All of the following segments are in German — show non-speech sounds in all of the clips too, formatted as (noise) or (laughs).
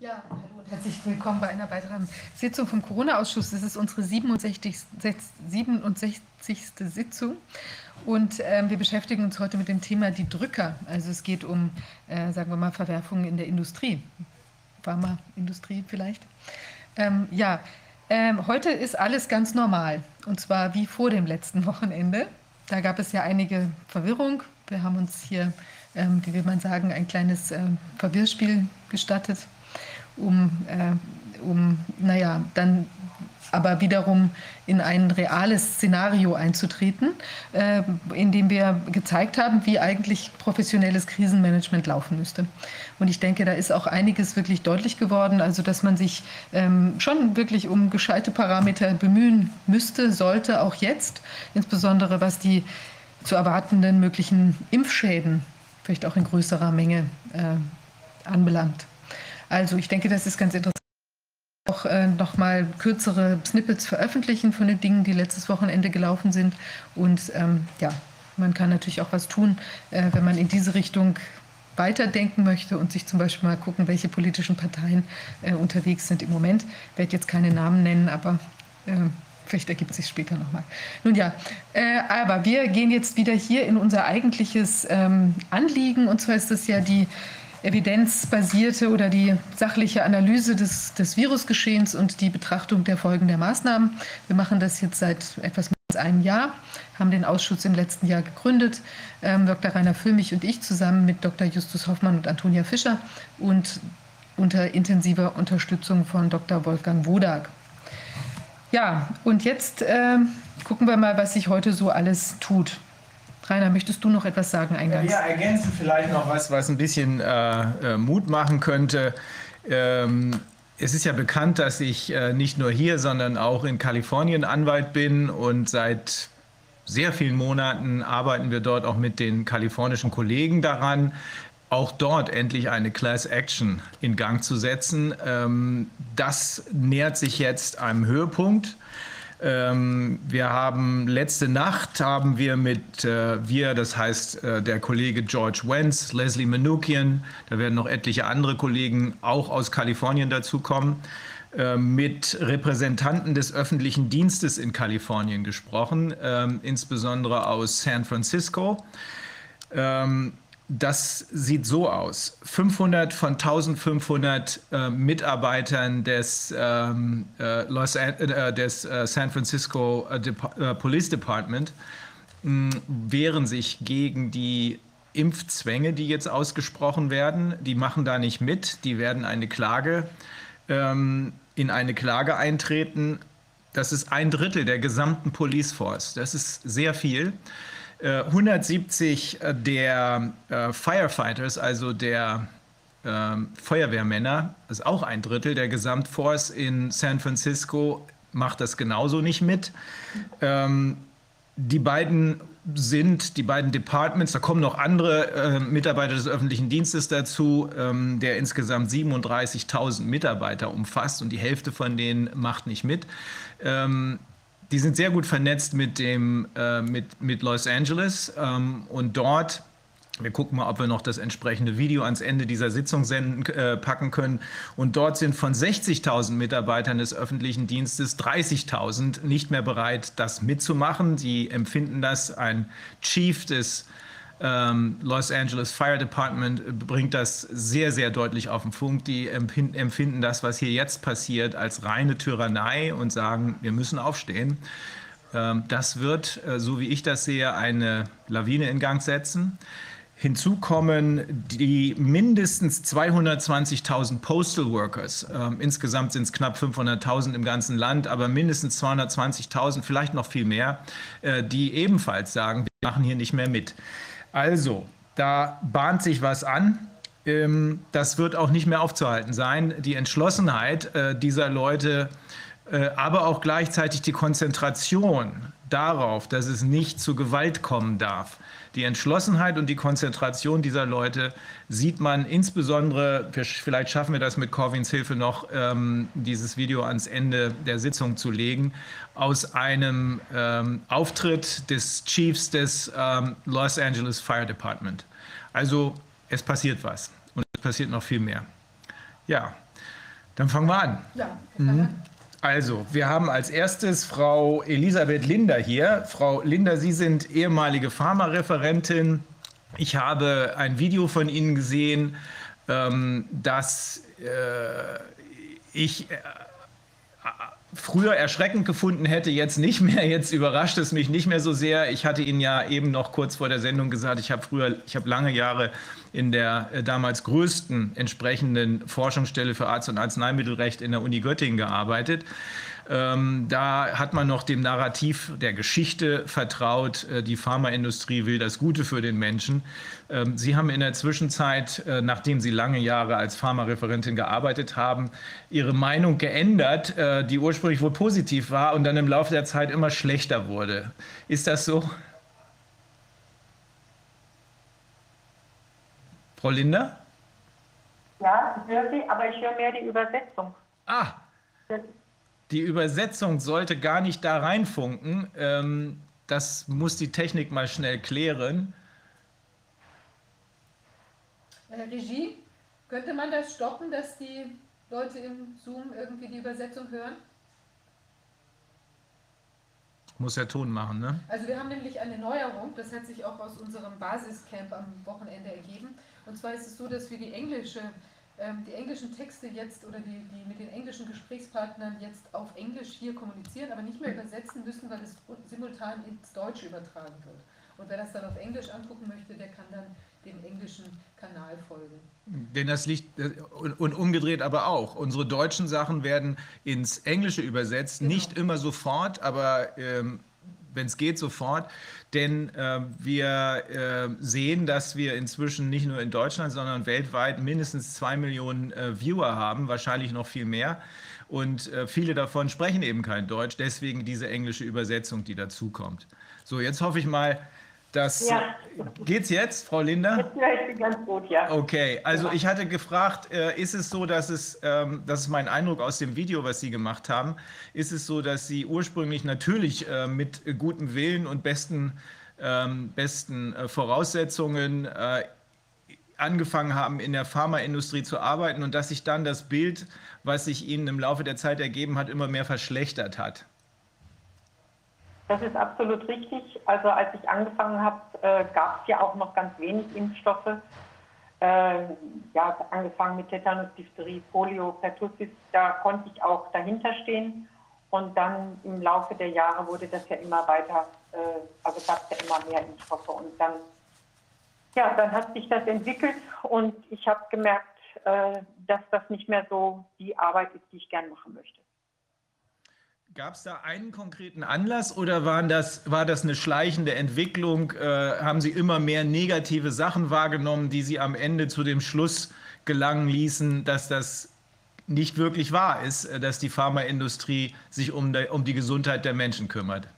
Ja, hallo und herzlich willkommen bei einer weiteren Sitzung vom Corona-Ausschuss. Das ist unsere 67. 67. Sitzung und äh, wir beschäftigen uns heute mit dem Thema die Drücker. Also es geht um, äh, sagen wir mal, Verwerfungen in der Industrie, Pharmaindustrie vielleicht. Ähm, ja, ähm, heute ist alles ganz normal und zwar wie vor dem letzten Wochenende. Da gab es ja einige Verwirrung. Wir haben uns hier, ähm, wie will man sagen, ein kleines äh, Verwirrspiel gestattet um, äh, um naja, dann aber wiederum in ein reales Szenario einzutreten, äh, in dem wir gezeigt haben, wie eigentlich professionelles Krisenmanagement laufen müsste. Und ich denke, da ist auch einiges wirklich deutlich geworden, also dass man sich ähm, schon wirklich um gescheite Parameter bemühen müsste, sollte auch jetzt, insbesondere was die zu erwartenden möglichen Impfschäden, vielleicht auch in größerer Menge, äh, anbelangt. Also ich denke, das ist ganz interessant. Auch äh, nochmal kürzere Snippets veröffentlichen von den Dingen, die letztes Wochenende gelaufen sind. Und ähm, ja, man kann natürlich auch was tun, äh, wenn man in diese Richtung weiterdenken möchte und sich zum Beispiel mal gucken, welche politischen Parteien äh, unterwegs sind im Moment. Ich werde jetzt keine Namen nennen, aber äh, vielleicht ergibt sich später nochmal. Nun ja, äh, aber wir gehen jetzt wieder hier in unser eigentliches ähm, Anliegen. Und zwar ist das ja die evidenzbasierte oder die sachliche Analyse des, des Virusgeschehens und die Betrachtung der Folgen der Maßnahmen. Wir machen das jetzt seit etwas mehr als einem Jahr, haben den Ausschuss im letzten Jahr gegründet. Ähm, Dr. Rainer Füllmich und ich zusammen mit Dr. Justus Hoffmann und Antonia Fischer und unter intensiver Unterstützung von Dr. Wolfgang Wodak. Ja, und jetzt äh, gucken wir mal, was sich heute so alles tut. Rainer, möchtest du noch etwas sagen eingangs? Ja, ergänzen vielleicht noch was, was ein bisschen äh, äh, Mut machen könnte. Ähm, es ist ja bekannt, dass ich äh, nicht nur hier, sondern auch in Kalifornien Anwalt bin und seit sehr vielen Monaten arbeiten wir dort auch mit den kalifornischen Kollegen daran, auch dort endlich eine Class Action in Gang zu setzen. Ähm, das nähert sich jetzt einem Höhepunkt. Ähm, wir haben letzte Nacht haben wir mit äh, wir, das heißt äh, der Kollege George Wentz, Leslie Manukian, da werden noch etliche andere Kollegen auch aus Kalifornien dazukommen, äh, mit Repräsentanten des öffentlichen Dienstes in Kalifornien gesprochen, ähm, insbesondere aus San Francisco. Ähm, das sieht so aus. 500 von 1500 äh, Mitarbeitern des, ähm, äh, Los, äh, des äh, San Francisco äh, Dep äh, Police Department mh, wehren sich gegen die Impfzwänge, die jetzt ausgesprochen werden. Die machen da nicht mit. Die werden eine Klage ähm, in eine Klage eintreten. Das ist ein Drittel der gesamten Police Force. Das ist sehr viel. 170 äh, der äh, Firefighters, also der ähm, Feuerwehrmänner, das ist auch ein Drittel der Gesamtforce in San Francisco, macht das genauso nicht mit. Ähm, die beiden sind die beiden Departments, da kommen noch andere äh, Mitarbeiter des öffentlichen Dienstes dazu, ähm, der insgesamt 37.000 Mitarbeiter umfasst und die Hälfte von denen macht nicht mit. Ähm, die sind sehr gut vernetzt mit, dem, äh, mit, mit Los Angeles ähm, und dort wir gucken mal, ob wir noch das entsprechende Video ans Ende dieser Sitzung senden, äh, packen können. Und dort sind von 60.000 Mitarbeitern des öffentlichen Dienstes 30.000 nicht mehr bereit, das mitzumachen. Sie empfinden das, ein Chief des ähm, Los Angeles Fire Department bringt das sehr, sehr deutlich auf den Punkt. Die empfinden das, was hier jetzt passiert, als reine Tyrannei und sagen, wir müssen aufstehen. Ähm, das wird, äh, so wie ich das sehe, eine Lawine in Gang setzen. Hinzu kommen die mindestens 220.000 Postal Workers. Ähm, insgesamt sind es knapp 500.000 im ganzen Land, aber mindestens 220.000, vielleicht noch viel mehr, äh, die ebenfalls sagen, wir machen hier nicht mehr mit. Also, da bahnt sich was an. Ähm, das wird auch nicht mehr aufzuhalten sein. Die Entschlossenheit äh, dieser Leute, äh, aber auch gleichzeitig die Konzentration darauf, dass es nicht zu Gewalt kommen darf. Die Entschlossenheit und die Konzentration dieser Leute sieht man insbesondere, vielleicht schaffen wir das mit Corvins Hilfe noch, ähm, dieses Video ans Ende der Sitzung zu legen, aus einem ähm, Auftritt des Chiefs des ähm, Los Angeles Fire Department. Also es passiert was und es passiert noch viel mehr. Ja, Dann fangen wir an. Ja, mhm. Also, wir haben als erstes Frau Elisabeth Linder hier. Frau Linder, Sie sind ehemalige Pharmareferentin. Ich habe ein Video von Ihnen gesehen, ähm, das äh, ich äh, früher erschreckend gefunden hätte, jetzt nicht mehr. Jetzt überrascht es mich nicht mehr so sehr. Ich hatte Ihnen ja eben noch kurz vor der Sendung gesagt, ich habe früher, ich habe lange Jahre in der äh, damals größten entsprechenden Forschungsstelle für Arzt- und Arzneimittelrecht in der Uni Göttingen gearbeitet. Ähm, da hat man noch dem Narrativ der Geschichte vertraut, äh, die Pharmaindustrie will das Gute für den Menschen. Ähm, Sie haben in der Zwischenzeit, äh, nachdem Sie lange Jahre als Pharmareferentin gearbeitet haben, Ihre Meinung geändert, äh, die ursprünglich wohl positiv war und dann im Laufe der Zeit immer schlechter wurde. Ist das so? Frau Linder? Ja, ich höre Sie, aber ich höre mehr die Übersetzung. Ah, die Übersetzung sollte gar nicht da reinfunken. Ähm, das muss die Technik mal schnell klären. Äh, Regie, könnte man das stoppen, dass die Leute im Zoom irgendwie die Übersetzung hören? Muss der Ton machen, ne? Also wir haben nämlich eine Neuerung, das hat sich auch aus unserem Basiscamp am Wochenende ergeben. Und zwar ist es so, dass wir die englische die englischen Texte jetzt oder die, die mit den englischen Gesprächspartnern jetzt auf Englisch hier kommunizieren, aber nicht mehr übersetzen müssen, weil es simultan ins Deutsche übertragen wird. Und wer das dann auf Englisch angucken möchte, der kann dann dem englischen Kanal folgen. Denn das liegt, äh, und umgedreht aber auch. Unsere deutschen Sachen werden ins Englische übersetzt, genau. nicht immer sofort, aber ähm, wenn es geht, sofort. Denn äh, wir äh, sehen, dass wir inzwischen nicht nur in Deutschland, sondern weltweit mindestens zwei Millionen äh, Viewer haben, wahrscheinlich noch viel mehr. Und äh, viele davon sprechen eben kein Deutsch, deswegen diese englische Übersetzung, die dazukommt. So, jetzt hoffe ich mal, das ja. geht's jetzt, Frau Linder? Jetzt höre ich Sie ganz gut, ja. Okay, also ich hatte gefragt, äh, ist es so, dass es, ähm, das ist mein Eindruck aus dem Video, was Sie gemacht haben, ist es so, dass Sie ursprünglich natürlich äh, mit gutem Willen und besten, ähm, besten äh, Voraussetzungen angefangen haben, in der Pharmaindustrie zu arbeiten und dass sich dann das Bild, was sich Ihnen im Laufe der Zeit ergeben hat, immer mehr verschlechtert hat? Das ist absolut richtig. Also als ich angefangen habe, äh, gab es ja auch noch ganz wenig Impfstoffe. Äh, ja, angefangen mit Tetanus, Diphtherie, Polio, Pertussis, da konnte ich auch dahinter stehen. Und dann im Laufe der Jahre wurde das ja immer weiter, äh, also gab es ja immer mehr Impfstoffe. Und dann, ja, dann hat sich das entwickelt und ich habe gemerkt, äh, dass das nicht mehr so die Arbeit ist, die ich gern machen möchte. Gab es da einen konkreten Anlass oder waren das, war das eine schleichende Entwicklung? Äh, haben Sie immer mehr negative Sachen wahrgenommen, die Sie am Ende zu dem Schluss gelangen ließen, dass das nicht wirklich wahr ist, äh, dass die Pharmaindustrie sich um, der, um die Gesundheit der Menschen kümmert?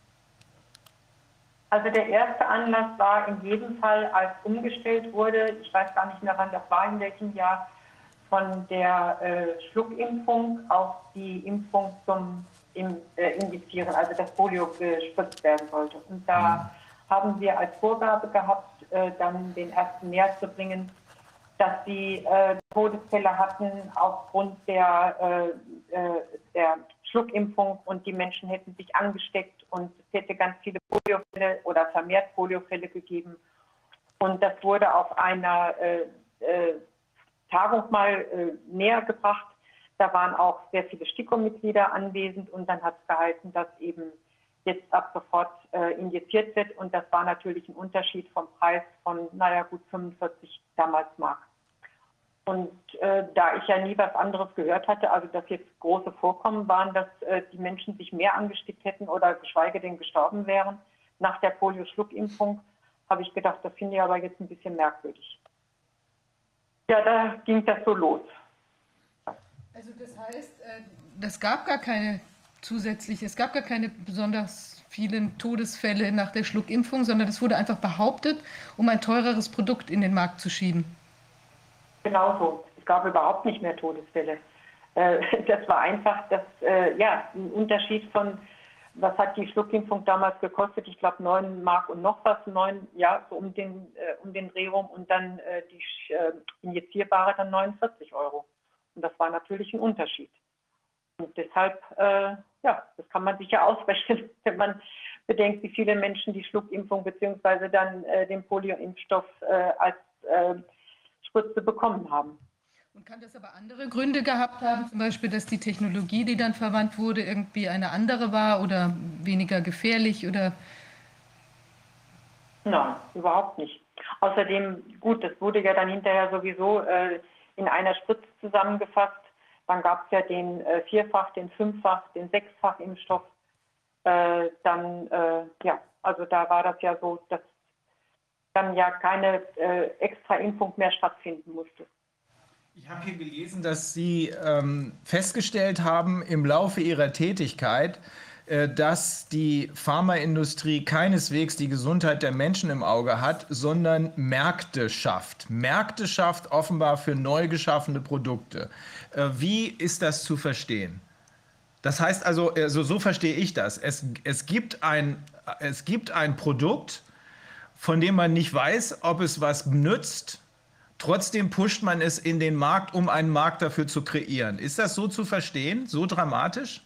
Also der erste Anlass war in jedem Fall, als umgestellt wurde, ich weiß gar nicht mehr wann das war, in welchem Jahr, von der äh, Schluckimpfung auf die Impfung zum äh, injizieren, also das Polio gespritzt werden sollte. Und da mhm. haben wir als Vorgabe gehabt, äh, dann den ersten näher zu bringen, dass sie äh, Todesfälle hatten aufgrund der, der Schluckimpfung und die Menschen hätten sich angesteckt und es hätte ganz viele Poliofälle oder vermehrt Poliofälle gegeben. Und das wurde auf einer Tagung mal näher gebracht da waren auch sehr viele STIKO-Mitglieder anwesend und dann hat es gehalten, dass eben jetzt ab sofort äh, injiziert wird. Und das war natürlich ein Unterschied vom Preis von, naja, gut 45 damals Mark. Und äh, da ich ja nie was anderes gehört hatte, also dass jetzt große Vorkommen waren, dass äh, die Menschen sich mehr angesteckt hätten oder geschweige denn gestorben wären nach der Polio-Schluckimpfung, habe ich gedacht, das finde ich aber jetzt ein bisschen merkwürdig. Ja, da ging das so los. Also das heißt, es äh, gab gar keine zusätzliche, es gab gar keine besonders vielen Todesfälle nach der Schluckimpfung, sondern es wurde einfach behauptet, um ein teureres Produkt in den Markt zu schieben. Genau so. Es gab überhaupt nicht mehr Todesfälle. Äh, (laughs) das war einfach das, äh, ja, ein Unterschied von, was hat die Schluckimpfung damals gekostet? Ich glaube 9 Mark und noch was, 9, ja, so um den, um den Dreh rum und dann die injizierbare dann 49 Euro. Und das war natürlich ein Unterschied. Und deshalb, äh, ja, das kann man sich ja ausrechnen, (laughs) wenn man bedenkt, wie viele Menschen die Schluckimpfung bzw. dann äh, den Polioimpfstoff äh, als äh, Spritze bekommen haben. Und kann das aber andere Gründe gehabt haben, zum Beispiel, dass die Technologie, die dann verwandt wurde, irgendwie eine andere war oder weniger gefährlich oder? Nein, überhaupt nicht. Außerdem, gut, das wurde ja dann hinterher sowieso äh, in einer Spritze zusammengefasst. Dann gab es ja den äh, Vierfach-, den Fünffach-, den Sechsfach-Impfstoff. Äh, dann, äh, ja, also da war das ja so, dass dann ja keine äh, extra Impfung mehr stattfinden musste. Ich habe hier gelesen, dass Sie ähm, festgestellt haben im Laufe Ihrer Tätigkeit, dass die Pharmaindustrie keineswegs die Gesundheit der Menschen im Auge hat, sondern Märkte schafft. Märkte schafft offenbar für neu geschaffene Produkte. Äh, wie ist das zu verstehen? Das heißt also, also so verstehe ich das. Es, es, gibt ein, es gibt ein Produkt, von dem man nicht weiß, ob es was nützt. Trotzdem pusht man es in den Markt, um einen Markt dafür zu kreieren. Ist das so zu verstehen? So dramatisch?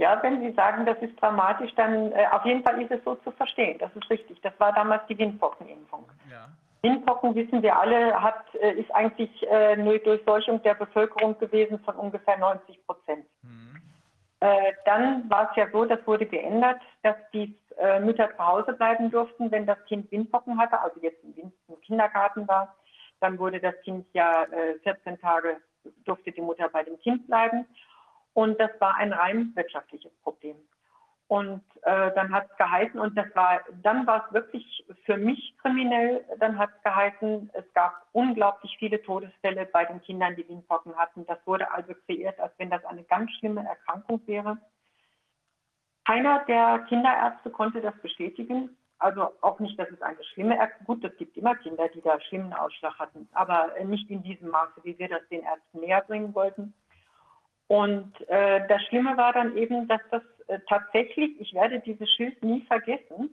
Ja, wenn Sie sagen, das ist dramatisch, dann äh, auf jeden Fall ist es so zu verstehen. Das ist richtig. Das war damals die Windpockenimpfung. Ja. Windpocken, wissen wir alle, hat, äh, ist eigentlich äh, eine Durchseuchung der Bevölkerung gewesen von ungefähr 90 Prozent. Mhm. Äh, dann war es ja so, das wurde geändert, dass die äh, Mütter zu Hause bleiben durften, wenn das Kind Windpocken hatte, also jetzt im, im Kindergarten war. Dann wurde das Kind ja 14 äh, Tage, durfte die Mutter bei dem Kind bleiben. Und das war ein rein wirtschaftliches Problem. Und äh, dann hat es geheißen, und das war, dann war es wirklich für mich kriminell, dann hat es geheißen, es gab unglaublich viele Todesfälle bei den Kindern, die Windpocken hatten. Das wurde also kreiert, als wenn das eine ganz schlimme Erkrankung wäre. Keiner der Kinderärzte konnte das bestätigen. Also auch nicht, dass es eine schlimme Erkrankung Gut, es gibt immer Kinder, die da schlimmen Ausschlag hatten, aber nicht in diesem Maße, wie wir das den Ärzten näher bringen wollten. Und äh, das Schlimme war dann eben, dass das äh, tatsächlich, ich werde dieses Schild nie vergessen,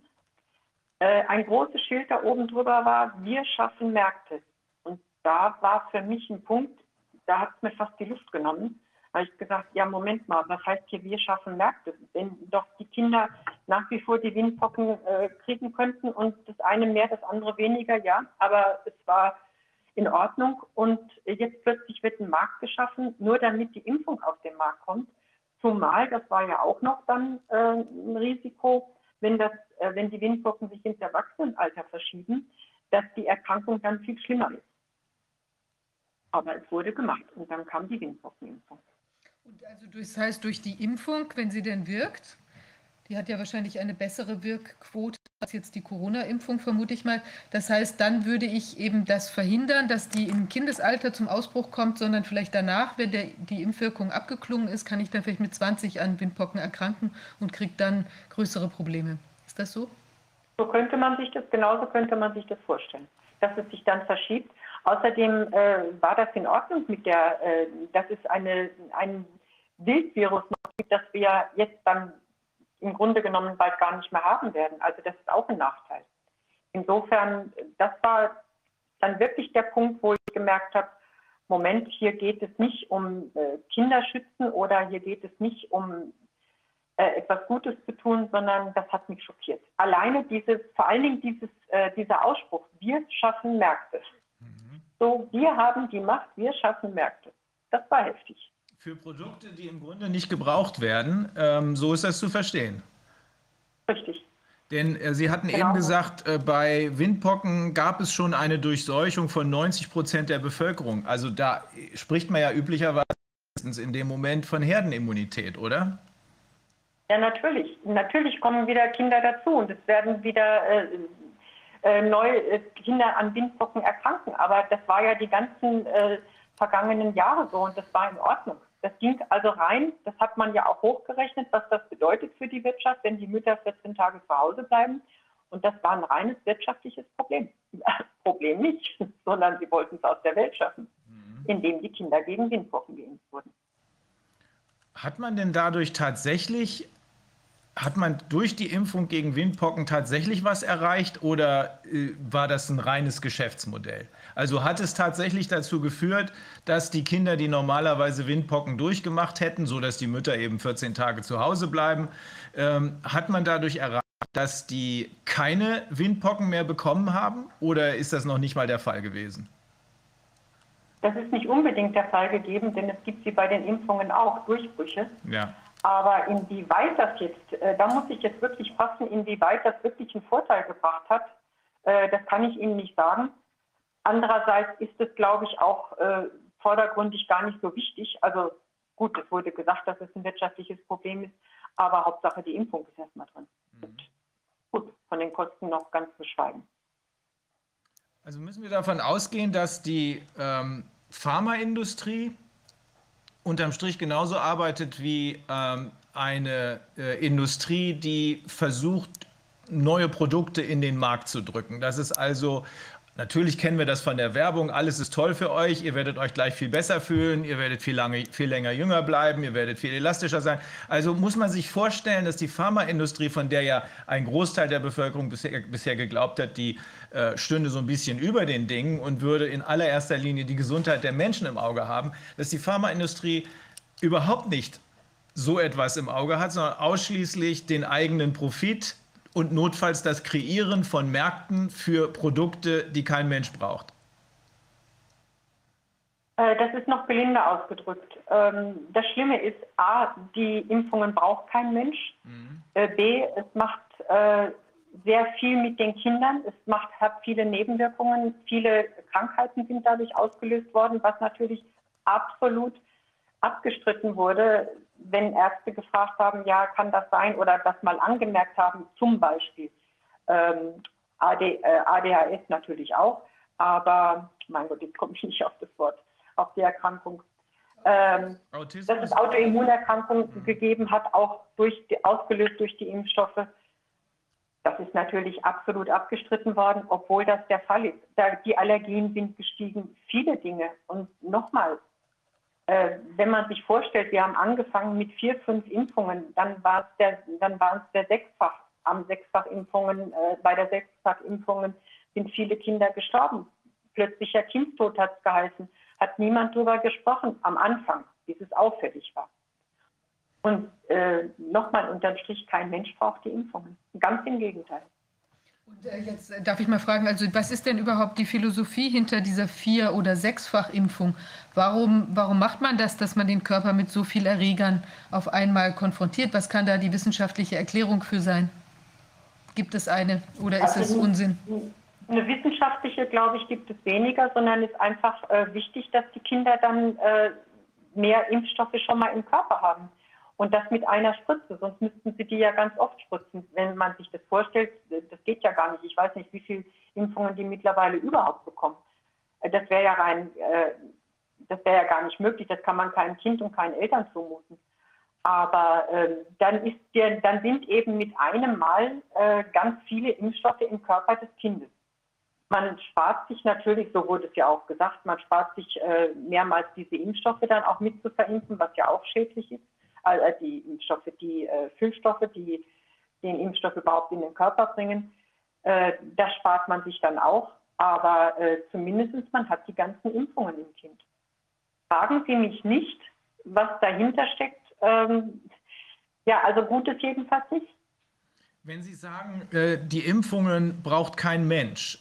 äh, ein großes Schild da oben drüber war, wir schaffen Märkte. Und da war für mich ein Punkt, da hat es mir fast die Luft genommen. Da habe ich gesagt, ja, Moment mal, was heißt hier, wir schaffen Märkte? Wenn doch die Kinder nach wie vor die Windpocken äh, kriegen könnten und das eine mehr, das andere weniger, ja, aber es war in Ordnung. Und jetzt plötzlich wird ein Markt geschaffen, nur damit die Impfung auf den Markt kommt. Zumal, das war ja auch noch dann äh, ein Risiko, wenn, das, äh, wenn die Windpocken sich ins Erwachsenenalter verschieben, dass die Erkrankung dann viel schlimmer ist. Aber es wurde gemacht und dann kam die Windpockenimpfung. Und also das heißt, durch die Impfung, wenn sie denn wirkt, die hat ja wahrscheinlich eine bessere Wirkquote als jetzt die Corona-Impfung, vermute ich mal. Das heißt, dann würde ich eben das verhindern, dass die im Kindesalter zum Ausbruch kommt, sondern vielleicht danach, wenn der, die Impfwirkung abgeklungen ist, kann ich dann vielleicht mit 20 an Windpocken erkranken und kriege dann größere Probleme. Ist das so? So könnte man sich das, genauso könnte man sich das vorstellen, dass es sich dann verschiebt. Außerdem äh, war das in Ordnung mit der, äh, dass es eine, ein Wildvirus gibt, das wir jetzt dann im Grunde genommen bald gar nicht mehr haben werden. Also das ist auch ein Nachteil. Insofern, das war dann wirklich der Punkt, wo ich gemerkt habe, Moment, hier geht es nicht um äh, Kinderschützen oder hier geht es nicht um äh, etwas Gutes zu tun, sondern das hat mich schockiert. Alleine dieses, vor allen Dingen dieses, äh, dieser Ausspruch, wir schaffen Märkte. Mhm. So, wir haben die Macht, wir schaffen Märkte. Das war heftig. Für Produkte, die im Grunde nicht gebraucht werden, ähm, so ist das zu verstehen. Richtig. Denn äh, Sie hatten genau. eben gesagt, äh, bei Windpocken gab es schon eine Durchseuchung von 90 Prozent der Bevölkerung. Also da spricht man ja üblicherweise in dem Moment von Herdenimmunität, oder? Ja, natürlich. Natürlich kommen wieder Kinder dazu und es werden wieder äh, äh neue äh, Kinder an Windpocken erkranken. Aber das war ja die ganzen äh, vergangenen Jahre so und das war in Ordnung. Das ging also rein, das hat man ja auch hochgerechnet, was das bedeutet für die Wirtschaft, wenn die Mütter 14 Tage zu Hause bleiben. Und das war ein reines wirtschaftliches Problem. (laughs) Problem nicht, (laughs) sondern sie wollten es aus der Welt schaffen, mhm. indem die Kinder gegen Windpocken geimpft wurden. Hat man denn dadurch tatsächlich hat man durch die Impfung gegen Windpocken tatsächlich was erreicht oder äh, war das ein reines Geschäftsmodell? Also hat es tatsächlich dazu geführt, dass die Kinder, die normalerweise Windpocken durchgemacht hätten, so dass die Mütter eben 14 Tage zu Hause bleiben, ähm, hat man dadurch erreicht, dass die keine Windpocken mehr bekommen haben oder ist das noch nicht mal der Fall gewesen? Das ist nicht unbedingt der Fall gegeben, denn es gibt sie bei den Impfungen auch, Durchbrüche. Ja. Aber inwieweit das jetzt, äh, da muss ich jetzt wirklich fassen, inwieweit das wirklich einen Vorteil gebracht hat, äh, das kann ich Ihnen nicht sagen. Andererseits ist es, glaube ich, auch äh, vordergründig gar nicht so wichtig. Also gut, es wurde gesagt, dass es ein wirtschaftliches Problem ist, aber Hauptsache die Impfung ist erstmal drin. Mhm. Gut, von den Kosten noch ganz zu schweigen. Also müssen wir davon ausgehen, dass die ähm, Pharmaindustrie unterm Strich genauso arbeitet wie ähm, eine äh, Industrie, die versucht, neue Produkte in den Markt zu drücken. Das ist also Natürlich kennen wir das von der Werbung. Alles ist toll für euch. Ihr werdet euch gleich viel besser fühlen. Ihr werdet viel, lange, viel länger jünger bleiben. Ihr werdet viel elastischer sein. Also muss man sich vorstellen, dass die Pharmaindustrie, von der ja ein Großteil der Bevölkerung bisher, bisher geglaubt hat, die äh, stünde so ein bisschen über den Dingen und würde in allererster Linie die Gesundheit der Menschen im Auge haben, dass die Pharmaindustrie überhaupt nicht so etwas im Auge hat, sondern ausschließlich den eigenen Profit und notfalls das Kreieren von Märkten für Produkte, die kein Mensch braucht? Äh, das ist noch gelinde ausgedrückt. Ähm, das Schlimme ist, a, die Impfungen braucht kein Mensch. Mhm. Äh, b, es macht äh, sehr viel mit den Kindern. Es macht, hat viele Nebenwirkungen. Viele Krankheiten sind dadurch ausgelöst worden, was natürlich absolut abgestritten wurde wenn Ärzte gefragt haben, ja, kann das sein oder das mal angemerkt haben, zum Beispiel ähm, AD, äh, ADHS natürlich auch, aber mein Gott, jetzt komme ich nicht auf das Wort, auf die Erkrankung. Ähm, dass es Autoimmunerkrankungen mhm. gegeben hat, auch durch die, ausgelöst durch die Impfstoffe. Das ist natürlich absolut abgestritten worden, obwohl das der Fall ist. Da, die Allergien sind gestiegen, viele Dinge. Und nochmal, äh, wenn man sich vorstellt, wir haben angefangen mit vier, fünf Impfungen, dann war es der, dann war es der Sechsfach. Am Sechsfachimpfungen, äh, bei der Sechsfachimpfungen sind viele Kinder gestorben. Plötzlicher Kindstod hat es geheißen. Hat niemand darüber gesprochen am Anfang, bis es auffällig war. Und äh, nochmal unterm Strich, kein Mensch braucht die Impfungen. Ganz im Gegenteil. Und äh, jetzt äh, darf ich mal fragen, also was ist denn überhaupt die Philosophie hinter dieser Vier- oder Sechsfachimpfung? Warum, warum macht man das, dass man den Körper mit so vielen Erregern auf einmal konfrontiert? Was kann da die wissenschaftliche Erklärung für sein? Gibt es eine oder ist also, es Unsinn? Eine wissenschaftliche, glaube ich, gibt es weniger, sondern es ist einfach äh, wichtig, dass die Kinder dann äh, mehr Impfstoffe schon mal im Körper haben. Und das mit einer Spritze, sonst müssten sie die ja ganz oft spritzen. Wenn man sich das vorstellt, das geht ja gar nicht. Ich weiß nicht, wie viele Impfungen die mittlerweile überhaupt bekommen. Äh, das wäre ja rein, äh, das wäre ja gar nicht möglich. Das kann man keinem Kind und keinen Eltern zumuten. Aber äh, dann, ist der, dann sind eben mit einem Mal äh, ganz viele Impfstoffe im Körper des Kindes. Man spart sich natürlich, so wurde es ja auch gesagt, man spart sich äh, mehrmals diese Impfstoffe dann auch mit zu verimpfen, was ja auch schädlich ist äh, die Impfstoffe, die äh, Füllstoffe, die den Impfstoff überhaupt in den Körper bringen. Äh, das spart man sich dann auch, aber äh, zumindest man hat die ganzen Impfungen im Kind. Fragen Sie mich nicht, was dahinter steckt. Ähm, ja, also gut ist jedenfalls nicht. Wenn Sie sagen, äh, die Impfungen braucht kein Mensch,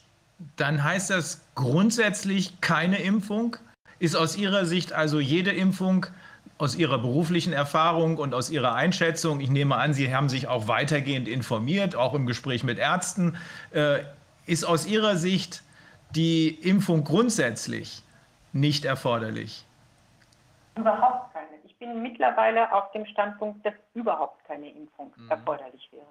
dann heißt das grundsätzlich keine Impfung? Ist aus Ihrer Sicht also jede Impfung aus Ihrer beruflichen Erfahrung und aus Ihrer Einschätzung, ich nehme an, Sie haben sich auch weitergehend informiert, auch im Gespräch mit Ärzten, äh, ist aus Ihrer Sicht die Impfung grundsätzlich nicht erforderlich? Überhaupt keine. Ich bin mittlerweile auf dem Standpunkt, dass überhaupt keine Impfung mhm. erforderlich wäre.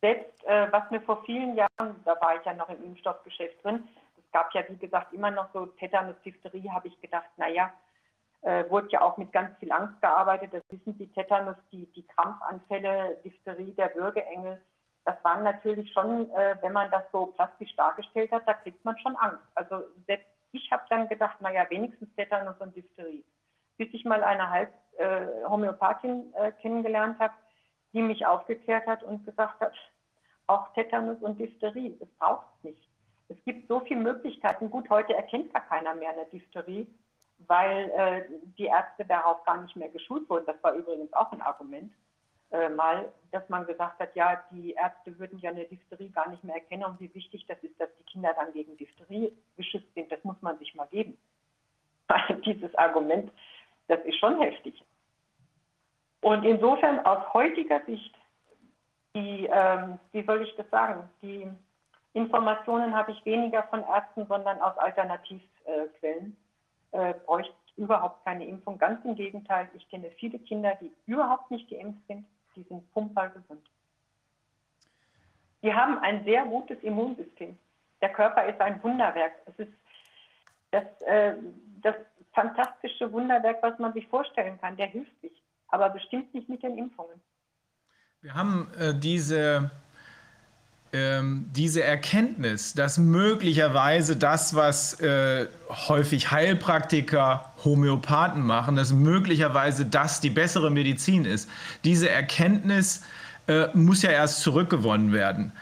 Selbst äh, was mir vor vielen Jahren, da war ich ja noch im Impfstoffgeschäft drin, es gab ja wie gesagt immer noch so Tetanus, Diphtherie, habe ich gedacht, naja, äh, wurde ja auch mit ganz viel Angst gearbeitet. Das wissen Sie, Tetanus, die, die Krampfanfälle, Diphtherie, der Würgeengel. Das waren natürlich schon, äh, wenn man das so plastisch dargestellt hat, da kriegt man schon Angst. Also selbst ich habe dann gedacht, naja, wenigstens Tetanus und Diphtherie. Bis ich mal eine Halb, äh, Homöopathin äh, kennengelernt habe, die mich aufgeklärt hat und gesagt hat, auch Tetanus und Diphtherie, das braucht es nicht. Es gibt so viele Möglichkeiten. Gut, heute erkennt gar keiner mehr eine Diphtherie, weil äh, die Ärzte darauf gar nicht mehr geschult wurden. Das war übrigens auch ein Argument äh, mal, dass man gesagt hat, ja, die Ärzte würden ja eine Diphtherie gar nicht mehr erkennen und wie wichtig das ist, dass die Kinder dann gegen Diphtherie geschützt sind. Das muss man sich mal geben. (laughs) Dieses Argument, das ist schon heftig. Und insofern aus heutiger Sicht, die, ähm, wie soll ich das sagen, die Informationen habe ich weniger von Ärzten, sondern aus Alternativquellen. Äh, bräuchte überhaupt keine Impfung. Ganz im Gegenteil, ich kenne viele Kinder, die überhaupt nicht geimpft sind, die sind pumperl gesund. Die haben ein sehr gutes Immunsystem. Der Körper ist ein Wunderwerk. Es ist das, äh, das fantastische Wunderwerk, was man sich vorstellen kann. Der hilft sich, aber bestimmt nicht mit den Impfungen. Wir haben äh, diese ähm, diese Erkenntnis, dass möglicherweise das, was äh, häufig Heilpraktiker, Homöopathen machen, dass möglicherweise das die bessere Medizin ist, diese Erkenntnis äh, muss ja erst zurückgewonnen werden.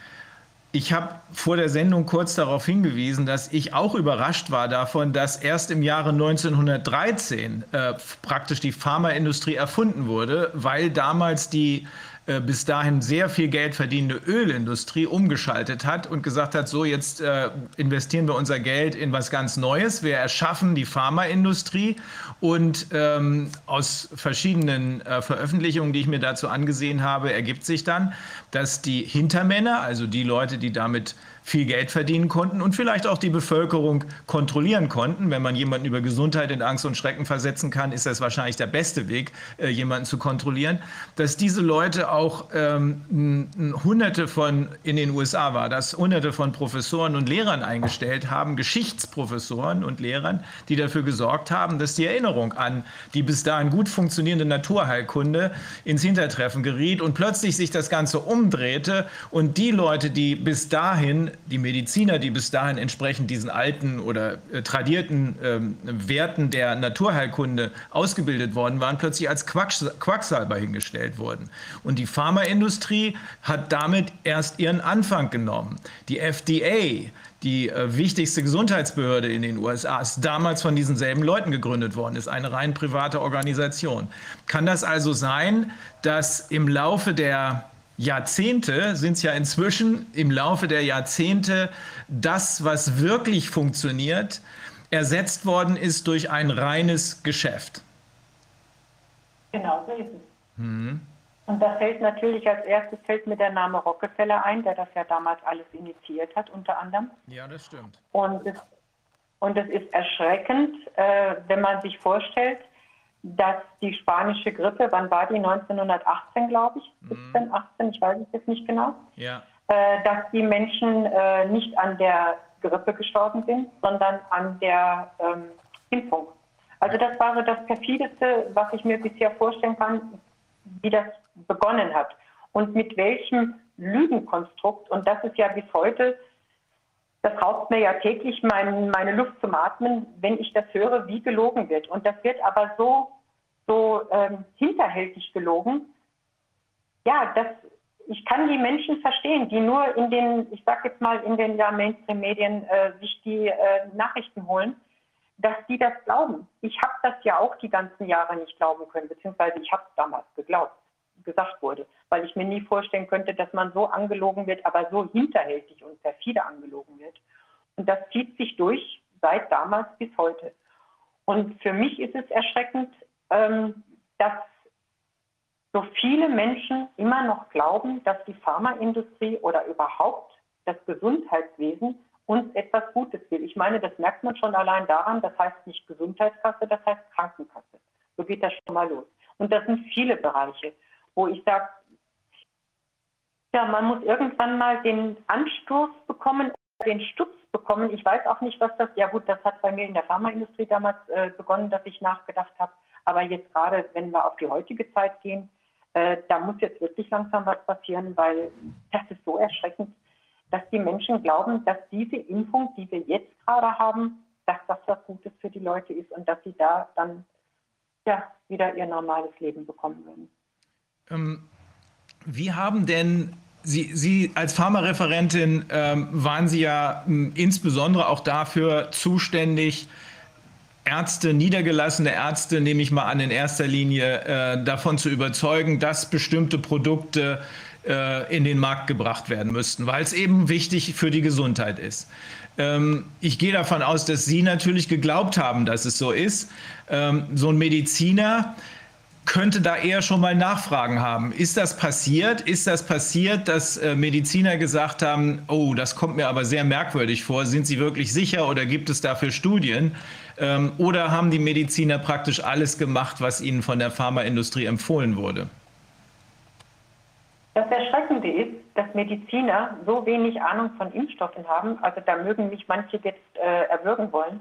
Ich habe vor der Sendung kurz darauf hingewiesen, dass ich auch überrascht war davon, dass erst im Jahre 1913 äh, praktisch die Pharmaindustrie erfunden wurde, weil damals die äh, bis dahin sehr viel Geld verdienende Ölindustrie umgeschaltet hat und gesagt hat, so jetzt äh, investieren wir unser Geld in was ganz Neues. Wir erschaffen die Pharmaindustrie und ähm, aus verschiedenen äh, Veröffentlichungen, die ich mir dazu angesehen habe, ergibt sich dann, dass die Hintermänner, also die Leute, die damit viel Geld verdienen konnten und vielleicht auch die Bevölkerung kontrollieren konnten. Wenn man jemanden über Gesundheit in Angst und Schrecken versetzen kann, ist das wahrscheinlich der beste Weg, äh, jemanden zu kontrollieren. Dass diese Leute auch ähm, hunderte von, in den USA war das, hunderte von Professoren und Lehrern eingestellt haben, Geschichtsprofessoren und Lehrern, die dafür gesorgt haben, dass die Erinnerung an die bis dahin gut funktionierende Naturheilkunde ins Hintertreffen geriet und plötzlich sich das Ganze umdrehte und die Leute, die bis dahin die Mediziner, die bis dahin entsprechend diesen alten oder äh, tradierten ähm, Werten der Naturheilkunde ausgebildet worden waren, plötzlich als Quacks Quacksalber hingestellt wurden. Und die Pharmaindustrie hat damit erst ihren Anfang genommen. Die FDA, die äh, wichtigste Gesundheitsbehörde in den USA, ist damals von diesen selben Leuten gegründet worden, ist eine rein private Organisation. Kann das also sein, dass im Laufe der Jahrzehnte sind es ja inzwischen im Laufe der Jahrzehnte das, was wirklich funktioniert, ersetzt worden ist durch ein reines Geschäft. Genau so ist es. Mhm. Und da fällt natürlich als erstes fällt mir der Name Rockefeller ein, der das ja damals alles initiiert hat, unter anderem. Ja, das stimmt. Und es, und es ist erschreckend, äh, wenn man sich vorstellt, dass die spanische Grippe, wann war die? 1918, glaube ich, 17, mhm. 18, ich weiß es jetzt nicht genau. Ja. Äh, dass die Menschen äh, nicht an der Grippe gestorben sind, sondern an der ähm, Impfung. Also das war so das perfideste, was ich mir bisher vorstellen kann, wie das begonnen hat und mit welchem Lügenkonstrukt. Und das ist ja bis heute, das raubt mir ja täglich mein, meine Luft zum Atmen, wenn ich das höre, wie gelogen wird. Und das wird aber so, so ähm, hinterhältig gelogen. Ja, das, ich kann die Menschen verstehen, die nur in den, ich sag jetzt mal, in den ja, Mainstream-Medien äh, sich die äh, Nachrichten holen, dass die das glauben. Ich habe das ja auch die ganzen Jahre nicht glauben können, beziehungsweise ich habe es damals geglaubt, gesagt wurde, weil ich mir nie vorstellen könnte, dass man so angelogen wird, aber so hinterhältig und perfide angelogen wird. Und das zieht sich durch seit damals bis heute. Und für mich ist es erschreckend, ähm, dass so viele Menschen immer noch glauben, dass die Pharmaindustrie oder überhaupt das Gesundheitswesen uns etwas Gutes will. Ich meine, das merkt man schon allein daran, das heißt nicht Gesundheitskasse, das heißt Krankenkasse. So geht das schon mal los. Und das sind viele Bereiche, wo ich sage, ja, man muss irgendwann mal den Anstoß bekommen, den Stutz bekommen. Ich weiß auch nicht, was das, ja gut, das hat bei mir in der Pharmaindustrie damals äh, begonnen, dass ich nachgedacht habe. Aber jetzt gerade, wenn wir auf die heutige Zeit gehen, äh, da muss jetzt wirklich langsam was passieren, weil das ist so erschreckend dass die Menschen glauben, dass diese Impfung, die wir jetzt gerade haben, dass das was Gutes für die Leute ist und dass sie da dann ja, wieder ihr normales Leben bekommen würden. Ähm, Wie haben denn Sie, Sie als Pharmareferentin ähm, waren Sie ja m, insbesondere auch dafür zuständig, Ärzte, niedergelassene Ärzte, nehme ich mal an, in erster Linie äh, davon zu überzeugen, dass bestimmte Produkte äh, in den Markt gebracht werden müssten, weil es eben wichtig für die Gesundheit ist. Ähm, ich gehe davon aus, dass Sie natürlich geglaubt haben, dass es so ist. Ähm, so ein Mediziner, könnte da eher schon mal Nachfragen haben. Ist das passiert? Ist das passiert, dass äh, Mediziner gesagt haben, oh, das kommt mir aber sehr merkwürdig vor. Sind Sie wirklich sicher oder gibt es dafür Studien? Ähm, oder haben die Mediziner praktisch alles gemacht, was ihnen von der Pharmaindustrie empfohlen wurde? Das Erschreckende ist, dass Mediziner so wenig Ahnung von Impfstoffen haben. Also da mögen mich manche jetzt äh, erwürgen wollen.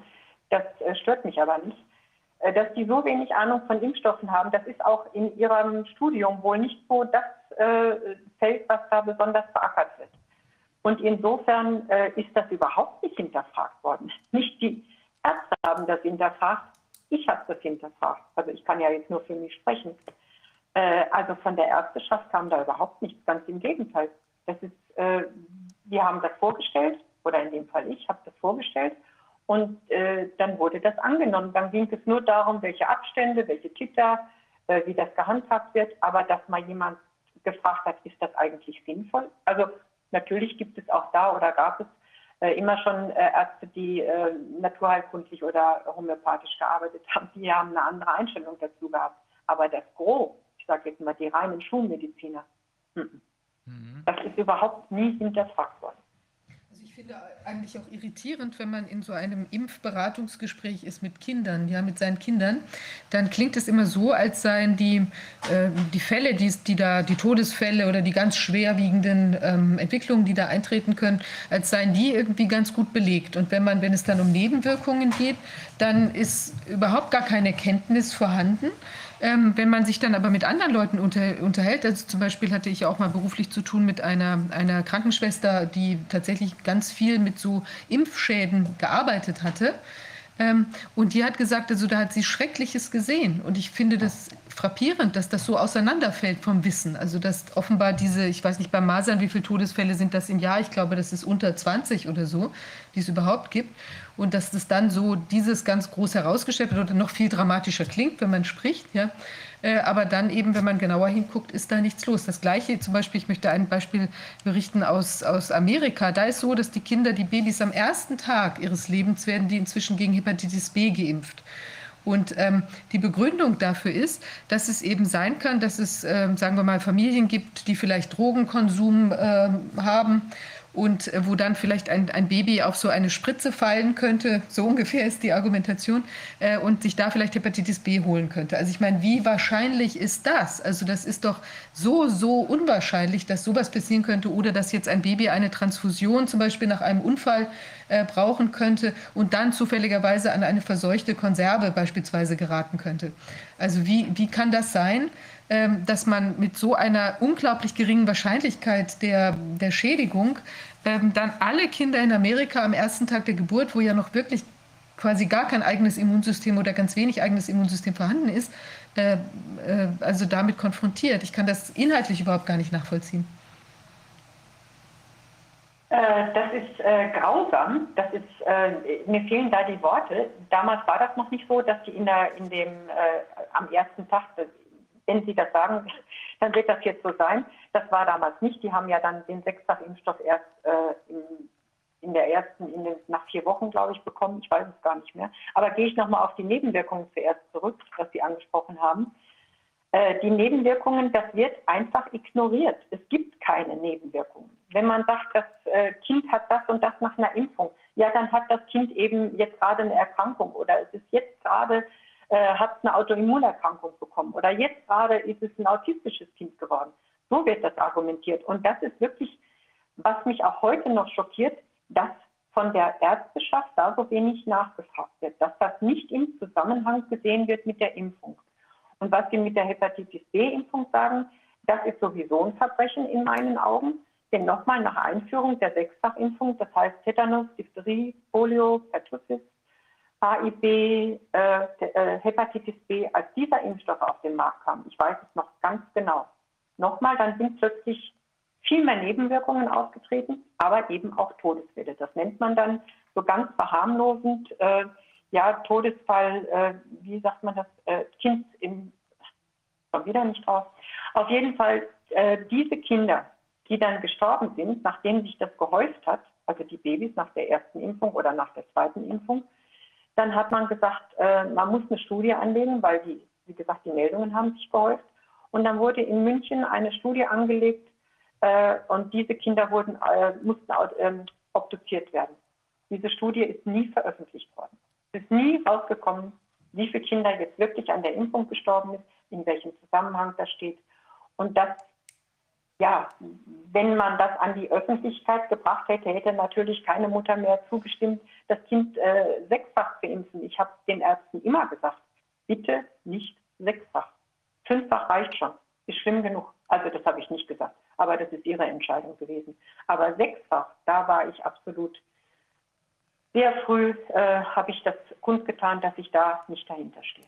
Das äh, stört mich aber nicht. Äh, dass die so wenig Ahnung von Impfstoffen haben, das ist auch in ihrem Studium wohl nicht so das äh, Feld, was da besonders verackert wird. Und insofern äh, ist das überhaupt nicht hinterfragt worden. (laughs) Nicht die Ärzte haben das hinterfragt, ich habe das hinterfragt. Also ich kann ja jetzt nur für mich sprechen. Äh, also von der Ärzteschaft kam da überhaupt nichts, ganz im Gegenteil. Das ist, äh, wir haben das vorgestellt, oder in dem Fall ich habe das vorgestellt und äh, dann wurde das angenommen. Dann ging es nur darum, welche Abstände, welche Titer, äh, wie das gehandhabt wird. Aber dass mal jemand gefragt hat, ist das eigentlich sinnvoll? Also natürlich gibt es auch da oder gab es äh, immer schon äh, Ärzte, die äh, naturheilkundlich oder homöopathisch gearbeitet (laughs) haben. Die haben eine andere Einstellung dazu gehabt. Aber das Gros, ich sage jetzt mal die reinen Schulmediziner, mhm. das ist überhaupt nie hinterfragt worden finde eigentlich auch irritierend, wenn man in so einem Impfberatungsgespräch ist mit Kindern, ja, mit seinen Kindern, dann klingt es immer so, als seien die, äh, die Fälle, die, die da, die Todesfälle oder die ganz schwerwiegenden ähm, Entwicklungen, die da eintreten können, als seien die irgendwie ganz gut belegt. Und wenn man, wenn es dann um Nebenwirkungen geht, dann ist überhaupt gar keine Kenntnis vorhanden. Ähm, wenn man sich dann aber mit anderen Leuten unter, unterhält, also zum Beispiel hatte ich auch mal beruflich zu tun mit einer, einer Krankenschwester, die tatsächlich ganz viel mit so Impfschäden gearbeitet hatte. Ähm, und die hat gesagt, also da hat sie Schreckliches gesehen. Und ich finde das frappierend, dass das so auseinanderfällt vom Wissen. Also dass offenbar diese, ich weiß nicht, bei Masern, wie viele Todesfälle sind das im Jahr? Ich glaube, das ist unter 20 oder so, die es überhaupt gibt und dass das dann so dieses ganz groß herausgestellt wird oder noch viel dramatischer klingt, wenn man spricht. Ja. Äh, aber dann eben, wenn man genauer hinguckt, ist da nichts los. Das Gleiche zum Beispiel, ich möchte ein Beispiel berichten aus, aus Amerika. Da ist so, dass die Kinder, die Babys am ersten Tag ihres Lebens werden, die inzwischen gegen Hepatitis B geimpft. Und ähm, die Begründung dafür ist, dass es eben sein kann, dass es, ähm, sagen wir mal, Familien gibt, die vielleicht Drogenkonsum äh, haben und äh, wo dann vielleicht ein, ein Baby auf so eine Spritze fallen könnte, so ungefähr ist die Argumentation, äh, und sich da vielleicht Hepatitis B holen könnte. Also ich meine, wie wahrscheinlich ist das? Also das ist doch so, so unwahrscheinlich, dass sowas passieren könnte oder dass jetzt ein Baby eine Transfusion zum Beispiel nach einem Unfall äh, brauchen könnte und dann zufälligerweise an eine verseuchte Konserve beispielsweise geraten könnte. Also wie, wie kann das sein? Ähm, dass man mit so einer unglaublich geringen Wahrscheinlichkeit der, der Schädigung ähm, dann alle Kinder in Amerika am ersten Tag der Geburt, wo ja noch wirklich quasi gar kein eigenes Immunsystem oder ganz wenig eigenes Immunsystem vorhanden ist, äh, äh, also damit konfrontiert. Ich kann das inhaltlich überhaupt gar nicht nachvollziehen. Äh, das ist äh, grausam. Das ist, äh, mir fehlen da die Worte. Damals war das noch nicht so, dass die in, der, in dem äh, am ersten Tag wenn Sie das sagen, (laughs) dann wird das jetzt so sein. Das war damals nicht. Die haben ja dann den Sechsfach-Impfstoff erst äh, in, in, der ersten, in den, nach vier Wochen, glaube ich, bekommen. Ich weiß es gar nicht mehr. Aber gehe ich nochmal auf die Nebenwirkungen zuerst zurück, was Sie angesprochen haben. Äh, die Nebenwirkungen, das wird einfach ignoriert. Es gibt keine Nebenwirkungen. Wenn man sagt, das äh, Kind hat das und das nach einer Impfung, ja, dann hat das Kind eben jetzt gerade eine Erkrankung oder es ist jetzt gerade äh, hat eine Autoimmunerkrankung bekommen oder jetzt gerade ist es ein autistisches Kind geworden. So wird das argumentiert. Und das ist wirklich, was mich auch heute noch schockiert, dass von der Ärzteschaft da so wenig nachgefragt wird, dass das nicht im Zusammenhang gesehen wird mit der Impfung. Und was Sie mit der Hepatitis B-Impfung sagen, das ist sowieso ein Verbrechen in meinen Augen. Denn nochmal nach Einführung der Sechsfachimpfung, das heißt Tetanus, Diphtherie, Polio, Pertussis, HIV, äh, äh, Hepatitis B, als dieser Impfstoff auf den Markt kam. Ich weiß es noch ganz genau. Nochmal, dann sind plötzlich viel mehr Nebenwirkungen aufgetreten, aber eben auch Todesfälle. Das nennt man dann so ganz verharmlosend, äh, ja, Todesfall, äh, wie sagt man das, äh, Kind im, komm wieder nicht drauf. Auf jeden Fall, äh, diese Kinder, die dann gestorben sind, nachdem sich das gehäuft hat, also die Babys nach der ersten Impfung oder nach der zweiten Impfung, dann hat man gesagt, äh, man muss eine Studie anlegen, weil die, wie gesagt, die Meldungen haben sich gehäuft. Und dann wurde in München eine Studie angelegt äh, und diese Kinder wurden, äh, mussten ähm, obduziert werden. Diese Studie ist nie veröffentlicht worden. Es ist nie rausgekommen, wie viele Kinder jetzt wirklich an der Impfung gestorben sind, in welchem Zusammenhang das steht. Und das, ja, wenn man das an die Öffentlichkeit gebracht hätte, hätte natürlich keine Mutter mehr zugestimmt, das Kind äh, sechsfach zu impfen. Ich habe den Ärzten immer gesagt, bitte nicht sechsfach. Fünffach reicht schon, ist schlimm genug. Also das habe ich nicht gesagt, aber das ist ihre Entscheidung gewesen. Aber sechsfach, da war ich absolut sehr früh, äh, habe ich das kundgetan, dass ich da nicht dahinter stehe.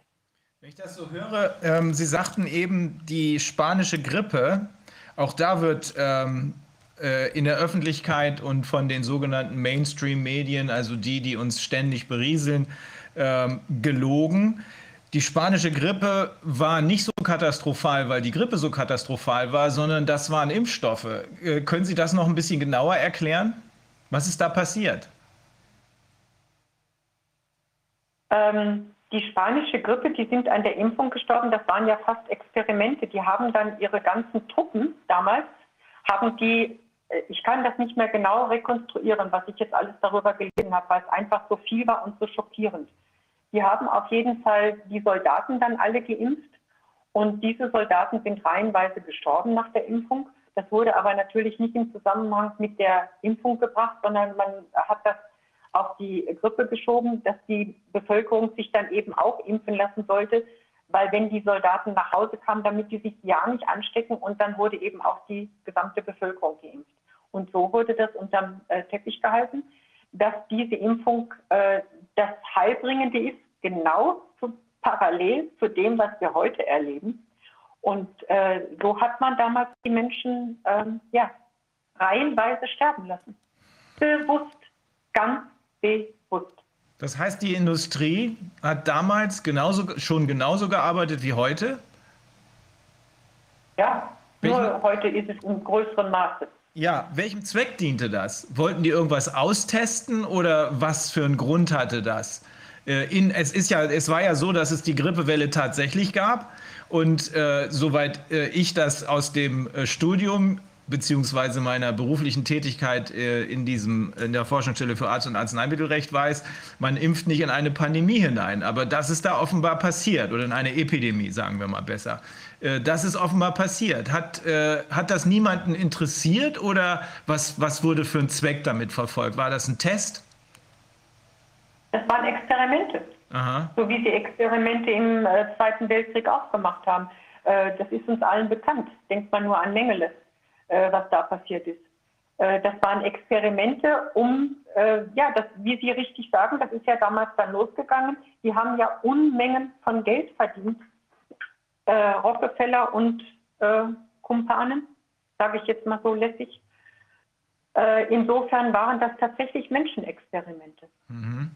Wenn ich das so höre, ähm, Sie sagten eben die spanische Grippe, auch da wird ähm, äh, in der Öffentlichkeit und von den sogenannten Mainstream-Medien, also die, die uns ständig berieseln, ähm, gelogen. Die spanische Grippe war nicht so katastrophal, weil die Grippe so katastrophal war, sondern das waren Impfstoffe. Äh, können Sie das noch ein bisschen genauer erklären? Was ist da passiert? Ähm, die spanische Grippe, die sind an der Impfung gestorben. Das waren ja fast Experimente. Die haben dann ihre ganzen Truppen damals, haben die, äh, ich kann das nicht mehr genau rekonstruieren, was ich jetzt alles darüber gelesen habe, weil es einfach so viel war und so schockierend. Die haben auf jeden Fall die Soldaten dann alle geimpft und diese Soldaten sind reihenweise gestorben nach der Impfung. Das wurde aber natürlich nicht im Zusammenhang mit der Impfung gebracht, sondern man hat das auf die Grippe geschoben, dass die Bevölkerung sich dann eben auch impfen lassen sollte, weil wenn die Soldaten nach Hause kamen, damit die sich ja nicht anstecken und dann wurde eben auch die gesamte Bevölkerung geimpft. Und so wurde das unterm äh, Teppich gehalten, dass diese Impfung äh, das Heilbringende ist, genau zu, parallel zu dem, was wir heute erleben. Und äh, so hat man damals die Menschen ähm, ja, reihenweise sterben lassen. Bewusst, ganz bewusst. Das heißt, die Industrie hat damals genauso, schon genauso gearbeitet wie heute? Ja, nur heute ist es in größerem Maße. Ja, welchem Zweck diente das? Wollten die irgendwas austesten oder was für einen Grund hatte das? Äh, in, es, ist ja, es war ja so, dass es die Grippewelle tatsächlich gab. Und äh, soweit äh, ich das aus dem äh, Studium beziehungsweise meiner beruflichen Tätigkeit äh, in, diesem, in der Forschungsstelle für Arzt- und Arzneimittelrecht weiß, man impft nicht in eine Pandemie hinein. Aber das ist da offenbar passiert oder in eine Epidemie, sagen wir mal besser. Äh, das ist offenbar passiert. Hat, äh, hat das niemanden interessiert oder was, was wurde für ein Zweck damit verfolgt? War das ein Test? Das waren Experimente. Aha. So wie sie Experimente im äh, Zweiten Weltkrieg auch gemacht haben. Äh, das ist uns allen bekannt. Denkt man nur an Mengele äh, was da passiert ist. Äh, das waren Experimente, um, ja, das, wie Sie richtig sagen, das ist ja damals dann losgegangen. Die haben ja Unmengen von Geld verdient. Äh, Rockefeller und äh, Kumpanen, sage ich jetzt mal so lässig. Äh, insofern waren das tatsächlich Menschenexperimente. Mhm.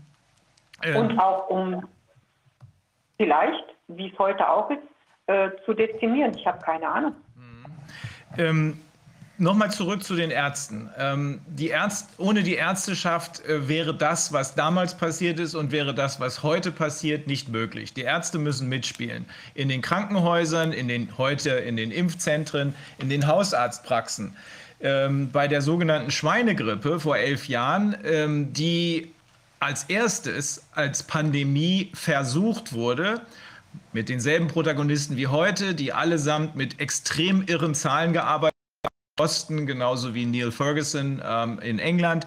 Ähm. Und auch um vielleicht, wie es heute auch ist, äh, zu dezimieren. Ich habe keine Ahnung. Mhm. Ähm, Nochmal zurück zu den Ärzten. Ähm, die Ärzt, ohne die Ärzteschaft äh, wäre das, was damals passiert ist und wäre das, was heute passiert, nicht möglich. Die Ärzte müssen mitspielen. In den Krankenhäusern, in den, heute in den Impfzentren, in den Hausarztpraxen. Ähm, bei der sogenannten Schweinegrippe vor elf Jahren, ähm, die als erstes als Pandemie versucht wurde, mit denselben Protagonisten wie heute, die allesamt mit extrem irren Zahlen gearbeitet Osten, genauso wie Neil Ferguson ähm, in England.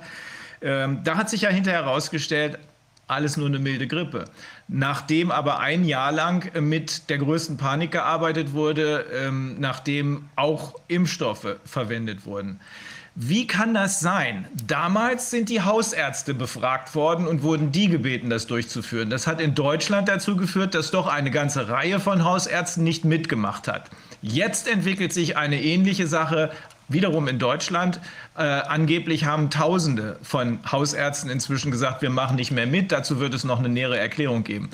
Ähm, da hat sich ja hinterher herausgestellt, alles nur eine milde Grippe. Nachdem aber ein Jahr lang mit der größten Panik gearbeitet wurde, ähm, nachdem auch Impfstoffe verwendet wurden. Wie kann das sein? Damals sind die Hausärzte befragt worden und wurden die gebeten, das durchzuführen. Das hat in Deutschland dazu geführt, dass doch eine ganze Reihe von Hausärzten nicht mitgemacht hat. Jetzt entwickelt sich eine ähnliche Sache wiederum in Deutschland. Äh, angeblich haben Tausende von Hausärzten inzwischen gesagt, wir machen nicht mehr mit. Dazu wird es noch eine nähere Erklärung geben.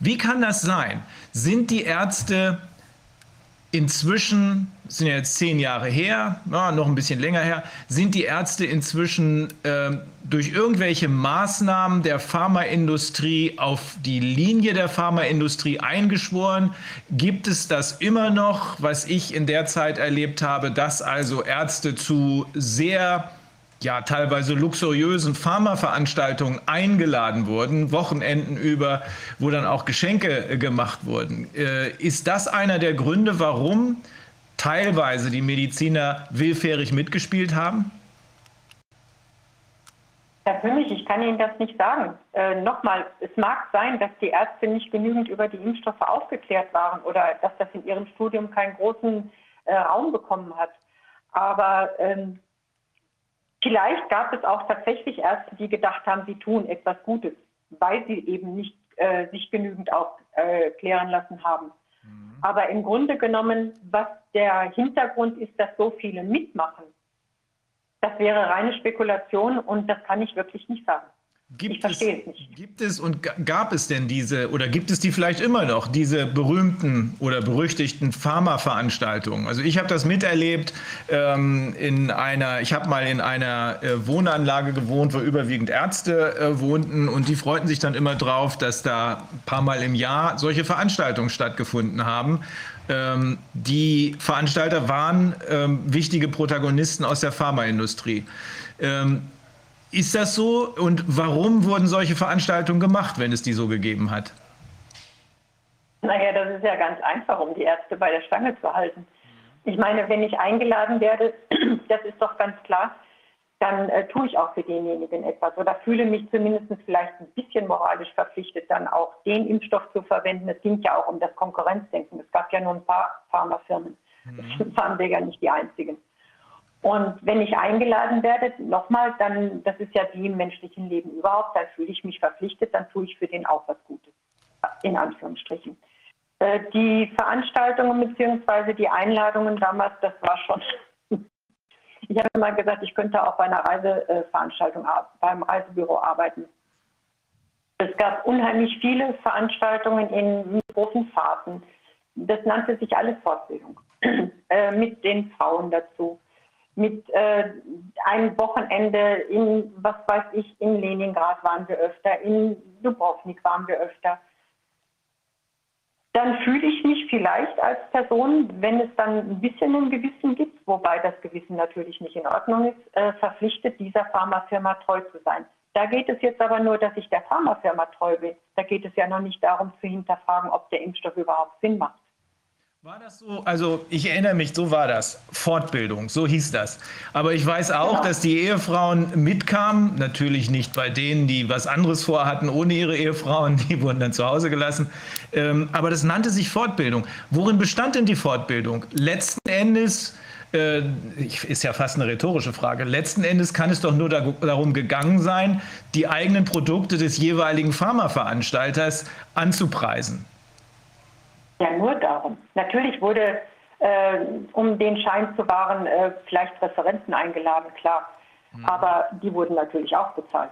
Wie kann das sein? Sind die Ärzte inzwischen, sind ja jetzt zehn Jahre her, ja, noch ein bisschen länger her, sind die Ärzte inzwischen äh, durch irgendwelche Maßnahmen der Pharmaindustrie auf die Linie der Pharmaindustrie eingeschworen? Gibt es das immer noch, was ich in der Zeit erlebt habe, dass also Ärzte zu sehr ja teilweise luxuriösen Pharmaveranstaltungen eingeladen wurden, Wochenenden über, wo dann auch Geschenke äh, gemacht wurden. Äh, ist das einer der Gründe, warum teilweise die Mediziner willfährig mitgespielt haben? König, ich kann Ihnen das nicht sagen. Äh, Nochmal, es mag sein, dass die Ärzte nicht genügend über die Impfstoffe aufgeklärt waren oder dass das in ihrem Studium keinen großen äh, Raum bekommen hat. Aber ähm, Vielleicht gab es auch tatsächlich Ärzte, die gedacht haben, sie tun etwas Gutes, weil sie eben nicht äh, sich genügend aufklären äh, lassen haben. Mhm. Aber im Grunde genommen, was der Hintergrund ist, dass so viele mitmachen, das wäre reine Spekulation und das kann ich wirklich nicht sagen. Gibt es. Gibt es und gab es denn diese, oder gibt es die vielleicht immer noch, diese berühmten oder berüchtigten Pharma-Veranstaltungen? Also ich habe das miterlebt ähm, in einer, ich habe mal in einer äh, Wohnanlage gewohnt, wo überwiegend Ärzte äh, wohnten und die freuten sich dann immer drauf, dass da ein paar Mal im Jahr solche Veranstaltungen stattgefunden haben. Ähm, die Veranstalter waren ähm, wichtige Protagonisten aus der Pharmaindustrie. Ähm, ist das so? Und warum wurden solche Veranstaltungen gemacht, wenn es die so gegeben hat? Naja, das ist ja ganz einfach, um die Ärzte bei der Stange zu halten. Ich meine, wenn ich eingeladen werde, (clears throat) das ist doch ganz klar, dann äh, tue ich auch für denjenigen etwas oder fühle mich zumindest vielleicht ein bisschen moralisch verpflichtet, dann auch den Impfstoff zu verwenden. Es ging ja auch um das Konkurrenzdenken. Es gab ja nur ein paar Pharmafirmen. Mhm. Das waren wir ja nicht die einzigen. Und wenn ich eingeladen werde, nochmal, dann, das ist ja wie im menschlichen Leben überhaupt, dann fühle ich mich verpflichtet, dann tue ich für den auch was Gutes. In Anführungsstrichen. Äh, die Veranstaltungen bzw. die Einladungen damals, das war schon. (laughs) ich habe mal gesagt, ich könnte auch bei einer Reiseveranstaltung beim Reisebüro arbeiten. Es gab unheimlich viele Veranstaltungen in großen Fahrten. Das nannte sich alles Fortbildung. (clears throat) Äh, mit den Frauen dazu mit äh, einem Wochenende in, was weiß ich, in Leningrad waren wir öfter, in Dubrovnik waren wir öfter. Dann fühle ich mich vielleicht als Person, wenn es dann ein bisschen ein Gewissen gibt, wobei das Gewissen natürlich nicht in Ordnung ist, äh, verpflichtet, dieser Pharmafirma treu zu sein. Da geht es jetzt aber nur, dass ich der Pharmafirma treu bin. Da geht es ja noch nicht darum zu hinterfragen, ob der Impfstoff überhaupt Sinn macht. War das so? Also ich erinnere mich, so war das. Fortbildung, so hieß das. Aber ich weiß auch, genau. dass die Ehefrauen mitkamen. Natürlich nicht bei denen, die was anderes vorhatten, ohne ihre Ehefrauen. Die wurden dann zu Hause gelassen. Ähm, aber das nannte sich Fortbildung. Worin bestand denn die Fortbildung? Letzten Endes äh, ist ja fast eine rhetorische Frage. Letzten Endes kann es doch nur darum gegangen sein, die eigenen Produkte des jeweiligen Pharmaveranstalters anzupreisen. Ja, nur darum. Natürlich wurde, äh, um den Schein zu wahren, äh, vielleicht Referenten eingeladen, klar. Mhm. Aber die wurden natürlich auch bezahlt.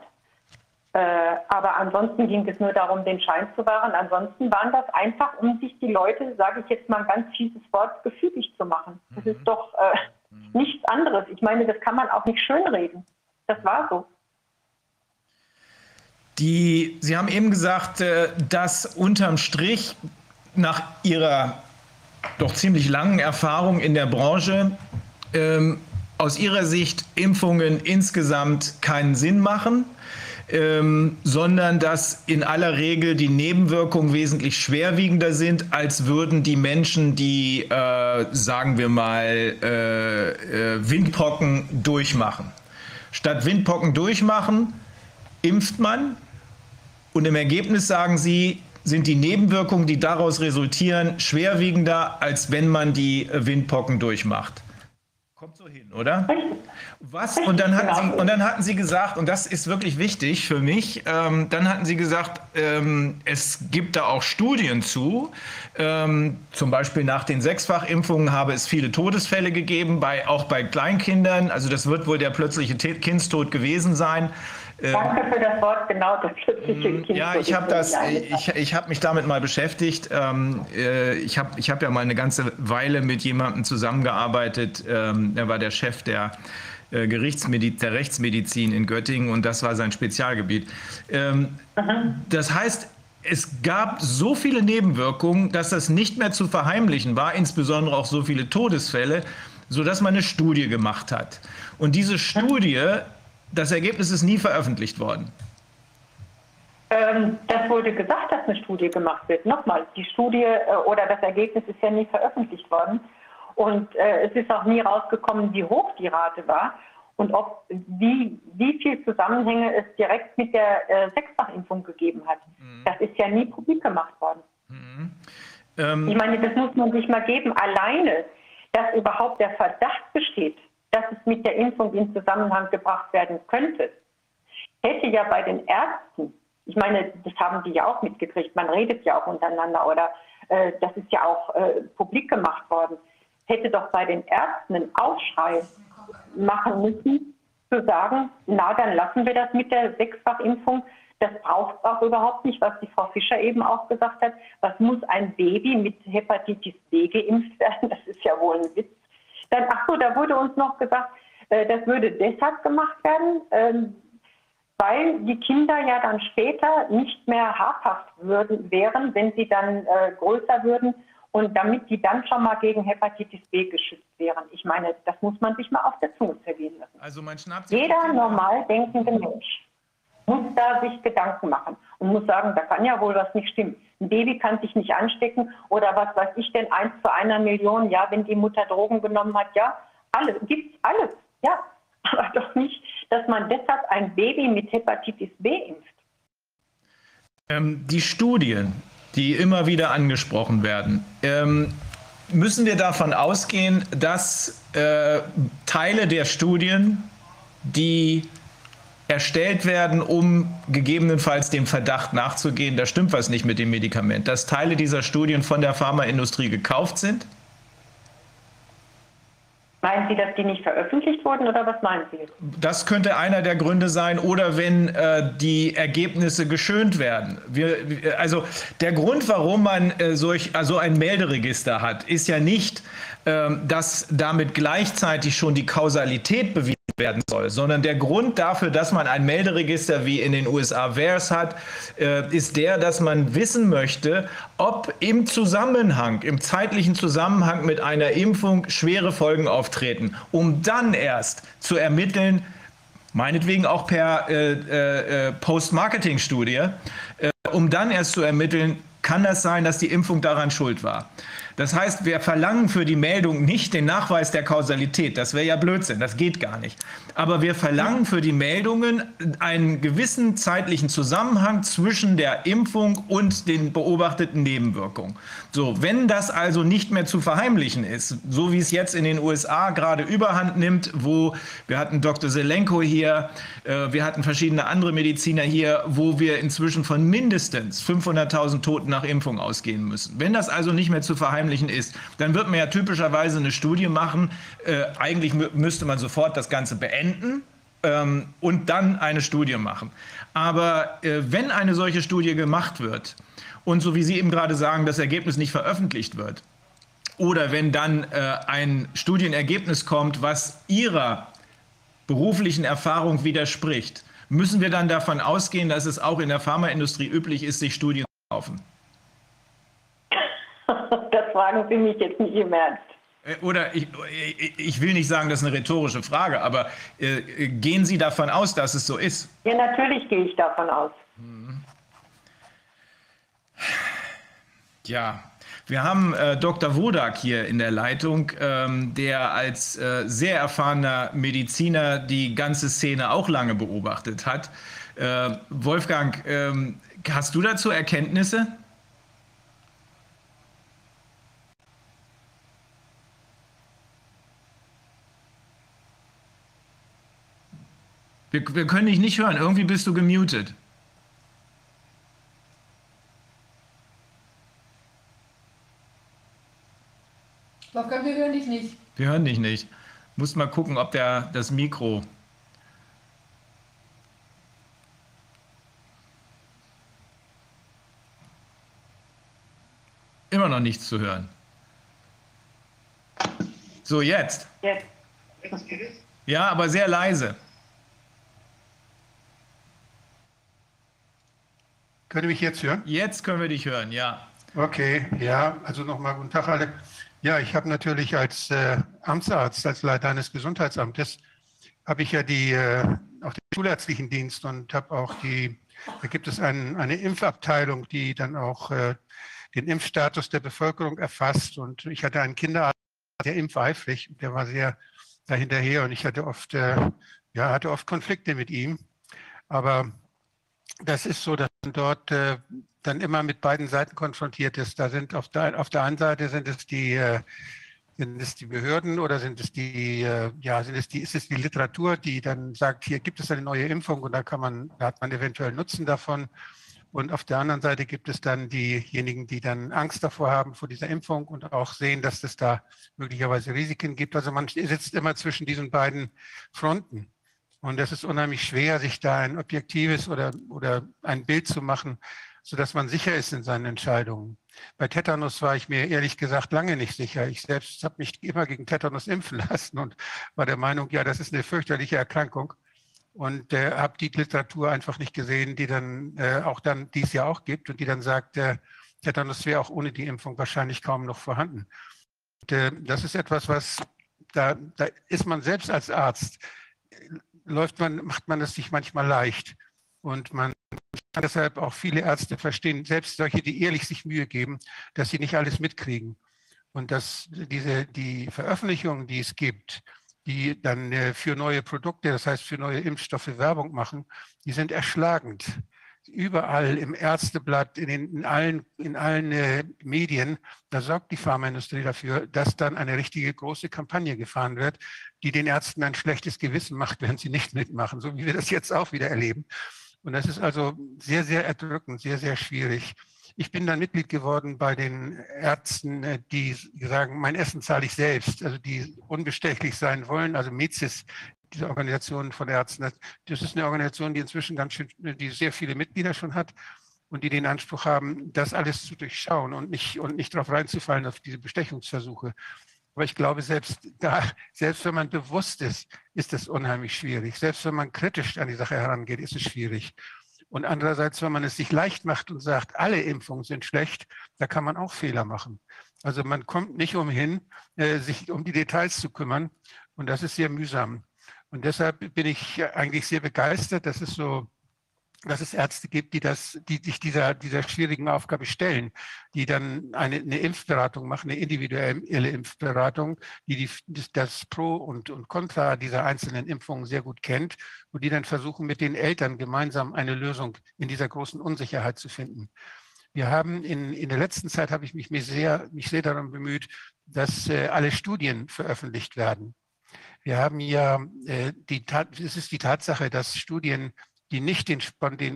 Äh, aber ansonsten ging es nur darum, den Schein zu wahren. Ansonsten waren das einfach, um sich die Leute, sage ich jetzt mal ein ganz fieses Wort, gefügig zu machen. Das mhm. ist doch äh, mhm. nichts anderes. Ich meine, das kann man auch nicht schönreden. Das war so. Die, Sie haben eben gesagt, äh, dass unterm Strich nach Ihrer doch ziemlich langen Erfahrung in der Branche ähm, aus Ihrer Sicht Impfungen insgesamt keinen Sinn machen, ähm, sondern dass in aller Regel die Nebenwirkungen wesentlich schwerwiegender sind, als würden die Menschen, die, äh, sagen wir mal, äh, äh, Windpocken durchmachen. Statt Windpocken durchmachen, impft man und im Ergebnis sagen sie, sind die Nebenwirkungen, die daraus resultieren, schwerwiegender, als wenn man die Windpocken durchmacht. Kommt so hin, oder? Was? Und dann, hatten Sie, und dann hatten Sie gesagt, und das ist wirklich wichtig für mich, ähm, dann hatten Sie gesagt, ähm, es gibt da auch Studien zu. Ähm, zum Beispiel nach den Sechsfachimpfungen habe es viele Todesfälle gegeben, bei, auch bei Kleinkindern. Also das wird wohl der plötzliche Kindstod gewesen sein. Ähm, Danke für das Wort, genau das plötzliche mm, Kind. Ja, ich habe das, ich, ich habe mich damit mal beschäftigt. Ähm, äh, ich habe ich hab ja mal eine ganze Weile mit jemandem zusammengearbeitet, ähm, er war der Chef der äh, Gerichtsmedizin, der Rechtsmedizin in Göttingen und das war sein Spezialgebiet. Das heißt, es gab so viele Nebenwirkungen, dass das nicht mehr zu verheimlichen war, insbesondere auch so viele Todesfälle, sodass man eine Studie gemacht hat. Und diese Studie das Ergebnis ist nie veröffentlicht worden. Ähm, das wurde gesagt, dass eine Studie gemacht wird. Nochmal, die Studie äh, oder das Ergebnis ist ja nie veröffentlicht worden. Und äh, es ist auch nie rausgekommen, wie hoch die Rate war und ob wie, wie viel Zusammenhänge es direkt mit der äh, Sechsfachimpfung gegeben hat. Mhm. Das ist ja nie publik gemacht worden. Mhm. Ähm, ich meine, das muss man sich mal geben. Alleine, dass überhaupt der Verdacht besteht, dass es mit der Impfung in Zusammenhang gebracht werden könnte, hätte ja bei den Ärzten, ich meine, das haben die ja auch mitgekriegt, man redet ja auch untereinander oder äh, das ist ja auch äh, publik gemacht worden, hätte doch bei den Ärzten einen Aufschrei machen müssen, zu sagen, na, dann lassen wir das mit der Sechsfachimpfung. Das braucht auch überhaupt nicht, was die Frau Fischer eben auch gesagt hat. Was muss ein Baby mit Hepatitis B geimpft werden? Das ist ja wohl ein Witz. Dann, ach so, da wurde uns noch gesagt, äh, das würde deshalb gemacht werden, ähm, weil die Kinder ja dann später nicht mehr habhaft würden, wären, wenn sie dann äh, größer würden und damit die dann schon mal gegen Hepatitis B geschützt wären. Ich meine, das muss man sich mal auf der Zunge zergehen lassen. Also man schnappt Jeder normal denkende Mensch muss da sich Gedanken machen und muss sagen, da kann ja wohl was nicht stimmen. Ein Baby kann sich nicht anstecken oder was weiß ich denn, eins zu einer Million, ja, wenn die Mutter Drogen genommen hat, ja, alles, gibt's alles, ja. (laughs) Aber doch nicht, dass man deshalb ein Baby mit Hepatitis B impft. Ähm, die Studien, die immer wieder angesprochen werden, ähm, müssen wir davon ausgehen, dass äh, Teile der Studien, die erstellt werden, um gegebenenfalls dem Verdacht nachzugehen, da stimmt was nicht mit dem Medikament, dass Teile dieser Studien von der Pharmaindustrie gekauft sind? Meinen Sie, dass die nicht veröffentlicht wurden oder was meinen Sie? Das könnte einer der Gründe sein oder wenn äh, die Ergebnisse geschönt werden. Wir, also der Grund, warum man äh, solch, also ein Melderegister hat, ist ja nicht, äh, dass damit gleichzeitig schon die Kausalität bewiesen werden soll, sondern der Grund dafür, dass man ein Melderegister wie in den USA VAERS hat, äh, ist der, dass man wissen möchte, ob im Zusammenhang, im zeitlichen Zusammenhang mit einer Impfung schwere Folgen auftreten, um dann erst zu ermitteln, meinetwegen auch per äh, äh, äh Post-Marketing-Studie, äh, um dann erst zu ermitteln, kann das sein, dass die Impfung daran schuld war. Das heißt, wir verlangen für die Meldung nicht den Nachweis der Kausalität. Das wäre ja Blödsinn, das geht gar nicht. Aber wir verlangen für die Meldungen einen gewissen zeitlichen Zusammenhang zwischen der Impfung und den beobachteten Nebenwirkungen. So, wenn das also nicht mehr zu verheimlichen ist, so wie es jetzt in den USA gerade überhand nimmt, wo wir hatten Dr. Selenko hier, äh, wir hatten verschiedene andere Mediziner hier, wo wir inzwischen von mindestens 500.000 Toten nach Impfung ausgehen müssen. Wenn das also nicht mehr zu verheimlichen ist, dann wird man ja typischerweise eine Studie machen. Äh, eigentlich müsste man sofort das Ganze beenden ähm, und dann eine Studie machen. Aber äh, wenn eine solche Studie gemacht wird, und so wie Sie eben gerade sagen, das Ergebnis nicht veröffentlicht wird, oder wenn dann äh, ein Studienergebnis kommt, was Ihrer beruflichen Erfahrung widerspricht, müssen wir dann davon ausgehen, dass es auch in der Pharmaindustrie üblich ist, sich Studien zu kaufen? (laughs) Das fragen Sie mich jetzt nicht im Ernst. Äh, oder ich, ich will nicht sagen, das ist eine rhetorische Frage, aber äh, gehen Sie davon aus, dass es so ist? Ja, natürlich gehe ich davon aus. Mhm. Ja, wir haben äh, Dr. Wodak hier in der Leitung, ähm, der als äh, sehr erfahrener Mediziner die ganze Szene auch lange beobachtet hat. Äh, Wolfgang, ähm, hast du dazu Erkenntnisse? Wir, wir können dich nicht hören. Irgendwie bist du gemutet. Wolfgang, wir hören dich nicht. Wir hören dich nicht. Muss mal gucken, ob der das Mikro. Immer noch nichts zu hören. So, jetzt. Jetzt. Ja, aber sehr leise. Können Sie mich jetzt hören? Jetzt können wir dich hören, ja. Okay, ja, also nochmal guten Tag alle. Ja, ich habe natürlich als äh, Amtsarzt, als Leiter eines Gesundheitsamtes, habe ich ja die, äh, auch den schulärztlichen Dienst und habe auch die, da gibt es ein, eine Impfabteilung, die dann auch äh, den Impfstatus der Bevölkerung erfasst. Und ich hatte einen Kinderarzt, der impfeifrig, der war sehr dahinterher und ich hatte oft, äh, ja, hatte oft Konflikte mit ihm. Aber das ist so, dass man dort äh, dann immer mit beiden Seiten konfrontiert ist. Da sind auf der, auf der einen Seite sind es die, äh, sind es die Behörden oder sind es die, äh, ja, sind es die, ist es die Literatur, die dann sagt, hier gibt es eine neue Impfung und da kann man, da hat man eventuell Nutzen davon. Und auf der anderen Seite gibt es dann diejenigen, die dann Angst davor haben vor dieser Impfung und auch sehen, dass es da möglicherweise Risiken gibt. Also man sitzt immer zwischen diesen beiden Fronten. Und es ist unheimlich schwer, sich da ein objektives oder, oder ein Bild zu machen, sodass man sicher ist in seinen Entscheidungen. Bei Tetanus war ich mir ehrlich gesagt lange nicht sicher. Ich selbst habe mich immer gegen Tetanus impfen (laughs) lassen und war der Meinung, ja, das ist eine fürchterliche Erkrankung und äh, habe die Literatur einfach nicht gesehen, die dann äh, auch dann, die es ja auch gibt und die dann sagt, äh, Tetanus wäre auch ohne die Impfung wahrscheinlich kaum noch vorhanden. Und, äh, das ist etwas, was da, da ist man selbst als Arzt, läuft man, macht man es sich manchmal leicht. Und man kann deshalb auch viele Ärzte verstehen, selbst solche, die ehrlich sich Mühe geben, dass sie nicht alles mitkriegen. Und dass diese, die Veröffentlichungen, die es gibt, die dann äh, für neue Produkte, das heißt für neue Impfstoffe Werbung machen, die sind erschlagend. Überall im Ärzteblatt, in, den, in allen, in allen äh, Medien, da sorgt die Pharmaindustrie dafür, dass dann eine richtige große Kampagne gefahren wird, die den Ärzten ein schlechtes Gewissen macht, wenn sie nicht mitmachen, so wie wir das jetzt auch wieder erleben. Und das ist also sehr, sehr erdrückend, sehr, sehr schwierig. Ich bin dann Mitglied geworden bei den Ärzten, äh, die sagen, mein Essen zahle ich selbst, also die unbestechlich sein wollen, also MEZIS, diese Organisation von Ärzten. Das ist eine Organisation, die inzwischen ganz schön, die sehr viele Mitglieder schon hat und die den Anspruch haben, das alles zu durchschauen und nicht, und nicht darauf reinzufallen, auf diese Bestechungsversuche. Aber ich glaube, selbst da, selbst wenn man bewusst ist, ist es unheimlich schwierig. Selbst wenn man kritisch an die Sache herangeht, ist es schwierig. Und andererseits, wenn man es sich leicht macht und sagt, alle Impfungen sind schlecht, da kann man auch Fehler machen. Also man kommt nicht umhin, äh, sich um die Details zu kümmern. Und das ist sehr mühsam. Und deshalb bin ich eigentlich sehr begeistert, dass es so dass es Ärzte gibt, die, das, die sich dieser, dieser schwierigen Aufgabe stellen, die dann eine, eine Impfberatung machen, eine individuelle Impfberatung, die, die das Pro und, und Contra dieser einzelnen Impfungen sehr gut kennt und die dann versuchen, mit den Eltern gemeinsam eine Lösung in dieser großen Unsicherheit zu finden. Wir haben in, in der letzten Zeit habe ich mich, sehr, mich sehr darum bemüht, dass äh, alle Studien veröffentlicht werden. Wir haben ja äh, die, es ist die Tatsache, dass Studien die nicht, den,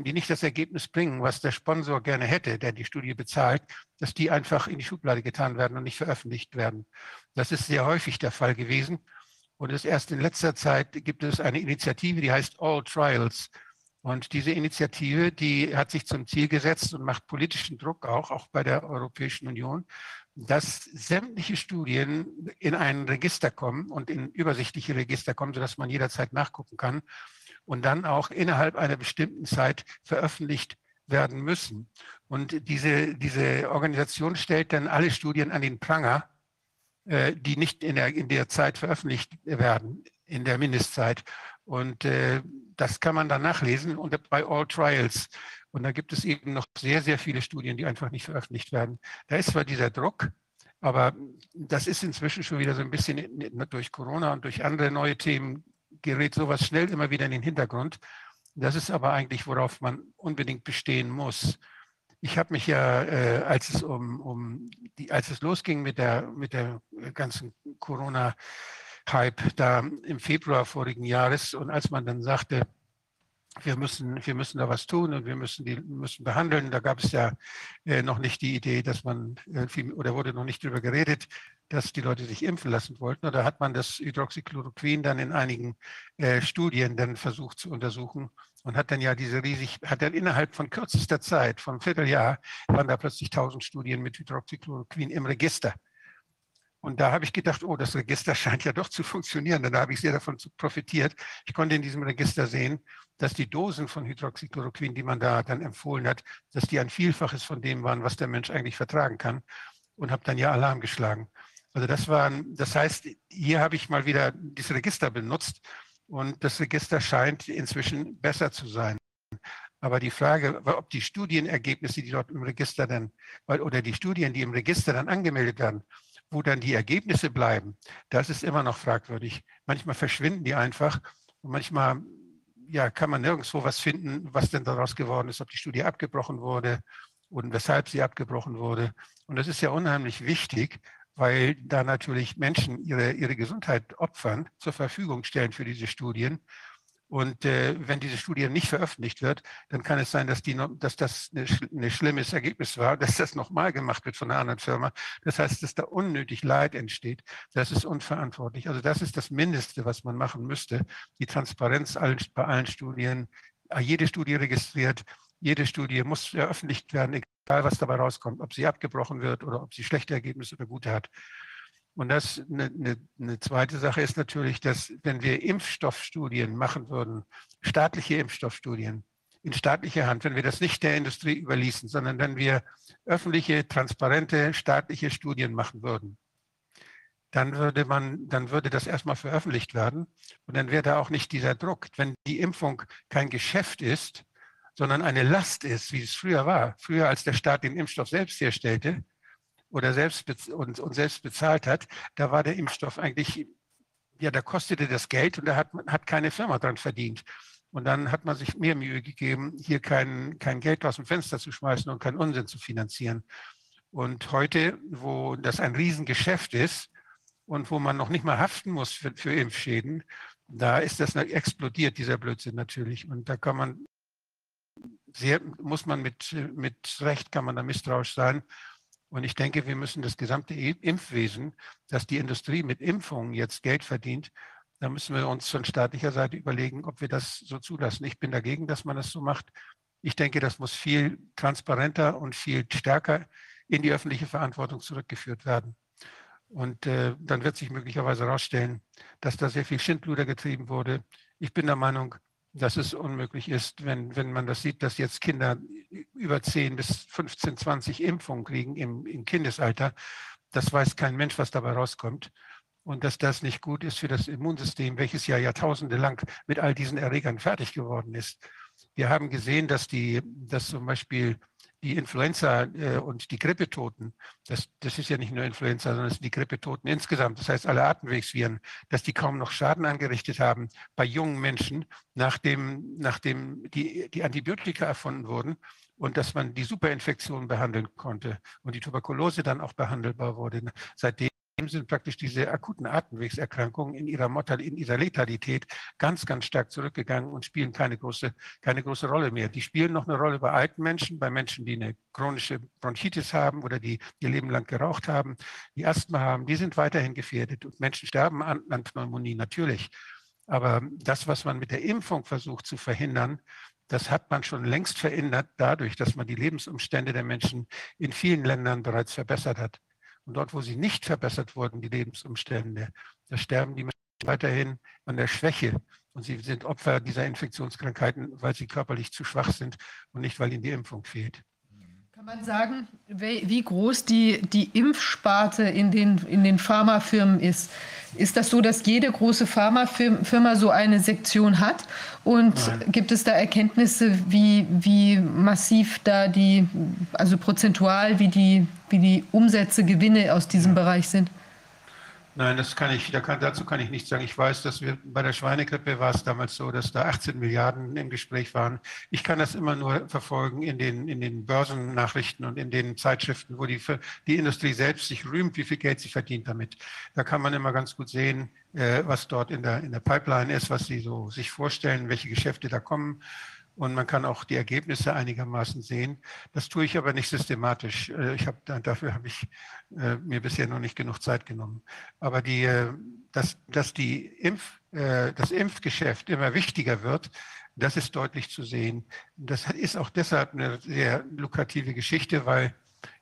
die nicht das Ergebnis bringen, was der Sponsor gerne hätte, der die Studie bezahlt, dass die einfach in die Schublade getan werden und nicht veröffentlicht werden. Das ist sehr häufig der Fall gewesen. Und es erst in letzter Zeit gibt es eine Initiative, die heißt All Trials. Und diese Initiative, die hat sich zum Ziel gesetzt und macht politischen Druck auch, auch bei der Europäischen Union, dass sämtliche Studien in ein Register kommen und in übersichtliche Register kommen, sodass man jederzeit nachgucken kann und dann auch innerhalb einer bestimmten Zeit veröffentlicht werden müssen. Und diese, diese Organisation stellt dann alle Studien an den Pranger, äh, die nicht in der, in der Zeit veröffentlicht werden, in der Mindestzeit. Und äh, das kann man dann nachlesen und bei All Trials. Und da gibt es eben noch sehr, sehr viele Studien, die einfach nicht veröffentlicht werden. Da ist zwar dieser Druck, aber das ist inzwischen schon wieder so ein bisschen durch Corona und durch andere neue Themen gerät sowas schnell immer wieder in den Hintergrund. Das ist aber eigentlich, worauf man unbedingt bestehen muss. Ich habe mich ja, äh, als es um, um die, als es losging mit der mit der ganzen Corona-Hype da im Februar vorigen Jahres und als man dann sagte, wir müssen, wir müssen da was tun und wir müssen die müssen behandeln. Da gab es ja äh, noch nicht die Idee, dass man viel, oder wurde noch nicht darüber geredet, dass die Leute sich impfen lassen wollten. Oder hat man das Hydroxychloroquin dann in einigen äh, Studien dann versucht zu untersuchen und hat dann ja diese riesig, hat dann innerhalb von kürzester Zeit, von einem Vierteljahr, waren da plötzlich tausend Studien mit Hydroxychloroquin im Register. Und da habe ich gedacht, oh, das Register (laughs) scheint ja doch zu funktionieren. Dann habe ich sehr davon profitiert. Ich konnte in diesem Register sehen, dass die Dosen von Hydroxychloroquin, die man da dann empfohlen hat, dass die ein Vielfaches von dem waren, was der Mensch eigentlich vertragen kann. Und habe dann ja Alarm geschlagen. Also das war, das heißt, hier habe ich mal wieder dieses Register benutzt und das Register scheint inzwischen besser zu sein. Aber die Frage, ob die Studienergebnisse, die dort im Register dann, oder die Studien, die im Register dann angemeldet werden, wo dann die Ergebnisse bleiben, das ist immer noch fragwürdig. Manchmal verschwinden die einfach und manchmal ja, kann man nirgendwo was finden, was denn daraus geworden ist, ob die Studie abgebrochen wurde und weshalb sie abgebrochen wurde. Und das ist ja unheimlich wichtig, weil da natürlich Menschen ihre, ihre Gesundheit opfern, zur Verfügung stellen für diese Studien. Und äh, wenn diese Studie nicht veröffentlicht wird, dann kann es sein, dass, die, dass das ein schlimmes Ergebnis war, dass das nochmal gemacht wird von einer anderen Firma. Das heißt, dass da unnötig Leid entsteht. Das ist unverantwortlich. Also das ist das Mindeste, was man machen müsste. Die Transparenz bei allen Studien, jede Studie registriert, jede Studie muss veröffentlicht werden, egal was dabei rauskommt, ob sie abgebrochen wird oder ob sie schlechte Ergebnisse oder gute hat. Und das eine, eine, eine, zweite Sache ist natürlich, dass wenn wir Impfstoffstudien machen würden, staatliche Impfstoffstudien in staatlicher Hand, wenn wir das nicht der Industrie überließen, sondern wenn wir öffentliche, transparente, staatliche Studien machen würden, dann würde man, dann würde das erstmal veröffentlicht werden und dann wäre da auch nicht dieser Druck. Wenn die Impfung kein Geschäft ist, sondern eine Last ist, wie es früher war, früher als der Staat den Impfstoff selbst herstellte, oder selbst und, und selbst bezahlt hat, da war der Impfstoff eigentlich, ja, da kostete das Geld und da hat, hat keine Firma dran verdient. Und dann hat man sich mehr Mühe gegeben, hier kein, kein Geld aus dem Fenster zu schmeißen und keinen Unsinn zu finanzieren. Und heute, wo das ein Riesengeschäft ist und wo man noch nicht mal haften muss für, für Impfschäden, da ist das explodiert, dieser Blödsinn natürlich. Und da kann man sehr, muss man mit, mit Recht, kann man da misstrauisch sein. Und ich denke, wir müssen das gesamte Impfwesen, dass die Industrie mit Impfungen jetzt Geld verdient, da müssen wir uns von staatlicher Seite überlegen, ob wir das so zulassen. Ich bin dagegen, dass man das so macht. Ich denke, das muss viel transparenter und viel stärker in die öffentliche Verantwortung zurückgeführt werden. Und äh, dann wird sich möglicherweise herausstellen, dass da sehr viel Schindluder getrieben wurde. Ich bin der Meinung, dass es unmöglich ist, wenn, wenn man das sieht, dass jetzt Kinder über 10 bis 15, 20 Impfungen kriegen im, im Kindesalter. Das weiß kein Mensch, was dabei rauskommt. Und dass das nicht gut ist für das Immunsystem, welches ja jahrtausende lang mit all diesen Erregern fertig geworden ist. Wir haben gesehen, dass, die, dass zum Beispiel die Influenza äh, und die Grippetoten, das, das ist ja nicht nur Influenza, sondern es sind die Grippetoten insgesamt, das heißt alle Atemwegsviren, dass die kaum noch Schaden angerichtet haben bei jungen Menschen, nachdem, nachdem die, die Antibiotika erfunden wurden und dass man die Superinfektion behandeln konnte und die Tuberkulose dann auch behandelbar wurde. Seitdem sind praktisch diese akuten Atemwegserkrankungen in ihrer, Mortal in ihrer Letalität ganz, ganz stark zurückgegangen und spielen keine große, keine große Rolle mehr. Die spielen noch eine Rolle bei alten Menschen, bei Menschen, die eine chronische Bronchitis haben oder die ihr Leben lang geraucht haben, die Asthma haben, die sind weiterhin gefährdet und Menschen sterben an, an Pneumonie natürlich. Aber das, was man mit der Impfung versucht zu verhindern, das hat man schon längst verändert dadurch, dass man die Lebensumstände der Menschen in vielen Ländern bereits verbessert hat. Und dort, wo sie nicht verbessert wurden, die Lebensumstände, da sterben die Menschen weiterhin an der Schwäche. Und sie sind Opfer dieser Infektionskrankheiten, weil sie körperlich zu schwach sind und nicht, weil ihnen die Impfung fehlt. Kann man sagen, wie groß die, die Impfsparte in den, in den Pharmafirmen ist? Ist das so, dass jede große Pharmafirma so eine Sektion hat? Und Nein. gibt es da Erkenntnisse, wie, wie massiv da die, also prozentual, wie die, wie die Umsätze, Gewinne aus diesem ja. Bereich sind? Nein, das kann ich, da kann, dazu kann ich nichts sagen. Ich weiß, dass wir bei der Schweinegrippe war es damals so, dass da 18 Milliarden im Gespräch waren. Ich kann das immer nur verfolgen in den, in den Börsennachrichten und in den Zeitschriften, wo die, die Industrie selbst sich rühmt, wie viel Geld sie verdient damit. Da kann man immer ganz gut sehen, äh, was dort in der, in der Pipeline ist, was sie so sich vorstellen, welche Geschäfte da kommen und man kann auch die Ergebnisse einigermaßen sehen. Das tue ich aber nicht systematisch. Äh, ich habe dafür habe ich äh, mir bisher noch nicht genug Zeit genommen. Aber die, äh, dass, dass die Impf, das Impfgeschäft immer wichtiger wird, das ist deutlich zu sehen. Das ist auch deshalb eine sehr lukrative Geschichte, weil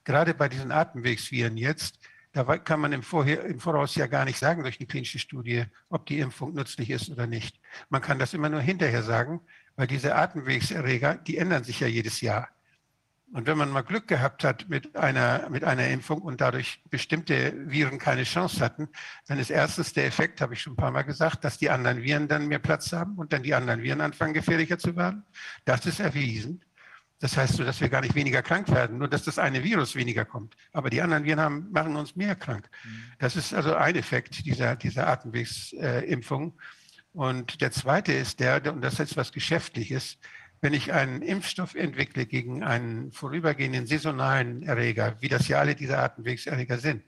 gerade bei diesen Atemwegsviren jetzt, da kann man im, Vorher, im Voraus ja gar nicht sagen durch die klinische Studie, ob die Impfung nützlich ist oder nicht. Man kann das immer nur hinterher sagen, weil diese Atemwegserreger, die ändern sich ja jedes Jahr. Und wenn man mal Glück gehabt hat mit einer, mit einer Impfung und dadurch bestimmte Viren keine Chance hatten, dann ist erstens der Effekt, habe ich schon ein paar Mal gesagt, dass die anderen Viren dann mehr Platz haben und dann die anderen Viren anfangen gefährlicher zu werden. Das ist erwiesen. Das heißt so, dass wir gar nicht weniger krank werden, nur dass das eine Virus weniger kommt. Aber die anderen Viren haben, machen uns mehr krank. Mhm. Das ist also ein Effekt dieser, dieser Atemwegsimpfung. Äh, und der zweite ist der, und das ist was Geschäftliches, wenn ich einen Impfstoff entwickle gegen einen vorübergehenden saisonalen Erreger, wie das ja alle diese Atemwegserreger sind,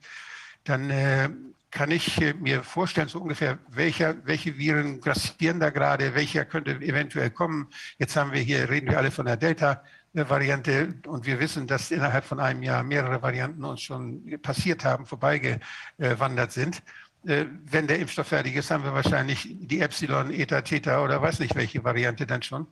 dann äh, kann ich äh, mir vorstellen, so ungefähr, welcher, welche Viren grassieren da gerade, welcher könnte eventuell kommen. Jetzt haben wir hier, reden wir alle von der Delta-Variante und wir wissen, dass innerhalb von einem Jahr mehrere Varianten uns schon passiert haben, vorbeigewandert sind. Äh, wenn der Impfstoff fertig ist, haben wir wahrscheinlich die Epsilon, Eta, Theta oder weiß nicht welche Variante dann schon.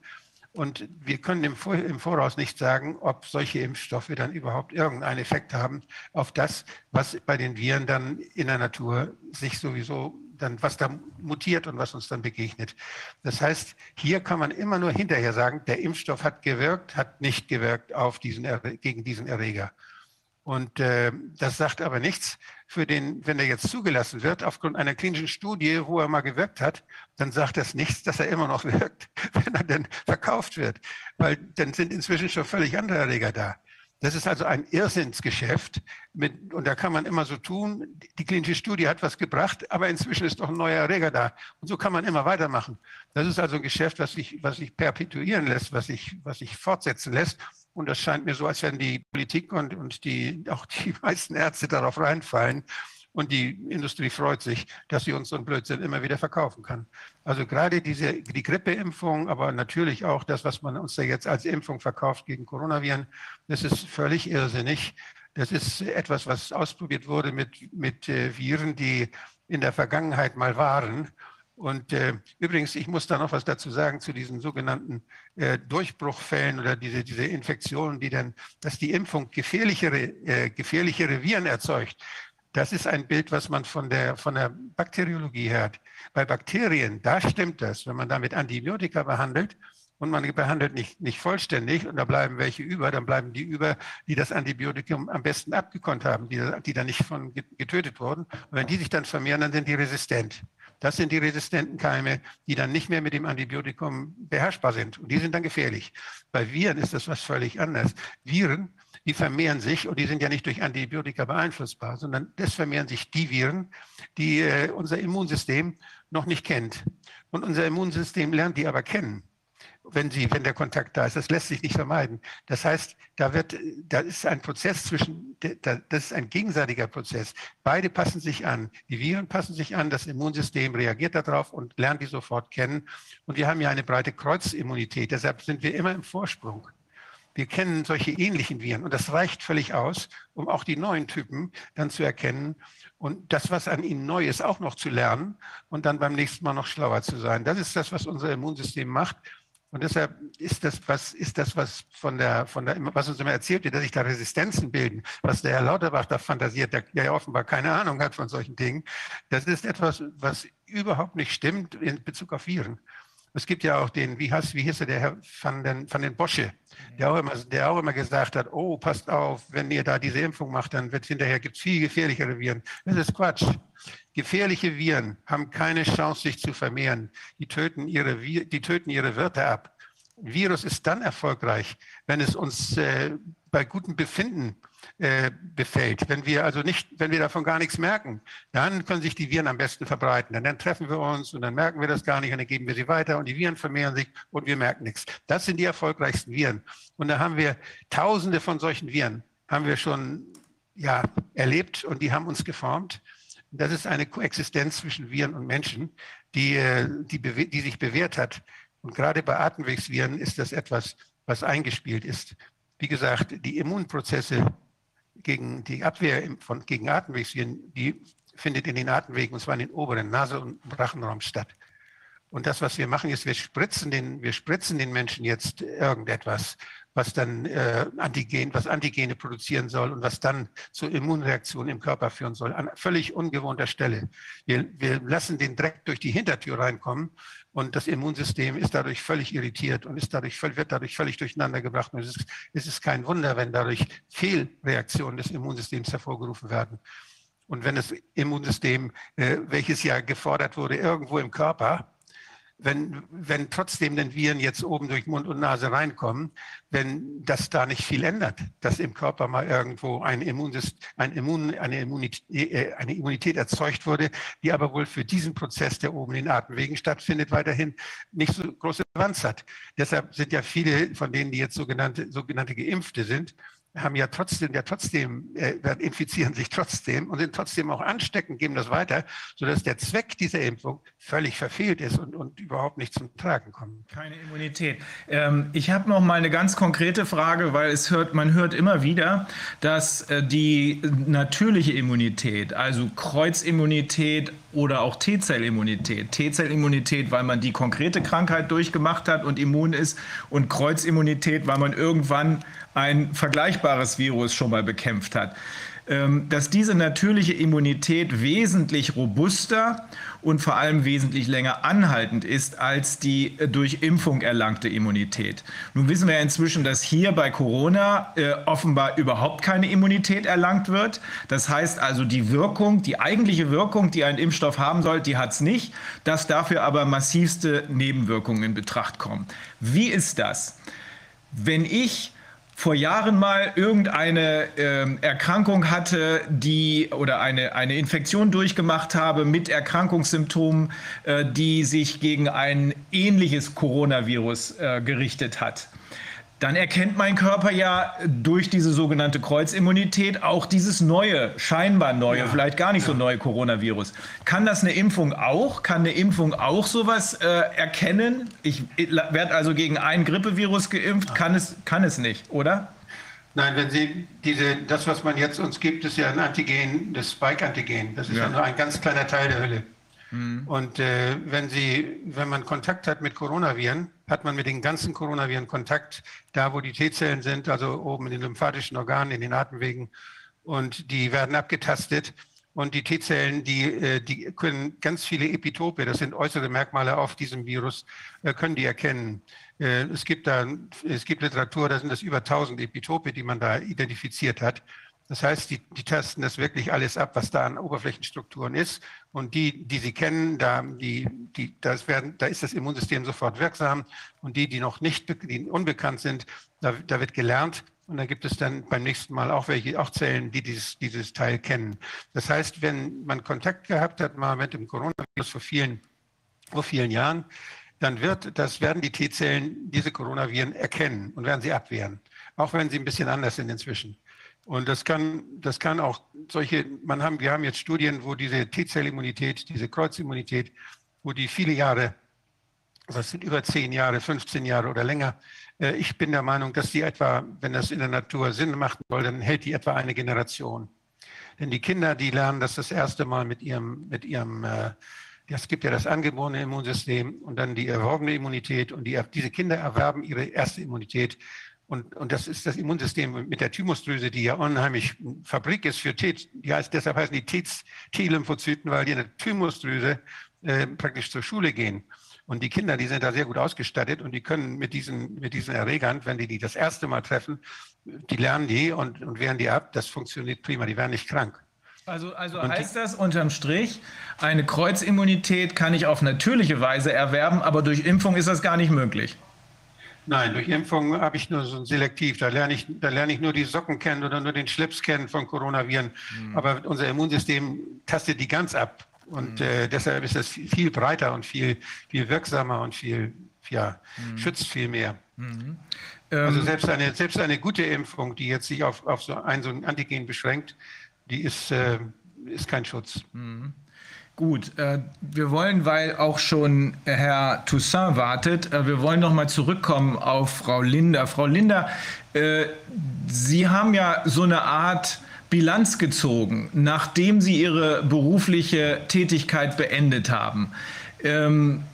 Und wir können im, Voraus nicht sagen, ob solche Impfstoffe dann überhaupt irgendeinen Effekt haben auf das, was bei den Viren dann in der Natur sich sowieso dann, was da mutiert und was uns dann begegnet. Das heißt, hier kann man immer nur hinterher sagen, der Impfstoff hat gewirkt, hat nicht gewirkt auf diesen, gegen diesen Erreger. Und äh, das sagt aber nichts für den, wenn er jetzt zugelassen wird, aufgrund einer klinischen Studie, wo er mal gewirkt hat, dann sagt das nichts, dass er immer noch (laughs) wirkt, wenn er denn verkauft wird. Weil dann sind inzwischen schon völlig andere Erreger da. Das ist also ein Irrsinnsgeschäft. Mit, und da kann man immer so tun, die klinische Studie hat was gebracht, aber inzwischen ist doch ein neuer Erreger da. Und so kann man immer weitermachen. Das ist also ein Geschäft, was sich, was sich perpetuieren lässt, was sich, was sich fortsetzen lässt. Und das scheint mir so, als wenn die Politik und, und die, auch die (laughs) meisten Ärzte darauf reinfallen. Und die Industrie freut sich, dass sie uns so einen Blödsinn immer wieder verkaufen kann. Also gerade diese, die Grippeimpfung, aber natürlich auch das, was man uns da jetzt als Impfung verkauft gegen Coronaviren, das ist völlig irrsinnig. Das ist etwas, was ausprobiert wurde mit, mit äh, Viren, die in der Vergangenheit mal waren und äh, übrigens, ich muss da noch was dazu sagen zu diesen sogenannten äh, Durchbruchfällen oder diese, diese Infektionen, die dann, dass die Impfung gefährlichere, äh, gefährlichere Viren erzeugt. Das ist ein Bild, was man von der, von der Bakteriologie hört. Bei Bakterien, da stimmt das. Wenn man damit Antibiotika behandelt und man behandelt nicht, nicht vollständig und da bleiben welche über, dann bleiben die über, die das Antibiotikum am besten abgekonnt haben, die, die da nicht von getötet wurden. Und wenn die sich dann vermehren, dann sind die resistent. Das sind die resistenten Keime, die dann nicht mehr mit dem Antibiotikum beherrschbar sind. Und die sind dann gefährlich. Bei Viren ist das was völlig anderes. Viren, die vermehren sich und die sind ja nicht durch Antibiotika beeinflussbar, sondern das vermehren sich die Viren, die äh, unser Immunsystem noch nicht kennt. Und unser Immunsystem lernt die aber kennen wenn, sie, wenn der Kontakt da ist. Das lässt sich nicht vermeiden. Das heißt, da, wird, da ist ein Prozess zwischen, das ist ein gegenseitiger Prozess. Beide passen sich an. Die Viren passen sich an, das Immunsystem reagiert darauf und lernt die sofort kennen. Und wir haben ja eine breite Kreuzimmunität, deshalb sind wir immer im Vorsprung. Wir kennen solche ähnlichen Viren und das reicht völlig aus, um auch die neuen Typen dann zu erkennen und das, was an ihnen neu ist, auch noch zu lernen und dann beim nächsten Mal noch schlauer zu sein. Das ist das, was unser Immunsystem macht. Und deshalb ist das, was ist das, was von der, von der, was uns immer erzählt wird, dass sich da Resistenzen bilden, was der Herr Lauterbach da fantasiert, der ja offenbar keine Ahnung hat von solchen Dingen. Das ist etwas, was überhaupt nicht stimmt in Bezug auf Viren. Es gibt ja auch den, wie heißt, wie hieß er, der Herr van den, van den Bosche, der auch, immer, der auch immer gesagt hat, oh, passt auf, wenn ihr da diese Impfung macht, dann wird hinterher gibt es viel gefährlichere Viren. Das ist Quatsch. Gefährliche Viren haben keine Chance, sich zu vermehren. Die töten ihre, die töten ihre Wirte ab. Virus ist dann erfolgreich, wenn es uns äh, bei gutem Befinden äh, befällt. Wenn wir also nicht, wenn wir davon gar nichts merken, dann können sich die Viren am besten verbreiten. Und dann treffen wir uns und dann merken wir das gar nicht und dann geben wir sie weiter und die Viren vermehren sich und wir merken nichts. Das sind die erfolgreichsten Viren. Und da haben wir Tausende von solchen Viren, haben wir schon ja, erlebt und die haben uns geformt. Das ist eine Koexistenz zwischen Viren und Menschen, die, äh, die, die sich bewährt hat. Und gerade bei Atemwegsviren ist das etwas, was eingespielt ist. Wie gesagt, die Immunprozesse gegen die Abwehr von, gegen Atemwegsviren, die findet in den Atemwegen, und zwar in den oberen Nase- und Rachenraum statt. Und das, was wir machen, ist, wir spritzen den, wir spritzen den Menschen jetzt irgendetwas, was dann äh, Antigen, was Antigene produzieren soll und was dann zur Immunreaktion im Körper führen soll, an völlig ungewohnter Stelle. Wir, wir lassen den Dreck durch die Hintertür reinkommen und das Immunsystem ist dadurch völlig irritiert und ist dadurch, wird dadurch völlig durcheinander gebracht. Und es ist, es ist kein Wunder, wenn dadurch Fehlreaktionen des Immunsystems hervorgerufen werden. Und wenn das Immunsystem, äh, welches ja gefordert wurde, irgendwo im Körper, wenn, wenn trotzdem den Viren jetzt oben durch Mund und Nase reinkommen, wenn das da nicht viel ändert, dass im Körper mal irgendwo ein Immunsystem, ein Immun, eine, Immunität, äh, eine Immunität erzeugt wurde, die aber wohl für diesen Prozess, der oben in den Atemwegen stattfindet, weiterhin nicht so große Relevanz hat. Deshalb sind ja viele von denen, die jetzt sogenannte, sogenannte Geimpfte sind, haben ja trotzdem, ja trotzdem, äh, infizieren sich trotzdem und sind trotzdem auch ansteckend, geben das weiter, sodass der Zweck dieser Impfung völlig verfehlt ist und, und überhaupt nicht zum Tragen kommt. Keine Immunität. Ähm, ich habe noch mal eine ganz konkrete Frage, weil es hört, man hört immer wieder, dass äh, die natürliche Immunität, also Kreuzimmunität oder auch T-Zellimmunität, T-Zellimmunität, weil man die konkrete Krankheit durchgemacht hat und immun ist und Kreuzimmunität, weil man irgendwann ein vergleichbares Virus schon mal bekämpft hat. Ähm, dass diese natürliche Immunität wesentlich robuster und vor allem wesentlich länger anhaltend ist als die äh, durch Impfung erlangte Immunität. Nun wissen wir inzwischen, dass hier bei Corona äh, offenbar überhaupt keine Immunität erlangt wird. Das heißt also, die Wirkung, die eigentliche Wirkung, die ein Impfstoff haben soll, die hat es nicht, dass dafür aber massivste Nebenwirkungen in Betracht kommen. Wie ist das? Wenn ich vor Jahren mal irgendeine äh, Erkrankung hatte, die oder eine, eine Infektion durchgemacht habe mit Erkrankungssymptomen, äh, die sich gegen ein ähnliches Coronavirus äh, gerichtet hat dann erkennt mein Körper ja durch diese sogenannte Kreuzimmunität auch dieses neue, scheinbar neue, ja. vielleicht gar nicht ja. so neue Coronavirus. Kann das eine Impfung auch? Kann eine Impfung auch sowas äh, erkennen? Ich werde also gegen ein Grippevirus geimpft, kann es, kann es nicht, oder? Nein, wenn Sie diese, das, was man jetzt uns gibt, ist ja ein Antigen, das Spike-Antigen. Das ist ja. ja nur ein ganz kleiner Teil der Hülle. Mhm. Und äh, wenn, Sie, wenn man Kontakt hat mit Coronaviren, hat man mit den ganzen Coronaviren Kontakt, da wo die T-Zellen sind, also oben in den lymphatischen Organen, in den Atemwegen. Und die werden abgetastet. Und die T-Zellen, die, äh, die können ganz viele Epitope, das sind äußere Merkmale auf diesem Virus, äh, können die erkennen. Äh, es gibt da, es gibt Literatur, da sind das über 1000 Epitope, die man da identifiziert hat. Das heißt, die, die tasten das wirklich alles ab, was da an Oberflächenstrukturen ist. Und die, die Sie kennen, da, die, die, das werden, da ist das Immunsystem sofort wirksam. Und die, die noch nicht die unbekannt sind, da, da wird gelernt. Und da gibt es dann beim nächsten Mal auch welche, auch Zellen, die dieses, dieses Teil kennen. Das heißt, wenn man Kontakt gehabt hat mal mit dem Coronavirus vor vielen, vor vielen Jahren, dann wird, das werden die T-Zellen diese Coronaviren erkennen und werden sie abwehren. Auch wenn sie ein bisschen anders sind inzwischen. Und das kann, das kann auch solche, man haben, wir haben jetzt Studien, wo diese T-Zellimmunität, diese Kreuzimmunität, wo die viele Jahre, das sind über 10 Jahre, 15 Jahre oder länger, äh, ich bin der Meinung, dass die etwa, wenn das in der Natur Sinn machen soll, dann hält die etwa eine Generation. Denn die Kinder, die lernen das das erste Mal mit ihrem, mit ihrem, es äh, gibt ja das angeborene Immunsystem und dann die erworbene Immunität und die, diese Kinder erwerben ihre erste Immunität und, und das ist das Immunsystem mit der Thymusdrüse, die ja unheimlich Fabrik ist für T, die heißt, deshalb heißen die T-Lymphozyten, weil die in der Thymusdrüse äh, praktisch zur Schule gehen. Und die Kinder, die sind da sehr gut ausgestattet und die können mit diesen, mit diesen Erregern, wenn die die das erste Mal treffen, die lernen die und, und wehren die ab. Das funktioniert prima, die werden nicht krank. Also, also heißt das unterm Strich, eine Kreuzimmunität kann ich auf natürliche Weise erwerben, aber durch Impfung ist das gar nicht möglich. Nein, durch Impfung habe ich nur so ein Selektiv. Da lerne ich, da lerne ich nur die Socken kennen oder nur den Schlips kennen von Coronaviren. Mhm. Aber unser Immunsystem tastet die ganz ab. Und mhm. äh, deshalb ist es viel breiter und viel, viel wirksamer und viel, ja, mhm. schützt viel mehr. Mhm. Also ähm, selbst eine, selbst eine gute Impfung, die jetzt sich auf, auf so ein, so ein Antigen beschränkt, die ist, äh, ist kein Schutz. Mhm. Gut, äh, wir wollen, weil auch schon Herr Toussaint wartet, äh, wir wollen noch mal zurückkommen auf Frau Linder. Frau Linder, äh, Sie haben ja so eine Art Bilanz gezogen, nachdem Sie Ihre berufliche Tätigkeit beendet haben. Ähm,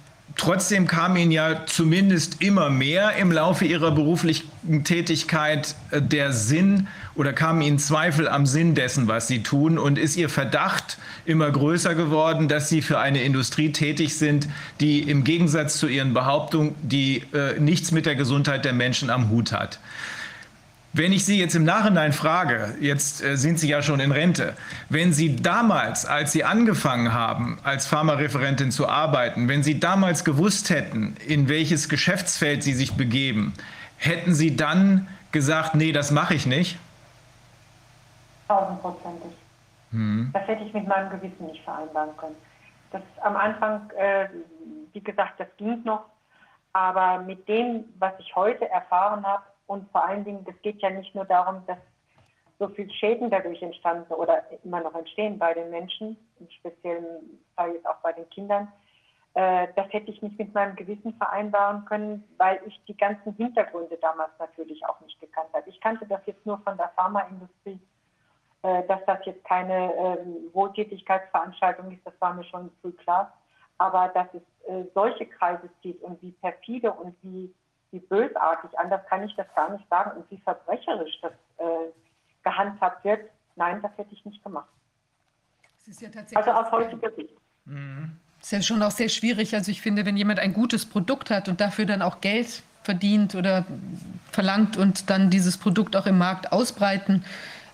Trotzdem kam Ihnen ja zumindest immer mehr im Laufe Ihrer beruflichen Tätigkeit äh, der Sinn oder kamen Ihnen Zweifel am Sinn dessen, was Sie tun? Und ist Ihr Verdacht immer größer geworden, dass Sie für eine Industrie tätig sind, die im Gegensatz zu Ihren Behauptungen, die äh, nichts mit der Gesundheit der Menschen am Hut hat? Wenn ich Sie jetzt im Nachhinein frage, jetzt äh, sind Sie ja schon in Rente, wenn Sie damals, als Sie angefangen haben, als Pharmareferentin zu arbeiten, wenn Sie damals gewusst hätten, in welches Geschäftsfeld Sie sich begeben, hätten Sie dann gesagt, nee, das mache ich nicht? Tausendprozentig. Hm. Das hätte ich mit meinem Gewissen nicht vereinbaren können. Das am Anfang, äh, wie gesagt, das ging noch, aber mit dem, was ich heute erfahren habe, und vor allen Dingen, es geht ja nicht nur darum, dass so viel Schäden dadurch entstanden oder immer noch entstehen bei den Menschen, im speziellen Fall jetzt auch bei den Kindern. Äh, das hätte ich nicht mit meinem Gewissen vereinbaren können, weil ich die ganzen Hintergründe damals natürlich auch nicht gekannt habe. Ich kannte das jetzt nur von der Pharmaindustrie, äh, dass das jetzt keine ähm, Wohltätigkeitsveranstaltung ist, das war mir schon früh klar. Aber dass es äh, solche Kreise zieht und wie perfide und wie wie bösartig, anders kann ich das gar nicht sagen, und wie verbrecherisch das äh, gehandhabt wird, nein, das hätte ich nicht gemacht. Ja also aus heutiger Sicht. Mhm. ist ja schon auch sehr schwierig. Also ich finde, wenn jemand ein gutes Produkt hat und dafür dann auch Geld verdient oder verlangt und dann dieses Produkt auch im Markt ausbreiten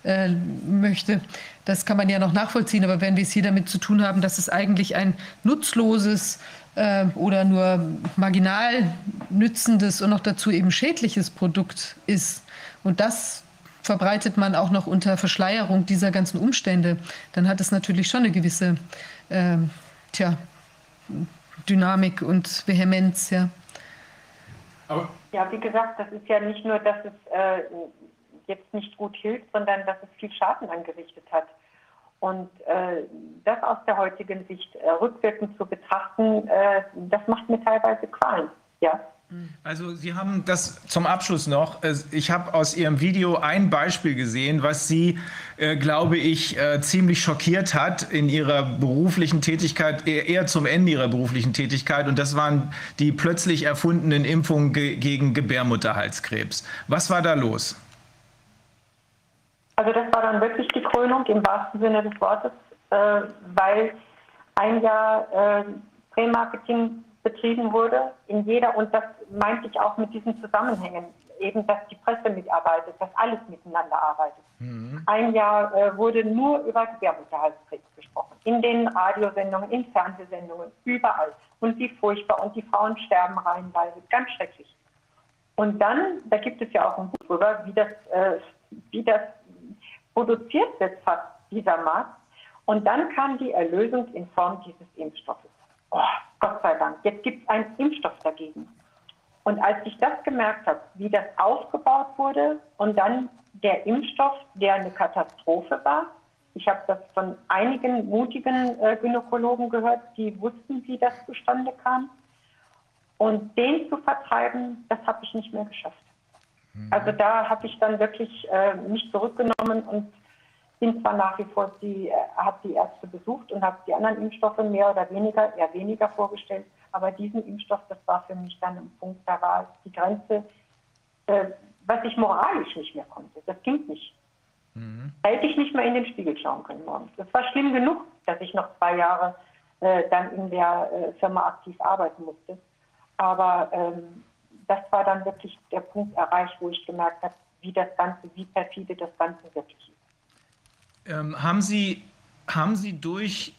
äh, möchte, das kann man ja noch nachvollziehen. Aber wenn wir es hier damit zu tun haben, dass es eigentlich ein nutzloses äh, oder nur marginal nützendes und noch dazu eben schädliches Produkt ist und das verbreitet man auch noch unter Verschleierung dieser ganzen Umstände, dann hat es natürlich schon eine gewisse äh, tja, Dynamik und Vehemenz. Ja. Aber ja, wie gesagt, das ist ja nicht nur, dass es äh, jetzt nicht gut hilft, sondern dass es viel Schaden angerichtet hat. Und äh, das aus der heutigen Sicht äh, rückwirkend zu betrachten, äh, das macht mir teilweise Qualen. Ja. Also Sie haben das zum Abschluss noch. Äh, ich habe aus Ihrem Video ein Beispiel gesehen, was Sie, äh, glaube ich, äh, ziemlich schockiert hat in Ihrer beruflichen Tätigkeit, eher zum Ende Ihrer beruflichen Tätigkeit. Und das waren die plötzlich erfundenen Impfungen ge gegen Gebärmutterhalskrebs. Was war da los? Also das war dann wirklich die Krönung im wahrsten Sinne des Wortes, äh, weil ein Jahr äh, Prämarketing betrieben wurde in jeder, und das meinte ich auch mit diesen Zusammenhängen, eben, dass die Presse mitarbeitet, dass alles miteinander arbeitet. Mhm. Ein Jahr äh, wurde nur über Gebärmutterhalskrebs gesprochen, in den Radiosendungen, in Fernsehsendungen, überall. Und wie furchtbar, und die Frauen sterben reihenweise, ganz schrecklich. Und dann, da gibt es ja auch ein Buch drüber, wie das, äh, wie das produziert wird fast dieser Markt. Und dann kam die Erlösung in Form dieses Impfstoffes. Oh, Gott sei Dank, jetzt gibt es einen Impfstoff dagegen. Und als ich das gemerkt habe, wie das aufgebaut wurde und dann der Impfstoff, der eine Katastrophe war, ich habe das von einigen mutigen äh, Gynäkologen gehört, die wussten, wie das zustande kam. Und den zu vertreiben, das habe ich nicht mehr geschafft. Mhm. Also da habe ich dann wirklich äh, mich zurückgenommen und bin zwar nach wie vor die, äh, habe die Ärzte besucht und habe die anderen Impfstoffe mehr oder weniger, eher weniger vorgestellt, aber diesen Impfstoff, das war für mich dann ein Punkt, da war die Grenze, äh, was ich moralisch nicht mehr konnte. Das ging nicht. Mhm. Da hätte ich nicht mehr in den Spiegel schauen können morgens. Das war schlimm genug, dass ich noch zwei Jahre äh, dann in der äh, Firma aktiv arbeiten musste. Aber ähm, das war dann wirklich der Punkt erreicht, wo ich gemerkt habe, wie das Ganze, wie perfide das Ganze wirklich ist. Ähm, haben, Sie, haben Sie durch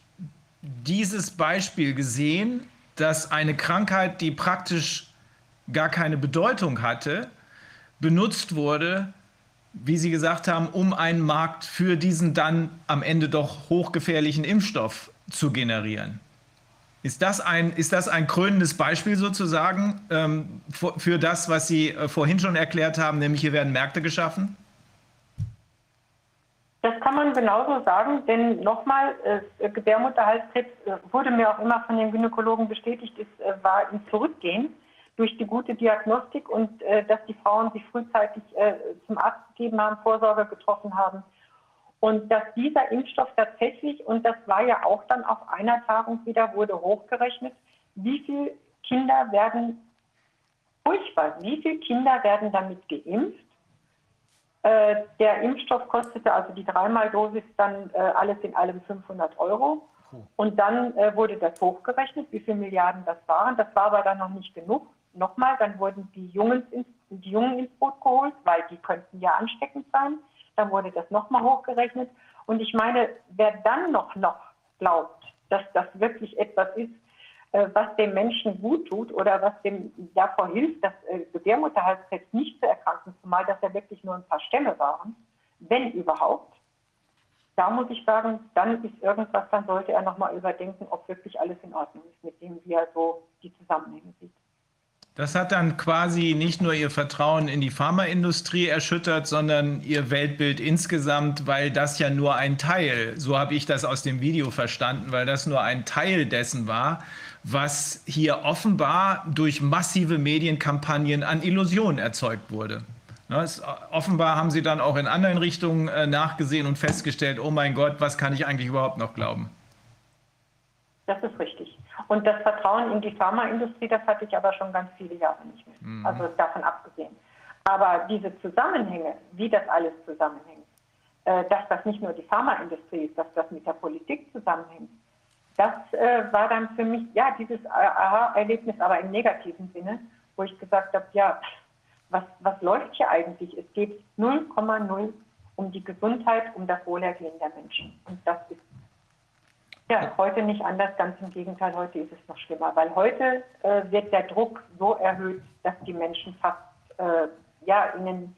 dieses Beispiel gesehen, dass eine Krankheit, die praktisch gar keine Bedeutung hatte, benutzt wurde, wie Sie gesagt haben, um einen Markt für diesen dann am Ende doch hochgefährlichen Impfstoff zu generieren. Ist das ein, ist das ein krönendes Beispiel sozusagen ähm, für, das, was Sie äh, vorhin schon erklärt haben, nämlich hier werden Märkte geschaffen? Das kann man genauso sagen, denn nochmal, äh, Gebärmutterhalskrebs äh, wurde mir auch immer von den Gynäkologen bestätigt, es äh, war im Zurückgehen durch die gute Diagnostik und äh, dass die Frauen sich frühzeitig äh, zum Arzt gegeben haben, Vorsorge getroffen haben. Und dass dieser Impfstoff tatsächlich, und das war ja auch dann auf einer Tagung wieder, wurde hochgerechnet, wie viele Kinder werden, furchtbar, wie viele Kinder werden damit geimpft? Äh, der Impfstoff kostete, also die Dreimaldosis, dann äh, alles in allem 500 Euro. Und dann äh, wurde das hochgerechnet, wie viele Milliarden das waren. Das war aber dann noch nicht genug. Nochmal, dann wurden die Jungen, ins, die Jungen ins Boot geholt, weil die könnten ja ansteckend sein. Dann wurde das nochmal hochgerechnet. Und ich meine, wer dann noch, noch glaubt, dass das wirklich etwas ist, äh, was dem Menschen gut tut oder was dem davor hilft, dass äh, Gebärmutterhalskrebs nicht zu erkranken, zumal das ja wirklich nur ein paar Stämme waren, wenn überhaupt, da muss ich sagen, dann ist irgendwas, dann sollte er nochmal überdenken, ob wirklich alles in Ordnung ist, mit dem, wie er so die Zusammenhänge sieht. Das hat dann quasi nicht nur ihr Vertrauen in die Pharmaindustrie erschüttert, sondern ihr Weltbild insgesamt, weil das ja nur ein Teil, so habe ich das aus dem Video verstanden, weil das nur ein Teil dessen war, was hier offenbar durch massive Medienkampagnen an Illusionen erzeugt wurde. Das, offenbar haben sie dann auch in anderen Richtungen äh, nachgesehen und festgestellt, oh mein Gott, was kann ich eigentlich überhaupt noch glauben? Das ist richtig. Und das Vertrauen in die Pharmaindustrie, das hatte ich aber schon ganz viele Jahre nicht mehr. Mhm. Also davon abgesehen. Aber diese Zusammenhänge, wie das alles zusammenhängt, äh, dass das nicht nur die Pharmaindustrie ist, dass das mit der Politik zusammenhängt, das äh, war dann für mich, ja, dieses Aha-Erlebnis, aber im negativen Sinne, wo ich gesagt habe, ja, was, was läuft hier eigentlich? Es geht 0,0 um die Gesundheit, um das Wohlergehen der Menschen. Und das ist ja, heute nicht anders, ganz im Gegenteil, heute ist es noch schlimmer, weil heute äh, wird der Druck so erhöht, dass die Menschen fast äh, ja, ihnen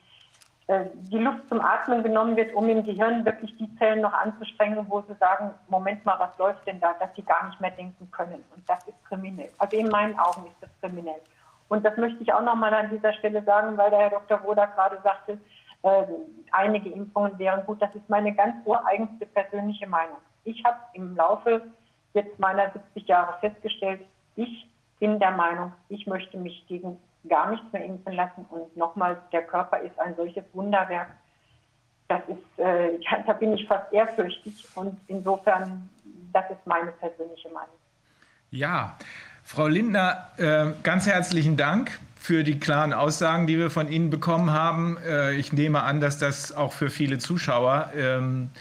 äh, die Luft zum Atmen genommen wird, um im Gehirn wirklich die Zellen noch anzustrengen, wo sie sagen, Moment mal, was läuft denn da, dass sie gar nicht mehr denken können. Und das ist kriminell. Also in meinen Augen ist das kriminell. Und das möchte ich auch noch mal an dieser Stelle sagen, weil der Herr Dr. Woda gerade sagte, äh, einige Impfungen wären gut. Das ist meine ganz ureigenste persönliche Meinung. Ich habe im Laufe jetzt meiner 70 Jahre festgestellt, ich bin der Meinung, ich möchte mich gegen gar nichts mehr impfen lassen. Und nochmal, der Körper ist ein solches Wunderwerk. Das ist, äh, (laughs) da bin ich fast ehrfürchtig. Und insofern, das ist meine persönliche Meinung. Ja, Frau Lindner, äh, ganz herzlichen Dank für die klaren Aussagen, die wir von Ihnen bekommen haben. Äh, ich nehme an, dass das auch für viele Zuschauer ähm,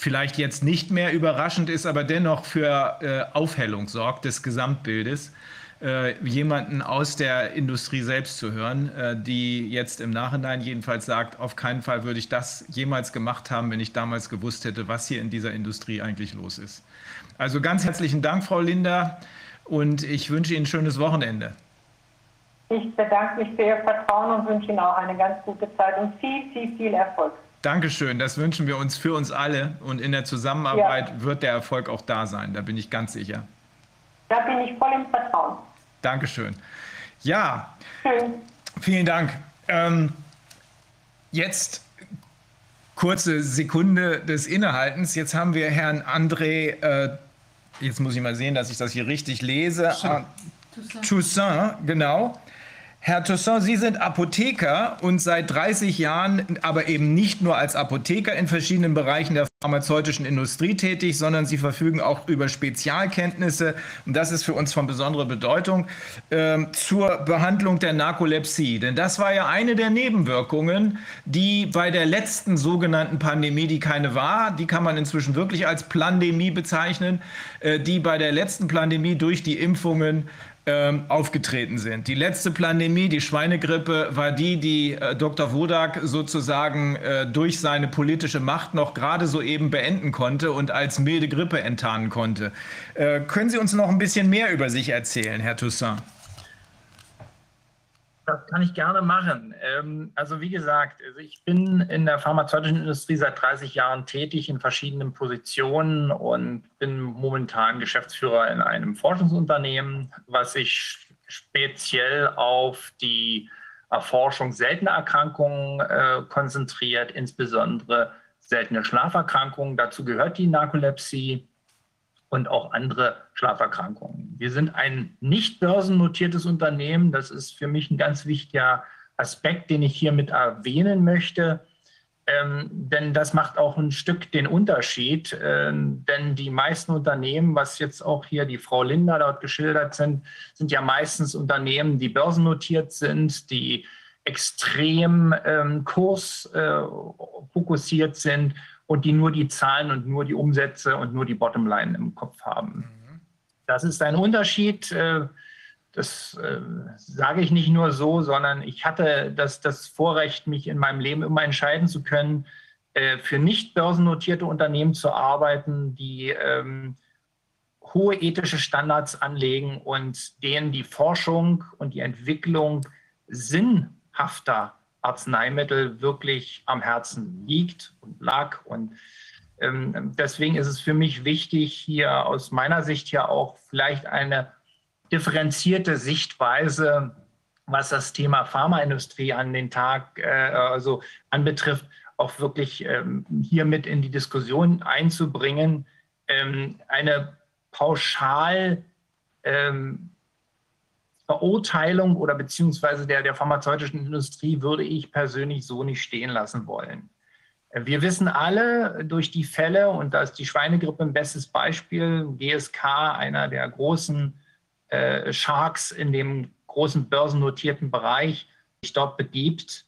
vielleicht jetzt nicht mehr überraschend ist, aber dennoch für äh, Aufhellung sorgt des Gesamtbildes, äh, jemanden aus der Industrie selbst zu hören, äh, die jetzt im Nachhinein jedenfalls sagt, auf keinen Fall würde ich das jemals gemacht haben, wenn ich damals gewusst hätte, was hier in dieser Industrie eigentlich los ist. Also ganz herzlichen Dank, Frau Linder, und ich wünsche Ihnen ein schönes Wochenende. Ich bedanke mich für Ihr Vertrauen und wünsche Ihnen auch eine ganz gute Zeit und viel, viel, viel Erfolg. Dankeschön, das wünschen wir uns für uns alle und in der Zusammenarbeit ja. wird der Erfolg auch da sein, da bin ich ganz sicher. Da bin ich voll im Vertrauen. Dankeschön. Ja, Schön. vielen Dank. Ähm, jetzt kurze Sekunde des Innehaltens. Jetzt haben wir Herrn André, äh, jetzt muss ich mal sehen, dass ich das hier richtig lese. Toussaint, Toussaint genau. Herr Toussaint, Sie sind Apotheker und seit 30 Jahren aber eben nicht nur als Apotheker in verschiedenen Bereichen der pharmazeutischen Industrie tätig, sondern Sie verfügen auch über Spezialkenntnisse, und das ist für uns von besonderer Bedeutung, äh, zur Behandlung der Narkolepsie. Denn das war ja eine der Nebenwirkungen, die bei der letzten sogenannten Pandemie, die keine war, die kann man inzwischen wirklich als Plandemie bezeichnen, äh, die bei der letzten Pandemie durch die Impfungen ähm, aufgetreten sind. Die letzte Pandemie, die Schweinegrippe, war die, die äh, Dr. Wodak sozusagen äh, durch seine politische Macht noch gerade so eben beenden konnte und als milde Grippe enttarnen konnte. Äh, können Sie uns noch ein bisschen mehr über sich erzählen, Herr Toussaint? Das kann ich gerne machen. Ähm, also wie gesagt, also ich bin in der pharmazeutischen Industrie seit 30 Jahren tätig in verschiedenen Positionen und bin momentan Geschäftsführer in einem Forschungsunternehmen, was sich speziell auf die Erforschung seltener Erkrankungen äh, konzentriert, insbesondere seltene Schlaferkrankungen. Dazu gehört die Narkolepsie und auch andere Schlaferkrankungen. Wir sind ein nicht börsennotiertes Unternehmen. Das ist für mich ein ganz wichtiger Aspekt, den ich hiermit erwähnen möchte. Ähm, denn das macht auch ein Stück den Unterschied. Ähm, denn die meisten Unternehmen, was jetzt auch hier die Frau Linda dort geschildert sind, sind ja meistens Unternehmen, die börsennotiert sind, die extrem ähm, kursfokussiert äh, sind und die nur die Zahlen und nur die Umsätze und nur die Bottomline im Kopf haben. Mhm. Das ist ein Unterschied. Äh, das äh, sage ich nicht nur so, sondern ich hatte das, das Vorrecht, mich in meinem Leben immer entscheiden zu können, äh, für nicht börsennotierte Unternehmen zu arbeiten, die ähm, hohe ethische Standards anlegen und denen die Forschung und die Entwicklung sinnhafter Arzneimittel wirklich am Herzen liegt und lag. Und ähm, deswegen ist es für mich wichtig, hier aus meiner Sicht ja auch vielleicht eine differenzierte Sichtweise, was das Thema Pharmaindustrie an den Tag äh, also anbetrifft, auch wirklich ähm, hier mit in die Diskussion einzubringen. Ähm, eine pauschal ähm, Verurteilung oder beziehungsweise der, der pharmazeutischen Industrie würde ich persönlich so nicht stehen lassen wollen. Wir wissen alle durch die Fälle, und da ist die Schweinegrippe ein bestes Beispiel, GSK, einer der großen äh, Sharks in dem großen börsennotierten Bereich, sich dort begibt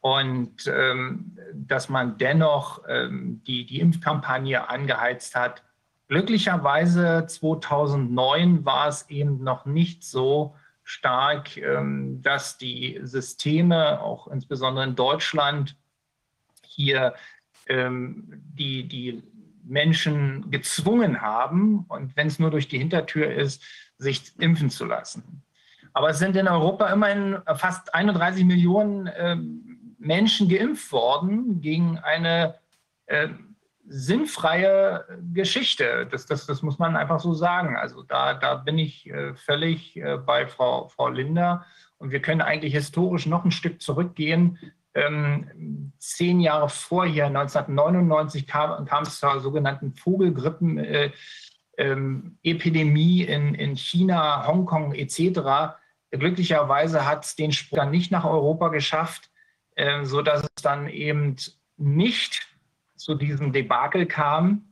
und ähm, dass man dennoch ähm, die, die Impfkampagne angeheizt hat. Glücklicherweise 2009 war es eben noch nicht so, stark, ähm, dass die Systeme, auch insbesondere in Deutschland, hier ähm, die, die Menschen gezwungen haben, und wenn es nur durch die Hintertür ist, sich impfen zu lassen. Aber es sind in Europa immerhin fast 31 Millionen ähm, Menschen geimpft worden gegen eine sinnfreie Geschichte. Das, das, das muss man einfach so sagen. Also da, da bin ich äh, völlig äh, bei Frau, Frau Linder. Und wir können eigentlich historisch noch ein Stück zurückgehen. Ähm, zehn Jahre vorher, 1999, kam, kam es zur sogenannten Vogelgrippen-Epidemie äh, ähm, in, in China, Hongkong etc. Glücklicherweise hat es den Sprung dann nicht nach Europa geschafft, sodass es dann eben nicht zu diesem Debakel kam.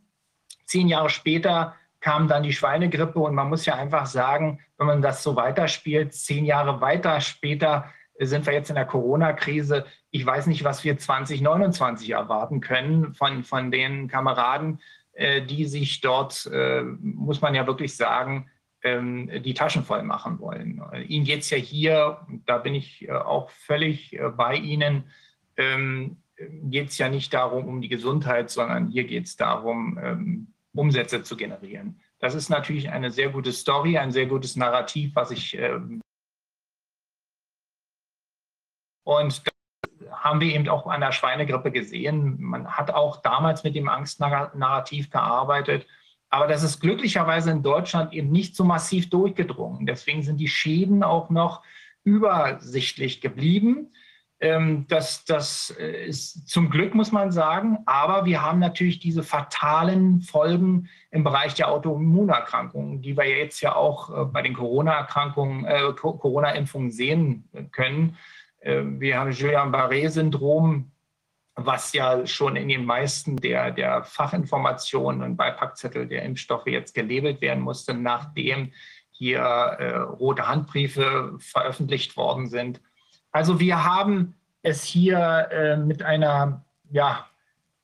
Zehn Jahre später kam dann die Schweinegrippe und man muss ja einfach sagen, wenn man das so weiterspielt, zehn Jahre weiter später sind wir jetzt in der Corona-Krise. Ich weiß nicht, was wir 2029 erwarten können von, von den Kameraden, äh, die sich dort, äh, muss man ja wirklich sagen, ähm, die Taschen voll machen wollen. Ihnen geht es ja hier, da bin ich äh, auch völlig bei Ihnen, ähm, geht es ja nicht darum, um die Gesundheit, sondern hier geht es darum, ähm, Umsätze zu generieren. Das ist natürlich eine sehr gute Story, ein sehr gutes Narrativ, was ich. Ähm und das haben wir eben auch an der Schweinegrippe gesehen. Man hat auch damals mit dem Angstnarrativ gearbeitet. Aber das ist glücklicherweise in Deutschland eben nicht so massiv durchgedrungen. Deswegen sind die Schäden auch noch übersichtlich geblieben. Ähm, das, das äh, ist zum Glück, muss man sagen. Aber wir haben natürlich diese fatalen Folgen im Bereich der Autoimmunerkrankungen, die wir jetzt ja auch äh, bei den Corona-Erkrankungen, äh, Corona-Impfungen sehen können. Äh, wir haben Guillain-Barré-Syndrom, was ja schon in den meisten der, der Fachinformationen und Beipackzettel der Impfstoffe jetzt gelabelt werden musste, nachdem hier äh, rote Handbriefe veröffentlicht worden sind. Also wir haben es hier äh, mit einer ja,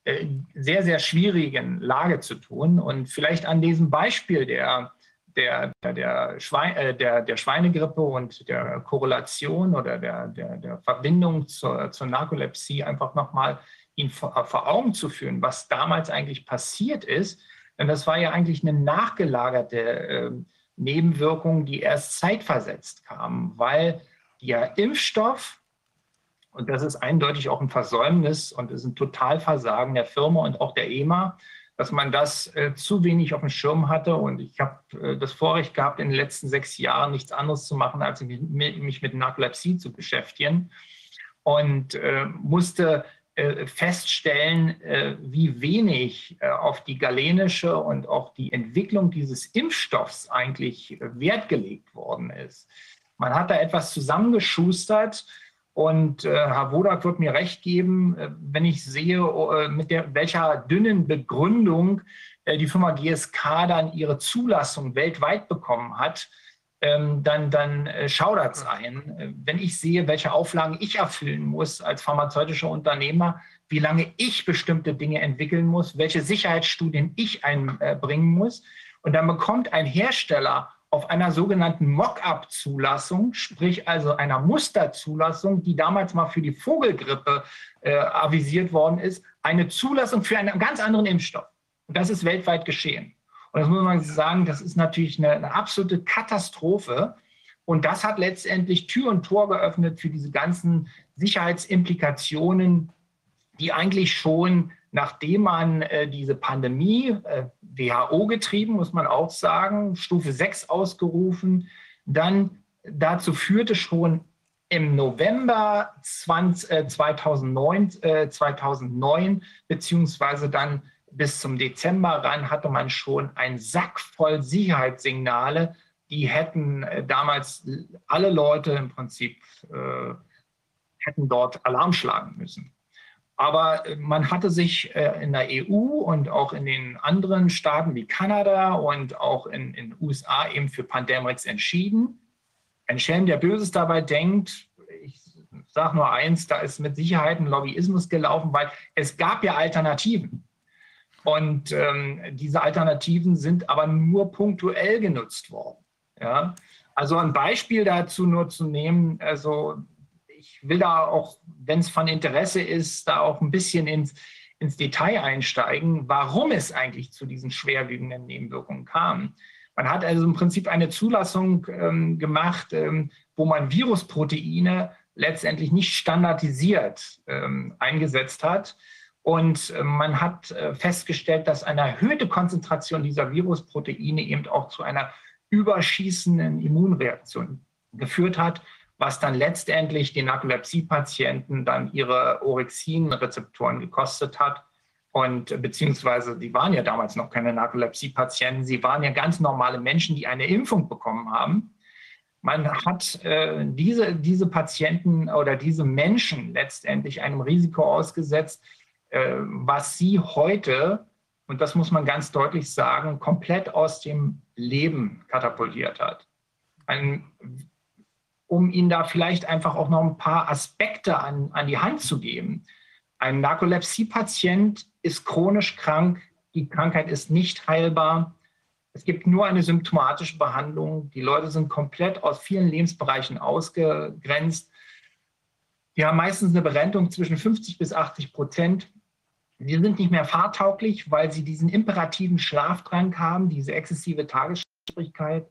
äh, sehr, sehr schwierigen Lage zu tun. Und vielleicht an diesem Beispiel der, der, der, Schwein, äh, der, der Schweinegrippe und der Korrelation oder der, der, der Verbindung zur, zur Narkolepsie einfach nochmal ihn vor, vor Augen zu führen, was damals eigentlich passiert ist. Denn das war ja eigentlich eine nachgelagerte äh, Nebenwirkung, die erst zeitversetzt kam, weil der Impfstoff, und das ist eindeutig auch ein Versäumnis und ist ein Totalversagen der Firma und auch der EMA, dass man das äh, zu wenig auf dem Schirm hatte. Und ich habe äh, das Vorrecht gehabt, in den letzten sechs Jahren nichts anderes zu machen, als mich mit Narkolepsie zu beschäftigen. Und äh, musste äh, feststellen, äh, wie wenig äh, auf die galenische und auch die Entwicklung dieses Impfstoffs eigentlich Wert gelegt worden ist. Man hat da etwas zusammengeschustert, und äh, Herr Wodak wird mir recht geben, äh, wenn ich sehe, äh, mit der, welcher dünnen Begründung äh, die Firma GSK dann ihre Zulassung weltweit bekommen hat, ähm, dann, dann schaudert es ein. Wenn ich sehe, welche Auflagen ich erfüllen muss als pharmazeutischer Unternehmer, wie lange ich bestimmte Dinge entwickeln muss, welche Sicherheitsstudien ich einbringen muss. Und dann bekommt ein Hersteller auf einer sogenannten Mock-up-Zulassung, sprich also einer Musterzulassung, die damals mal für die Vogelgrippe äh, avisiert worden ist, eine Zulassung für einen ganz anderen Impfstoff. Und das ist weltweit geschehen. Und das muss man sagen, das ist natürlich eine, eine absolute Katastrophe. Und das hat letztendlich Tür und Tor geöffnet für diese ganzen Sicherheitsimplikationen, die eigentlich schon nachdem man äh, diese Pandemie, äh, WHO getrieben, muss man auch sagen, Stufe 6 ausgerufen, dann dazu führte schon im November 20, äh, 2009, 2009 beziehungsweise dann bis zum Dezember ran hatte man schon einen Sack voll Sicherheitssignale, die hätten äh, damals alle Leute im Prinzip äh, hätten dort Alarm schlagen müssen. Aber äh, man hatte sich äh, in der EU und auch in den anderen Staaten wie Kanada und auch in den USA eben für Pandemrix entschieden. Ein Schelm, der Böses dabei denkt, ich sage nur eins, da ist mit Sicherheit ein Lobbyismus gelaufen, weil es gab ja Alternativen. Und ähm, diese Alternativen sind aber nur punktuell genutzt worden. Ja? Also ein Beispiel dazu nur zu nehmen, also will da auch, wenn es von Interesse ist, da auch ein bisschen ins, ins Detail einsteigen, warum es eigentlich zu diesen schwerwiegenden Nebenwirkungen kam. Man hat also im Prinzip eine Zulassung ähm, gemacht, ähm, wo man Virusproteine letztendlich nicht standardisiert ähm, eingesetzt hat. Und äh, man hat äh, festgestellt, dass eine erhöhte Konzentration dieser Virusproteine eben auch zu einer überschießenden Immunreaktion geführt hat, was dann letztendlich den Narkolepsie-Patienten dann ihre Orexin-Rezeptoren gekostet hat. Und beziehungsweise, die waren ja damals noch keine Narkolepsie-Patienten, sie waren ja ganz normale Menschen, die eine Impfung bekommen haben. Man hat äh, diese, diese Patienten oder diese Menschen letztendlich einem Risiko ausgesetzt, äh, was sie heute, und das muss man ganz deutlich sagen, komplett aus dem Leben katapultiert hat. Ein um Ihnen da vielleicht einfach auch noch ein paar Aspekte an, an die Hand zu geben. Ein Narkolepsie-Patient ist chronisch krank, die Krankheit ist nicht heilbar. Es gibt nur eine symptomatische Behandlung. Die Leute sind komplett aus vielen Lebensbereichen ausgegrenzt. Die haben meistens eine Berentung zwischen 50 bis 80 Prozent. Die sind nicht mehr fahrtauglich, weil sie diesen imperativen Schlafdrang haben, diese exzessive Tagesschwierigkeit.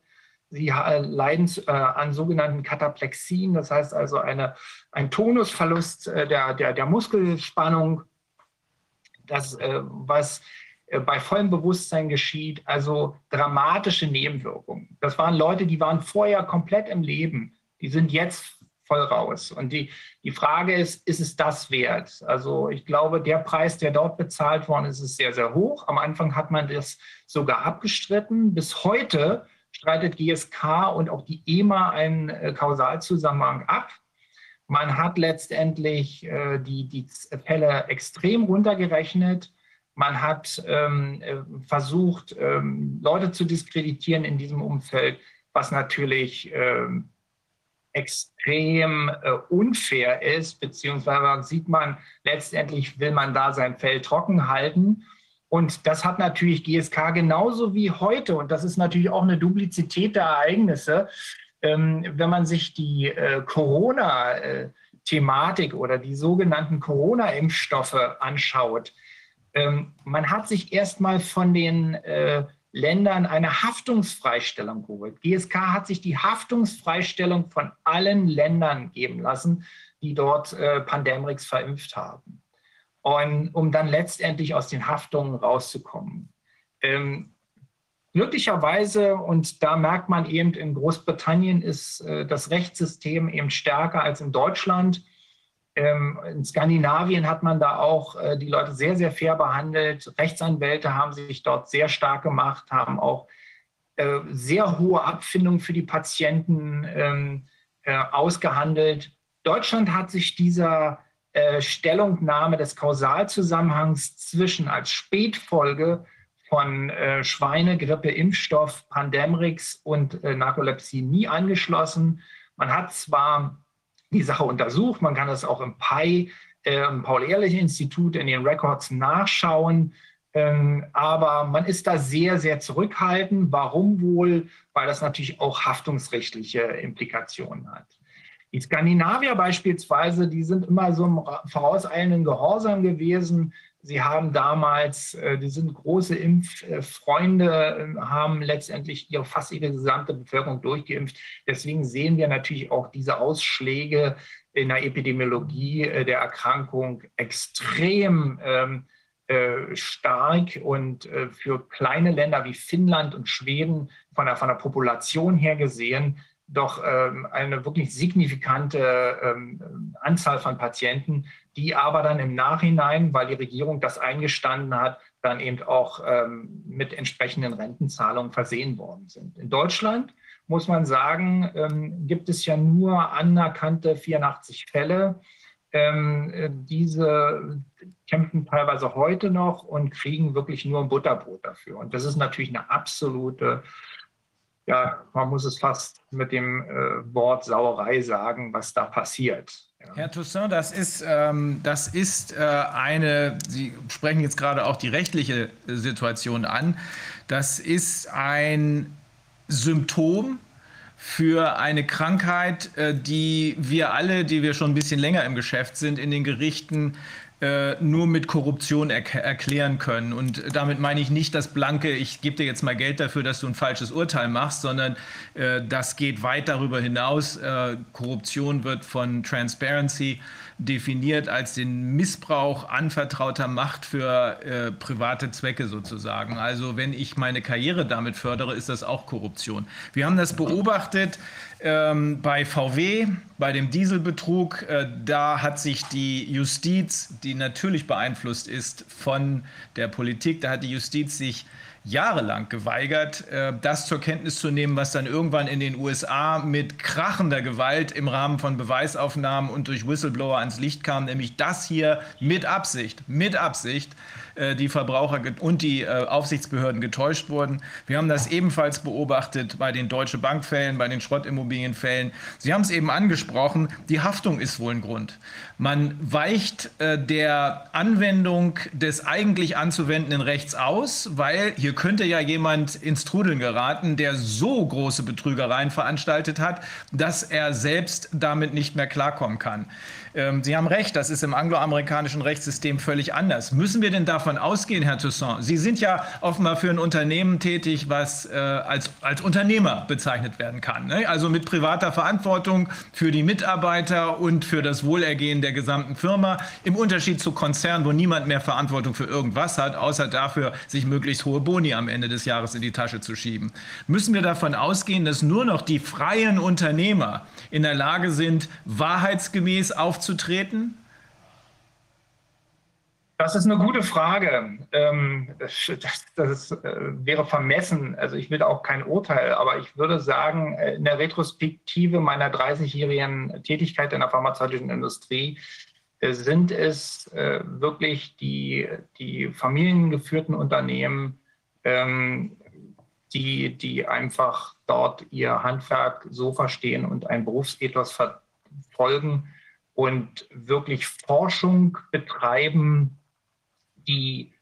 Sie leiden äh, an sogenannten Kataplexien, das heißt also eine, ein Tonusverlust äh, der, der, der Muskelspannung, das, äh, was bei vollem Bewusstsein geschieht, also dramatische Nebenwirkungen. Das waren Leute, die waren vorher komplett im Leben, die sind jetzt voll raus. Und die, die Frage ist, ist es das wert? Also ich glaube, der Preis, der dort bezahlt worden ist, ist sehr, sehr hoch. Am Anfang hat man das sogar abgestritten. Bis heute streitet GSK und auch die EMA einen äh, Kausalzusammenhang ab. Man hat letztendlich äh, die, die Fälle extrem runtergerechnet. Man hat ähm, äh, versucht, ähm, Leute zu diskreditieren in diesem Umfeld, was natürlich ähm, extrem äh, unfair ist, beziehungsweise sieht man, letztendlich will man da sein Fell trocken halten und das hat natürlich GSK genauso wie heute. Und das ist natürlich auch eine Duplizität der Ereignisse. Ähm, wenn man sich die äh, Corona-Thematik oder die sogenannten Corona-Impfstoffe anschaut, ähm, man hat sich erstmal von den äh, Ländern eine Haftungsfreistellung geholt. GSK hat sich die Haftungsfreistellung von allen Ländern geben lassen, die dort äh, Pandemrix verimpft haben. Und um dann letztendlich aus den Haftungen rauszukommen. Ähm, glücklicherweise, und da merkt man eben, in Großbritannien ist äh, das Rechtssystem eben stärker als in Deutschland. Ähm, in Skandinavien hat man da auch äh, die Leute sehr, sehr fair behandelt. Rechtsanwälte haben sich dort sehr stark gemacht, haben auch äh, sehr hohe Abfindungen für die Patienten ähm, äh, ausgehandelt. Deutschland hat sich dieser äh, Stellungnahme des Kausalzusammenhangs zwischen als Spätfolge von äh, Schweinegrippe, Impfstoff, Pandemrix und äh, Narkolepsie nie angeschlossen. Man hat zwar die Sache untersucht. Man kann das auch im PAI, äh, im Paul-Ehrlich-Institut, in den Records nachschauen. Ähm, aber man ist da sehr, sehr zurückhaltend. Warum wohl? Weil das natürlich auch haftungsrechtliche Implikationen hat. Die Skandinavier beispielsweise, die sind immer so im vorauseilenden Gehorsam gewesen. Sie haben damals, äh, die sind große Impffreunde, äh, haben letztendlich ihre, fast ihre gesamte Bevölkerung durchgeimpft. Deswegen sehen wir natürlich auch diese Ausschläge in der Epidemiologie äh, der Erkrankung extrem ähm, äh, stark und äh, für kleine Länder wie Finnland und Schweden von der, von der Population her gesehen doch ähm, eine wirklich signifikante ähm, Anzahl von Patienten, die aber dann im Nachhinein, weil die Regierung das eingestanden hat, dann eben auch ähm, mit entsprechenden Rentenzahlungen versehen worden sind. In Deutschland muss man sagen, ähm, gibt es ja nur anerkannte 84 Fälle. Ähm, diese kämpfen teilweise heute noch und kriegen wirklich nur ein Butterbrot dafür. Und das ist natürlich eine absolute ja, man muss es fast mit dem äh, Wort Sauerei sagen, was da passiert. Herr Toussaint, das ist, ähm, das ist äh, eine, Sie sprechen jetzt gerade auch die rechtliche Situation an, das ist ein Symptom für eine Krankheit, äh, die wir alle, die wir schon ein bisschen länger im Geschäft sind, in den Gerichten äh, nur mit Korruption er erklären können. Und damit meine ich nicht das blanke, ich gebe dir jetzt mal Geld dafür, dass du ein falsches Urteil machst, sondern äh, das geht weit darüber hinaus. Äh, Korruption wird von Transparency definiert als den Missbrauch anvertrauter Macht für äh, private Zwecke sozusagen. Also wenn ich meine Karriere damit fördere, ist das auch Korruption. Wir haben das beobachtet ähm, bei VW, bei dem Dieselbetrug. Äh, da hat sich die Justiz, die natürlich beeinflusst ist von der Politik, da hat die Justiz sich jahrelang geweigert, äh, das zur Kenntnis zu nehmen, was dann irgendwann in den USA mit krachender Gewalt im Rahmen von Beweisaufnahmen und durch Whistleblower ans Licht kam, nämlich das hier mit Absicht, mit Absicht äh, die Verbraucher und die äh, Aufsichtsbehörden getäuscht wurden. Wir haben das ebenfalls beobachtet bei den Deutsche Bankfällen, bei den Schrottimmobilienfällen. Sie haben es eben angesprochen, die Haftung ist wohl ein Grund. Man weicht äh, der Anwendung des eigentlich anzuwendenden Rechts aus, weil hier könnte ja jemand ins Trudeln geraten, der so große Betrügereien veranstaltet hat, dass er selbst damit nicht mehr klarkommen kann. Ähm, Sie haben recht, das ist im angloamerikanischen Rechtssystem völlig anders. Müssen wir denn davon ausgehen, Herr Toussaint? Sie sind ja offenbar für ein Unternehmen tätig, was äh, als, als Unternehmer bezeichnet werden kann. Ne? Also mit privater Verantwortung für die Mitarbeiter und für das Wohlergehen der gesamten Firma. Im Unterschied zu Konzernen, wo niemand mehr Verantwortung für irgendwas hat, außer dafür, sich möglichst hohe Boni am Ende des Jahres in die Tasche zu schieben. Müssen wir davon ausgehen, dass nur noch die freien Unternehmer in der Lage sind, wahrheitsgemäß aufzunehmen, aufzutreten? Das ist eine gute Frage. Ähm, das, das äh, wäre vermessen. Also ich will auch kein Urteil, aber ich würde sagen, äh, in der Retrospektive meiner 30-jährigen Tätigkeit in der pharmazeutischen Industrie äh, sind es wirklich die, die familiengeführten Unternehmen, ähm, die, die einfach dort ihr Handwerk so verstehen und ein Berufsethos verfolgen, und wirklich Forschung betreiben, die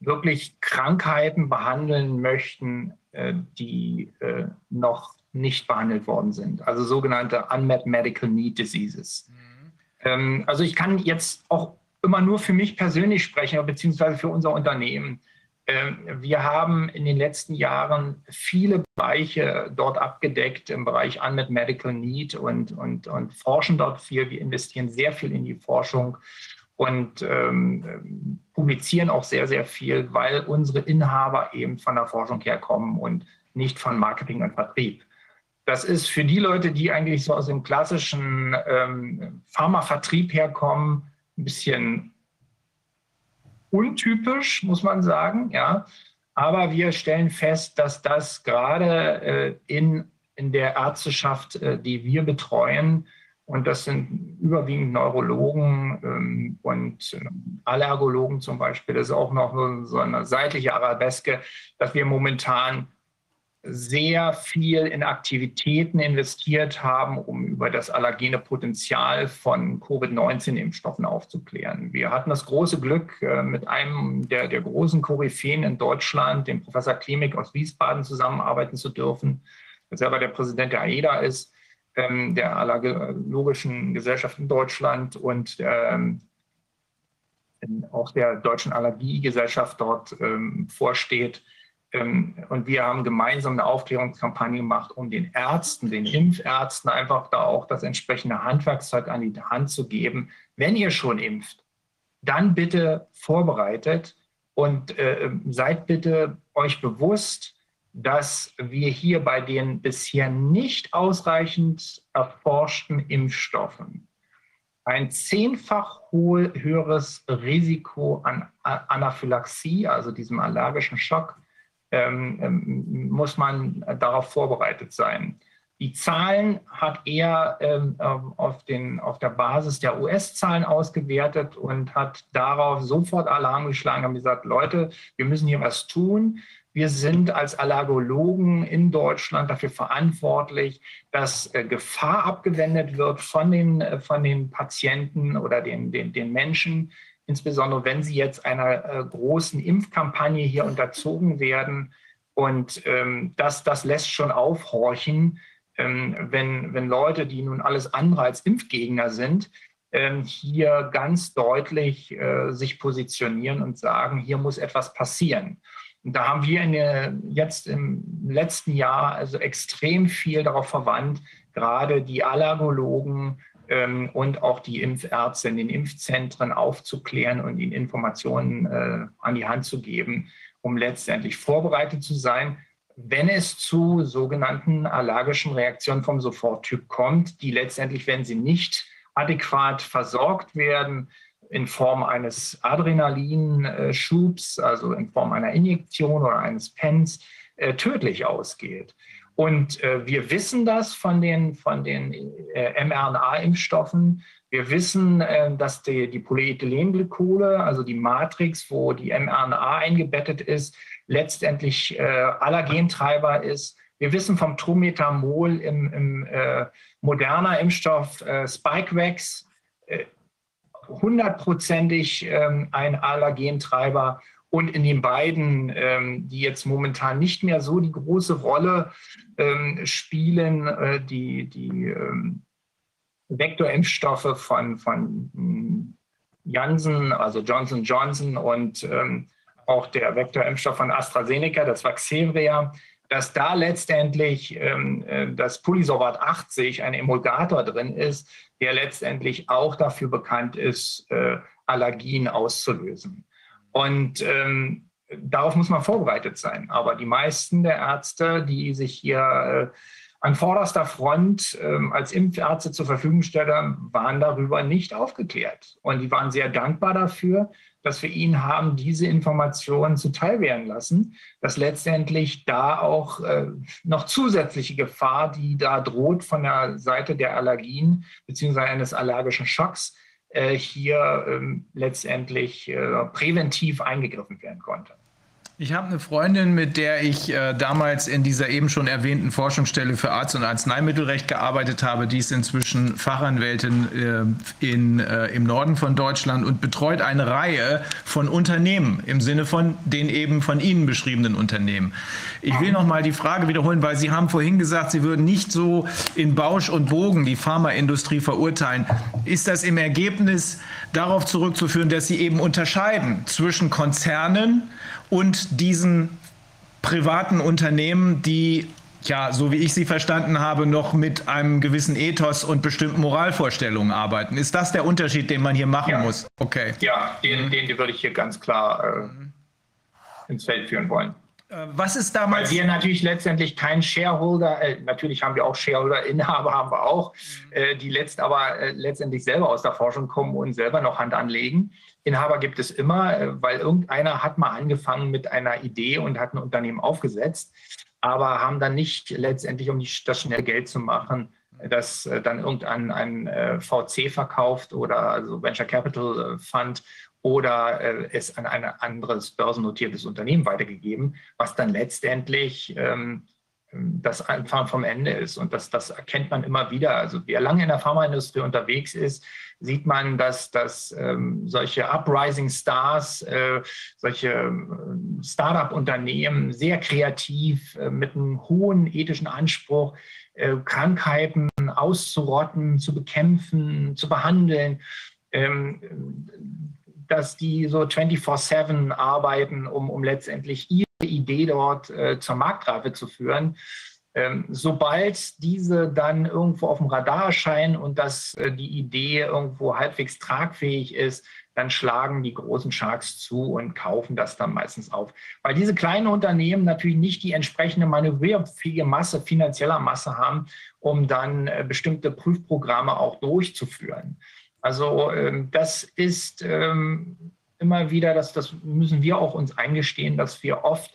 wirklich Krankheiten behandeln möchten, äh, die äh, noch nicht behandelt worden sind. Also sogenannte Unmet Medical Need Diseases. Mhm. Ähm, also ich kann jetzt auch immer nur für mich persönlich sprechen, beziehungsweise für unser Unternehmen. Ähm, wir haben in den letzten Jahren viele Bereiche dort abgedeckt im Bereich Unmet Medical Need und, und, und forschen dort viel. Wir investieren sehr viel in die Forschung und ähm, publizieren auch sehr, sehr viel, weil unsere Inhaber eben von der Forschung herkommen und nicht von Marketing und Vertrieb. Das ist für die Leute, die eigentlich so aus dem klassischen ähm, Pharmavertrieb herkommen, ein bisschen untypisch, muss man sagen. Ja. Aber wir stellen fest, dass das gerade äh, in, in der Ärzteschaft, äh, die wir betreuen, und das sind überwiegend Neurologen ähm, und äh, Allergologen zum Beispiel, das ist auch noch so eine seitliche Arabeske, dass wir momentan sehr viel in Aktivitäten investiert haben, um über das allergene Potenzial von Covid-19-Impfstoffen aufzuklären. Wir hatten das große Glück, äh, mit einem der, der großen Koryphäen in Deutschland, dem Professor Klimik aus Wiesbaden, zusammenarbeiten zu dürfen, der selber der Präsident der AEDA ist, ähm, der Allergologischen Gesellschaft in Deutschland und ähm, auch der Deutschen Allergiegesellschaft dort ähm, vorsteht und wir haben gemeinsam eine Aufklärungskampagne gemacht, um den Ärzten, den Impfärzten einfach da auch das entsprechende Handwerkszeug an die Hand zu geben. Wenn ihr schon impft, dann bitte vorbereitet und äh, seid bitte euch bewusst, dass wir hier bei den bisher nicht ausreichend erforschten Impfstoffen ein zehnfach höheres Risiko an Anaphylaxie, also diesem allergischen Schock, ähm, ähm, muss man darauf vorbereitet sein. Die Zahlen hat er ähm, auf, den, auf der Basis der US-Zahlen ausgewertet und hat darauf sofort Alarm geschlagen und gesagt, Leute, wir müssen hier was tun. Wir sind als Allergologen in Deutschland dafür verantwortlich, dass äh, Gefahr abgewendet wird von den, äh, von den Patienten oder den, den, den Menschen, insbesondere wenn sie jetzt einer äh, großen Impfkampagne hier unterzogen werden. Und ähm, das, das lässt schon aufhorchen, ähm, wenn, wenn Leute, die nun alles andere als Impfgegner sind, ähm, hier ganz deutlich äh, sich positionieren und sagen, hier muss etwas passieren. Und da haben wir der, jetzt im letzten Jahr also extrem viel darauf verwandt, gerade die Allergologen, ähm, und auch die Impfärzte in den Impfzentren aufzuklären und ihnen Informationen äh, an die Hand zu geben, um letztendlich vorbereitet zu sein, wenn es zu sogenannten allergischen Reaktionen vom Soforttyp kommt, die letztendlich, wenn sie nicht adäquat versorgt werden, in Form eines Adrenalinschubs, also in Form einer Injektion oder eines Pens, äh, tödlich ausgeht. Und äh, wir wissen das von den, von den äh, mRNA-Impfstoffen. Wir wissen, äh, dass die, die Polyethylenglykole, also die Matrix, wo die mRNA eingebettet ist, letztendlich äh, Allergentreiber ist. Wir wissen vom Trometamol im, im äh, moderner Impfstoff äh, Spikevax, hundertprozentig ähm, ein Allergentreiber. Und in den beiden, ähm, die jetzt momentan nicht mehr so die große Rolle ähm, spielen, äh, die, die ähm, Vektorimpfstoffe von, von hm, Janssen, also Johnson Johnson und ähm, auch der Vektorimpfstoff von AstraZeneca, das Vaxzevria, dass da letztendlich ähm, äh, das Polysorbat 80, ein Emulgator drin ist, der letztendlich auch dafür bekannt ist, äh, Allergien auszulösen. Und ähm, darauf muss man vorbereitet sein. Aber die meisten der Ärzte, die sich hier äh, an vorderster Front ähm, als Impfärzte zur Verfügung stellen, waren darüber nicht aufgeklärt. Und die waren sehr dankbar dafür, dass wir ihnen haben diese Informationen zuteil werden lassen, dass letztendlich da auch äh, noch zusätzliche Gefahr, die da droht von der Seite der Allergien beziehungsweise eines allergischen Schocks, hier ähm, letztendlich äh, präventiv eingegriffen werden konnte. Ich habe eine Freundin, mit der ich äh, damals in dieser eben schon erwähnten Forschungsstelle für Arzt- und Arzneimittelrecht gearbeitet habe. Die ist inzwischen Fachanwältin äh, in, äh, im Norden von Deutschland und betreut eine Reihe von Unternehmen im Sinne von den eben von Ihnen beschriebenen Unternehmen. Ich will noch mal die Frage wiederholen, weil Sie haben vorhin gesagt, Sie würden nicht so in Bausch und Bogen die Pharmaindustrie verurteilen. Ist das im Ergebnis darauf zurückzuführen, dass Sie eben unterscheiden zwischen Konzernen und diesen privaten Unternehmen, die ja, so wie ich sie verstanden habe, noch mit einem gewissen Ethos und bestimmten Moralvorstellungen arbeiten. Ist das der Unterschied, den man hier machen ja. muss? Okay. Ja, den, den würde ich hier ganz klar äh, ins Feld führen wollen. Äh, was ist damals? Weil wir natürlich letztendlich kein Shareholder, äh, natürlich haben wir auch Shareholder, Inhaber haben wir auch, mhm. äh, die letzt aber äh, letztendlich selber aus der Forschung kommen und selber noch Hand anlegen. Inhaber gibt es immer, äh, weil irgendeiner hat mal angefangen mit einer Idee und hat ein Unternehmen aufgesetzt aber haben dann nicht letztendlich, um das schnell Geld zu machen, das äh, dann irgendein ein äh, VC verkauft oder also Venture Capital Fund oder es an ein anderes börsennotiertes Unternehmen weitergegeben, was dann letztendlich ähm, das Anfang vom Ende ist. Und das, das erkennt man immer wieder. Also wer lange in der Pharmaindustrie unterwegs ist, sieht man, dass, dass ähm, solche Uprising Stars, äh, solche äh, Startup-Unternehmen sehr kreativ äh, mit einem hohen ethischen Anspruch äh, Krankheiten auszurotten, zu bekämpfen, zu behandeln, ähm, dass die so 24-7 arbeiten, um, um letztendlich ihre Idee dort äh, zur Marktreife zu führen. Ähm, sobald diese dann irgendwo auf dem Radar erscheinen und dass äh, die Idee irgendwo halbwegs tragfähig ist, dann schlagen die großen Sharks zu und kaufen das dann meistens auf. Weil diese kleinen Unternehmen natürlich nicht die entsprechende manövrierfähige Masse, finanzieller Masse haben, um dann äh, bestimmte Prüfprogramme auch durchzuführen. Also ähm, das ist ähm, immer wieder, das, das müssen wir auch uns eingestehen, dass wir oft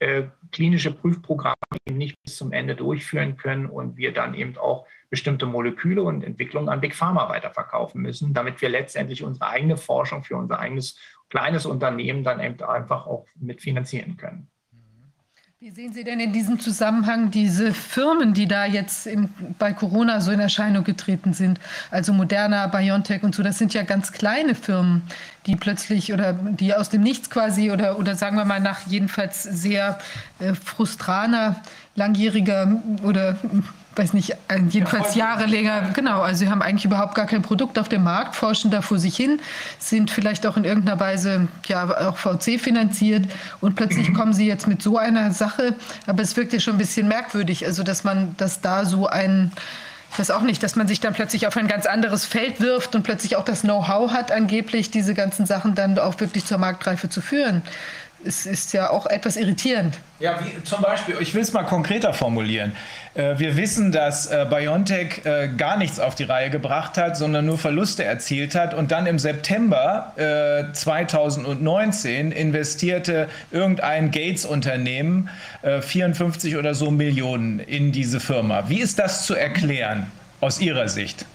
äh, klinische Prüfprogramme eben nicht bis zum Ende durchführen können und wir dann eben auch bestimmte Moleküle und Entwicklungen an Big Pharma weiterverkaufen müssen, damit wir letztendlich unsere eigene Forschung für unser eigenes kleines Unternehmen dann eben einfach auch mitfinanzieren können. Wie sehen Sie denn in diesem Zusammenhang diese Firmen, die da jetzt im, bei Corona so in Erscheinung getreten sind? Also Moderna, BioNTech und so, das sind ja ganz kleine Firmen, die plötzlich oder die aus dem Nichts quasi oder, oder sagen wir mal nach jedenfalls sehr äh, frustraner, langjähriger oder weiß nicht, jedenfalls Jahre länger, genau, also sie haben eigentlich überhaupt gar kein Produkt auf dem Markt, forschen da vor sich hin, sind vielleicht auch in irgendeiner Weise ja auch VC finanziert und plötzlich (clears throat) kommen sie jetzt mit so einer Sache, aber es wirkt ja schon ein bisschen merkwürdig, also dass man, dass da so ein ich weiß auch nicht, dass man sich dann plötzlich auf ein ganz anderes Feld wirft und plötzlich auch das Know-how hat, angeblich diese ganzen Sachen dann auch wirklich zur Marktreife zu führen es ist ja auch etwas irritierend. Ja, wie zum Beispiel, ich will es mal konkreter formulieren. Äh, wir wissen, dass äh, BioNTech äh, gar nichts auf die Reihe gebracht hat, sondern nur Verluste erzielt hat. Und dann im September 2019 investierte irgendein Gates-Unternehmen 54 oder so Millionen in diese Firma. Wie ist das zu erklären aus Ihrer Sicht?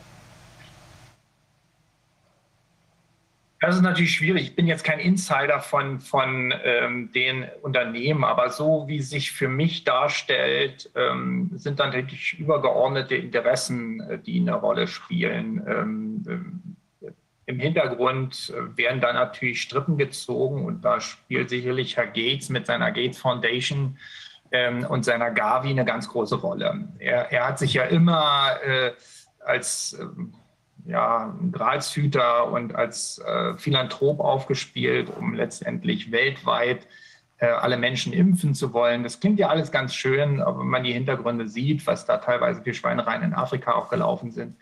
Das ist natürlich schwierig. Ich bin jetzt kein Insider von, von ähm, den Unternehmen, aber so wie sich für mich darstellt, ähm, sind dann natürlich übergeordnete Interessen, äh, die eine Rolle spielen. Ähm, äh, Im Hintergrund äh, werden da natürlich Strippen gezogen und da spielt sicherlich Herr Gates mit seiner Gates Foundation ähm, und seiner Gavi eine ganz große Rolle. Er, er hat sich ja immer äh, als ähm, ja, Gralshüter und als äh, Philanthrop aufgespielt, um letztendlich weltweit äh, alle Menschen impfen zu wollen. Das klingt ja alles ganz schön, aber wenn man die Hintergründe sieht, was da teilweise für Schweinereien in Afrika auch gelaufen sind,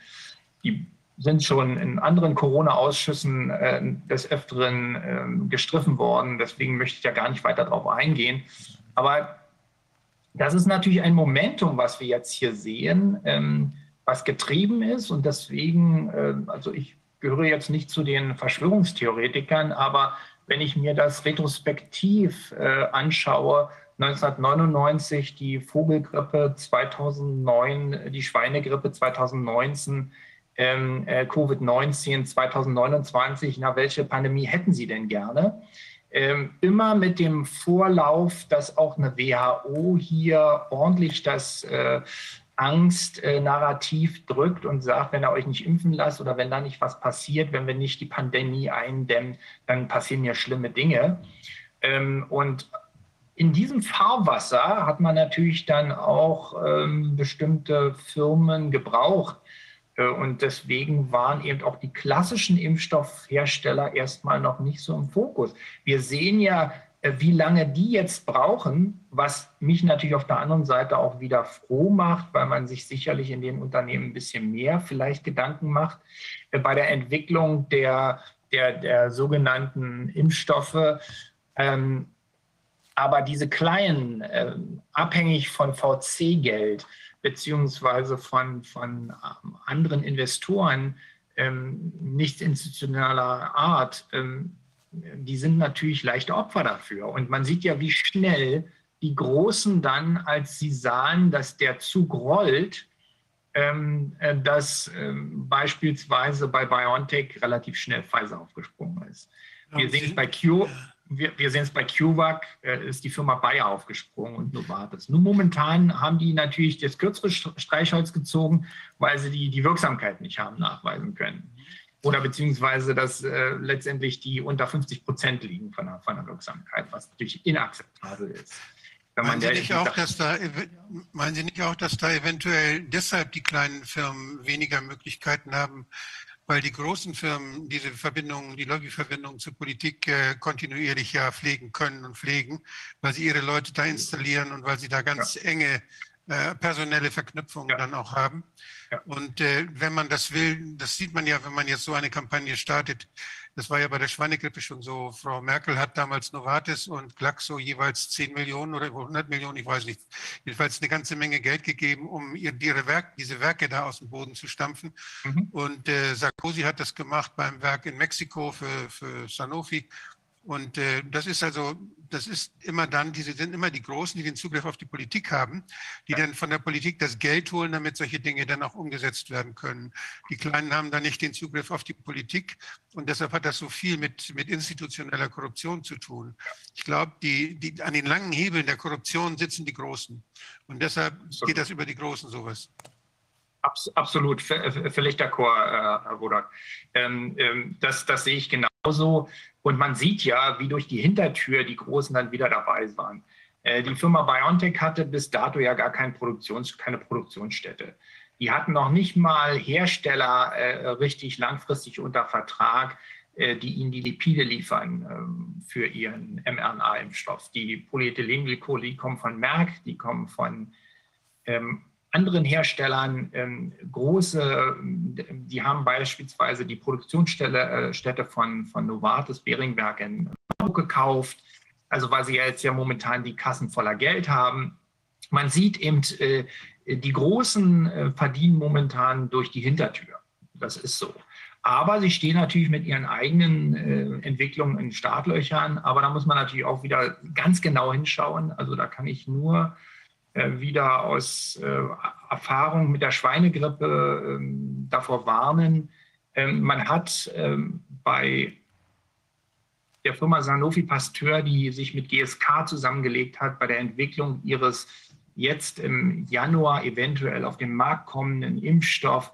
die sind schon in anderen Corona-Ausschüssen äh, des Öfteren äh, gestriffen worden. Deswegen möchte ich ja gar nicht weiter darauf eingehen. Aber das ist natürlich ein Momentum, was wir jetzt hier sehen. Ähm, was getrieben ist. Und deswegen, äh, also ich gehöre jetzt nicht zu den Verschwörungstheoretikern, aber wenn ich mir das retrospektiv äh, anschaue, 1999 die Vogelgrippe, 2009 die Schweinegrippe, 2019 ähm, äh, Covid-19, 2029, na, welche Pandemie hätten Sie denn gerne? Ähm, immer mit dem Vorlauf, dass auch eine WHO hier ordentlich das äh, Angst-Narrativ äh, drückt und sagt, wenn ihr euch nicht impfen lasst oder wenn da nicht was passiert, wenn wir nicht die Pandemie eindämmen, dann passieren ja schlimme Dinge. Ähm, und in diesem Fahrwasser hat man natürlich dann auch ähm, bestimmte Firmen gebraucht. Äh, und deswegen waren eben auch die klassischen Impfstoffhersteller erstmal noch nicht so im Fokus. Wir sehen ja wie lange die jetzt brauchen, was mich natürlich auf der anderen Seite auch wieder froh macht, weil man sich sicherlich in den Unternehmen ein bisschen mehr vielleicht Gedanken macht äh, bei der Entwicklung der, der, der sogenannten Impfstoffe. Ähm, aber diese kleinen, äh, abhängig von VC-Geld beziehungsweise von, von ähm, anderen Investoren, ähm, nicht institutioneller Art, ähm, die sind natürlich leichte Opfer dafür. Und man sieht ja, wie schnell die Großen dann, als sie sahen, dass der Zug rollt, ähm, äh, dass ähm, beispielsweise bei BioNTech relativ schnell Pfizer aufgesprungen ist. Wir sehen es bei Q, wir, wir sehen es bei CureVac, äh, ist die Firma Bayer aufgesprungen und Novartis. Nun momentan haben die natürlich das kürzere Streichholz gezogen, weil sie die, die Wirksamkeit nicht haben nachweisen können oder beziehungsweise dass äh, letztendlich die unter 50 Prozent liegen von der, von der Wirksamkeit, was natürlich inakzeptabel ist. Meinen Sie, nicht auch, dass da, meinen Sie nicht auch, dass da eventuell deshalb die kleinen Firmen weniger Möglichkeiten haben, weil die großen Firmen diese Verbindungen, die Lobbyverbindungen zur Politik äh, kontinuierlich ja pflegen können und pflegen, weil sie ihre Leute da installieren und weil sie da ganz ja. enge äh, personelle Verknüpfungen ja. dann auch haben. Ja. Und äh, wenn man das will, das sieht man ja, wenn man jetzt so eine Kampagne startet. Das war ja bei der Schweinegrippe schon so. Frau Merkel hat damals Novartis und Glaxo jeweils 10 Millionen oder 100 Millionen, ich weiß nicht, jedenfalls eine ganze Menge Geld gegeben, um ihre Werk, diese Werke da aus dem Boden zu stampfen. Mhm. Und äh, Sarkozy hat das gemacht beim Werk in Mexiko für, für Sanofi. Und äh, das ist also, das ist immer dann, diese sind immer die Großen, die den Zugriff auf die Politik haben, die dann von der Politik das Geld holen, damit solche Dinge dann auch umgesetzt werden können. Die Kleinen haben dann nicht den Zugriff auf die Politik und deshalb hat das so viel mit, mit institutioneller Korruption zu tun. Ich glaube, die, die, an den langen Hebeln der Korruption sitzen die Großen. Und deshalb geht das über die Großen sowas. Absolut, völlig d'accord, äh, Herr Wodak. Ähm, ähm, das, das sehe ich genauso. Und man sieht ja, wie durch die Hintertür die Großen dann wieder dabei waren. Äh, die Firma BioNTech hatte bis dato ja gar kein Produktions-, keine Produktionsstätte. Die hatten noch nicht mal Hersteller äh, richtig langfristig unter Vertrag, äh, die ihnen die Lipide liefern ähm, für ihren mRNA-Impfstoff. Die Polyethylenglycol, die kommen von Merck, die kommen von ähm, anderen Herstellern ähm, große, die haben beispielsweise die Produktionsstätte äh, von, von Novartis Beringberg in Hamburg gekauft, also weil sie jetzt ja momentan die Kassen voller Geld haben. Man sieht eben, äh, die Großen äh, verdienen momentan durch die Hintertür. Das ist so. Aber sie stehen natürlich mit ihren eigenen äh, Entwicklungen in Startlöchern. Aber da muss man natürlich auch wieder ganz genau hinschauen. Also da kann ich nur wieder aus äh, Erfahrung mit der Schweinegrippe ähm, davor warnen. Ähm, man hat ähm, bei der Firma Sanofi Pasteur, die sich mit GSK zusammengelegt hat, bei der Entwicklung ihres jetzt im Januar eventuell auf den Markt kommenden Impfstoff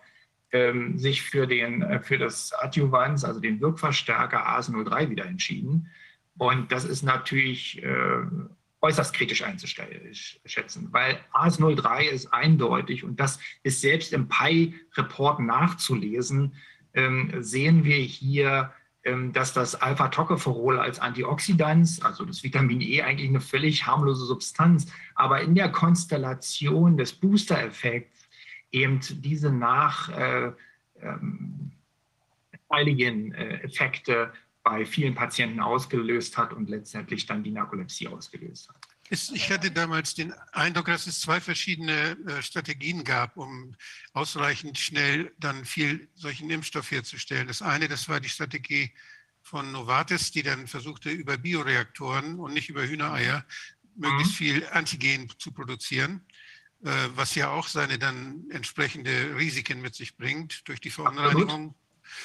sich für, den, äh, für das Adjuvans, also den Wirkverstärker AS03 wieder entschieden. Und das ist natürlich äußerst kritisch einzuschätzen, weil AS03 ist eindeutig und das ist selbst im PI-Report nachzulesen, ähm, sehen wir hier, ähm, dass das Alpha-Tocopherol als Antioxidant, also das Vitamin E, eigentlich eine völlig harmlose Substanz, aber in der Konstellation des Booster-Effekts eben diese nach äh, ähm, äh, Effekte bei vielen Patienten ausgelöst hat und letztendlich dann die Narkolepsie ausgelöst hat. Ich hatte damals den Eindruck, dass es zwei verschiedene äh, Strategien gab, um ausreichend schnell dann viel solchen Impfstoff herzustellen. Das eine, das war die Strategie von Novartis, die dann versuchte, über Bioreaktoren und nicht über Hühnereier möglichst mhm. viel Antigen zu produzieren, äh, was ja auch seine dann entsprechende Risiken mit sich bringt durch die Verunreinigung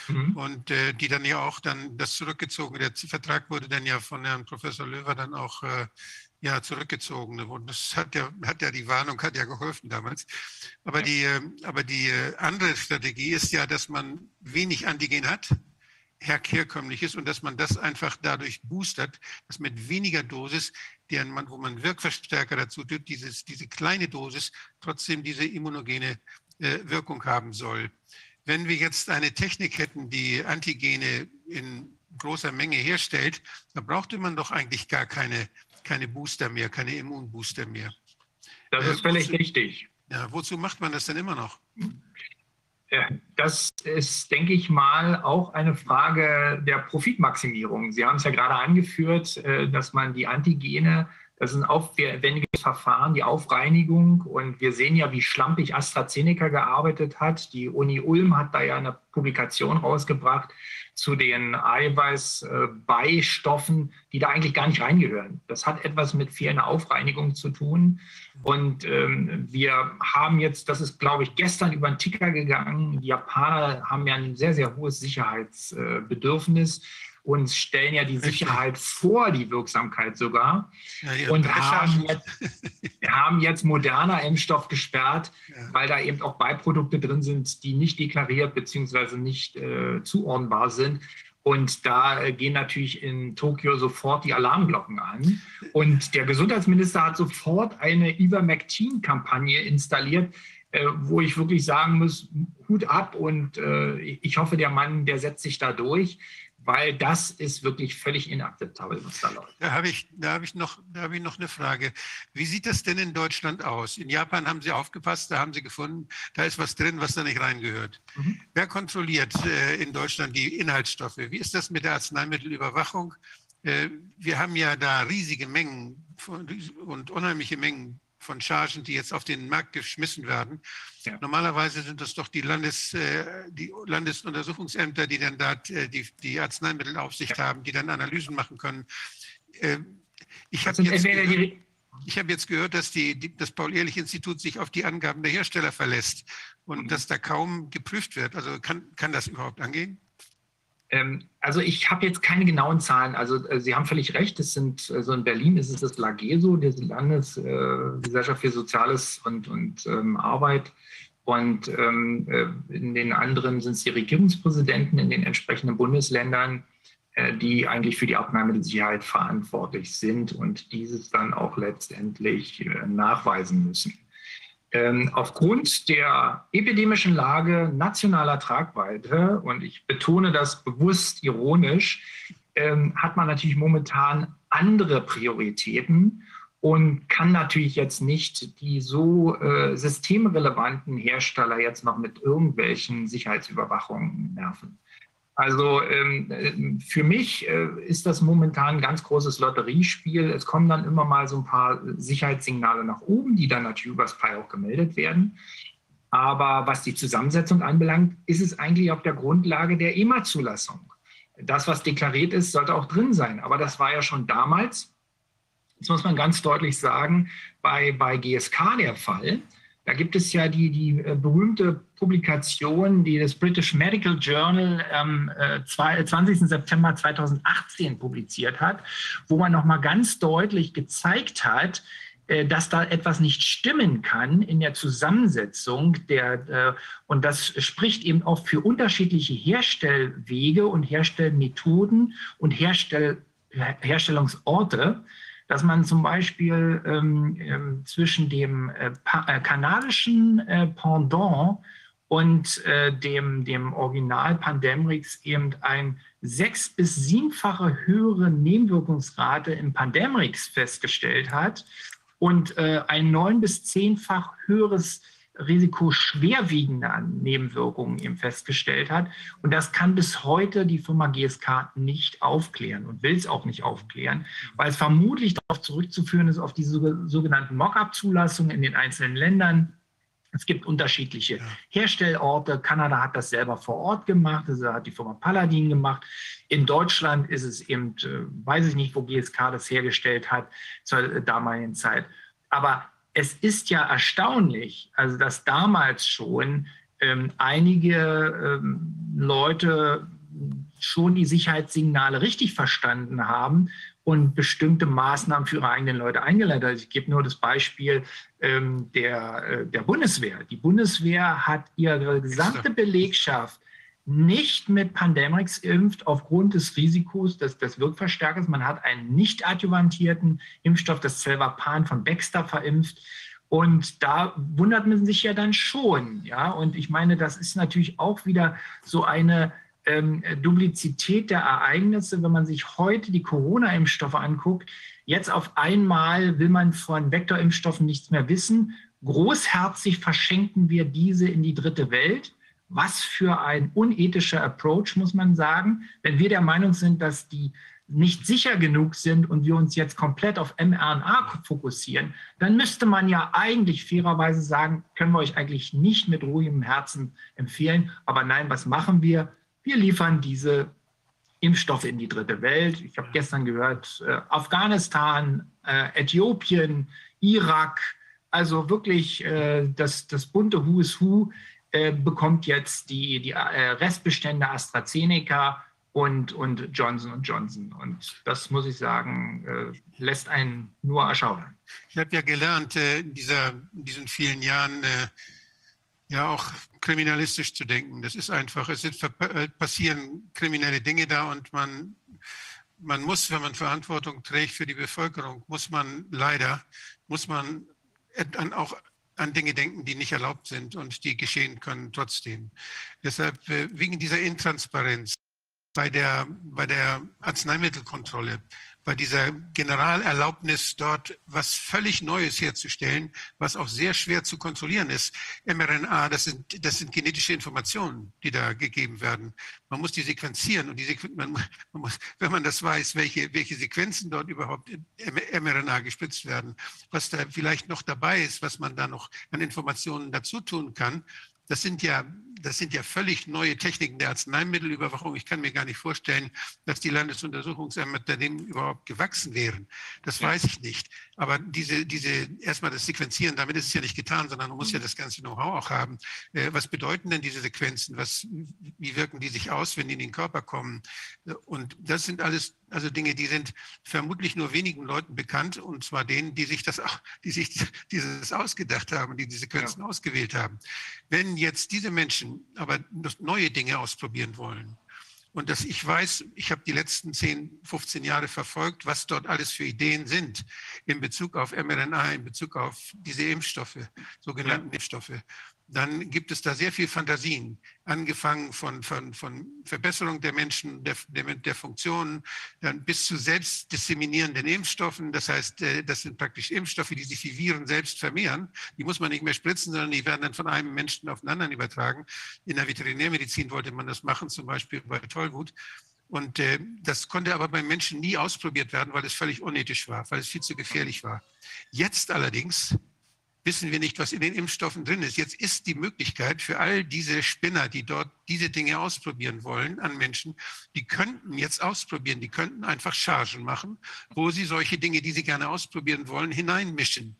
Mhm. Und äh, die dann ja auch dann das zurückgezogen, der Vertrag wurde dann ja von Herrn Professor Löwer dann auch äh, ja, zurückgezogen. Und das hat ja, hat ja die Warnung, hat ja geholfen damals. Aber ja. die, äh, aber die äh, andere Strategie ist ja, dass man wenig Antigen hat, herkömmlich ist und dass man das einfach dadurch boostert, dass mit weniger Dosis, deren man, wo man Wirkverstärker dazu tut, dieses, diese kleine Dosis trotzdem diese immunogene äh, Wirkung haben soll. Wenn wir jetzt eine Technik hätten, die Antigene in großer Menge herstellt, da brauchte man doch eigentlich gar keine, keine Booster mehr, keine Immunbooster mehr. Das ist völlig wozu, richtig. Ja, wozu macht man das denn immer noch? Das ist, denke ich mal, auch eine Frage der Profitmaximierung. Sie haben es ja gerade angeführt, äh, dass man die Antigene das ist ein aufwendiges Verfahren, die Aufreinigung. Und wir sehen ja, wie schlampig AstraZeneca gearbeitet hat. Die Uni Ulm hat da ja eine Publikation rausgebracht zu den Eiweißbeistoffen, die da eigentlich gar nicht reingehören. Das hat etwas mit fehlender Aufreinigung zu tun. Und ähm, wir haben jetzt, das ist, glaube ich, gestern über den Ticker gegangen. Die Japaner haben ja ein sehr, sehr hohes Sicherheitsbedürfnis und stellen ja die Sicherheit vor die Wirksamkeit sogar ja, und haben jetzt, (laughs) haben jetzt moderner Impfstoff gesperrt, ja. weil da eben auch Beiprodukte drin sind, die nicht deklariert bzw. nicht äh, zuordnenbar sind. Und da äh, gehen natürlich in Tokio sofort die Alarmglocken an. Und der Gesundheitsminister hat sofort eine Ivermectin-Kampagne installiert, äh, wo ich wirklich sagen muss, Hut ab und äh, ich hoffe, der Mann, der setzt sich da durch weil das ist wirklich völlig inakzeptabel, was da läuft. Da habe ich, da habe ich, noch, da habe ich noch eine Frage. Wie sieht das denn in Deutschland aus? In Japan haben Sie aufgepasst, da haben Sie gefunden, da ist was drin, was da nicht reingehört. Mhm. Wer kontrolliert äh, in Deutschland die Inhaltsstoffe? Wie ist das mit der Arzneimittelüberwachung? Äh, wir haben ja da riesige Mengen von, und unheimliche Mengen von Chargen, die jetzt auf den Markt geschmissen werden. Ja. Normalerweise sind das doch die, Landes, äh, die Landesuntersuchungsämter, die dann da äh, die, die Arzneimittelaufsicht ja. haben, die dann Analysen machen können. Äh, ich habe jetzt, gehört, hab jetzt gehört, dass die, die das Paul-Ehrlich-Institut sich auf die Angaben der Hersteller verlässt und mhm. dass da kaum geprüft wird. Also kann, kann das überhaupt angehen? Ähm, also ich habe jetzt keine genauen Zahlen. Also äh, Sie haben völlig recht. Es sind also in Berlin ist es das LAGESO, die Landesgesellschaft für Soziales und, und ähm, Arbeit. Und ähm, äh, in den anderen sind es die Regierungspräsidenten in den entsprechenden Bundesländern, äh, die eigentlich für die Arzneimittelsicherheit verantwortlich sind und dieses dann auch letztendlich äh, nachweisen müssen. Ähm, aufgrund der epidemischen Lage nationaler Tragweite, und ich betone das bewusst ironisch, ähm, hat man natürlich momentan andere Prioritäten und kann natürlich jetzt nicht die so äh, systemrelevanten Hersteller jetzt noch mit irgendwelchen Sicherheitsüberwachungen nerven. Also ähm, für mich äh, ist das momentan ein ganz großes Lotteriespiel. Es kommen dann immer mal so ein paar Sicherheitssignale nach oben, die dann natürlich übers PI auch gemeldet werden. Aber was die Zusammensetzung anbelangt, ist es eigentlich auf der Grundlage der EMA-Zulassung. Das, was deklariert ist, sollte auch drin sein. Aber das war ja schon damals, das muss man ganz deutlich sagen, bei, bei GSK der Fall. Da gibt es ja die, die äh, berühmte Publikation, die das British Medical Journal am äh, 20. September 2018 publiziert hat, wo man nochmal ganz deutlich gezeigt hat, äh, dass da etwas nicht stimmen kann in der Zusammensetzung der, äh, und das spricht eben auch für unterschiedliche Herstellwege und Herstellmethoden und Herstell, Herstellungsorte dass man zum Beispiel ähm, ähm, zwischen dem äh, äh, kanadischen äh, Pendant und äh, dem, dem Original Pandemrix eben ein sechs- bis siebenfache höhere Nebenwirkungsrate im Pandemrix festgestellt hat und äh, ein neun- bis zehnfach höheres Risiko schwerwiegender Nebenwirkungen eben festgestellt hat. Und das kann bis heute die Firma GSK nicht aufklären und will es auch nicht aufklären, weil es vermutlich darauf zurückzuführen ist, auf diese sogenannten Mock-up-Zulassungen in den einzelnen Ländern. Es gibt unterschiedliche Herstellorte. Kanada hat das selber vor Ort gemacht, das hat die Firma Paladin gemacht. In Deutschland ist es eben, äh, weiß ich nicht, wo GSK das hergestellt hat zur damaligen Zeit. Aber es ist ja erstaunlich, also dass damals schon ähm, einige ähm, Leute schon die Sicherheitssignale richtig verstanden haben und bestimmte Maßnahmen für ihre eigenen Leute eingeleitet. Also ich gebe nur das Beispiel ähm, der, äh, der Bundeswehr. Die Bundeswehr hat ihre gesamte Belegschaft nicht mit Pandemrix impft aufgrund des Risikos des, des Wirkverstärkers. Man hat einen nicht adjuvantierten Impfstoff, das Celvapan von Baxter, verimpft. Und da wundert man sich ja dann schon. Ja? Und ich meine, das ist natürlich auch wieder so eine ähm, Duplizität der Ereignisse, wenn man sich heute die Corona-Impfstoffe anguckt. Jetzt auf einmal will man von Vektorimpfstoffen nichts mehr wissen. Großherzig verschenken wir diese in die dritte Welt. Was für ein unethischer Approach, muss man sagen, wenn wir der Meinung sind, dass die nicht sicher genug sind und wir uns jetzt komplett auf mRNA fokussieren, dann müsste man ja eigentlich fairerweise sagen, können wir euch eigentlich nicht mit ruhigem Herzen empfehlen. Aber nein, was machen wir? Wir liefern diese Impfstoffe in die dritte Welt. Ich habe gestern gehört, äh, Afghanistan, äh, Äthiopien, Irak, also wirklich äh, das, das bunte Who is Who äh, bekommt jetzt die, die äh, Restbestände AstraZeneca und, und Johnson Johnson. Und das muss ich sagen, äh, lässt einen nur erschaudern. Ich habe ja gelernt, äh, in, dieser, in diesen vielen Jahren äh, ja auch kriminalistisch zu denken. Das ist einfach, es sind, passieren kriminelle Dinge da und man, man muss, wenn man Verantwortung trägt für die Bevölkerung, muss man leider, muss man auch an Dinge denken, die nicht erlaubt sind und die geschehen können trotzdem. Deshalb wegen dieser Intransparenz bei der, bei der Arzneimittelkontrolle, bei dieser Generalerlaubnis dort was völlig Neues herzustellen, was auch sehr schwer zu kontrollieren ist. mRNA, das sind, das sind genetische Informationen, die da gegeben werden. Man muss die sequenzieren und die Sequen man, man muss, wenn man das weiß, welche, welche Sequenzen dort überhaupt in mRNA gespritzt werden, was da vielleicht noch dabei ist, was man da noch an Informationen dazu tun kann, das sind ja das sind ja völlig neue Techniken der Arzneimittelüberwachung. Ich kann mir gar nicht vorstellen, dass die Landesuntersuchungsämter dem überhaupt gewachsen wären. Das weiß ich nicht. Aber diese, diese, erstmal das Sequenzieren, damit ist es ja nicht getan, sondern man muss ja mhm. das ganze Know-how auch haben. Äh, was bedeuten denn diese Sequenzen? Was, wie wirken die sich aus, wenn die in den Körper kommen? Und das sind alles also Dinge, die sind vermutlich nur wenigen Leuten bekannt, und zwar denen, die sich das auch, die sich (laughs) dieses ausgedacht haben, die diese Sequenzen ja. ausgewählt haben. Wenn jetzt diese Menschen aber neue Dinge ausprobieren wollen, und dass ich weiß, ich habe die letzten 10, 15 Jahre verfolgt, was dort alles für Ideen sind in Bezug auf mRNA, in Bezug auf diese Impfstoffe, sogenannten ja. Impfstoffe dann gibt es da sehr viel Fantasien, angefangen von, von, von Verbesserung der Menschen, der, der, der Funktionen, dann bis zu selbstdisseminierenden Impfstoffen. Das heißt, äh, das sind praktisch Impfstoffe, die sich wie Viren selbst vermehren. Die muss man nicht mehr spritzen, sondern die werden dann von einem Menschen auf den anderen übertragen. In der Veterinärmedizin wollte man das machen, zum Beispiel bei Tollwut. Und äh, das konnte aber beim Menschen nie ausprobiert werden, weil es völlig unethisch war, weil es viel zu gefährlich war. Jetzt allerdings wissen wir nicht, was in den Impfstoffen drin ist. Jetzt ist die Möglichkeit für all diese Spinner, die dort diese Dinge ausprobieren wollen an Menschen, die könnten jetzt ausprobieren, die könnten einfach Chargen machen, wo sie solche Dinge, die sie gerne ausprobieren wollen, hineinmischen.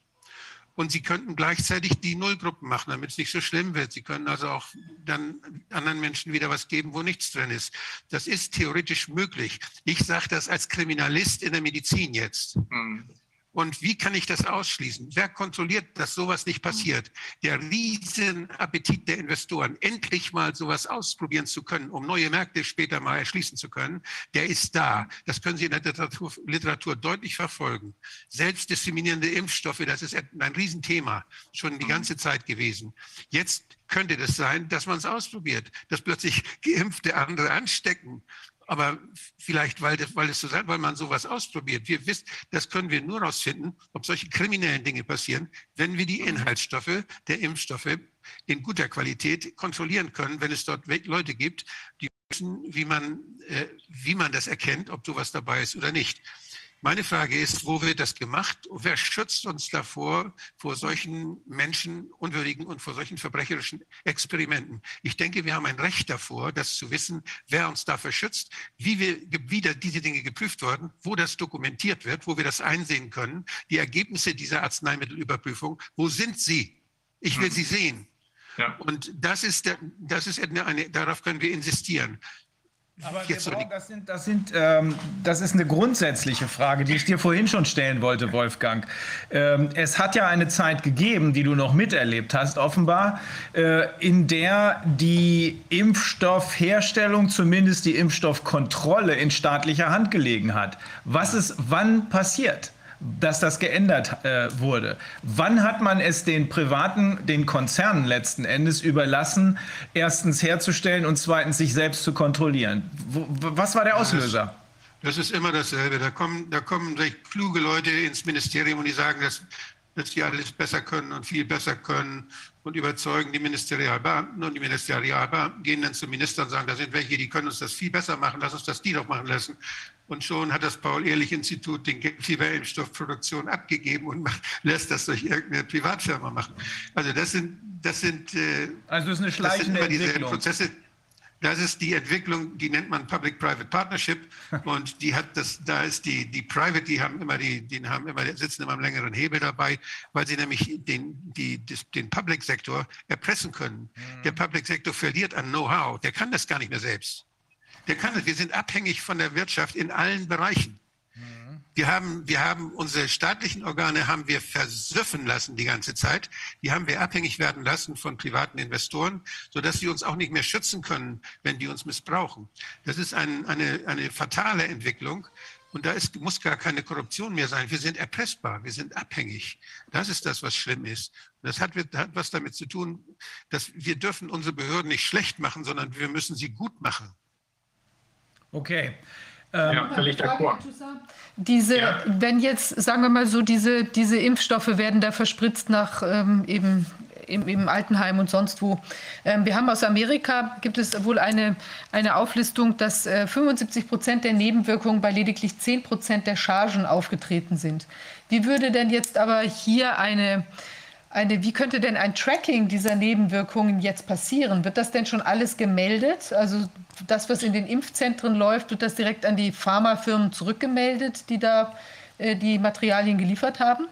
Und sie könnten gleichzeitig die Nullgruppen machen, damit es nicht so schlimm wird. Sie können also auch dann anderen Menschen wieder was geben, wo nichts drin ist. Das ist theoretisch möglich. Ich sage das als Kriminalist in der Medizin jetzt. Mhm. Und wie kann ich das ausschließen? Wer kontrolliert, dass sowas nicht passiert? Der Riesenappetit der Investoren, endlich mal sowas ausprobieren zu können, um neue Märkte später mal erschließen zu können, der ist da. Das können Sie in der Literatur, Literatur deutlich verfolgen. Selbstdiskriminierende Impfstoffe, das ist ein Riesenthema, schon die ganze Zeit gewesen. Jetzt könnte das sein, dass man es ausprobiert, dass plötzlich Geimpfte andere anstecken aber vielleicht, weil, das, weil, es so, weil man sowas ausprobiert. Wir wissen, das können wir nur herausfinden, ob solche kriminellen Dinge passieren, wenn wir die Inhaltsstoffe der Impfstoffe in guter Qualität kontrollieren können, wenn es dort Leute gibt, die wissen, wie man, äh, wie man das erkennt, ob sowas dabei ist oder nicht. Meine Frage ist, wo wird das gemacht? Wer schützt uns davor, vor solchen menschenunwürdigen und vor solchen verbrecherischen Experimenten? Ich denke, wir haben ein Recht davor, das zu wissen, wer uns dafür schützt, wie wir wieder diese Dinge geprüft wurden, wo das dokumentiert wird, wo wir das einsehen können, die Ergebnisse dieser Arzneimittelüberprüfung, wo sind sie? Ich will mhm. sie sehen. Ja. Und das ist, das ist eine, eine, darauf können wir insistieren. Aber brauchen, das, sind, das, sind, ähm, das ist eine grundsätzliche Frage, die ich dir vorhin schon stellen wollte, Wolfgang. Ähm, es hat ja eine Zeit gegeben, die du noch miterlebt hast, offenbar, äh, in der die Impfstoffherstellung, zumindest die Impfstoffkontrolle in staatlicher Hand gelegen hat. Was ist wann passiert? Dass das geändert äh, wurde. Wann hat man es den privaten, den Konzernen letzten Endes überlassen, erstens herzustellen und zweitens sich selbst zu kontrollieren? Wo, was war der Auslöser? Das, das ist immer dasselbe. Da kommen, da kommen kluge Leute ins Ministerium und die sagen, dass dass die alles besser können und viel besser können und überzeugen die Ministerialbeamten und die Ministerialbeamten gehen dann zum Minister und sagen, da sind welche, die können uns das viel besser machen, lass uns das die doch machen lassen. Und schon hat das Paul-Ehrlich-Institut den Fieberimpfstoffproduktion abgegeben und macht, lässt das durch irgendeine Privatfirma machen. Also das sind, das sind, äh, also das ist eine schleichende das sind immer. Prozesse. Das ist die Entwicklung, die nennt man Public-Private Partnership (laughs) und die hat das, da ist die, die Private, die haben immer die, die haben immer, sitzen immer am längeren Hebel dabei, weil sie nämlich den, die, den Public-Sektor erpressen können. Mhm. Der Public-Sektor verliert an Know-how, der kann das gar nicht mehr selbst. Der kann das, wir sind abhängig von der Wirtschaft in allen Bereichen. Wir haben, wir haben unsere staatlichen Organe haben wir versüffen lassen die ganze Zeit. Die haben wir abhängig werden lassen von privaten Investoren, sodass sie uns auch nicht mehr schützen können, wenn die uns missbrauchen. Das ist ein, eine, eine fatale Entwicklung. Und da ist, muss gar keine Korruption mehr sein. Wir sind erpressbar, wir sind abhängig. Das ist das, was schlimm ist. Das hat, hat was damit zu tun, dass wir dürfen unsere Behörden nicht schlecht machen, sondern wir müssen sie gut machen. Okay. Ähm, ja, völlig d'accord. Diese, ja. wenn jetzt, sagen wir mal so, diese, diese Impfstoffe werden da verspritzt nach ähm, eben im, im, Altenheim und sonst wo. Ähm, wir haben aus Amerika, gibt es wohl eine, eine Auflistung, dass äh, 75 Prozent der Nebenwirkungen bei lediglich 10 Prozent der Chargen aufgetreten sind. Wie würde denn jetzt aber hier eine, eine, wie könnte denn ein Tracking dieser Nebenwirkungen jetzt passieren? Wird das denn schon alles gemeldet? Also das, was in den Impfzentren läuft, wird das direkt an die Pharmafirmen zurückgemeldet, die da äh, die Materialien geliefert haben?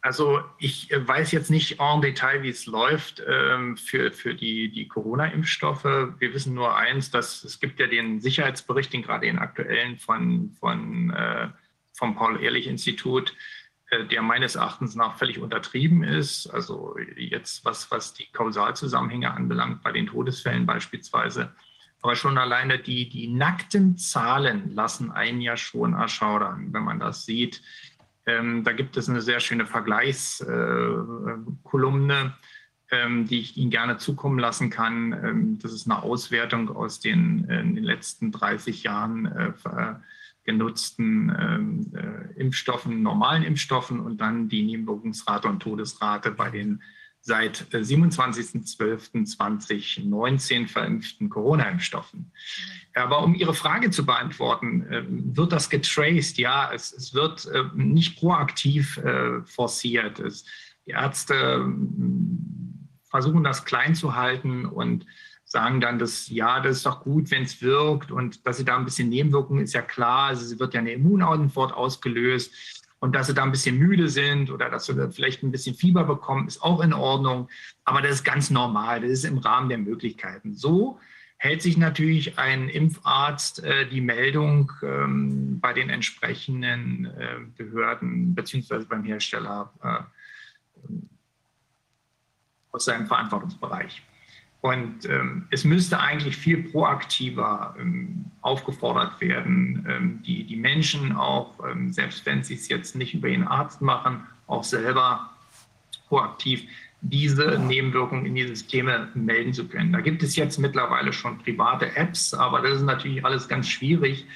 Also ich äh, weiß jetzt nicht en Detail, wie es läuft ähm, für, für die, die Corona-Impfstoffe. Wir wissen nur eins, dass es gibt ja den Sicherheitsbericht, den gerade den aktuellen von, von, äh, vom Paul-Ehrlich-Institut, äh, der meines Erachtens nach völlig untertrieben ist. Also jetzt, was, was die Kausalzusammenhänge anbelangt, bei den Todesfällen beispielsweise. Aber schon alleine die, die nackten Zahlen lassen einen ja schon erschaudern, wenn man das sieht. Ähm, da gibt es eine sehr schöne Vergleichskolumne, äh, ähm, die ich Ihnen gerne zukommen lassen kann. Ähm, das ist eine Auswertung aus den, äh, den letzten 30 Jahren äh, genutzten ähm, äh, Impfstoffen, normalen Impfstoffen und dann die Nebenwirkungsrate und Todesrate bei den seit 27.12.2019 äh, verimpften Corona-Impfstoffen. Aber um Ihre Frage zu beantworten, äh, wird das getraced? Ja, es, es wird äh, nicht proaktiv äh, forciert. Es, die Ärzte ähm, versuchen das klein zu halten und sagen dann, dass ja, das ist doch gut, wenn es wirkt und dass sie da ein bisschen Nebenwirkungen ist ja klar. Also sie wird ja eine Immunantwort ausgelöst und dass sie da ein bisschen müde sind oder dass sie vielleicht ein bisschen Fieber bekommen, ist auch in Ordnung. Aber das ist ganz normal, das ist im Rahmen der Möglichkeiten. So hält sich natürlich ein Impfarzt äh, die Meldung ähm, bei den entsprechenden äh, Behörden beziehungsweise beim Hersteller äh, aus seinem Verantwortungsbereich. Und ähm, es müsste eigentlich viel proaktiver ähm, aufgefordert werden, ähm, die, die Menschen auch, ähm, selbst wenn sie es jetzt nicht über ihren Arzt machen, auch selber proaktiv diese Nebenwirkungen in die Systeme melden zu können. Da gibt es jetzt mittlerweile schon private Apps, aber das ist natürlich alles ganz schwierig.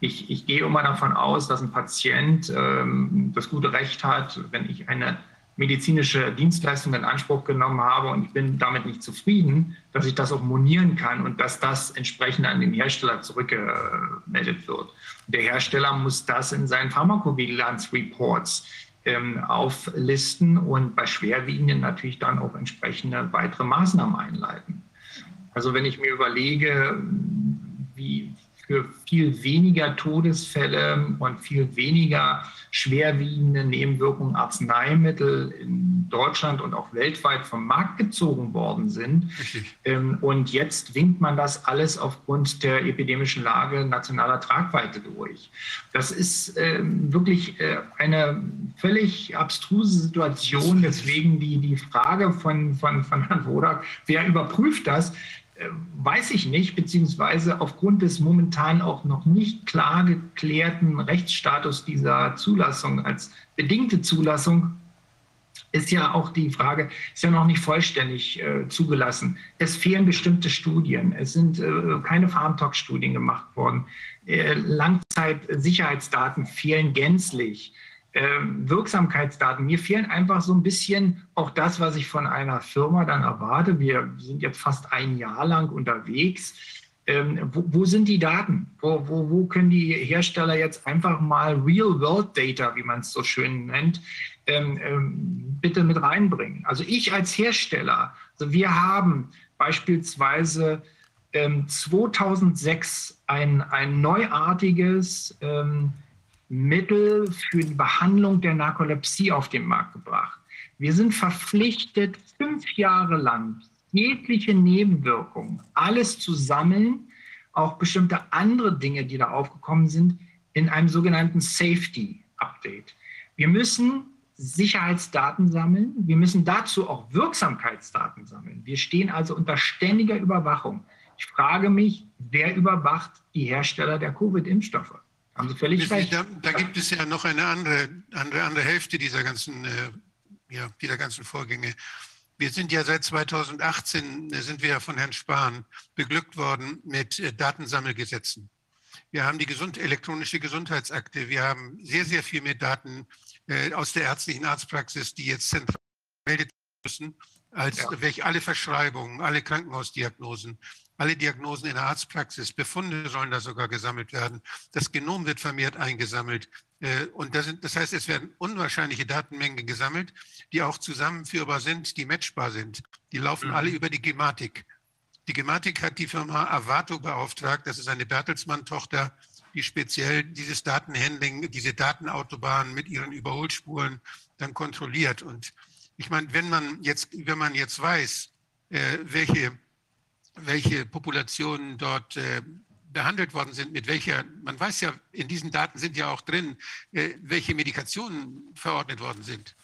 Ich, ich gehe immer davon aus, dass ein Patient ähm, das gute Recht hat, wenn ich eine medizinische Dienstleistung in Anspruch genommen habe und ich bin damit nicht zufrieden, dass ich das auch monieren kann und dass das entsprechend an den Hersteller zurückgemeldet wird. Der Hersteller muss das in seinen Pharmakovigilanz-Reports ähm, auflisten und bei Schwerwiegenden natürlich dann auch entsprechende weitere Maßnahmen einleiten. Also wenn ich mir überlege, wie für viel weniger Todesfälle und viel weniger schwerwiegende Nebenwirkungen Arzneimittel in Deutschland und auch weltweit vom Markt gezogen worden sind. Ähm, und jetzt winkt man das alles aufgrund der epidemischen Lage nationaler Tragweite durch. Das ist ähm, wirklich äh, eine völlig abstruse Situation. Deswegen die, die Frage von, von, von Herrn Wodak, wer überprüft das? Äh, weiß ich nicht, beziehungsweise aufgrund des momentan auch noch nicht klar geklärten Rechtsstatus dieser Zulassung als bedingte Zulassung ist ja auch die Frage, ist ja noch nicht vollständig äh, zugelassen. Es fehlen bestimmte Studien. Es sind äh, keine Farmtalk-Studien gemacht worden. Äh, Langzeitsicherheitsdaten fehlen gänzlich. Ähm, Wirksamkeitsdaten. Mir fehlen einfach so ein bisschen auch das, was ich von einer Firma dann erwarte. Wir sind jetzt fast ein Jahr lang unterwegs. Ähm, wo, wo, sind die Daten? Wo, wo, wo, können die Hersteller jetzt einfach mal Real-World-Data, wie man es so schön nennt, ähm, ähm, bitte mit reinbringen? Also ich als Hersteller, also wir haben beispielsweise 2006 ein, ein neuartiges ähm, Mittel für die Behandlung der Narkolepsie auf den Markt gebracht. Wir sind verpflichtet, fünf Jahre lang jegliche Nebenwirkungen, alles zu sammeln, auch bestimmte andere Dinge, die da aufgekommen sind, in einem sogenannten Safety Update. Wir müssen Sicherheitsdaten sammeln. Wir müssen dazu auch Wirksamkeitsdaten sammeln. Wir stehen also unter ständiger Überwachung. Ich frage mich, wer überwacht die Hersteller der Covid-Impfstoffe? Haben Sie völlig recht. Da, da, gibt es ja noch eine andere, andere, andere Hälfte dieser ganzen, äh, ja, dieser ganzen Vorgänge. Wir sind ja seit 2018, äh, sind wir ja von Herrn Spahn beglückt worden mit äh, Datensammelgesetzen. Wir haben die gesund, elektronische Gesundheitsakte. Wir haben sehr, sehr viel mehr Daten äh, aus der ärztlichen Arztpraxis, die jetzt zentral meldet müssen, als ja. welche alle Verschreibungen, alle Krankenhausdiagnosen, alle Diagnosen in der Arztpraxis, Befunde sollen da sogar gesammelt werden. Das Genom wird vermehrt eingesammelt. Äh, und das, sind, das heißt, es werden unwahrscheinliche Datenmengen gesammelt, die auch zusammenführbar sind, die matchbar sind. Die laufen mhm. alle über die Gematik. Die Gematik hat die Firma Avato beauftragt. Das ist eine Bertelsmann-Tochter, die speziell dieses Datenhandling, diese Datenautobahn mit ihren Überholspuren dann kontrolliert. Und ich meine, wenn man jetzt, wenn man jetzt weiß, äh, welche welche Populationen dort äh, behandelt worden sind, mit welcher, man weiß ja, in diesen Daten sind ja auch drin, äh, welche Medikationen verordnet worden sind.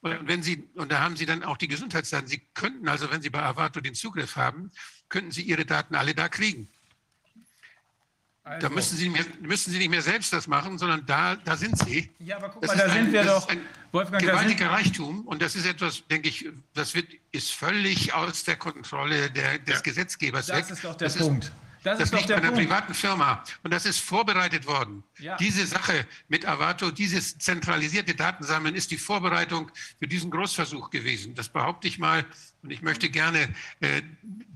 Und wenn Sie, und da haben Sie dann auch die Gesundheitsdaten, Sie könnten also, wenn Sie bei Avato den Zugriff haben, könnten Sie Ihre Daten alle da kriegen. Also. Da müssen Sie, mehr, müssen Sie nicht mehr selbst das machen, sondern da, da sind Sie. Ja, aber guck das mal, da sind ein, wir doch. Wolfgang, gewaltiger Reichtum und das ist etwas, denke ich, das wird, ist völlig aus der Kontrolle der, des ja. Gesetzgebers das weg. Das ist doch der das Punkt. Ist, das, das liegt bei einer Punkt. privaten Firma und das ist vorbereitet worden. Ja. Diese Sache mit Avato, dieses zentralisierte Datensammeln ist die Vorbereitung für diesen Großversuch gewesen. Das behaupte ich mal und ich möchte gerne äh,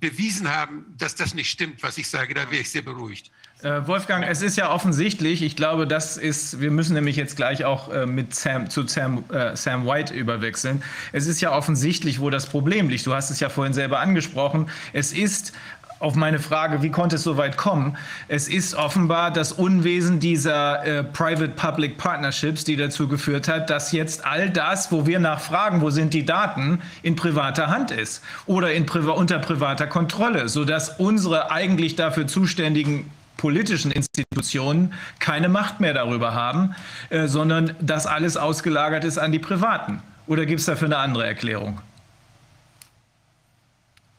bewiesen haben, dass das nicht stimmt, was ich sage. Da wäre ich sehr beruhigt. Äh, Wolfgang, es ist ja offensichtlich, ich glaube, das ist, wir müssen nämlich jetzt gleich auch äh, mit Sam, zu Sam, äh, Sam White überwechseln. Es ist ja offensichtlich, wo das Problem liegt. Du hast es ja vorhin selber angesprochen. Es ist auf meine Frage, wie konnte es so weit kommen? Es ist offenbar das Unwesen dieser äh, Private-Public Partnerships, die dazu geführt hat, dass jetzt all das, wo wir nachfragen, wo sind die Daten, in privater Hand ist oder in, unter privater Kontrolle, sodass unsere eigentlich dafür zuständigen politischen Institutionen keine Macht mehr darüber haben, äh, sondern das alles ausgelagert ist an die Privaten. Oder gibt es dafür eine andere Erklärung?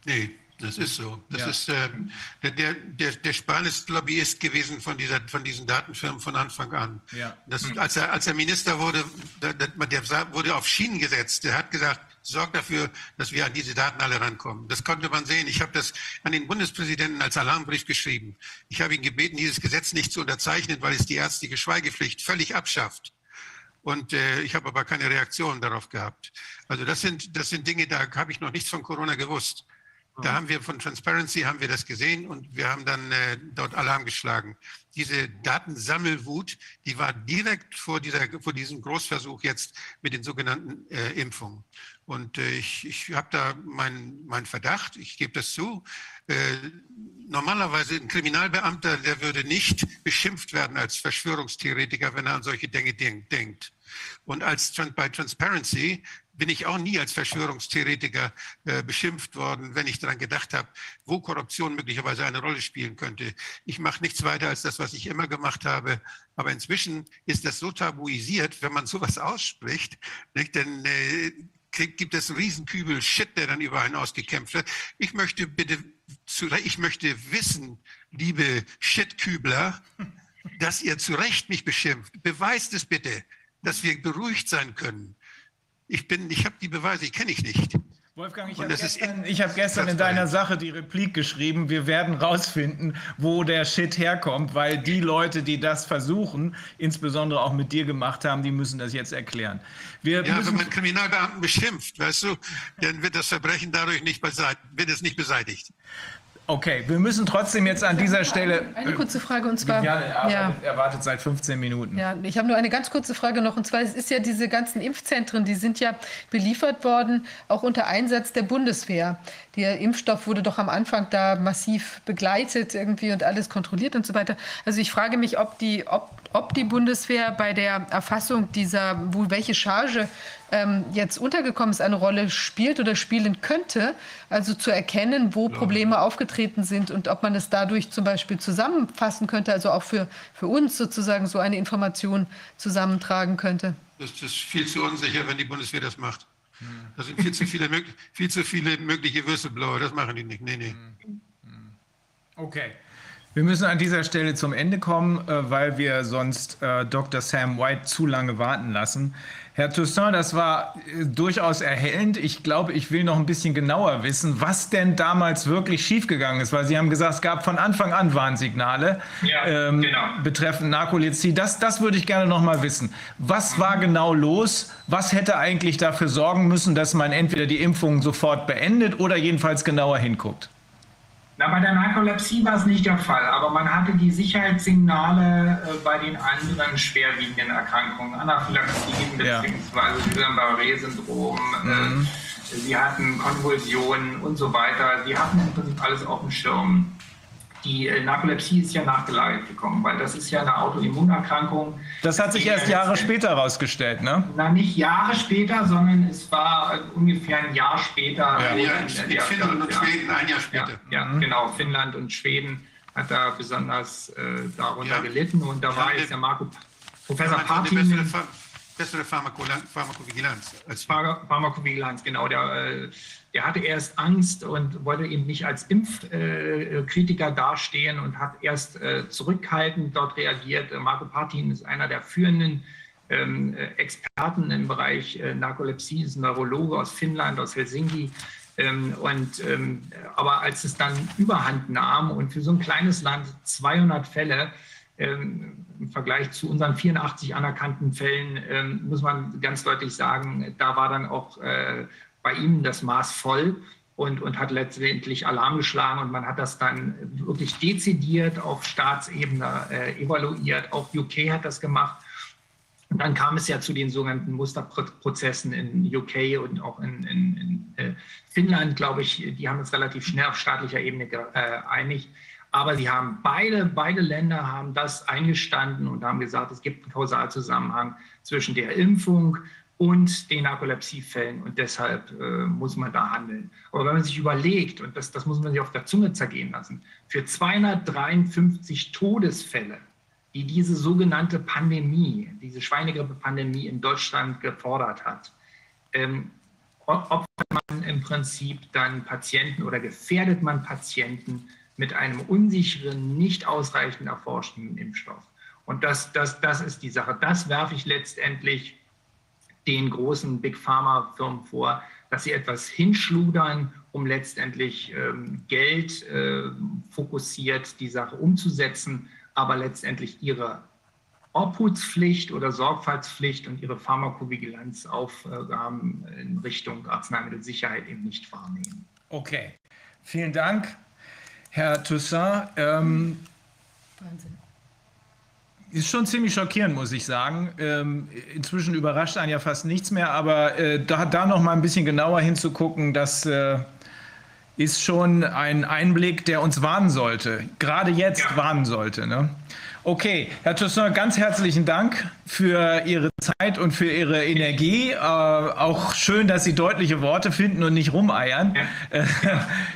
Nee, das ist so. Das ja. ist, äh, der, der, der Spahn ist Lobbyist gewesen von, dieser, von diesen Datenfirmen von Anfang an. Ja. Das, als, er, als er Minister wurde, der, der wurde auf Schienen gesetzt. Er hat gesagt, sorgt dafür, dass wir an diese Daten alle rankommen. Das konnte man sehen. Ich habe das an den Bundespräsidenten als Alarmbrief geschrieben. Ich habe ihn gebeten, dieses Gesetz nicht zu unterzeichnen, weil es die ärztliche Schweigepflicht völlig abschafft. Und äh, ich habe aber keine Reaktion darauf gehabt. Also das sind, das sind Dinge, da habe ich noch nichts von Corona gewusst. Da mhm. haben wir von Transparency haben wir das gesehen und wir haben dann äh, dort Alarm geschlagen. Diese Datensammelwut, die war direkt vor, dieser, vor diesem Großversuch jetzt mit den sogenannten äh, Impfungen. Und äh, ich, ich habe da meinen mein Verdacht, ich gebe das zu. Äh, normalerweise ein Kriminalbeamter, der würde nicht beschimpft werden als Verschwörungstheoretiker, wenn er an solche Dinge denkt. Und als bei Transparency bin ich auch nie als Verschwörungstheoretiker äh, beschimpft worden, wenn ich daran gedacht habe, wo Korruption möglicherweise eine Rolle spielen könnte. Ich mache nichts weiter als das, was ich immer gemacht habe. Aber inzwischen ist das so tabuisiert, wenn man sowas (laughs) ausspricht. Nicht? Denn äh, gibt es Riesenkübel Shit, der dann über einen ausgekämpft wird. Ich möchte bitte, ich möchte wissen, liebe Shitkübler, dass ihr zu Recht mich beschimpft. Beweist es bitte, dass wir beruhigt sein können. Ich bin, ich habe die Beweise, ich kenne ich nicht. Wolfgang, ich habe gestern, hab gestern in deiner Sache die Replik geschrieben, wir werden rausfinden, wo der Shit herkommt, weil die Leute, die das versuchen, insbesondere auch mit dir gemacht haben, die müssen das jetzt erklären. Wir ja, wenn man Kriminalbeamten beschimpft, weißt du, dann wird das Verbrechen dadurch nicht beseitigt, wird es nicht beseitigt. Okay, wir müssen trotzdem jetzt an dieser Stelle. Eine kurze Frage und zwar. Ja, er ja. wartet seit 15 Minuten. Ja, ich habe nur eine ganz kurze Frage noch und zwar: Es ist ja diese ganzen Impfzentren, die sind ja beliefert worden, auch unter Einsatz der Bundeswehr. Der Impfstoff wurde doch am Anfang da massiv begleitet irgendwie und alles kontrolliert und so weiter. Also ich frage mich, ob die, ob, ob die Bundeswehr bei der Erfassung dieser, wo welche Charge ähm, jetzt untergekommen ist, eine Rolle spielt oder spielen könnte. Also zu erkennen, wo Probleme aufgetreten sind und ob man es dadurch zum Beispiel zusammenfassen könnte, also auch für, für uns sozusagen so eine Information zusammentragen könnte. Das ist viel zu unsicher, wenn die Bundeswehr das macht. Da sind viel zu viele, viel zu viele mögliche Whistleblower. Das machen die nicht. Nee, nee. Okay. Wir müssen an dieser Stelle zum Ende kommen, äh, weil wir sonst äh, Dr. Sam White zu lange warten lassen. Herr Toussaint, das war äh, durchaus erhellend. Ich glaube, ich will noch ein bisschen genauer wissen, was denn damals wirklich schiefgegangen ist, weil Sie haben gesagt, es gab von Anfang an Warnsignale ja, ähm, genau. betreffend Narkolepsie. Das, das würde ich gerne noch mal wissen. Was war genau los? Was hätte eigentlich dafür sorgen müssen, dass man entweder die Impfung sofort beendet oder jedenfalls genauer hinguckt? Na, bei der Narkolepsie war es nicht der Fall, aber man hatte die Sicherheitssignale äh, bei den anderen schwerwiegenden Erkrankungen, Anaphylaxien ja. bzw. Guillain-Barré-Syndrom. Äh, mhm. Äh, sie hatten Konvulsionen und so weiter. Sie hatten im Prinzip alles auf dem Schirm die äh, Narkolepsie ist ja nachgelagert gekommen, weil das ist ja eine Autoimmunerkrankung. Das hat sich erst Jahre später herausgestellt, ne? Na, nicht Jahre später, sondern es war äh, ungefähr ein Jahr später. Ja, ja in, in Finnland und Schweden ein Jahr später. Ja, ja mhm. genau. Finnland und Schweden hat da besonders äh, darunter gelitten und da war jetzt der Marco Professor Partin bessere Pharmakovigilanz. Pharmakovigilanz, genau. Der, äh, der hatte erst Angst und wollte eben nicht als Impfkritiker dastehen und hat erst äh, zurückhaltend dort reagiert. Marco Partin ist einer der führenden ähm, Experten im Bereich äh, Narkolepsie, ist ein Neurologe aus Finnland, aus Helsinki. Ähm, und, ähm, aber als es dann überhand nahm und für so ein kleines Land 200 Fälle, Im Vergleich zu unseren 84 anerkannten Fällen muss man ganz deutlich sagen, da war dann auch äh, bei ihm das Maß voll und, und hat letztendlich Alarm geschlagen und man hat das dann wirklich dezidiert auf Staatsebene äh, evaluiert. Auch UK hat das gemacht. Und dann kam es ja zu den sogenannten Musterprozessen in UK und auch in, in, in äh, Finnland, glaube ich. Die haben es relativ schnell auf staatlicher Ebene geeinigt. Äh, aber sie haben beide, beide Länder haben das eingestanden und haben gesagt, es gibt einen Kausalzusammenhang zwischen der Impfung und den Narkolepsiefällen und deshalb äh, muss man da handeln. Aber wenn man sich überlegt, und das, das muss man sich auf der Zunge zergehen lassen, für 253 Todesfälle, die diese sogenannte Pandemie, diese Schweinegrippe-Pandemie in Deutschland gefordert hat, ähm, opfert man im Prinzip dann Patienten oder gefährdet man Patienten mit einem unsicheren, nicht ausreichend erforschten Impfstoff. Und das, das, das ist die Sache. Das werfe ich letztendlich den großen Big Pharma-Firmen vor, dass sie etwas hinschludern, um letztendlich ähm, Geld äh, fokussiert die Sache umzusetzen, aber letztendlich ihre Obhutspflicht oder Sorgfaltspflicht und ihre Pharmakovigilanzaufgaben in Richtung Arzneimittelsicherheit eben nicht wahrnehmen. Okay, vielen Dank. Herr Toussaint, ähm, Wahnsinn. Ist schon ziemlich schockierend, muss ich sagen. Ähm, inzwischen überrascht einen ja fast nichts mehr, aber äh, da, da noch mal ein bisschen genauer hinzugucken, das äh, ist schon ein Einblick, der uns warnen sollte. Gerade jetzt ja. warnen sollte. Ne? Okay, Herr Toussaint, ganz herzlichen Dank für Ihre Zeit und für Ihre Energie. Äh, auch schön, dass Sie deutliche Worte finden und nicht rumeiern. (laughs)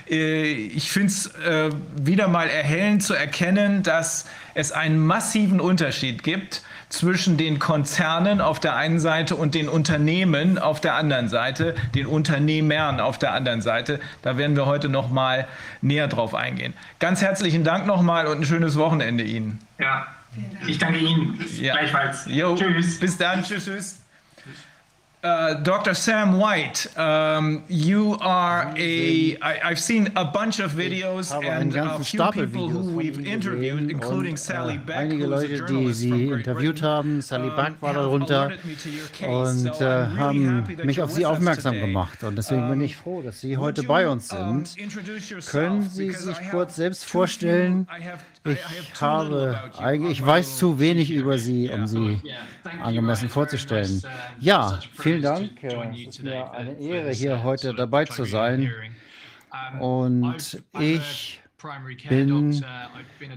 Äh, ich finde es äh, wieder mal erhellend zu erkennen, dass es einen massiven Unterschied gibt zwischen den Konzernen auf der einen Seite und den Unternehmen auf der anderen Seite, den Unternehmern auf der anderen Seite. Da werden wir heute noch mal näher drauf eingehen. Ganz herzlichen Dank nochmal und ein schönes Wochenende Ihnen. Ja, ich danke Ihnen. Ja. Gleichfalls. Jo, Tschüss. Bis dann. Tschüss, tschüss. Uh, Dr. Sam White, um, you are a. I, I've seen a bunch of videos and a ganzen few Stapel people Videos who von we've interviewed, gesehen including und, Sally äh, Beck, einige who is a Leute, die Sie interviewt haben, Sally Beck war darunter und So äh, haben mich auf Sie aufmerksam gemacht. Und deswegen bin ich froh, dass Sie heute bei uns sind. Können Sie sich kurz selbst vorstellen? Ich habe eigentlich, ich weiß zu wenig über Sie, um Sie angemessen vorzustellen. Ja, vielen Dank. Es ist mir eine Ehre, hier heute dabei zu sein. Und ich bin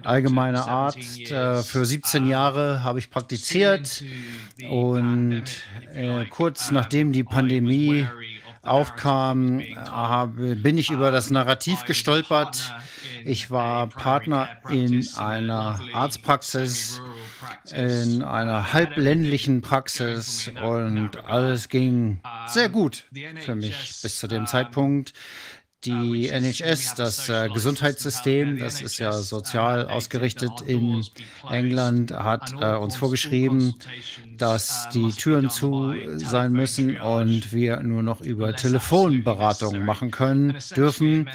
allgemeiner Arzt. Äh, Für 17 Jahre habe ich praktiziert und äh, kurz nachdem die Pandemie aufkam, bin ich über das Narrativ gestolpert. Ich war Partner in einer Arztpraxis, in einer halbländlichen Praxis und alles ging sehr gut für mich bis zu dem Zeitpunkt. Die NHS, das äh, Gesundheitssystem, das ist ja sozial ausgerichtet in England, hat äh, uns vorgeschrieben, dass die Türen zu sein müssen und wir nur noch über Telefonberatung machen können, dürfen,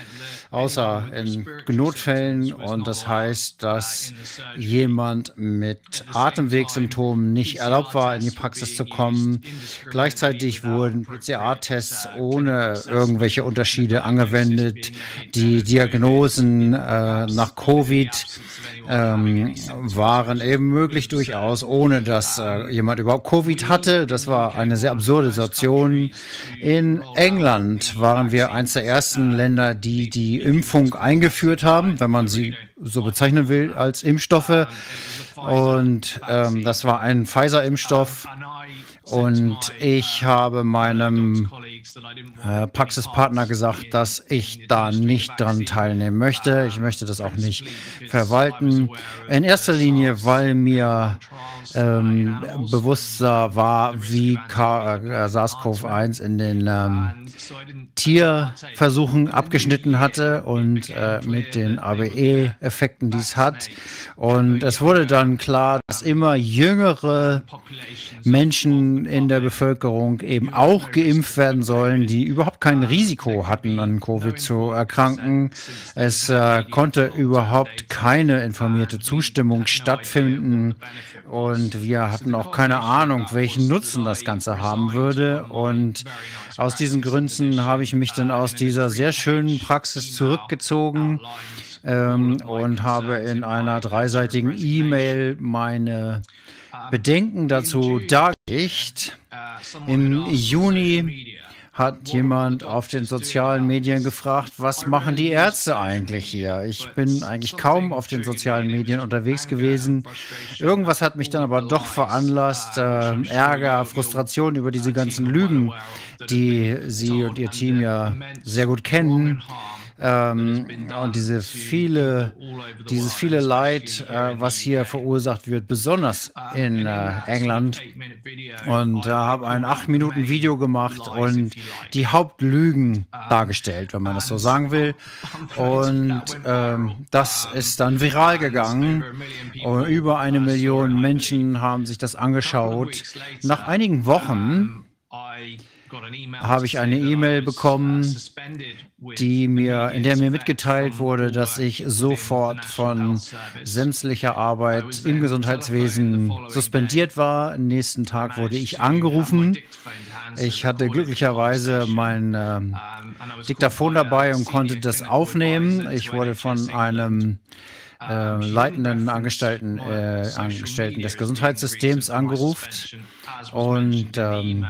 außer in Notfällen. Und das heißt, dass jemand mit Atemwegssymptomen nicht erlaubt war, in die Praxis zu kommen. Gleichzeitig wurden PCR-Tests ohne irgendwelche Unterschiede angewendet. Die Diagnosen äh, nach Covid ähm, waren eben möglich durchaus, ohne dass äh, jemand überhaupt Covid hatte. Das war eine sehr absurde Situation. In England waren wir eines der ersten Länder, die die Impfung eingeführt haben, wenn man sie so bezeichnen will, als Impfstoffe. Und ähm, das war ein Pfizer-Impfstoff. Und ich habe meinem äh, Praxispartner gesagt, dass ich da nicht dran teilnehmen möchte. Ich möchte das auch nicht verwalten. In erster Linie, weil mir ähm, bewusster war, wie äh, SARS-CoV-1 in den ähm, Tierversuchen abgeschnitten hatte und äh, mit den ABE-Effekten, die es hat. Und es wurde dann klar, dass immer jüngere Menschen in der Bevölkerung eben auch geimpft werden sollen, die überhaupt kein Risiko hatten, an Covid zu erkranken. Es äh, konnte überhaupt keine informierte Zustimmung stattfinden. Und wir hatten auch keine Ahnung, welchen Nutzen das Ganze haben würde. Und aus diesen Gründen habe ich mich dann aus dieser sehr schönen Praxis zurückgezogen ähm, und habe in einer dreiseitigen E-Mail meine Bedenken dazu dargelegt. Im Juni hat jemand auf den sozialen Medien gefragt, was machen die Ärzte eigentlich hier? Ich bin eigentlich kaum auf den sozialen Medien unterwegs gewesen. Irgendwas hat mich dann aber doch veranlasst, äh, Ärger, Frustration über diese ganzen Lügen, die Sie und Ihr Team ja sehr gut kennen. Ähm, und diese viele, dieses viele Leid, äh, was hier verursacht wird, besonders in äh, England. Und äh, habe ein acht Minuten Video gemacht und die Hauptlügen dargestellt, wenn man das so sagen will. Und ähm, das ist dann viral gegangen. Und über eine Million Menschen haben sich das angeschaut. Nach einigen Wochen habe ich eine E-Mail bekommen, die mir, in der mir mitgeteilt wurde, dass ich sofort von sämtlicher Arbeit im Gesundheitswesen suspendiert war. Am nächsten Tag wurde ich angerufen. Ich hatte glücklicherweise mein äh, Diktaphon dabei und konnte das aufnehmen. Ich wurde von einem äh, leitenden Angestellten, äh, Angestellten des Gesundheitssystems angerufen und ähm,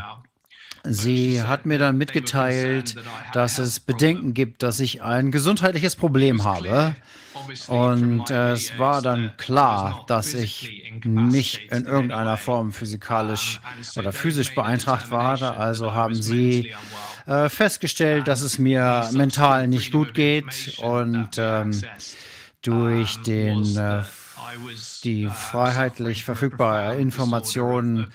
Sie hat mir dann mitgeteilt, dass es Bedenken gibt, dass ich ein gesundheitliches Problem habe. Und äh, es war dann klar, dass ich nicht in irgendeiner Form physikalisch oder physisch beeinträchtigt war. Also haben sie äh, festgestellt, dass es mir mental nicht gut geht und ähm, durch den äh, die freiheitlich verfügbare Information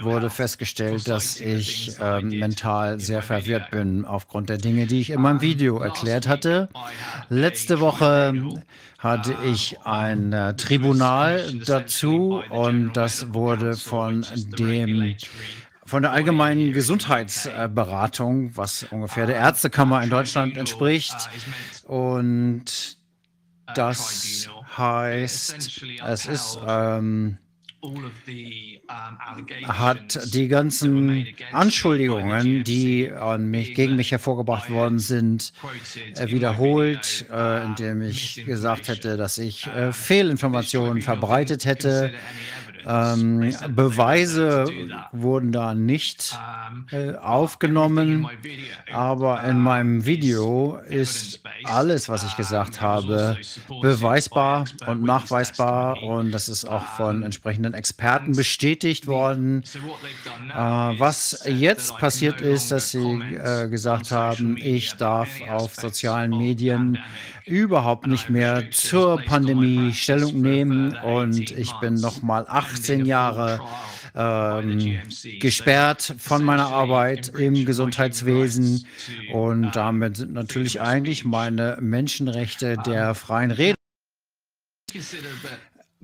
wurde festgestellt, dass ich äh, mental sehr verwirrt bin aufgrund der Dinge, die ich in meinem Video erklärt hatte. Letzte Woche hatte ich ein äh, Tribunal dazu und das wurde von dem von der allgemeinen Gesundheitsberatung, was ungefähr der Ärztekammer in Deutschland entspricht. Und das heißt, es ist ähm, hat die ganzen Anschuldigungen, die an mich, gegen mich hervorgebracht worden sind, äh, wiederholt, äh, indem ich gesagt hätte, dass ich äh, Fehlinformationen verbreitet hätte, ähm, Beweise wurden da nicht äh, aufgenommen, aber in meinem Video ist alles, was ich gesagt habe, beweisbar und nachweisbar und das ist auch von entsprechenden Experten bestätigt worden. Äh, was jetzt passiert ist, dass sie äh, gesagt haben, ich darf auf sozialen Medien überhaupt nicht mehr zur Pandemie Stellung nehmen. Und ich bin noch mal 18 Jahre ähm, gesperrt von meiner Arbeit im Gesundheitswesen. Und damit sind natürlich eigentlich meine Menschenrechte der freien Rede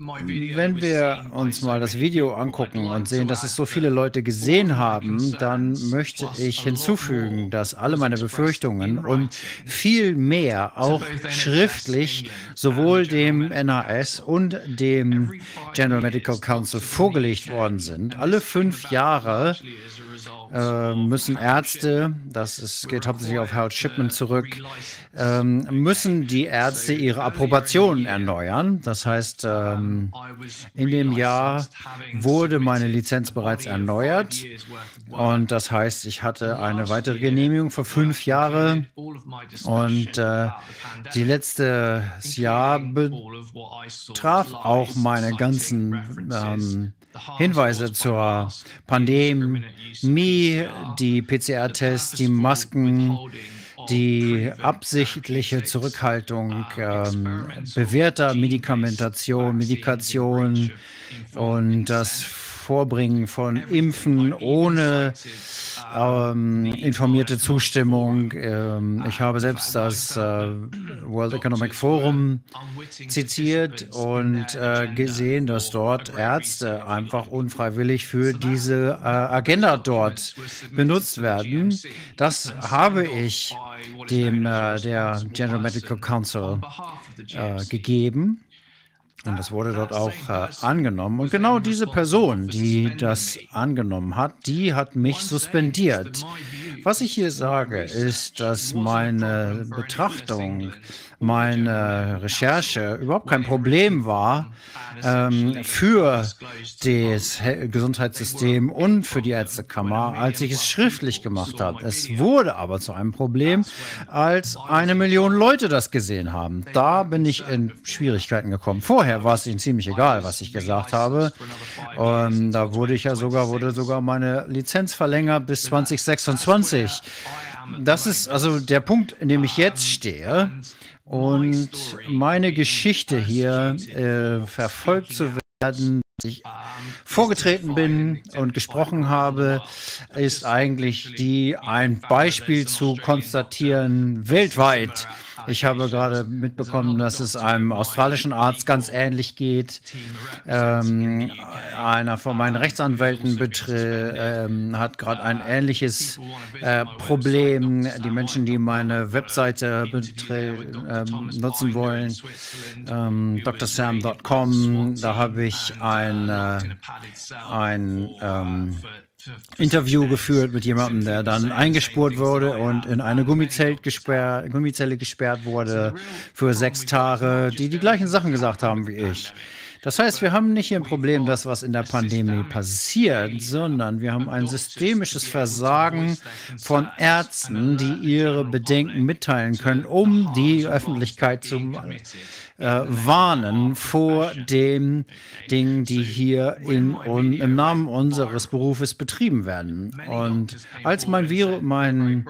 wenn wir uns mal das Video angucken und sehen, dass es so viele Leute gesehen haben, dann möchte ich hinzufügen, dass alle meine Befürchtungen und viel mehr auch schriftlich sowohl dem NAS und dem General Medical Council vorgelegt worden sind. Alle fünf Jahre äh, müssen Ärzte, das ist, geht hauptsächlich auf Harold Shipman zurück, ähm, müssen die Ärzte ihre Approbation erneuern. Das heißt, ähm, in dem Jahr wurde meine Lizenz bereits erneuert und das heißt, ich hatte eine weitere Genehmigung für fünf Jahre und äh, die letzte Jahr betraf auch meine ganzen ähm, Hinweise zur Pandemie, die PCR-Tests, die Masken, die absichtliche Zurückhaltung ähm, bewährter Medikamentation, Medikation und das Vorbringen von Impfen ohne ähm, informierte Zustimmung. Ähm, ich habe selbst das äh, World Economic Forum zitiert und äh, gesehen, dass dort Ärzte einfach unfreiwillig für diese äh, Agenda dort benutzt werden. Das habe ich dem äh, der General Medical Council äh, gegeben. Und das wurde dort auch äh, angenommen. Und genau diese Person, die das angenommen hat, die hat mich suspendiert. Was ich hier sage, ist, dass meine Betrachtung meine Recherche überhaupt kein Problem war ähm, für das Gesundheitssystem und für die Ärztekammer, als ich es schriftlich gemacht habe. Es wurde aber zu einem Problem, als eine Million Leute das gesehen haben. Da bin ich in Schwierigkeiten gekommen. Vorher war es ihnen ziemlich egal, was ich gesagt habe. Und da wurde ich ja sogar, wurde sogar meine Lizenz verlängert bis 2026. Das ist also der Punkt, in dem ich jetzt stehe. Und meine Geschichte hier äh, verfolgt zu werden, dass ich vorgetreten bin und gesprochen habe, ist eigentlich die, ein Beispiel zu konstatieren weltweit ich habe gerade mitbekommen, dass es einem australischen Arzt ganz ähnlich geht. Ähm, einer von meinen Rechtsanwälten ähm, hat gerade ein ähnliches äh, Problem. Die Menschen, die meine Webseite ähm, nutzen wollen, ähm, drsam.com, da habe ich ein, äh, ein ähm, Interview geführt mit jemandem, der dann eingespurt wurde und in eine Gummizelt gesperrt, Gummizelle gesperrt wurde für sechs Tage, die die gleichen Sachen gesagt haben wie ich. Das heißt, wir haben nicht hier ein Problem, das was in der Pandemie passiert, sondern wir haben ein systemisches Versagen von Ärzten, die ihre Bedenken mitteilen können, um die Öffentlichkeit zu äh, warnen vor den Dingen, die hier in, un, im Namen unseres Berufes betrieben werden. Und als mein, Virus, mein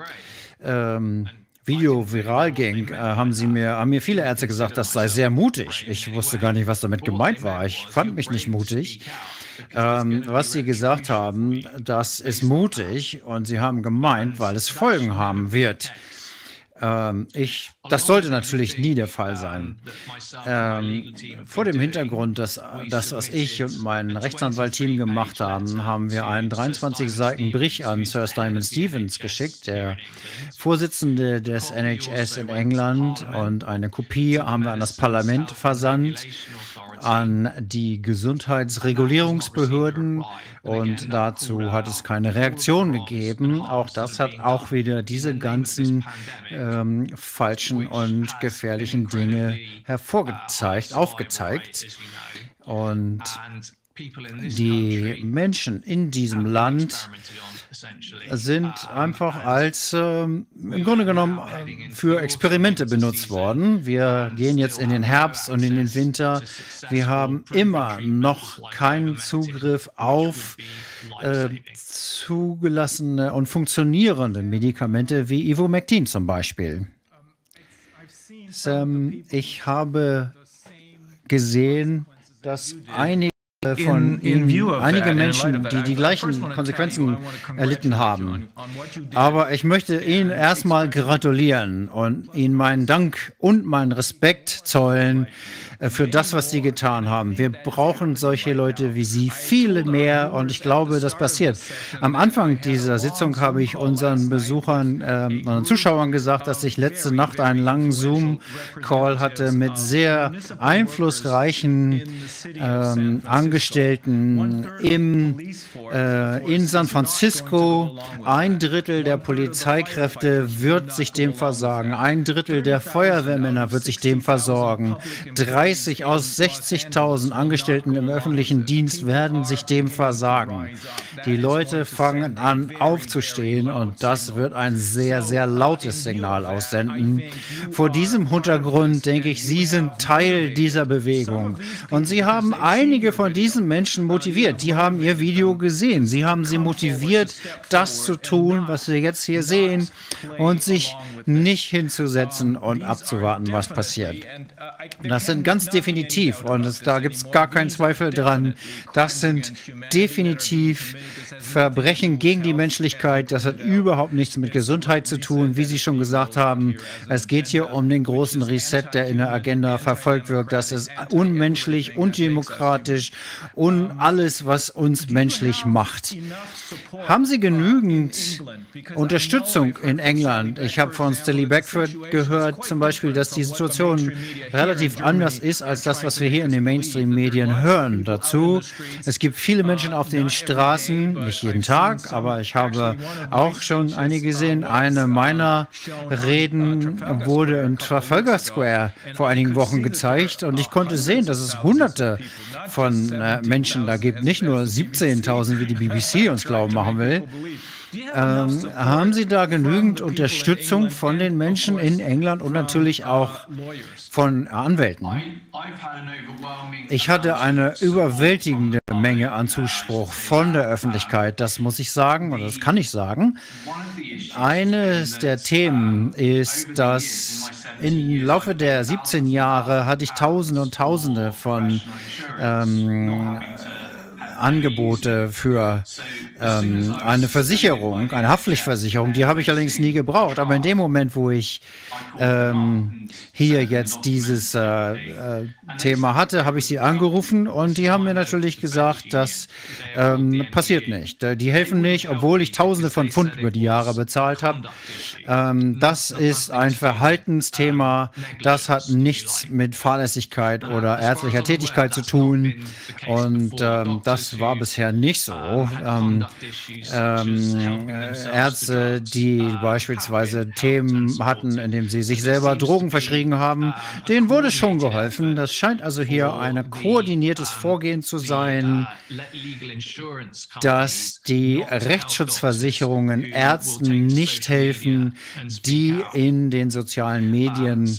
ähm, Video viral ging, äh, haben sie mir, haben mir viele Ärzte gesagt, das sei sehr mutig. Ich wusste gar nicht, was damit gemeint war. Ich fand mich nicht mutig. Ähm, was sie gesagt haben, das ist mutig und sie haben gemeint, weil es Folgen haben wird. Ähm, ich, das sollte natürlich nie der Fall sein. Ähm, vor dem Hintergrund, dass das, was ich und mein Rechtsanwaltteam gemacht haben, haben wir einen 23 Seiten Bericht an Sir Simon Stevens geschickt, der Vorsitzende des NHS in England, und eine Kopie haben wir an das Parlament versandt an die Gesundheitsregulierungsbehörden und dazu hat es keine Reaktion gegeben. Auch das hat auch wieder diese ganzen ähm, falschen und gefährlichen Dinge hervorgezeigt, aufgezeigt. Und die Menschen in diesem Land sind einfach als äh, im Grunde genommen für Experimente benutzt worden. Wir gehen jetzt in den Herbst und in den Winter. Wir haben immer noch keinen Zugriff auf äh, zugelassene und funktionierende Medikamente wie Ivermectin zum Beispiel. Ähm, ich habe gesehen, dass einige von Ihnen, einige Menschen, die die gleichen Konsequenzen erlitten haben. Aber ich möchte Ihnen erstmal gratulieren und Ihnen meinen Dank und meinen Respekt zollen äh, für das, was Sie getan haben. Wir brauchen solche Leute wie Sie viele mehr und ich glaube, das passiert. Am Anfang dieser Sitzung habe ich unseren Besuchern, äh, unseren Zuschauern gesagt, dass ich letzte Nacht einen langen Zoom-Call hatte mit sehr einflussreichen ähm, Angestellten im, äh, in San Francisco. Ein Drittel der Polizeikräfte wird sich dem versagen. Ein Drittel der Feuerwehrmänner wird sich dem versorgen. Drei 30 aus 60.000 Angestellten im öffentlichen Dienst werden sich dem versagen. Die Leute fangen an aufzustehen und das wird ein sehr, sehr lautes Signal aussenden. Vor diesem Hintergrund denke ich, Sie sind Teil dieser Bewegung und Sie haben einige von diesen Menschen motiviert. Die haben Ihr Video gesehen. Sie haben sie motiviert, das zu tun, was wir jetzt hier sehen und sich nicht hinzusetzen und abzuwarten, was passiert. Das sind ganz definitiv, und es, da gibt es gar keinen Zweifel dran, das sind definitiv Verbrechen gegen die Menschlichkeit. Das hat überhaupt nichts mit Gesundheit zu tun. Wie Sie schon gesagt haben, es geht hier um den großen Reset, der in der Agenda verfolgt wird. Das ist unmenschlich, undemokratisch und alles, was uns menschlich macht. Haben Sie genügend Unterstützung in England? Ich habe von Stilly Beckford gehört, zum Beispiel, dass die Situation relativ anders ist als das, was wir hier in den Mainstream-Medien hören. Dazu, es gibt viele Menschen auf den Straßen, nicht jeden Tag, aber ich habe auch schon einige gesehen. Eine meiner Reden wurde in Trafalgar Square vor einigen Wochen gezeigt und ich konnte sehen, dass es hunderte von äh, Menschen da gibt, nicht nur 17.000, wie die BBC uns glauben machen will. Ähm, haben Sie da genügend Unterstützung von den Menschen in England und natürlich auch von Anwälten? Ich hatte eine überwältigende Menge an Zuspruch von der Öffentlichkeit, das muss ich sagen und das kann ich sagen. Eines der Themen ist, dass im Laufe der 17 Jahre hatte ich Tausende und Tausende von ähm, Angebote für ähm, eine Versicherung, eine Haftpflichtversicherung. Die habe ich allerdings nie gebraucht. Aber in dem Moment, wo ich ähm, hier jetzt dieses äh, äh, Thema hatte, habe ich sie angerufen und die haben mir natürlich gesagt, das ähm, passiert nicht. Äh, die helfen nicht, obwohl ich Tausende von Pfund über die Jahre bezahlt habe. Ähm, das ist ein Verhaltensthema. Das hat nichts mit Fahrlässigkeit oder ärztlicher Tätigkeit zu tun. Und ähm, das war bisher nicht so. Ähm, ähm, Ärzte, die beispielsweise Themen hatten, in denen sie sich selber Drogen verschrieben haben, denen wurde schon geholfen. Das scheint also hier ein koordiniertes Vorgehen zu sein, dass die Rechtsschutzversicherungen Ärzten nicht helfen, die in den sozialen Medien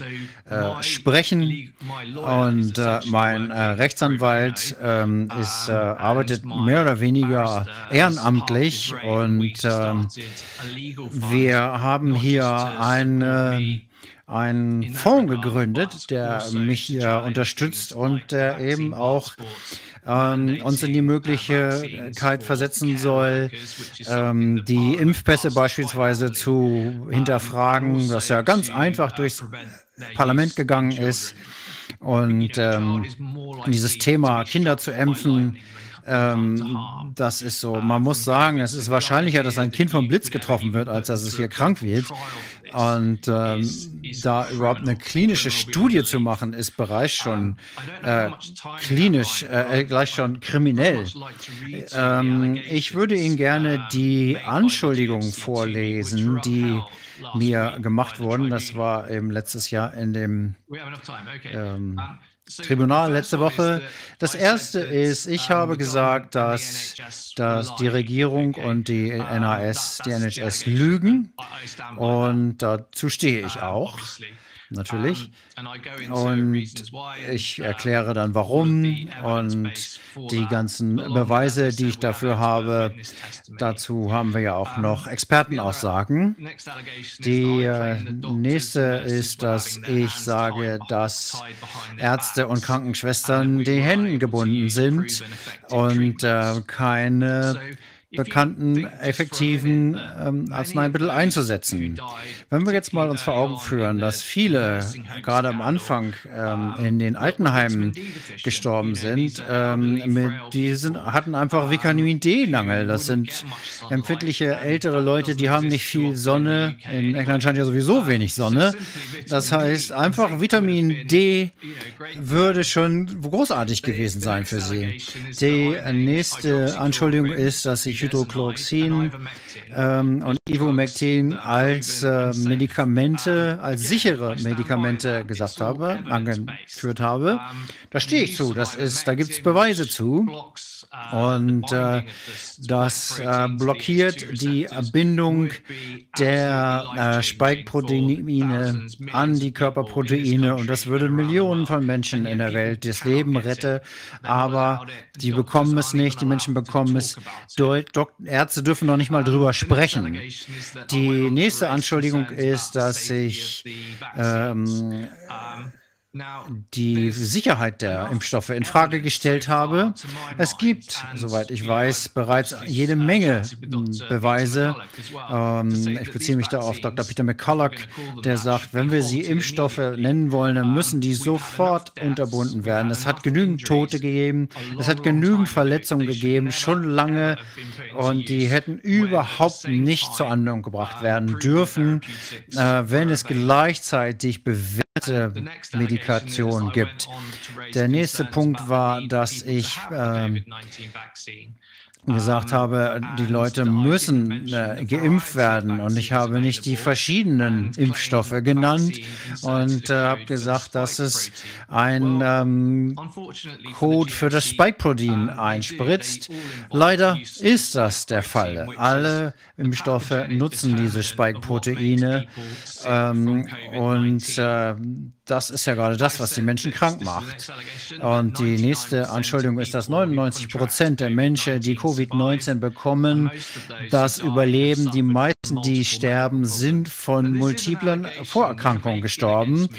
äh, sprechen. Und äh, mein äh, Rechtsanwalt ähm, ist, äh, arbeitet mehr oder weniger ehrenamtlich und äh, wir haben hier eine einen Fonds gegründet, der mich hier unterstützt und der eben auch ähm, uns in die Möglichkeit versetzen soll, ähm, die Impfpässe beispielsweise zu hinterfragen, das ja ganz einfach durchs Parlament gegangen ist. Und ähm, dieses Thema Kinder zu impfen, ähm, das ist so, man muss sagen, es ist wahrscheinlicher, dass ein Kind vom Blitz getroffen wird, als dass es hier krank wird. Und ähm, da überhaupt eine klinische Studie zu machen, ist bereits schon äh, klinisch, äh, gleich schon kriminell. Ähm, ich würde Ihnen gerne die Anschuldigungen vorlesen, die mir gemacht wurden. Das war eben letztes Jahr in dem ähm, Tribunal letzte Woche. Das erste ist, ich habe gesagt, dass, dass die Regierung und die NAS, die NHS lügen. Und dazu stehe ich auch natürlich. Und ich erkläre dann warum und die ganzen Beweise, die ich dafür habe. Dazu haben wir ja auch noch Expertenaussagen. Die äh, nächste ist, dass ich sage, dass Ärzte und Krankenschwestern die Hände gebunden sind und äh, keine bekannten effektiven ähm, Arzneimittel einzusetzen. Wenn wir jetzt mal uns vor Augen führen, dass viele gerade am Anfang ähm, in den Altenheimen gestorben sind, ähm, mit, die hatten einfach Vitamin D-Mangel. Das sind empfindliche ältere Leute, die haben nicht viel Sonne. In England scheint ja sowieso wenig Sonne. Das heißt, einfach Vitamin D würde schon großartig gewesen sein für sie. Die nächste Anschuldigung ist, dass sich Judochloroxin ähm, und Ivermectin als äh, Medikamente, als sichere Medikamente gesagt habe, angeführt habe. Da stehe ich zu. Das ist, da gibt es Beweise zu. Und äh, das äh, blockiert die Bindung der äh, Spike-Proteine an die Körperproteine und das würde Millionen von Menschen in der Welt das Leben retten, aber die bekommen es nicht, die Menschen bekommen es. Ärzte dürfen noch nicht mal drüber sprechen. Die nächste Anschuldigung ist, dass ich ähm, die Sicherheit der Impfstoffe in Frage gestellt habe. Es gibt, soweit ich weiß, bereits jede Menge Beweise. Ähm, ich beziehe mich da auf Dr. Peter McCulloch, der sagt, wenn wir sie Impfstoffe nennen wollen, dann müssen die sofort unterbunden werden. Es hat genügend Tote gegeben, es hat genügend Verletzungen gegeben, schon lange, und die hätten überhaupt nicht zur Anwendung gebracht werden dürfen, äh, wenn es gleichzeitig bewährte Medikamente Kommunikation gibt. Der nächste Punkt war, dass ich äh, gesagt habe, die Leute müssen äh, geimpft werden und ich habe nicht die verschiedenen Impfstoffe genannt und äh, habe gesagt, dass es ein ähm, Code für das Spike-Protein einspritzt. Leider ist das der Fall. Alle Impfstoffe nutzen diese Spike-Proteine ähm, und äh, das ist ja gerade das, was die Menschen krank macht. Und die nächste Anschuldigung ist, dass 99 Prozent der Menschen, die Covid-19 bekommen, das überleben. Die meisten, die sterben, sind von multiplen Vorerkrankungen gestorben.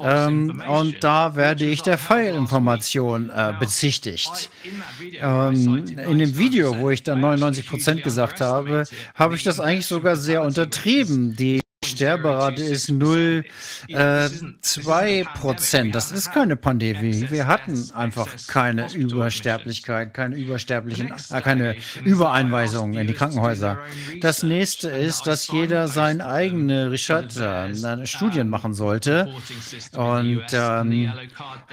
Ähm, und da werde ich der Feilinformation äh, bezichtigt. Ähm, in dem Video, wo ich dann 99 Prozent gesagt habe, habe ich das eigentlich sogar sehr untertrieben. Die Sterberate ist 0,2 äh, Prozent. Das ist keine Pandemie. Wir hatten einfach keine Übersterblichkeit, keine übersterblichen, äh, keine Übereinweisungen in die Krankenhäuser. Das nächste ist, dass jeder seine eigene äh, Studien machen sollte. Und ähm,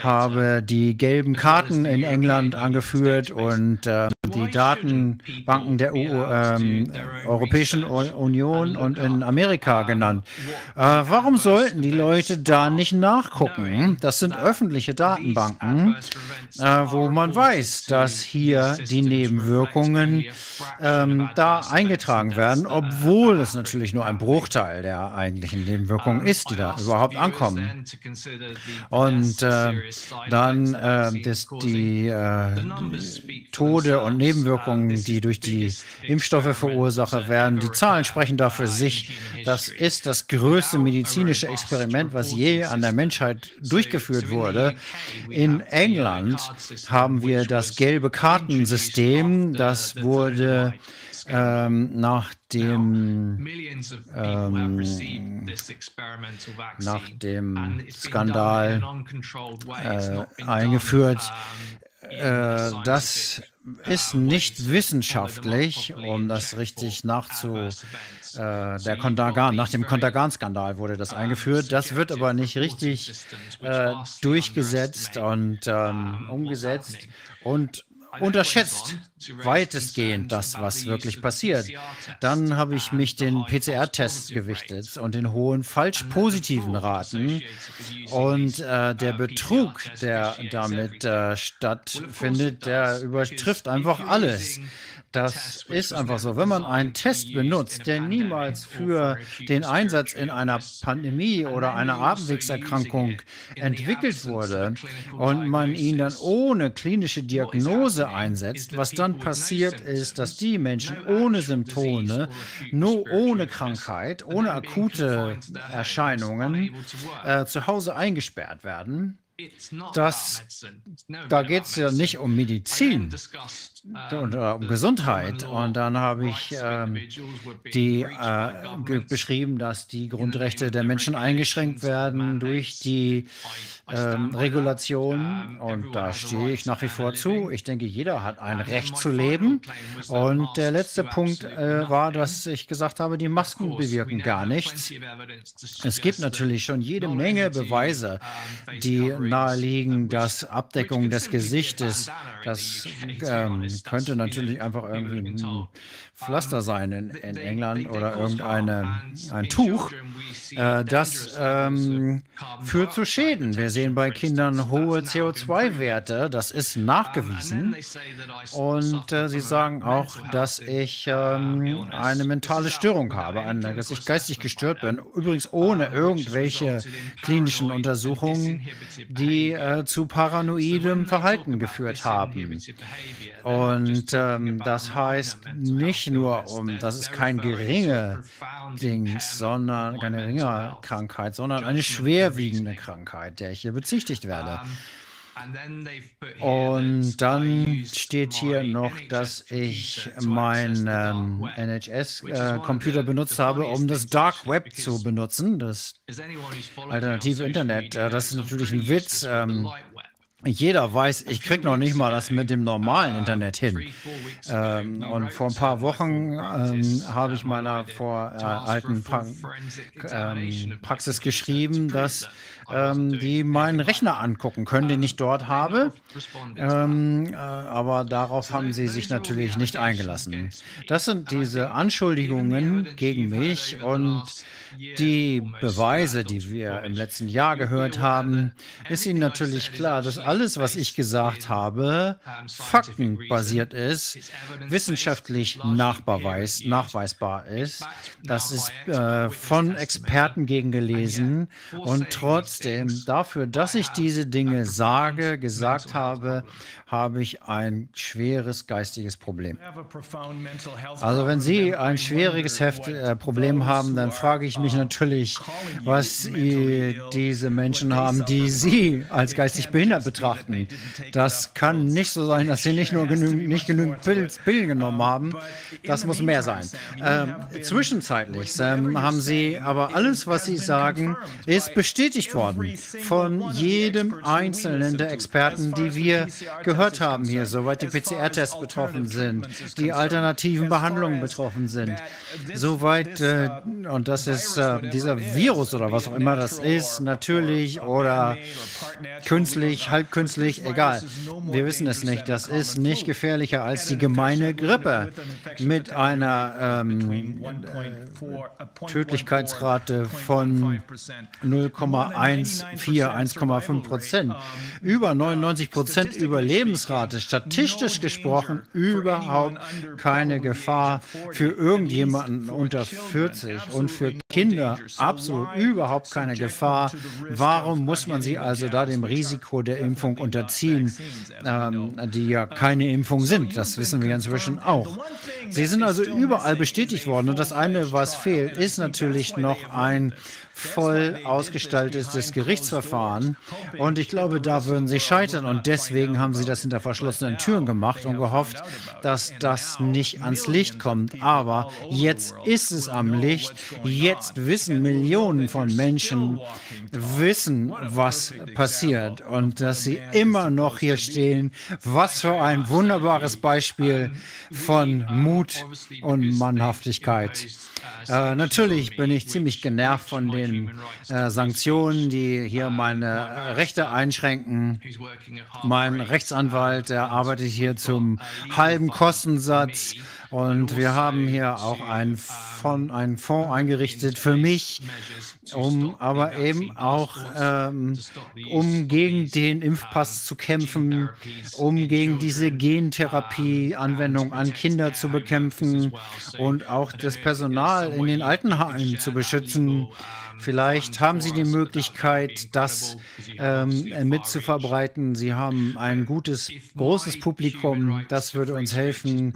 habe die gelben Karten in England angeführt und äh, die Datenbanken der EU, ähm, Europäischen Union und in Amerika genannt England. Äh, warum sollten die Leute da nicht nachgucken? Das sind öffentliche Datenbanken, äh, wo man weiß, dass hier die Nebenwirkungen ähm, da eingetragen werden, obwohl es natürlich nur ein Bruchteil der eigentlichen Nebenwirkungen ist, die da überhaupt ankommen. Und äh, dann äh, das, die äh, Tode und Nebenwirkungen, die durch die Impfstoffe verursacht werden, die Zahlen sprechen dafür sich. Das ist das größte medizinische Experiment, was je an der Menschheit durchgeführt wurde. In England haben wir das gelbe Kartensystem. Das wurde ähm, nach dem, ähm, nach dem Skandal äh, eingeführt. Äh, das ist nicht wissenschaftlich, um das richtig nachzu. Äh, der Kontergan, nach dem Kontergan-Skandal wurde das eingeführt. Das wird aber nicht richtig äh, durchgesetzt und ähm, umgesetzt. Und unterschätzt weitestgehend das, was wirklich passiert. Dann habe ich mich den PCR-Tests gewichtet und den hohen falsch positiven Raten. Und äh, der Betrug, der damit äh, stattfindet, der übertrifft einfach alles. Das ist einfach so. Wenn man einen Test benutzt, der niemals für den Einsatz in einer Pandemie oder einer Atemwegserkrankung entwickelt wurde und man ihn dann ohne klinische Diagnose einsetzt, was dann passiert ist, dass die Menschen ohne Symptome, nur ohne Krankheit, ohne akute Erscheinungen äh, zu Hause eingesperrt werden. Das, da geht es ja nicht um Medizin und uh, um Gesundheit. Und dann habe ich ähm, die äh, beschrieben, dass die Grundrechte der Menschen eingeschränkt werden durch die ähm, Regulation und da stehe ich nach wie vor zu. Ich denke, jeder hat ein Recht zu leben. Und der letzte Punkt äh, war, dass ich gesagt habe, die Masken bewirken gar nichts. Es gibt natürlich schon jede Menge Beweise, die naheliegen, dass Abdeckung des Gesichtes, das ähm, könnte natürlich einfach irgendwie Pflaster sein in, in England oder irgendein ein Tuch, äh, das ähm, führt zu Schäden. Wir sehen bei Kindern hohe CO2-Werte, das ist nachgewiesen. Und äh, sie sagen auch, dass ich ähm, eine mentale Störung habe, eine, dass ich geistig gestört bin. Übrigens ohne irgendwelche klinischen Untersuchungen, die äh, zu paranoidem Verhalten geführt haben. Und ähm, das heißt nicht nur um, das ist kein geringe Dings, sondern keine geringe Krankheit, sondern eine schwerwiegende Krankheit, der ich hier bezichtigt werde. Und dann steht hier noch, dass ich meinen ähm, NHS-Computer äh, benutzt habe, um das Dark Web zu benutzen, das alternative Internet. Äh, das ist natürlich ein Witz. Jeder weiß, ich kriege noch nicht mal das mit dem normalen Internet hin. Ähm, und vor ein paar Wochen ähm, habe ich meiner vor äh, alten pra ähm, Praxis geschrieben, dass ähm, die meinen Rechner angucken können, den ich dort habe. Ähm, äh, aber darauf haben sie sich natürlich nicht eingelassen. Das sind diese Anschuldigungen gegen mich und die Beweise, die wir im letzten Jahr gehört haben, ist Ihnen natürlich klar, dass alles, was ich gesagt habe, faktenbasiert ist, wissenschaftlich nachbeweis, nachweisbar ist. Das ist äh, von Experten gegengelesen und trotzdem dafür, dass ich diese Dinge sage, gesagt habe, habe ich ein schweres geistiges Problem. Also wenn Sie ein schwieriges Heft, äh, Problem haben, dann frage ich mich natürlich, was diese Menschen haben, die Sie als geistig behindert betrachten. Das kann nicht so sein, dass Sie nicht nur genügend, nicht genügend Pillen genommen haben. Das muss mehr sein. Ähm, zwischenzeitlich ähm, haben Sie aber alles, was Sie sagen, ist bestätigt worden von jedem einzelnen der Experten, die wir gehört gehört haben hier, soweit die PCR-Tests betroffen sind, die alternativen Behandlungen betroffen sind, soweit, äh, und das ist äh, dieser Virus oder was auch immer das ist, natürlich oder künstlich, halb künstlich, egal. Wir wissen es nicht. Das ist nicht gefährlicher als die gemeine Grippe mit einer ähm, Tödlichkeitsrate von 0,14, 1,5 Prozent. Über 99 Prozent Überlebensrate, statistisch gesprochen überhaupt keine Gefahr für irgendjemanden unter 40 und für Kinder absolut überhaupt keine Gefahr. Warum muss man sie also da dem Risiko der Impfung unterziehen, ähm, die ja keine Impfung sind? Das wissen wir inzwischen auch. Sie sind also überall bestätigt worden. Und das eine, was fehlt, ist natürlich noch ein voll ausgestaltetes Gerichtsverfahren. Und ich glaube, da würden sie scheitern. Und deswegen haben sie das hinter verschlossenen Türen gemacht und gehofft, dass das nicht ans Licht kommt. Aber jetzt ist es am Licht. Jetzt wissen Millionen von Menschen, wissen, was passiert. Und dass sie immer noch hier stehen. Was für ein wunderbares Beispiel von Mut und Mannhaftigkeit. Äh, natürlich bin ich ziemlich genervt von den äh, Sanktionen, die hier meine Rechte einschränken. Mein Rechtsanwalt, der arbeitet hier zum halben Kostensatz. Und wir haben hier auch einen Fonds, einen Fonds eingerichtet für mich, um aber eben auch ähm, um gegen den Impfpass zu kämpfen, um gegen diese Gentherapie-Anwendung an Kinder zu bekämpfen und auch das Personal in den Altenheimen zu beschützen. Vielleicht haben Sie die Möglichkeit, das ähm, mitzuverbreiten. Sie haben ein gutes, großes Publikum. Das würde uns helfen.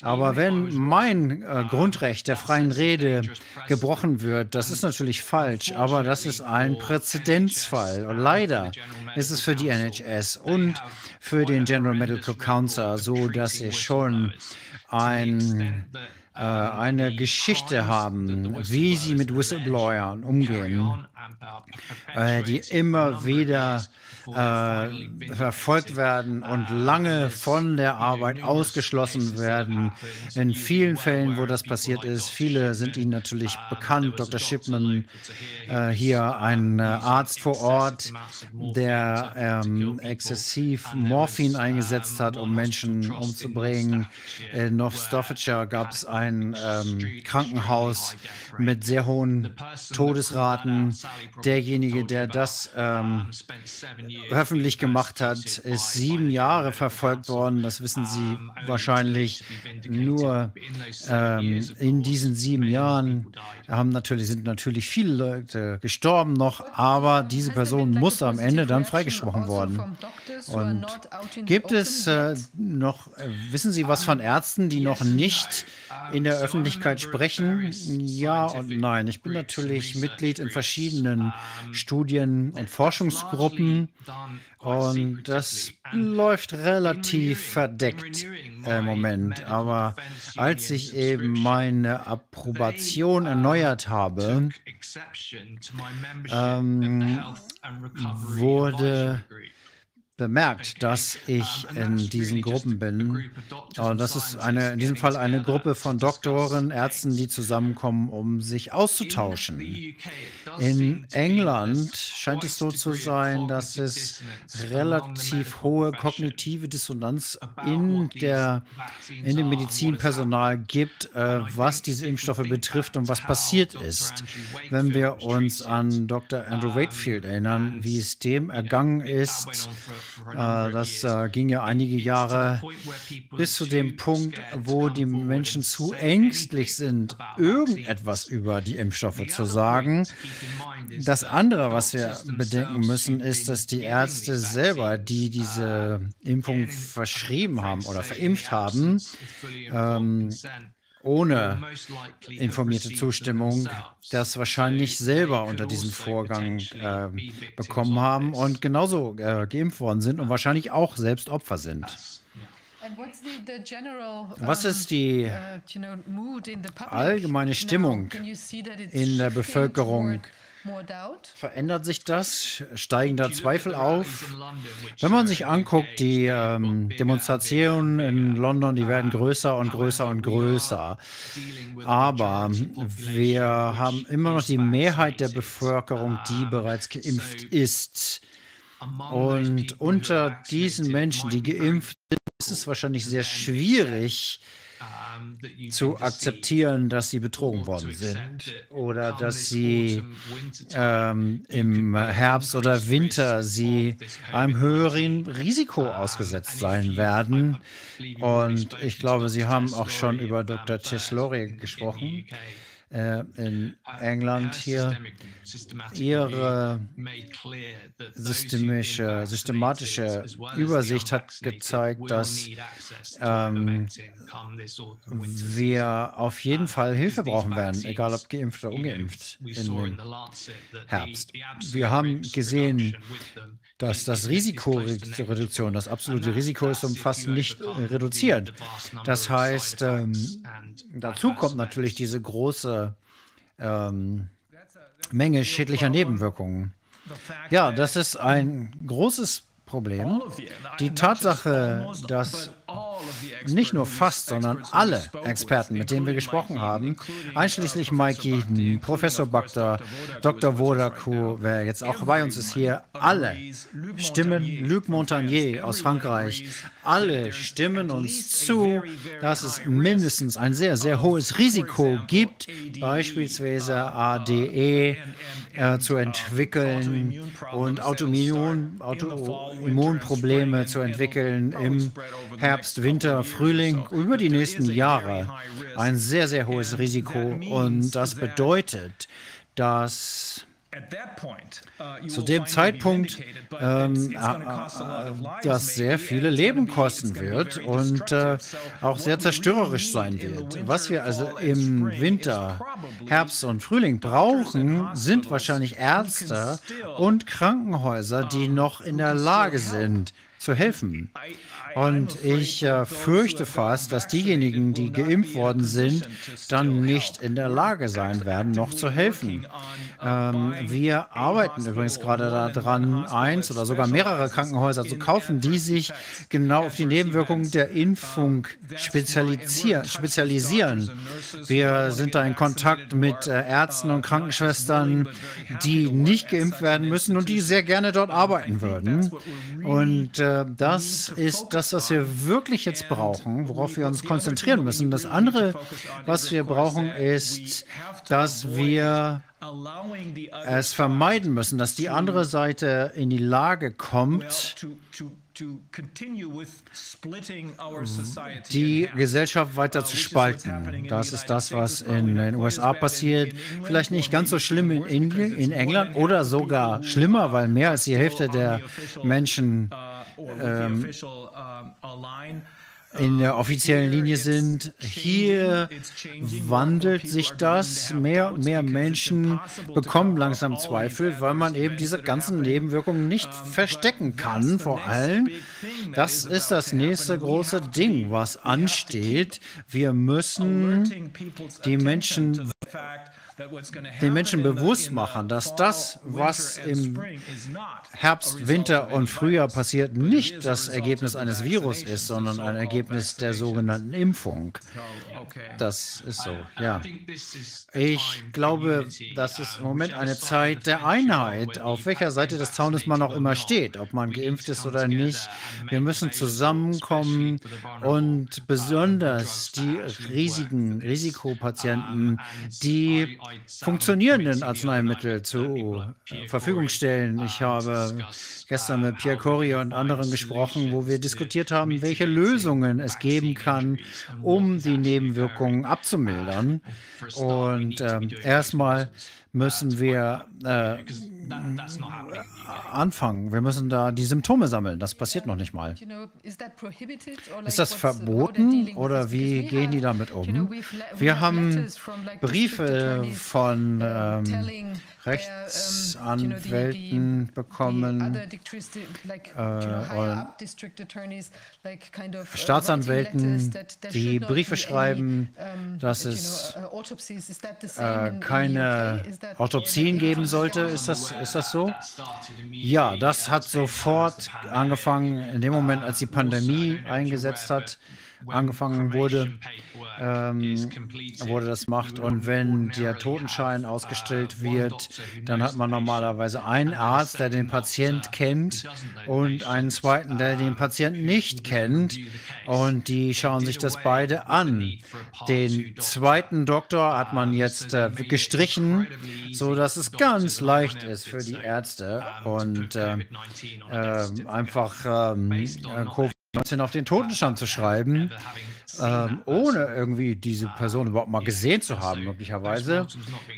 Aber wenn mein äh, Grundrecht der freien Rede gebrochen wird, das ist natürlich falsch, aber das ist ein Präzedenzfall. Und leider ist es für die NHS und für den General Medical Council so, dass es schon ein äh, eine Geschichte haben, wie sie mit Whistleblowern umgehen, äh, die immer wieder äh, verfolgt werden und lange von der Arbeit ausgeschlossen werden. In vielen Fällen, wo das passiert ist, viele sind Ihnen natürlich bekannt. Dr. Shipman, äh, hier ein äh, Arzt vor Ort, der ähm, exzessiv Morphin eingesetzt hat, um Menschen umzubringen. In North Staffordshire gab es ein ähm, Krankenhaus mit sehr hohen Todesraten. Derjenige, der das ähm, öffentlich gemacht hat, ist sieben Jahre verfolgt worden. Das wissen Sie wahrscheinlich. Nur ähm, in diesen sieben Jahren haben natürlich, sind natürlich viele Leute gestorben noch, aber diese Person muss am Ende dann freigesprochen worden. Und gibt es äh, noch, äh, wissen Sie was von Ärzten, die noch nicht in der Öffentlichkeit sprechen? Ja und nein. Ich bin natürlich Mitglied in verschiedenen Studien- und Forschungsgruppen und das läuft relativ verdeckt im Moment. Aber als ich eben meine Approbation erneuert habe, ähm, wurde bemerkt, dass ich in diesen Gruppen bin. Und das ist eine, in diesem Fall eine Gruppe von Doktoren, Ärzten, die zusammenkommen, um sich auszutauschen. In England scheint es so zu sein, dass es relativ hohe kognitive Dissonanz in, der, in dem Medizinpersonal gibt, äh, was diese Impfstoffe betrifft und was passiert ist. Wenn wir uns an Dr. Andrew Wakefield erinnern, wie es dem ergangen ist, das äh, ging ja einige Jahre bis zu dem Punkt, wo die Menschen zu ängstlich sind, irgendetwas über die Impfstoffe zu sagen. Das andere, was wir bedenken müssen, ist, dass die Ärzte selber, die diese Impfung verschrieben haben oder verimpft haben, ähm, ohne informierte Zustimmung das wahrscheinlich selber unter diesem Vorgang äh, bekommen haben und genauso äh, geimpft worden sind und wahrscheinlich auch selbst Opfer sind. Was ist die uh, allgemeine Stimmung in der Bevölkerung? Verändert sich das? Steigen da Zweifel auf? Wenn man sich anguckt, die ähm, Demonstrationen in London, die werden größer und größer und größer. Aber wir haben immer noch die Mehrheit der Bevölkerung, die bereits geimpft ist. Und unter diesen Menschen, die geimpft sind, ist es wahrscheinlich sehr schwierig zu akzeptieren, dass sie betrogen worden sind oder dass sie ähm, im Herbst oder Winter sie einem höheren Risiko ausgesetzt sein werden. Und ich glaube, Sie haben auch schon über Dr. Teslori gesprochen in England hier ihre systemische, systematische Übersicht hat gezeigt, dass ähm, wir auf jeden Fall Hilfe brauchen werden, egal ob geimpft oder ungeimpft im Herbst. Wir haben gesehen, dass das Risikoreduktion, das absolute Risiko ist um fast nicht reduziert. Das heißt, ähm, dazu kommt natürlich diese große ähm, Menge schädlicher Nebenwirkungen. Ja, das ist ein großes Problem. Die Tatsache, dass nicht nur fast, sondern alle Experten, mit denen wir gesprochen haben, einschließlich Mike Eden, Professor Bakter, Dr. Wodaku, wer jetzt auch bei uns ist hier, alle stimmen, Luc Montagnier aus Frankreich, alle stimmen uns zu, dass es mindestens ein sehr, sehr hohes Risiko gibt, beispielsweise ADE äh, zu entwickeln und Autoimmun, Autoimmunprobleme zu entwickeln im Herbst, Winter, Frühling, über die nächsten Jahre. Ein sehr, sehr hohes Risiko. Und das bedeutet, dass zu dem Zeitpunkt ähm, äh, äh, das sehr viele Leben kosten wird und äh, auch sehr zerstörerisch sein wird. Was wir also im Winter, Herbst und Frühling brauchen, sind wahrscheinlich Ärzte und Krankenhäuser, die noch in der Lage sind, zu helfen. Und ich äh, fürchte fast, dass diejenigen, die geimpft worden sind, dann nicht in der Lage sein werden, noch zu helfen. Ähm, wir arbeiten übrigens gerade daran, eins oder sogar mehrere Krankenhäuser zu kaufen, die sich genau auf die Nebenwirkungen der Impfung spezialisieren. Wir sind da in Kontakt mit äh, Ärzten und Krankenschwestern, die nicht geimpft werden müssen und die sehr gerne dort arbeiten würden. Und äh, das ist das, was wir wirklich jetzt brauchen, worauf wir uns konzentrieren müssen. Das andere, was wir brauchen, ist, dass wir es vermeiden müssen, dass die andere Seite in die Lage kommt, die Gesellschaft weiter zu spalten. Das ist das, was in den USA passiert. Vielleicht nicht ganz so schlimm in, Engl in England oder sogar schlimmer, weil mehr als die Hälfte der Menschen ähm, in der offiziellen Linie sind. Hier wandelt sich das. Mehr und mehr Menschen bekommen langsam Zweifel, weil man eben diese ganzen Nebenwirkungen nicht verstecken kann. Vor allem, das ist das nächste große Ding, was ansteht. Wir müssen die Menschen den Menschen bewusst machen, dass das, was im Herbst, Winter und Frühjahr passiert, nicht das Ergebnis eines Virus ist, sondern ein Ergebnis der sogenannten Impfung. Das ist so, ja. Ich glaube, das ist im Moment eine Zeit der Einheit, auf welcher Seite des Zaunes man auch immer steht, ob man geimpft ist oder nicht. Wir müssen zusammenkommen und besonders die riesigen Risikopatienten, die funktionierenden Arzneimittel zur Verfügung stellen. Ich habe gestern mit Pierre Corrie und anderen gesprochen, wo wir diskutiert haben, welche Lösungen es geben kann, um die Nebenwirkungen abzumildern. Und äh, erstmal müssen wir äh, anfangen. Wir müssen da die Symptome sammeln. Das passiert noch nicht mal. Ist das verboten oder wie gehen die damit um? Wir haben Briefe von ähm, Rechtsanwälten bekommen äh, und Staatsanwälten, die Briefe schreiben, dass es äh, keine Autopsien geben sollte. Ist das, ist das so? Ja, das hat sofort angefangen, in dem Moment, als die Pandemie eingesetzt hat. Angefangen wurde, ähm, wurde das macht. Und wenn der Totenschein ausgestellt wird, dann hat man normalerweise einen Arzt, der den Patient kennt und einen zweiten, der den Patienten nicht kennt. Und die schauen sich das beide an. Den zweiten Doktor hat man jetzt äh, gestrichen, so dass es ganz leicht ist für die Ärzte und äh, äh, einfach ähm, Covid-19 auf den Totenstand zu schreiben ähm, ohne irgendwie diese Person überhaupt mal gesehen zu haben, möglicherweise.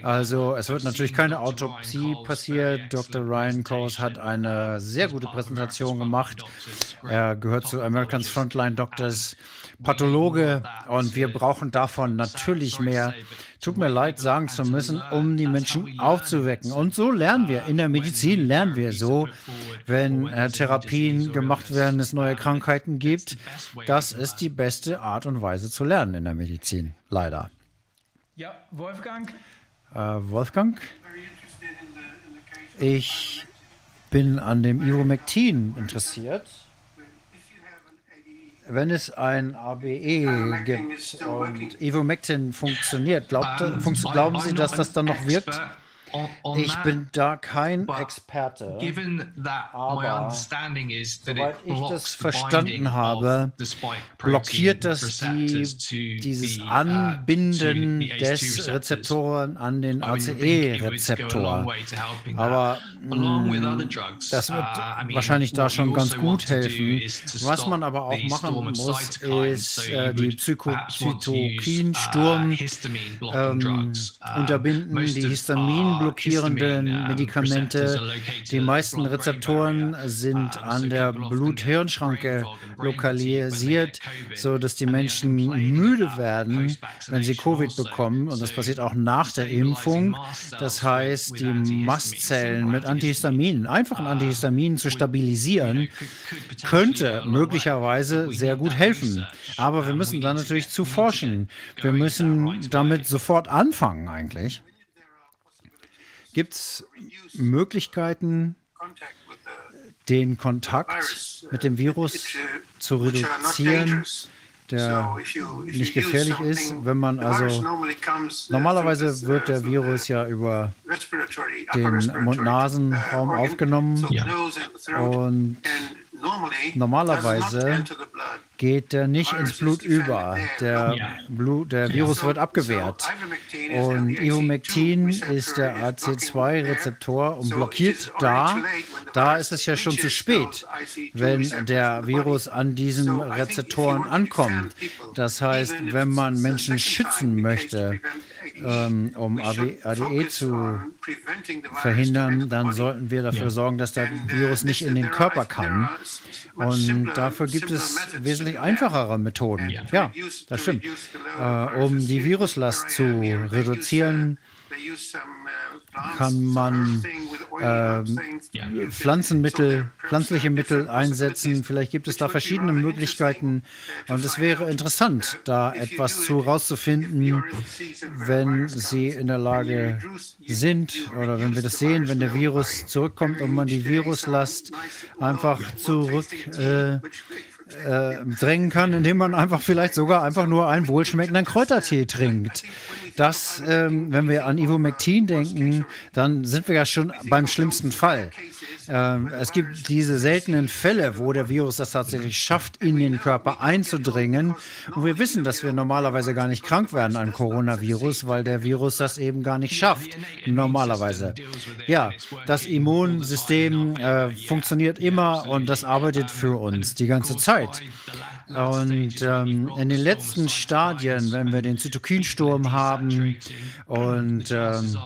Also es wird natürlich keine Autopsie passiert. Dr. Ryan Coase hat eine sehr gute Präsentation gemacht. Er gehört zu Americans Frontline Doctors, Pathologe und wir brauchen davon natürlich mehr tut mir leid, sagen zu müssen, um die Menschen aufzuwecken. Und so lernen wir. In der Medizin lernen wir so, wenn äh, Therapien gemacht werden, es neue Krankheiten gibt. Das ist die beste Art und Weise zu lernen in der Medizin, leider. Ja, Wolfgang? Äh, Wolfgang? Ich bin an dem Ivermectin interessiert wenn es ein ABE gibt und Ivermectin funktioniert, glaubt, funkt, glauben Sie, dass das dann noch wirkt? Ich bin da kein Experte, aber soweit ich das verstanden habe, blockiert das die, dieses uh, Anbinden des Rezeptoren an den ACE-Rezeptor. Aber mh, das wird uh, wahrscheinlich da schon also ganz gut helfen. Was man aber auch machen muss, ist äh, die Psycho Zytokinsturm uh, ähm, unterbinden, die Histamin blockierenden Medikamente. Die meisten Rezeptoren sind an der Blut-Hirn-Schranke lokalisiert, sodass die Menschen müde werden, wenn sie Covid bekommen. Und das passiert auch nach der Impfung. Das heißt, die Mastzellen mit Antihistaminen, einfachen Antihistaminen zu stabilisieren, könnte möglicherweise sehr gut helfen. Aber wir müssen dann natürlich zu forschen. Wir müssen damit sofort anfangen eigentlich. Gibt es Möglichkeiten, den Kontakt mit dem Virus zu reduzieren, der nicht gefährlich ist, wenn man also normalerweise wird der Virus ja über den Mund-Nasen-Raum aufgenommen und Normalerweise geht der nicht ins Blut über. Der, Blut, der Virus wird abgewehrt. Und Ivermectin ist der AC2-Rezeptor und blockiert da. Da ist es ja schon zu spät, wenn der Virus an diesen Rezeptoren ankommt. Das heißt, wenn man Menschen schützen möchte, ähm, um ADE zu verhindern, dann sollten wir dafür sorgen, dass der Virus nicht in den Körper kann. Und dafür gibt es wesentlich einfachere Methoden. Ja, das stimmt. Äh, um die Viruslast zu reduzieren, kann man äh, Pflanzenmittel, pflanzliche Mittel einsetzen. Vielleicht gibt es da verschiedene Möglichkeiten. Und es wäre interessant, da etwas zu rauszufinden, wenn Sie in der Lage sind oder wenn wir das sehen, wenn der Virus zurückkommt und man die Viruslast einfach zurück äh, äh, drängen kann, indem man einfach vielleicht sogar einfach nur einen wohlschmeckenden Kräutertee trinkt das, ähm, wenn wir an Ivermectin denken, dann sind wir ja schon beim schlimmsten Fall. Ähm, es gibt diese seltenen Fälle, wo der Virus das tatsächlich schafft, in den Körper einzudringen. Und wir wissen, dass wir normalerweise gar nicht krank werden an Coronavirus, weil der Virus das eben gar nicht schafft, normalerweise. Ja, das Immunsystem äh, funktioniert immer und das arbeitet für uns die ganze Zeit. Und ähm, in den letzten Stadien, wenn wir den Zytokinsturm haben und ähm,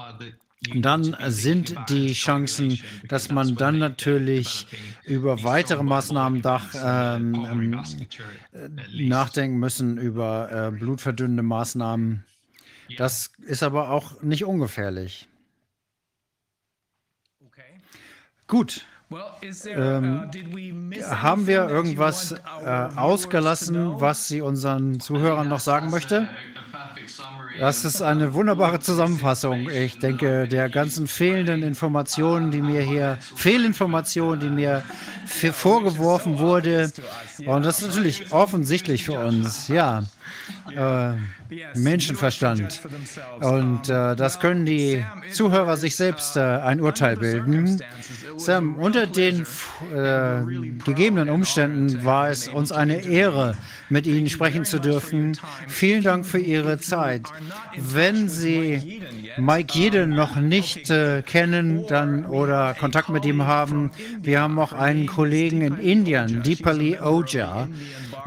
dann sind die Chancen, dass man dann natürlich über weitere Maßnahmen dach, ähm, äh, nachdenken müssen, über äh, blutverdünnende Maßnahmen. Das ist aber auch nicht ungefährlich. Gut. Ähm, uh, haben wir irgendwas äh, ausgelassen, was Sie unseren Zuhörern noch sagen möchte? Das ist eine wunderbare Zusammenfassung. Ich denke, der ganzen fehlenden Informationen, die mir hier, Fehlinformationen, die mir vorgeworfen wurde. Und das ist natürlich offensichtlich für uns, ja. Äh, Menschenverstand. Und äh, das können die Zuhörer sich selbst äh, ein Urteil bilden. Sam, unter den äh, gegebenen Umständen war es uns eine Ehre, mit Ihnen sprechen zu dürfen. Vielen Dank für Ihre Zeit. Wenn Sie Mike Jeden noch nicht äh, kennen dann, oder Kontakt mit ihm haben, wir haben auch einen Kollegen in Indien, Deepali Oja.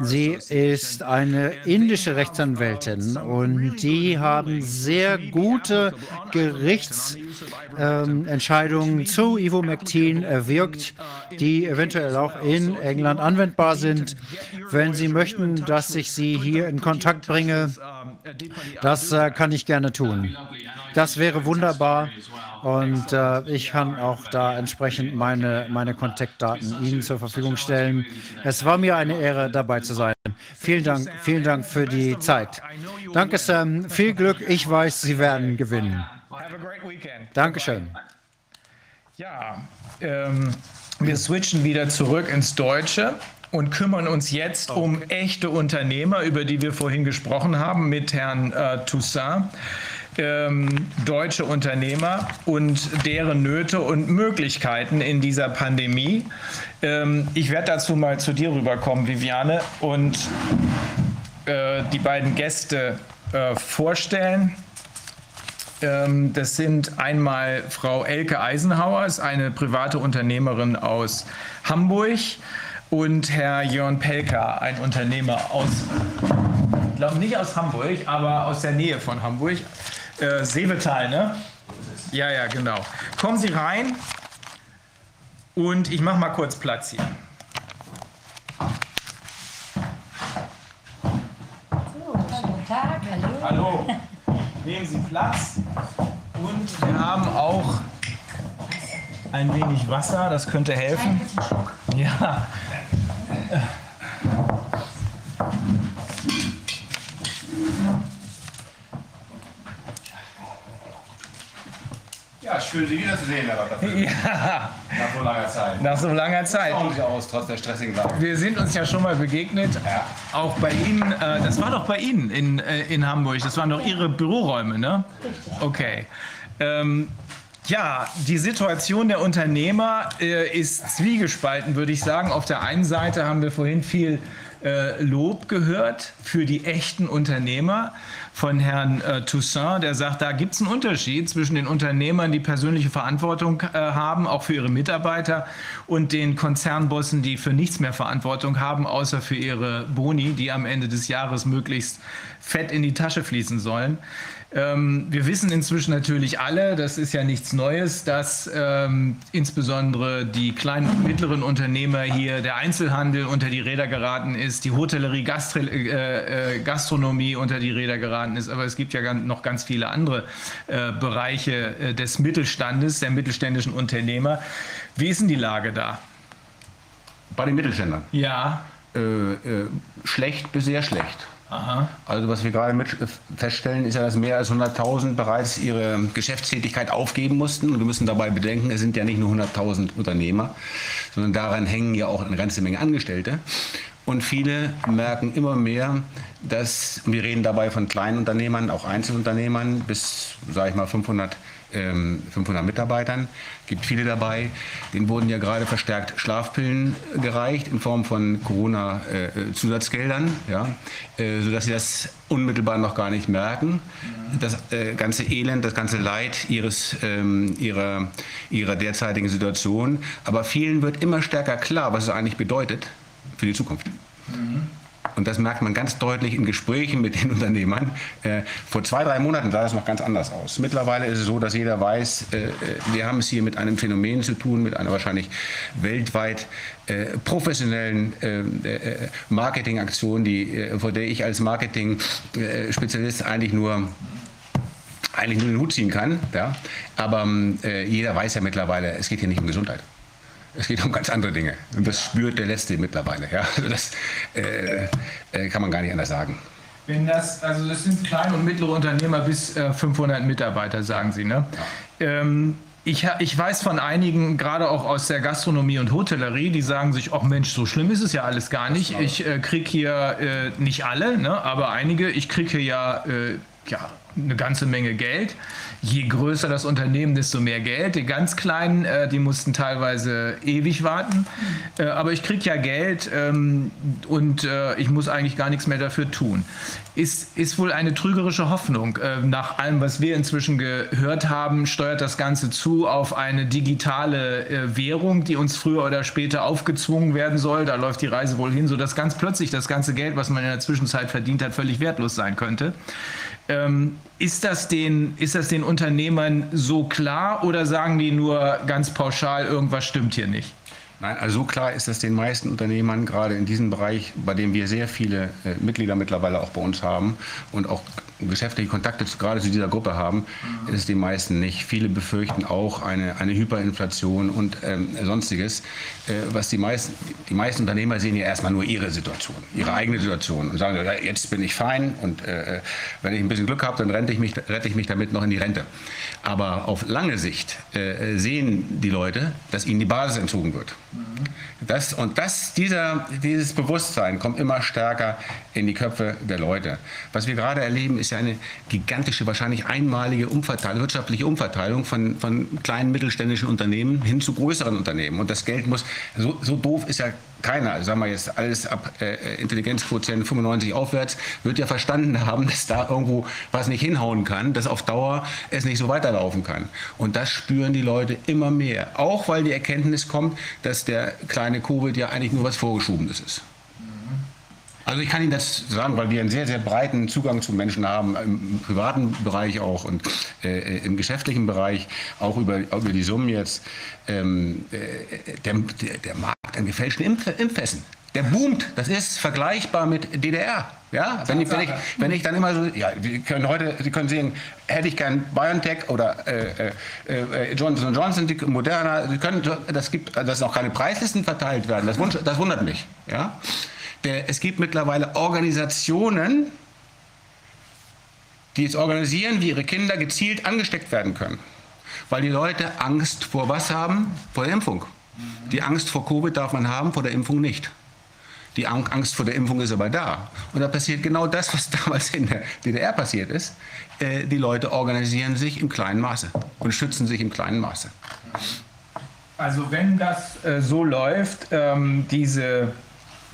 Sie ist eine indische Rechtsanwältin und die haben sehr gute Gerichtsentscheidungen ähm, zu Ivermectin erwirkt, die eventuell auch in England anwendbar sind. Wenn Sie möchten, dass ich Sie hier in Kontakt bringe, das äh, kann ich gerne tun. Das wäre wunderbar. Und äh, ich kann auch da entsprechend meine, meine Kontaktdaten Ihnen zur Verfügung stellen. Es war mir eine Ehre, dabei zu sein. Vielen Dank, vielen Dank für die Zeit. Danke, Sam. Viel Glück. Ich weiß, Sie werden gewinnen. Dankeschön. Ja, ähm, wir switchen wieder zurück ins Deutsche und kümmern uns jetzt um echte Unternehmer, über die wir vorhin gesprochen haben mit Herrn äh, Toussaint ähm, deutsche Unternehmer und deren Nöte und Möglichkeiten in dieser Pandemie. Ähm, ich werde dazu mal zu dir rüberkommen, Viviane, und äh, die beiden Gäste äh, vorstellen. Ähm, das sind einmal Frau Elke Eisenhauer, ist eine private Unternehmerin aus Hamburg und Herr Jörn Pelker, ein Unternehmer aus, ich glaube nicht aus Hamburg, aber aus der Nähe von Hamburg. Äh, Seebetal, ne? Ja, ja, genau. Kommen Sie rein und ich mache mal kurz Platz hier. Tag, hallo. Hallo. Nehmen Sie Platz und wir haben auch ein wenig Wasser, das könnte helfen. Ja. Schön, Sie wiederzusehen, Herr Dr. Ja, Nach so langer Zeit. nach so langer Zeit. Schauen Sie aus, trotz der stressigen Lage. Wir sind uns ja schon mal begegnet, Ja. auch bei Ihnen. Äh, das war doch bei Ihnen in, äh, in Hamburg. Das waren doch Ihre Büroräume, ne? Okay. Ähm, ja, die Situation der Unternehmer äh, ist zwiegespalten, würde ich sagen. Auf der einen Seite haben wir vorhin viel äh, Lob gehört für die echten Unternehmer von Herrn äh, Toussaint, der sagt, da gibt es einen Unterschied zwischen den Unternehmern, die persönliche Verantwortung äh, haben, auch für ihre Mitarbeiter, und den Konzernbossen, die für nichts mehr Verantwortung haben, außer für ihre Boni, die am Ende des Jahres möglichst fett in die Tasche fließen sollen. Ähm, wir wissen inzwischen natürlich alle, das ist ja nichts Neues, dass ähm, insbesondere die kleinen und mittleren Unternehmer hier, der Einzelhandel unter die Räder geraten ist, die Hotellerie, Gastro äh, äh, Gastronomie unter die Räder geraten ist. Aber es gibt ja noch ganz viele andere äh, Bereiche äh, des Mittelstandes, der mittelständischen Unternehmer. Wie ist denn die Lage da? Bei den Mittelständlern. Ja. Äh, äh, schlecht bis sehr schlecht. Also was wir gerade äh, feststellen, ist ja, dass mehr als 100.000 bereits ihre Geschäftstätigkeit aufgeben mussten. Und wir müssen dabei bedenken, es sind ja nicht nur 100.000 Unternehmer, sondern daran hängen ja auch eine ganze Menge Angestellte. Und viele merken immer mehr, dass, wir reden dabei von kleinen Unternehmern, auch Einzelunternehmern bis, sage ich mal, 500 500 ähm, Mitarbeitern, gibt viele dabei. Denen wurden ja gerade verstärkt Schlafpillen gereicht in Form von Corona-Zusatzgeldern, ja, äh, sodass sie das unmittelbar noch gar nicht merken. Das äh, ganze Elend, das ganze Leid ihres, ähm, ihrer, ihrer derzeitigen Situation. Aber vielen wird immer stärker klar, was es eigentlich bedeutet für die Zukunft. Mhm. Und das merkt man ganz deutlich in Gesprächen mit den (laughs) Unternehmern. Äh, vor zwei, drei Monaten sah es noch ganz anders aus. Mittlerweile ist es so, dass jeder weiß, äh, äh wir haben es hier mit einem Phänomen zu tun, mit einer wahrscheinlich weltweit äh, professionellen äh, äh, Marketingaktion, die, vor der ich als Marketing-Spezialist eigentlich nur eigentlich nur den Hut ziehen kann. Ja? Aber jeder weiß ja mittlerweile, es geht hier nicht um Gesundheit. Es geht um ganz andere Dinge. Und das spürt der Letzte mittlerweile. Ja? Also das äh, äh, kann man gar nicht anders sagen. Wenn das, also das sind kleine und mittlere Unternehmer bis äh, 500 Mitarbeiter, sagen Sie, ne? Ähm, ich, ich weiß von einigen, gerade auch aus der Gastronomie und Hotellerie, die sagen sich, ach Mensch, so schlimm ist es ja alles gar nicht. Ich äh, kriege hier äh, nicht alle, ne, aber einige, ich kriege hier ja, äh, ja eine ganze Menge Geld. Je größer das Unternehmen, desto mehr Geld. Die ganz Kleinen, äh, die mussten teilweise ewig warten. Äh, aber ich kriege ja Geld ähm, und äh, ich muss eigentlich gar nichts mehr dafür tun. Ist, ist wohl eine trügerische Hoffnung. Äh, nach allem, was wir inzwischen gehört haben, steuert das Ganze zu auf eine digitale äh, Währung, die uns früher oder später aufgezwungen werden soll. Da läuft die Reise wohl hin, sodass ganz plötzlich das ganze Geld, was man in der Zwischenzeit verdient hat, völlig wertlos sein könnte. Ähm, ist, das den, ist das den Unternehmern so klar oder sagen die nur ganz pauschal, irgendwas stimmt hier nicht? Nein, also so klar ist es den meisten Unternehmern, gerade in diesem Bereich, bei dem wir sehr viele äh, Mitglieder mittlerweile auch bei uns haben und auch geschäftliche Kontakte gerade zu dieser Gruppe haben, ist es den meisten nicht. Viele befürchten auch eine, eine Hyperinflation und ähm, sonstiges. Äh, was die meisten, die meisten Unternehmer sehen ja erstmal nur ihre Situation, ihre eigene Situation und sagen, jetzt bin ich fein und äh, wenn ich ein bisschen Glück habe, dann rette ich, mich, rette ich mich damit noch in die Rente. Aber auf lange Sicht äh, sehen die Leute, dass ihnen die Basis entzogen wird. Das, und das, dieser, dieses Bewusstsein kommt immer stärker in die Köpfe der Leute. Was wir gerade erleben, ist ja eine gigantische, wahrscheinlich einmalige Umverteilung, wirtschaftliche Umverteilung von, von kleinen mittelständischen Unternehmen hin zu größeren Unternehmen. Und das Geld muss, so, so doof ist ja keiner, also sagen wir jetzt alles ab äh, Intelligenzquotient 95 aufwärts, wird ja verstanden haben, dass da irgendwo was nicht hinhauen kann, dass auf Dauer es nicht so weiterlaufen kann. Und das spüren die Leute immer mehr. Auch weil die Erkenntnis kommt, dass der kleine Covid ja eigentlich nur was Vorgeschobenes ist. Also ich kann Ihnen das sagen, weil wir einen sehr, sehr breiten Zugang zu Menschen haben, im privaten Bereich auch und äh, im geschäftlichen Bereich, auch über, über die Summen jetzt. Ähm, äh, der, der, Markt an gefälschten Impf Impfpässen, der boomt. Das ist vergleichbar mit DDR. Ja, wenn ich, wenn, ich, wenn ich dann immer so, ja, wir können heute, Sie können sehen, hätte ich gern BioNTech oder äh, äh, Johnson Johnson, die Moderna, Sie können, das gibt, dass noch keine Preislisten verteilt werden, das, wundert, das wundert mich. Ja. Es gibt mittlerweile Organisationen, die es organisieren, wie ihre Kinder gezielt angesteckt werden können. Weil die Leute Angst vor was haben? Vor der Impfung. Die Angst vor Covid darf man haben, vor der Impfung nicht. Die Angst vor der Impfung ist aber da. Und da passiert genau das, was (laughs) damals in der DDR passiert ist. Äh, die Leute organisieren sich im kleinen Maße und schützen sich im kleinen Maße. Also wenn das äh, so läuft, ähm, diese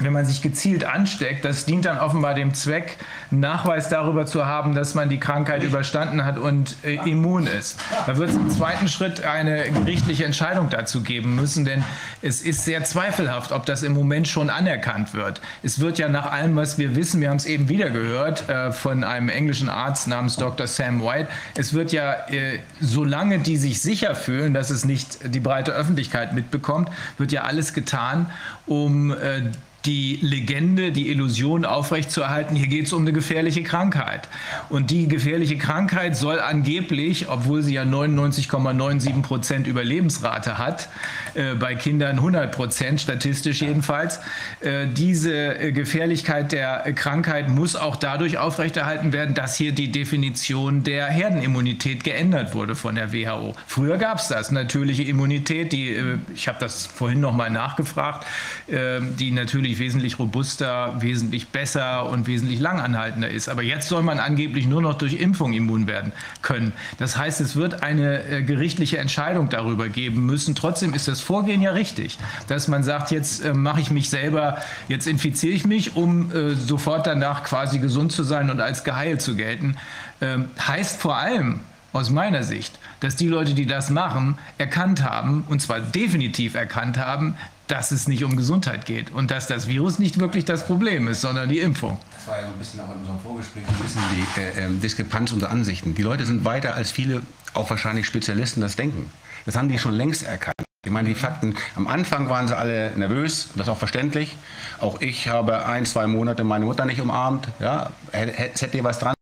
wenn man sich gezielt ansteckt, das dient dann offenbar dem Zweck, Nachweis darüber zu haben, dass man die Krankheit überstanden hat und äh, immun ist. Da wird es im zweiten Schritt eine gerichtliche Entscheidung dazu geben müssen, denn es ist sehr zweifelhaft, ob das im Moment schon anerkannt wird. Es wird ja nach allem, was wir wissen, wir haben es eben wieder gehört äh, von einem englischen Arzt namens Dr. Sam White, es wird ja, äh, solange die sich sicher fühlen, dass es nicht die breite Öffentlichkeit mitbekommt, wird ja alles getan, um äh, die Legende, die Illusion aufrechtzuerhalten, hier geht es um eine gefährliche Krankheit. Und die gefährliche Krankheit soll angeblich, obwohl sie ja 99,97 Prozent Überlebensrate hat, äh, bei Kindern 100 Prozent, statistisch jedenfalls, äh, diese äh, Gefährlichkeit der Krankheit muss auch dadurch aufrechterhalten werden, dass hier die Definition der Herdenimmunität geändert wurde von der WHO. Früher gab es das, natürliche Immunität, die, ich habe das vorhin noch mal nachgefragt, die natürlich wesentlich robuster, wesentlich besser und wesentlich langanhaltender ist. Aber jetzt soll man angeblich nur noch durch Impfung immun werden können. Das heißt, es wird eine gerichtliche Entscheidung darüber geben müssen. Trotzdem ist das Vorgehen ja richtig, dass man sagt, jetzt äh, mache ich mich selber, jetzt infiziere ich mich, um äh, sofort danach quasi gesund zu sein und als geheilt zu gelten. Ähm, heißt vor allem, aus meiner Sicht, dass die Leute, die das machen, erkannt haben, und zwar definitiv erkannt haben, dass es nicht um Gesundheit geht und dass das Virus nicht wirklich das Problem ist, sondern die Impfung. Das war ja so ein bisschen auch in unserem Vorgespräch ein bisschen die äh, äh, Diskrepanz unter Ansichten. Die Leute sind weiter als viele, auch wahrscheinlich Spezialisten, das denken. Das haben die schon längst erkannt. Ich meine, die Fakten, am Anfang waren sie alle nervös, das ist auch verständlich. Auch ich habe ein, zwei Monate meine Mutter nicht umarmt. Ja, es hätte ihr was dran.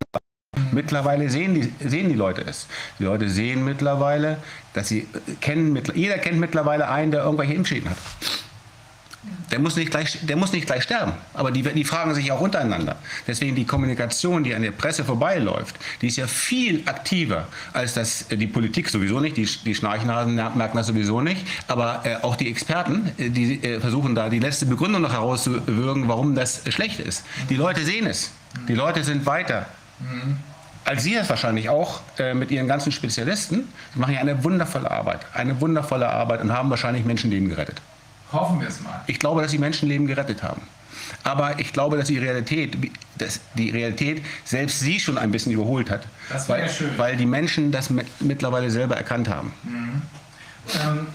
Mittlerweile sehen die, sehen die Leute es. Die Leute sehen mittlerweile, dass sie kennen, jeder kennt mittlerweile einen, der irgendwelche Impfschäden hat. Der muss nicht gleich, der muss nicht gleich sterben. Aber die, die fragen sich auch untereinander. Deswegen die Kommunikation, die an der Presse vorbeiläuft, die ist ja viel aktiver als das, äh, die Politik sowieso nicht. Die, die Schnarchnasen merken das sowieso nicht. Aber äh, auch die Experten, äh, die äh, versuchen da die letzte Begründung noch herauszuwürgen, warum das schlecht ist. Die Leute sehen es. Die Leute sind weiter. Als Sie es wahrscheinlich auch äh, mit Ihren ganzen Spezialisten. Sie machen ja eine wundervolle Arbeit. Eine wundervolle Arbeit und haben wahrscheinlich Menschenleben gerettet. Hoffen wir es mal. Ich glaube, dass sie Menschenleben gerettet haben. Aber ich glaube, dass die Realität, dass die Realität selbst sie schon ein bisschen überholt hat. Das wäre weil, schön. weil die Menschen das mit, mittlerweile selber erkannt haben. Ähm,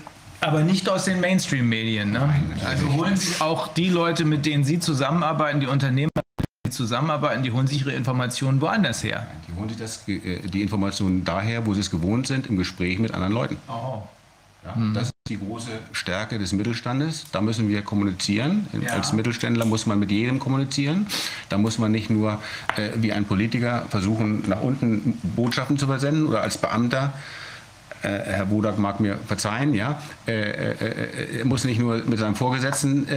aber nicht aus den Mainstream-Medien. Ne? Also holen Sie auch die Leute, mit denen Sie zusammenarbeiten, die Unternehmer, mit denen Sie zusammenarbeiten, die holen sich ihre Informationen woanders her. Die holen sich das, äh, die Informationen daher, wo sie es gewohnt sind, im Gespräch mit anderen Leuten. Oh. Ja, Das ist die große Stärke des Mittelstandes. Da müssen wir kommunizieren. Ja. Als Mittelständler muss man mit jedem kommunizieren. Da muss man nicht nur äh, wie ein Politiker versuchen, nach unten Botschaften zu versenden oder als Beamter. Äh, Herr Wodak mag mir verzeihen, ja, äh, äh, muss nicht nur mit seinem Vorgesetzten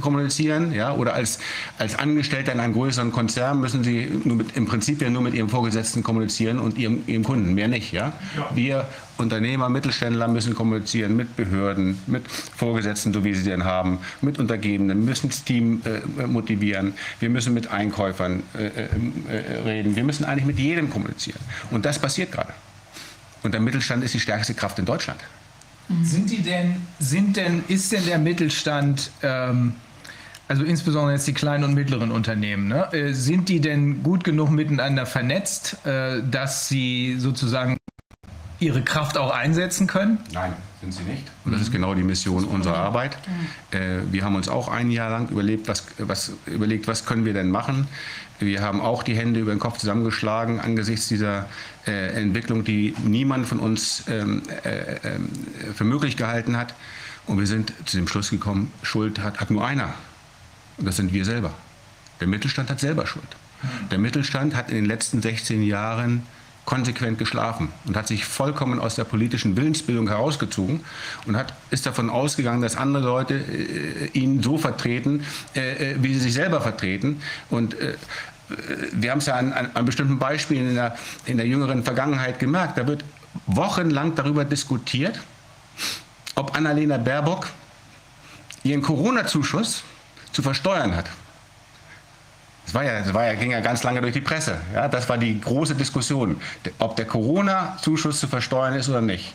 kommunizieren, ja, oder als, als Angestellter in einem größeren Konzern müssen Sie mit, im Prinzip ja nur mit Ihrem Vorgesetzten kommunizieren und Ihrem, Ihrem Kunden, mehr nicht, ja. Wir Unternehmer, Mittelständler müssen kommunizieren mit Behörden, mit Vorgesetzten, so wie sie den haben, mit Untergebenen, müssen das Team äh, motivieren, wir müssen mit Einkäufern äh, äh, reden, wir müssen eigentlich mit jedem kommunizieren. Und das passiert gerade. Und der Mittelstand ist die stärkste Kraft in Deutschland. Sind die denn, sind denn, ist denn der Mittelstand, ähm, also insbesondere jetzt die kleinen und mittleren Unternehmen, ne, äh, sind die denn gut genug miteinander vernetzt, äh, dass sie sozusagen ihre Kraft auch einsetzen können? Nein, sind sie nicht. Und das ist genau die Mission unserer Arbeit. Äh, wir haben uns auch ein Jahr lang überlegt was, was, überlegt, was können wir denn machen. Wir haben auch die Hände über den Kopf zusammengeschlagen angesichts dieser äh, Entwicklung, die niemand von uns ähm, äh, ähm, für möglich gehalten hat. Und wir sind zu dem Schluss gekommen, Schuld hat, hat nur einer. Und das sind wir selber. Der Mittelstand hat selber Schuld. Der Mittelstand hat in den letzten 16 Jahren konsequent geschlafen und hat sich vollkommen aus der politischen Willensbildung herausgezogen und hat, ist davon ausgegangen, dass andere Leute äh, ihn so vertreten, äh, äh, wie sie sich selber vertreten. Und äh, wir haben es ja an, an, an bestimmten Beispielen in der, in der jüngeren Vergangenheit gemerkt. Da wird wochenlang darüber diskutiert, ob Annalena Baerbock ihren Corona-Zuschuss zu versteuern hat. Das, war ja, das war ja, ging ja ganz lange durch die Presse. Ja, das war die große Diskussion, ob der Corona-Zuschuss zu versteuern ist oder nicht.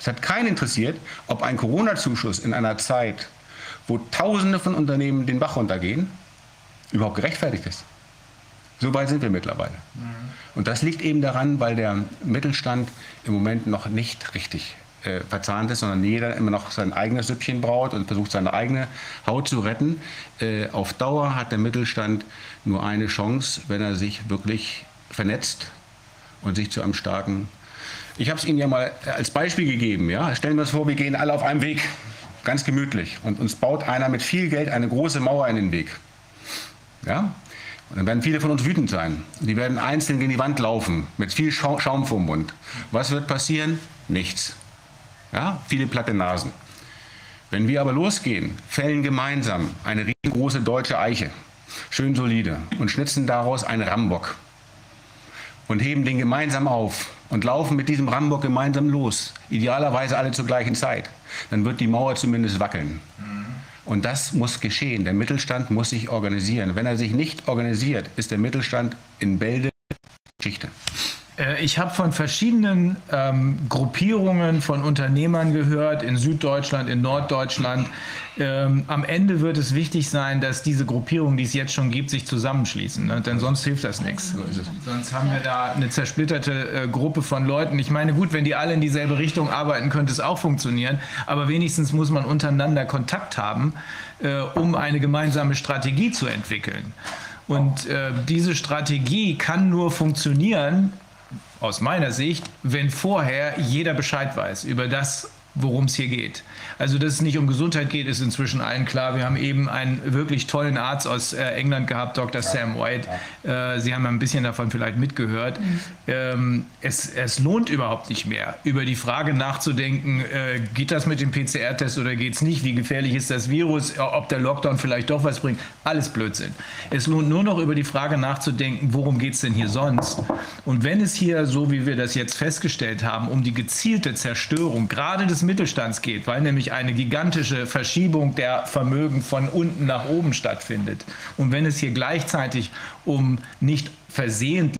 Es hat keinen interessiert, ob ein Corona-Zuschuss in einer Zeit, wo Tausende von Unternehmen den Bach runtergehen, überhaupt gerechtfertigt ist. So weit sind wir mittlerweile. Und das liegt eben daran, weil der Mittelstand im Moment noch nicht richtig äh, verzahnt ist, sondern jeder immer noch sein eigenes Süppchen braut und versucht, seine eigene Haut zu retten. Äh, auf Dauer hat der Mittelstand nur eine Chance, wenn er sich wirklich vernetzt und sich zu einem starken. Ich habe es Ihnen ja mal als Beispiel gegeben. Ja? Stellen wir uns vor, wir gehen alle auf einem Weg, ganz gemütlich, und uns baut einer mit viel Geld eine große Mauer in den Weg. Ja? Und dann werden viele von uns wütend sein. Die werden einzeln gegen die Wand laufen, mit viel Schaum vom Mund. Was wird passieren? Nichts. Ja, viele platte Nasen. Wenn wir aber losgehen, fällen gemeinsam eine riesengroße deutsche Eiche, schön solide, und schnitzen daraus einen Rambock und heben den gemeinsam auf und laufen mit diesem Rambock gemeinsam los, idealerweise alle zur gleichen Zeit, dann wird die Mauer zumindest wackeln. Und das muss geschehen. Der Mittelstand muss sich organisieren. Wenn er sich nicht organisiert, ist der Mittelstand in Bälde Geschichte. Äh, Ich habe von verschiedenen ähm, Gruppierungen von Unternehmern gehört, in Süddeutschland, in Norddeutschland. Ähm, am Ende wird es wichtig sein, dass diese Gruppierungen, die es jetzt schon gibt, sich zusammenschließen. Ne? Denn sonst hilft das nichts. Sonst haben wir da eine zersplitterte äh, Gruppe von Leuten. Ich meine, gut, wenn die alle in dieselbe Richtung arbeiten, könnte es auch funktionieren. Aber wenigstens muss man untereinander Kontakt haben, äh, um eine gemeinsame Strategie zu entwickeln. Und äh, diese Strategie kann nur funktionieren, aus meiner Sicht, wenn vorher jeder Bescheid weiß über das, worum es hier geht. Also, dass es nicht um Gesundheit geht, ist inzwischen allen klar. Wir haben eben einen wirklich tollen Arzt aus äh, England gehabt, Dr. Sam White. Äh, Sie haben ein bisschen davon vielleicht mitgehört. Ähm, es, es lohnt überhaupt nicht mehr, über die Frage nachzudenken, äh, geht das mit dem PCR-Test oder geht es nicht? Wie gefährlich ist das Virus? Ob der Lockdown vielleicht doch was bringt? Alles Blödsinn. Es lohnt nur noch über die Frage nachzudenken, worum geht es denn hier sonst? Und wenn es hier, so wie wir das jetzt festgestellt haben, um die gezielte Zerstörung gerade des Mittelstands geht, weil nämlich eine gigantische Verschiebung der Vermögen von unten nach oben stattfindet. Und wenn es hier gleichzeitig um nicht versehentliche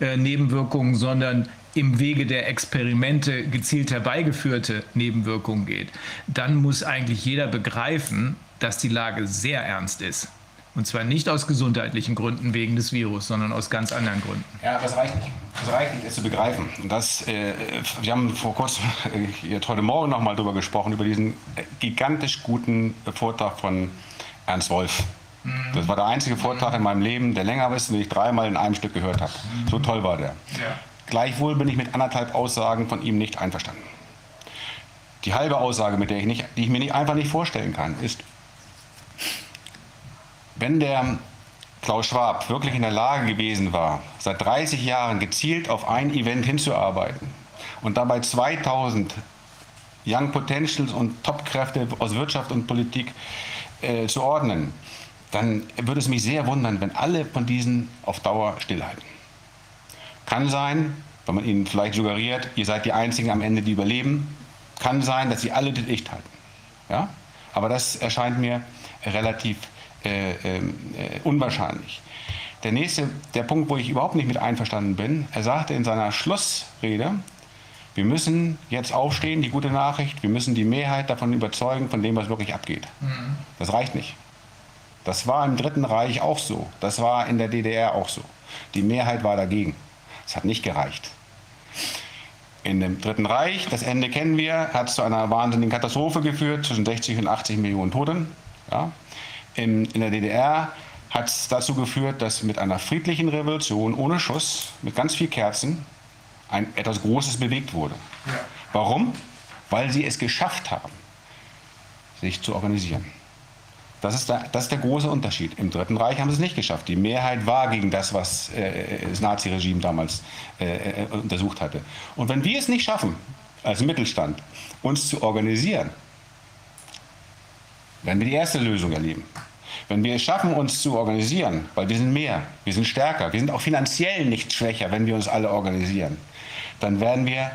äh, Nebenwirkungen, sondern im Wege der Experimente gezielt herbeigeführte Nebenwirkungen geht, dann muss eigentlich jeder begreifen, dass die Lage sehr ernst ist. Und zwar nicht aus gesundheitlichen Gründen wegen des Virus, sondern aus ganz anderen Gründen. Ja, das reicht nicht. Das reicht nicht, es zu begreifen. Das, äh, wir haben vor kurzem, äh, jetzt heute Morgen noch mal darüber gesprochen, über diesen äh, gigantisch guten Vortrag von Ernst Wolf. Mhm. Das war der einzige Vortrag in meinem Leben, der länger ist, den ich dreimal in einem Stück gehört habe. Mhm. So toll war der. Ja. Gleichwohl bin ich mit anderthalb Aussagen von ihm nicht einverstanden. Die halbe Aussage, mit der ich, nicht, die ich mir nicht, einfach nicht vorstellen kann, ist, wenn der Klaus Schwab wirklich in der Lage gewesen war, seit 30 Jahren gezielt auf ein Event hinzuarbeiten und dabei 2000 Young Potentials und Topkräfte aus Wirtschaft und Politik äh, zu ordnen, dann würde es mich sehr wundern, wenn alle von diesen auf Dauer stillhalten. Kann sein, wenn man ihnen vielleicht suggeriert, ihr seid die Einzigen am Ende, die überleben. Kann sein, dass sie alle das Licht halten. Ja? Aber das erscheint mir relativ äh, äh, unwahrscheinlich. Der nächste, der Punkt, wo ich überhaupt nicht mit einverstanden bin, er sagte in seiner Schlussrede, wir müssen jetzt aufstehen, die gute Nachricht, wir müssen die Mehrheit davon überzeugen, von dem, was wirklich abgeht. Mhm. Das reicht nicht. Das war im Dritten Reich auch so. Das war in der DDR auch so. Die Mehrheit war dagegen. Es hat nicht gereicht. In dem Dritten Reich, das Ende kennen wir, hat es zu einer wahnsinnigen Katastrophe geführt, zwischen 60 und 80 Millionen Toten. Ja. In, in der DDR hat es dazu geführt, dass mit einer friedlichen Revolution ohne Schuss, mit ganz viel Kerzen, ein, etwas Großes bewegt wurde. Ja. Warum? Weil sie es geschafft haben, sich zu organisieren. Das ist, der, das ist der große Unterschied. Im Dritten Reich haben sie es nicht geschafft. Die Mehrheit war gegen das, was äh, das Naziregime damals äh, äh, untersucht hatte. Und wenn wir es nicht schaffen, als Mittelstand, uns zu organisieren, werden wir die erste Lösung erleben. Wenn wir es schaffen, uns zu organisieren, weil wir sind mehr, wir sind stärker, wir sind auch finanziell nicht schwächer, wenn wir uns alle organisieren, dann werden wir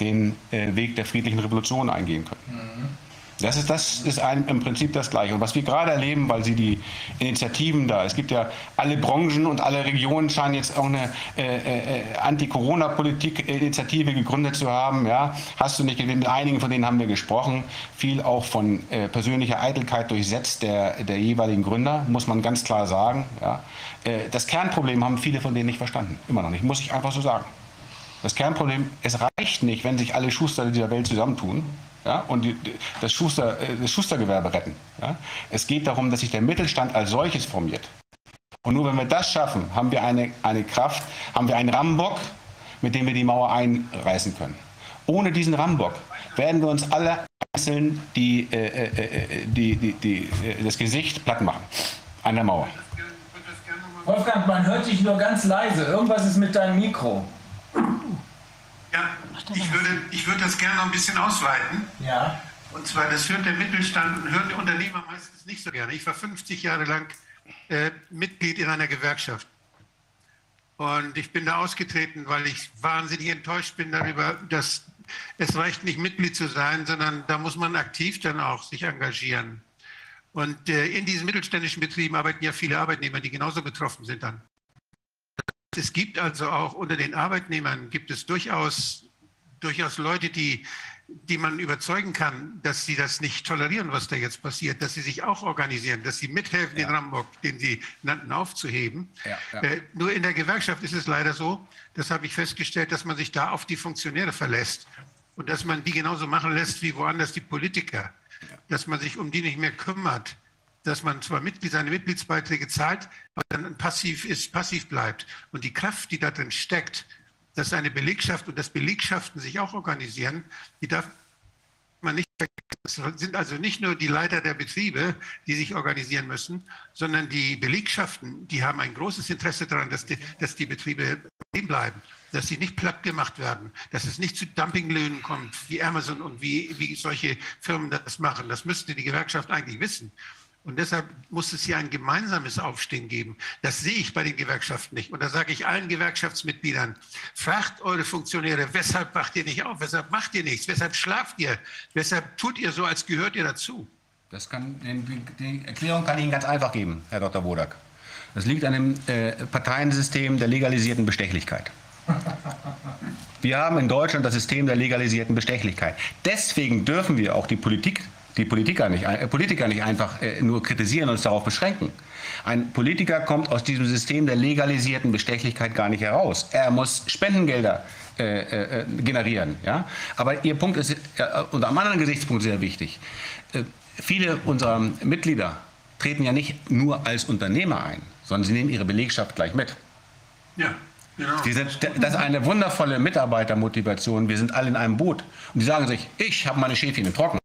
den äh, Weg der friedlichen Revolution eingehen können. Mhm. Das ist, das ist ein, im Prinzip das Gleiche. Und was wir gerade erleben, weil Sie die Initiativen da, es gibt ja alle Branchen und alle Regionen scheinen jetzt auch eine äh, äh, Anti-Corona-Politik-Initiative gegründet zu haben. Ja, hast du nicht gesehen? Mit einigen von denen haben wir gesprochen. Viel auch von äh, persönlicher Eitelkeit durchsetzt der, der jeweiligen Gründer, muss man ganz klar sagen. Ja. Äh, das Kernproblem haben viele von denen nicht verstanden. Immer noch nicht, muss ich einfach so sagen. Das Kernproblem, es reicht nicht, wenn sich alle Schuster dieser Welt zusammentun ja, und die, das, Schuster, äh, das Schustergewerbe retten. Ja. Es geht darum, dass sich der Mittelstand als solches formiert. Und nur wenn wir das schaffen, haben wir eine, eine Kraft, haben wir einen Rambock, mit dem wir die Mauer einreißen können. Ohne diesen Rambock werden wir uns alle einzeln die, äh, äh, äh die, die, die, äh, das Gesicht platt machen an der Mauer. Wolfgang, man hört dich nur ganz leise. Irgendwas ist mit deinem Mikro. Ich würde, ich würde das gerne noch ein bisschen ausweiten. Ja. Und zwar, das hört der Mittelstand und hört der Unternehmer meistens nicht so gerne. Ich war 50 Jahre lang äh, Mitglied in einer Gewerkschaft. Und ich bin da ausgetreten, weil ich wahnsinnig enttäuscht bin darüber, dass es reicht nicht Mitglied zu sein, sondern da muss man aktiv dann auch sich engagieren. Und äh, in diesen mittelständischen Betrieben arbeiten ja viele Arbeitnehmer, die genauso betroffen sind dann. Es gibt also auch unter den Arbeitnehmern gibt es durchaus, durchaus Leute, die, die man überzeugen kann, dass sie das nicht tolerieren, was da jetzt passiert, dass sie sich auch organisieren, dass sie mithelfen, ja. den Rambock, den Sie nannten, aufzuheben. Ja, ja. Äh, nur in der Gewerkschaft ist es leider so, das habe ich festgestellt, dass man sich da auf die Funktionäre verlässt und dass man die genauso machen lässt wie woanders die Politiker, dass man sich um die nicht mehr kümmert dass man zwar Mitglied, seine Mitgliedsbeiträge zahlt, aber dann passiv ist, passiv bleibt. Und die Kraft, die da drin steckt, dass eine Belegschaft und dass Belegschaften sich auch organisieren, die darf, man nicht vergessen. Es sind also nicht nur die Leiter der Betriebe, die sich organisieren müssen, sondern die Belegschaften, die haben ein großes Interesse daran, dass die, dass die Betriebe bleiben, dass sie nicht platt gemacht werden, dass es nicht zu Dumpinglöhnen kommt, wie Amazon und wie, wie solche Firmen das machen. Das müsste die Gewerkschaft eigentlich wissen. Und deshalb muss es hier ein gemeinsames Aufstehen geben. Das sehe ich bei den Gewerkschaften nicht. Und da sage ich allen Gewerkschaftsmitgliedern, fragt eure Funktionäre, weshalb wacht ihr nicht auf? Weshalb macht ihr nichts? Weshalb schlaft ihr? Weshalb tut ihr so, als gehört ihr dazu? Das kann, die Erklärung kann ich Ihnen ganz einfach geben, Herr Dr. Wodak. Das liegt an dem äh, Parteiensystem der legalisierten Bestechlichkeit. Wir haben in Deutschland das System der legalisierten Bestechlichkeit. Deswegen dürfen wir auch die Politik die Politiker nicht, äh, Politiker nicht einfach äh, nur kritisieren und uns darauf beschränken. Ein Politiker kommt aus diesem System der legalisierten Bestechlichkeit gar nicht heraus. Er muss Spendengelder äh, äh, generieren. Ja? Aber Ihr Punkt ist äh, unter einem anderen Gesichtspunkt sehr wichtig. Äh, viele unserer Mitglieder treten ja nicht nur als Unternehmer ein, sondern sie nehmen ihre Belegschaft gleich mit. Ja. Genau. Sind, das ist eine wundervolle Mitarbeitermotivation. Wir sind alle in einem Boot. Und die sagen sich, ich habe meine Schäfchen im Trocknen.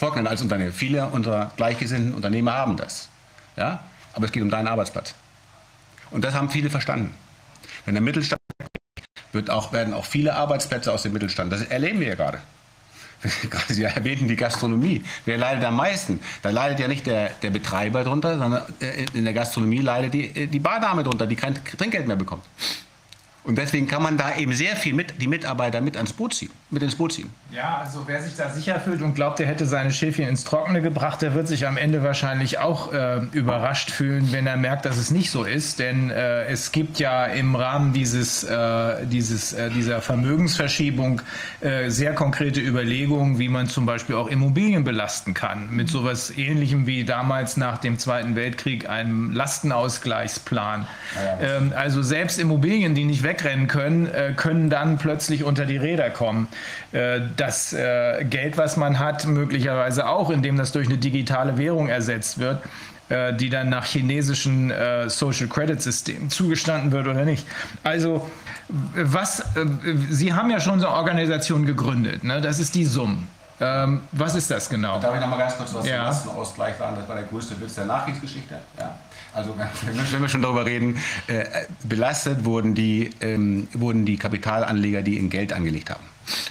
Trocknen als Unternehmer. Viele unserer gleichgesinnten Unternehmer haben das. Ja? Aber es geht um deinen Arbeitsplatz. Und das haben viele verstanden. Wenn der Mittelstand wird auch, werden auch viele Arbeitsplätze aus dem Mittelstand. Das erleben wir ja gerade. (laughs) Sie erwähnten die Gastronomie. Wer leidet am meisten? Da leidet ja nicht der, der Betreiber drunter, sondern äh, in der Gastronomie leidet die, äh, die Bardame drunter, die kein Trinkgeld mehr bekommt. Und deswegen kann man da eben sehr viel mit, die Mitarbeiter mit ans Boot ziehen, mit ins Boot ziehen. Ja, also wer sich da sicher fühlt und glaubt, er hätte seine Schäfchen ins Trockene gebracht, der wird sich am Ende wahrscheinlich auch äh, überrascht fühlen, wenn er merkt, dass es nicht so ist. Denn äh, es gibt ja im Rahmen dieses, äh, dieses, äh, dieser Vermögensverschiebung äh, sehr konkrete Überlegungen, wie man zum Beispiel auch Immobilien belasten kann. Mit sowas ähnlichem wie damals nach dem Zweiten Weltkrieg einem Lastenausgleichsplan. Ähm, also selbst Immobilien, die nicht wegrennen können, äh, können dann plötzlich unter die Räder kommen. Äh, das äh, Geld, was man hat, möglicherweise auch, indem das durch eine digitale Währung ersetzt wird, äh, die dann nach chinesischen Social Credit Systemen zugestanden wird oder nicht. Also was, Sie haben ja schon so eine Organisation gegründet, ne? das ist die SUM. Ähm, was ist das genau? Darf ich noch mal ganz kurz was ja. zum Lastenausgleich sagen? Das war der größte Witz der Nachkriegsgeschichte. Ja. Also wenn wir schon darüber reden, äh, belastet wurden die, ähm, wurden die Kapitalanleger, die in Geld angelegt haben.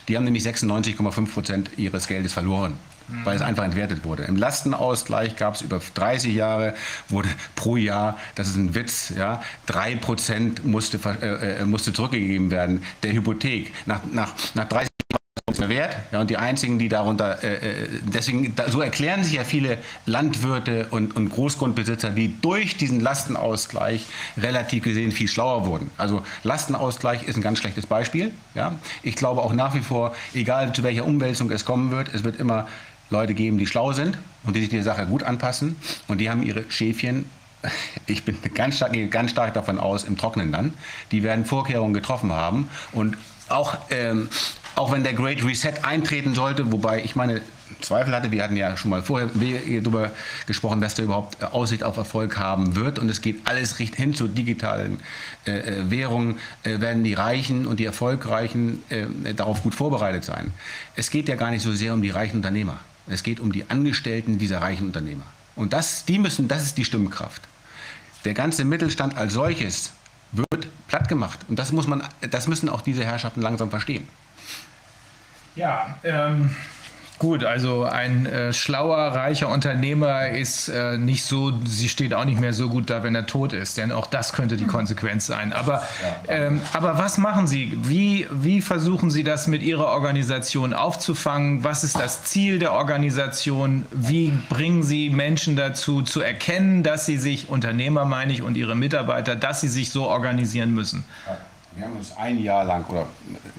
Die haben nämlich 96,5 Prozent ihres Geldes verloren weil es einfach entwertet wurde. Im Lastenausgleich gab es über 30 Jahre, wurde pro Jahr, das ist ein Witz, ja, 3 Prozent musste, äh, äh, musste zurückgegeben werden der Hypothek. Nach, nach, nach 30 nichts mehr wert. Ja, und die einzigen, die darunter, äh, äh, deswegen, da, so erklären sich ja viele Landwirte und, und Großgrundbesitzer, die durch diesen Lastenausgleich relativ gesehen viel schlauer wurden. Also Lastenausgleich ist ein ganz schlechtes Beispiel. Ja. Ich glaube auch nach wie vor, egal zu welcher Umwälzung es kommen wird, es wird immer Leute geben, die schlau sind und die sich der Sache gut anpassen und die haben ihre Schäfchen (laughs) ich bin ganz stark, ganz stark davon aus, im Trockenen dann. Die werden Vorkehrungen getroffen haben und auch ähm, auch wenn der Great Reset eintreten sollte, wobei ich meine Zweifel hatte, wir hatten ja schon mal vorher darüber gesprochen, dass der überhaupt Aussicht auf Erfolg haben wird und es geht alles hin zu digitalen äh, äh, Währungen, äh, werden die Reichen und die Erfolgreichen äh, darauf gut vorbereitet sein. Es geht ja gar nicht so sehr um die reichen Unternehmer, es geht um die Angestellten dieser reichen Unternehmer. Und das, die müssen, das ist die Stimmkraft. Der ganze Mittelstand als solches wird platt gemacht. Und das, muss man, das müssen auch diese Herrschaften langsam verstehen. Ja, ähm, gut, also ein äh, schlauer, reicher Unternehmer ist äh, nicht so, sie steht auch nicht mehr so gut da, wenn er tot ist, denn auch das könnte die Konsequenz sein. Aber, ähm, aber was machen Sie? Wie, wie versuchen Sie das mit Ihrer Organisation aufzufangen? Was ist das Ziel der Organisation? Wie bringen Sie Menschen dazu, zu erkennen, dass sie sich, Unternehmer meine ich, und ihre Mitarbeiter, dass sie sich so organisieren müssen? Wir haben uns ein Jahr lang oder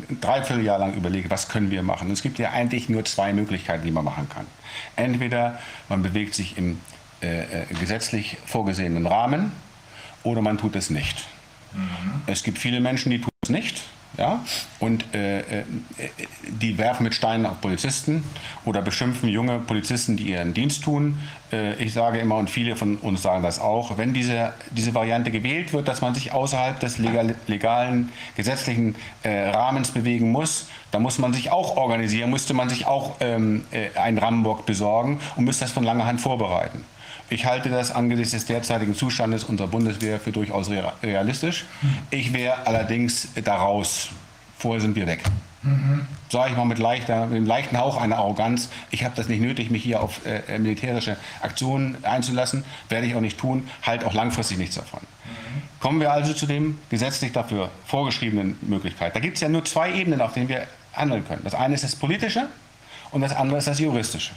ein Dreivierteljahr lang überlegt, was können wir machen. Und es gibt ja eigentlich nur zwei Möglichkeiten, die man machen kann. Entweder man bewegt sich im äh, äh gesetzlich vorgesehenen Rahmen oder man tut es nicht. Mhm. Es gibt viele Menschen, die tun es nicht Ja? Und äh, äh, die werfen mit Steinen auf Polizisten oder beschimpfen junge Polizisten, die ihren Dienst tun. Äh, ich sage immer, und viele von uns sagen das auch, wenn diese, diese Variante gewählt wird, dass man sich außerhalb des legal, legalen gesetzlichen äh, Rahmens bewegen muss, dann muss man sich auch organisieren, müsste man sich auch ähm, äh, einen Rambock besorgen und müsste das von langer Hand vorbereiten. Ich halte das angesichts des derzeitigen Zustandes unserer Bundeswehr für durchaus realistisch. Ich wäre allerdings daraus. Vorher sind wir weg. Mhm. Sage ich mal mit, leichter, mit einem leichten Hauch einer Arroganz. Ich habe das nicht nötig, mich hier auf äh, militärische Aktionen einzulassen. Werde ich auch nicht tun. Halt auch langfristig nichts davon. Mhm. Kommen wir also zu dem gesetzlich dafür vorgeschriebenen Möglichkeit. Da gibt es ja nur zwei Ebenen, auf denen wir handeln können. Das eine ist das Politische und das andere ist das Juristische.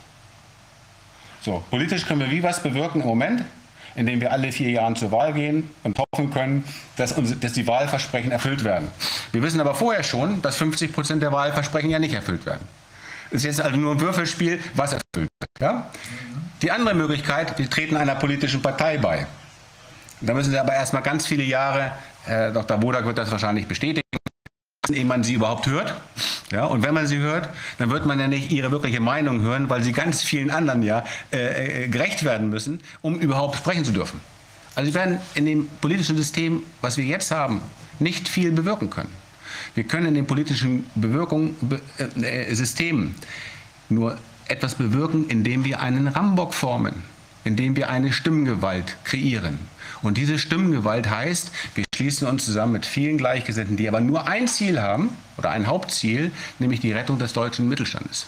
So, politisch können wir wie was bewirken im Moment, indem wir alle vier Jahre zur Wahl gehen und hoffen können, dass, uns, dass die Wahlversprechen erfüllt werden. Wir wissen aber vorher schon, dass 50 Prozent der Wahlversprechen ja nicht erfüllt werden. Es ist jetzt also nur ein Würfelspiel, was erfüllt wird. Ja? Die andere Möglichkeit, wir treten einer politischen Partei bei. Da müssen Sie aber erstmal ganz viele Jahre, Herr Dr. Wodak wird das wahrscheinlich bestätigen, ehe man sie überhaupt hört. Ja, und wenn man sie hört, dann wird man ja nicht ihre wirkliche Meinung hören, weil sie ganz vielen anderen ja äh, äh, gerecht werden müssen, um überhaupt sprechen zu dürfen. Also sie werden in dem politischen System, was wir jetzt haben, nicht viel bewirken können. Wir können in den politischen Bewirkung, Be äh, Systemen nur etwas bewirken, indem wir einen Rambock formen, indem wir eine Stimmgewalt kreieren. Und diese Stimmengewalt heißt, wir schließen uns zusammen mit vielen Gleichgesinnten, die aber nur ein Ziel haben oder ein Hauptziel, nämlich die Rettung des deutschen Mittelstandes.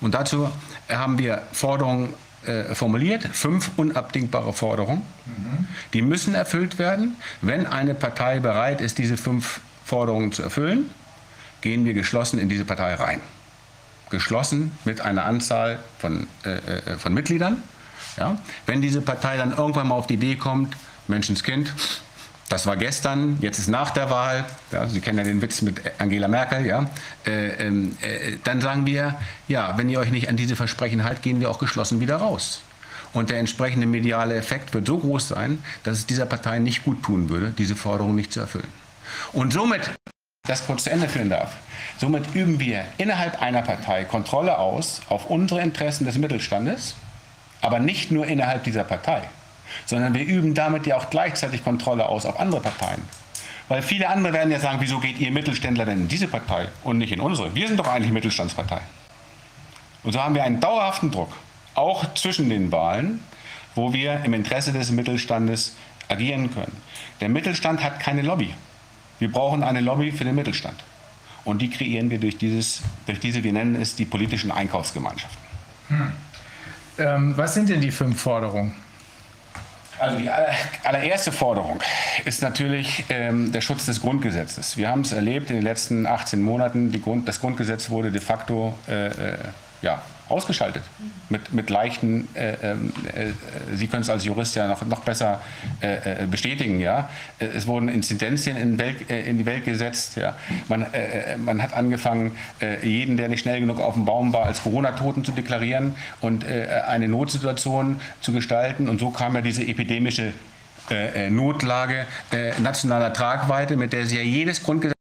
Und dazu haben wir Forderungen äh, formuliert, fünf unabdingbare Forderungen. Mhm. Die müssen erfüllt werden. Wenn eine Partei bereit ist, diese fünf Forderungen zu erfüllen, gehen wir geschlossen in diese Partei rein. Geschlossen mit einer Anzahl von, äh, äh von Mitgliedern. Ja? Wenn diese Partei dann irgendwann mal auf die Idee kommt, Menschenskind. Das war gestern, jetzt ist nach der Wahl. Ja, Sie kennen ja den Witz mit Angela Merkel. Ja, äh, ähm, äh, dann sagen wir, ja, wenn ihr euch nicht an diese Versprechen haltet, gehen wir auch geschlossen wieder raus. Und der entsprechende mediale Effekt wird so groß sein, dass es dieser Partei nicht gut tun würde, diese Forderung nicht zu erfüllen. Und somit, das kurz zu Ende führen darf, somit üben wir innerhalb einer Partei Kontrolle aus auf unsere Interessen des Mittelstandes, aber nicht nur innerhalb dieser Partei sondern wir üben damit ja auch gleichzeitig Kontrolle aus auf andere Parteien. Weil viele andere werden ja sagen, wieso geht ihr Mittelständler denn in diese Partei und nicht in unsere? Wir sind doch eigentlich Mittelstandspartei. Und so haben wir einen dauerhaften Druck, auch zwischen den Wahlen, wo wir im Interesse des Mittelstandes agieren können. Der Mittelstand hat keine Lobby. Wir brauchen eine Lobby für den Mittelstand. Und die kreieren wir durch, dieses, durch diese, wir nennen es die politischen Einkaufsgemeinschaften. Hm. Ähm, was sind denn die fünf Forderungen? Also die allererste Forderung ist natürlich ähm, der Schutz des Grundgesetzes. Wir haben es erlebt in den letzten 18 Monaten, Grund, das Grundgesetz wurde de facto äh, äh, ja, ausgeschaltet. Mit, mit leichten, äh, ähm, äh, Sie können es als Jurist ja noch, noch besser äh, äh bestätigen, ja. Äh, es wurden Inzidenzien in, Welt, äh, in die Welt gesetzt, ja. Man, man hat angefangen, jeden, der nicht schnell genug auf dem Baum war, als Corona-Toten zu deklarieren und eine Notsituation zu gestalten. Und so kam ja diese epidemische Notlage nationaler Tragweite, mit der sie ja jedes Grundgesetz.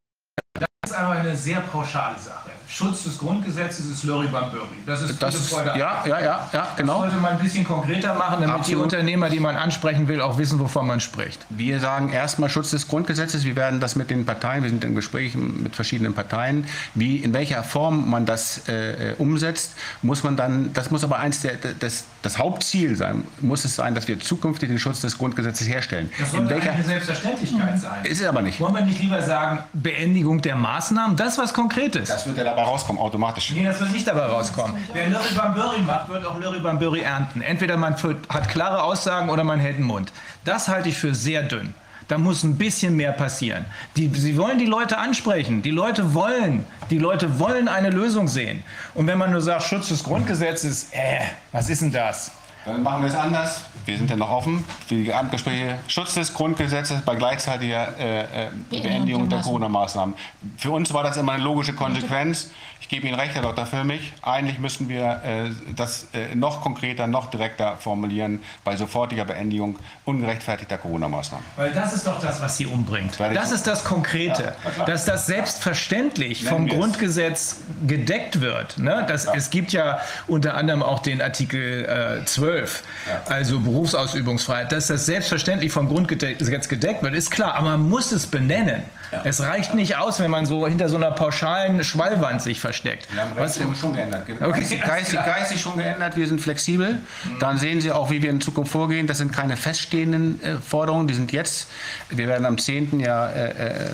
Das ist aber eine sehr pauschale Sache. Schutz des Grundgesetzes ist Lörribamböri. Das ist das ist, ja, ja, ja, ja, genau. Das sollte man ein bisschen konkreter machen, damit Absolut. die Unternehmer, die man ansprechen will, auch wissen, wovon man spricht. Wir sagen erstmal Schutz des Grundgesetzes. Wir werden das mit den Parteien, wir sind in Gesprächen mit verschiedenen Parteien, wie in welcher Form man das äh, umsetzt, muss man dann, das muss aber eins der, das, das Hauptziel sein, muss es sein, dass wir zukünftig den Schutz des Grundgesetzes herstellen. Das welcher, eine Selbstverständlichkeit sein. Ist es aber nicht. Wollen wir nicht lieber sagen, Beendigung der Maßnahmen? Das ist was Konkretes. Das wird ja dabei rauskommen, automatisch. Nee, das wird nicht dabei rauskommen. Wer Lörri macht, wird auch Lörri ernten. Entweder man hat klare Aussagen oder man hält den Mund. Das halte ich für sehr dünn. Da muss ein bisschen mehr passieren. Die, sie wollen die Leute ansprechen. Die Leute wollen, die Leute wollen eine Lösung sehen. Und wenn man nur sagt, Schutz des Grundgesetzes, äh, was ist denn das? Dann machen wir es anders. Wir sind ja noch offen für die Abendgespräche. Schutz des Grundgesetzes bei gleichzeitiger äh, äh, Beendigung der Corona-Maßnahmen. Für uns war das immer eine logische Konsequenz. Ich gebe Ihnen recht, Herr Dr. Füllmich. Eigentlich müssen wir äh, das äh, noch konkreter, noch direkter formulieren bei sofortiger Beendigung ungerechtfertigter Corona-Maßnahmen. Weil das ist doch das, was sie umbringt. Ich- Das ist das Konkrete. Dass das selbstverständlich vom. Grundgesetz gedeckt wird. Ne? Das, Es gibt ja unter anderem auch den Artikel äh, 12, also Berufsausübungsfreiheit. Dass das selbstverständlich vom Grundgesetz gedeckt wird, ist klar. Aber man muss es benennen. Es reicht nicht aus, wenn man so hinter so einer pauschalen Schwallwand sich versteckt. Wir haben Was, Rechte schon geändert. Okay, Geistig, geistig, schon geändert. Wir sind flexibel. Dann sehen Sie auch, wie wir in Zukunft vorgehen. Das sind keine feststehenden äh, Forderungen. Die sind jetzt. Wir werden am 10. ja äh, äh, äh,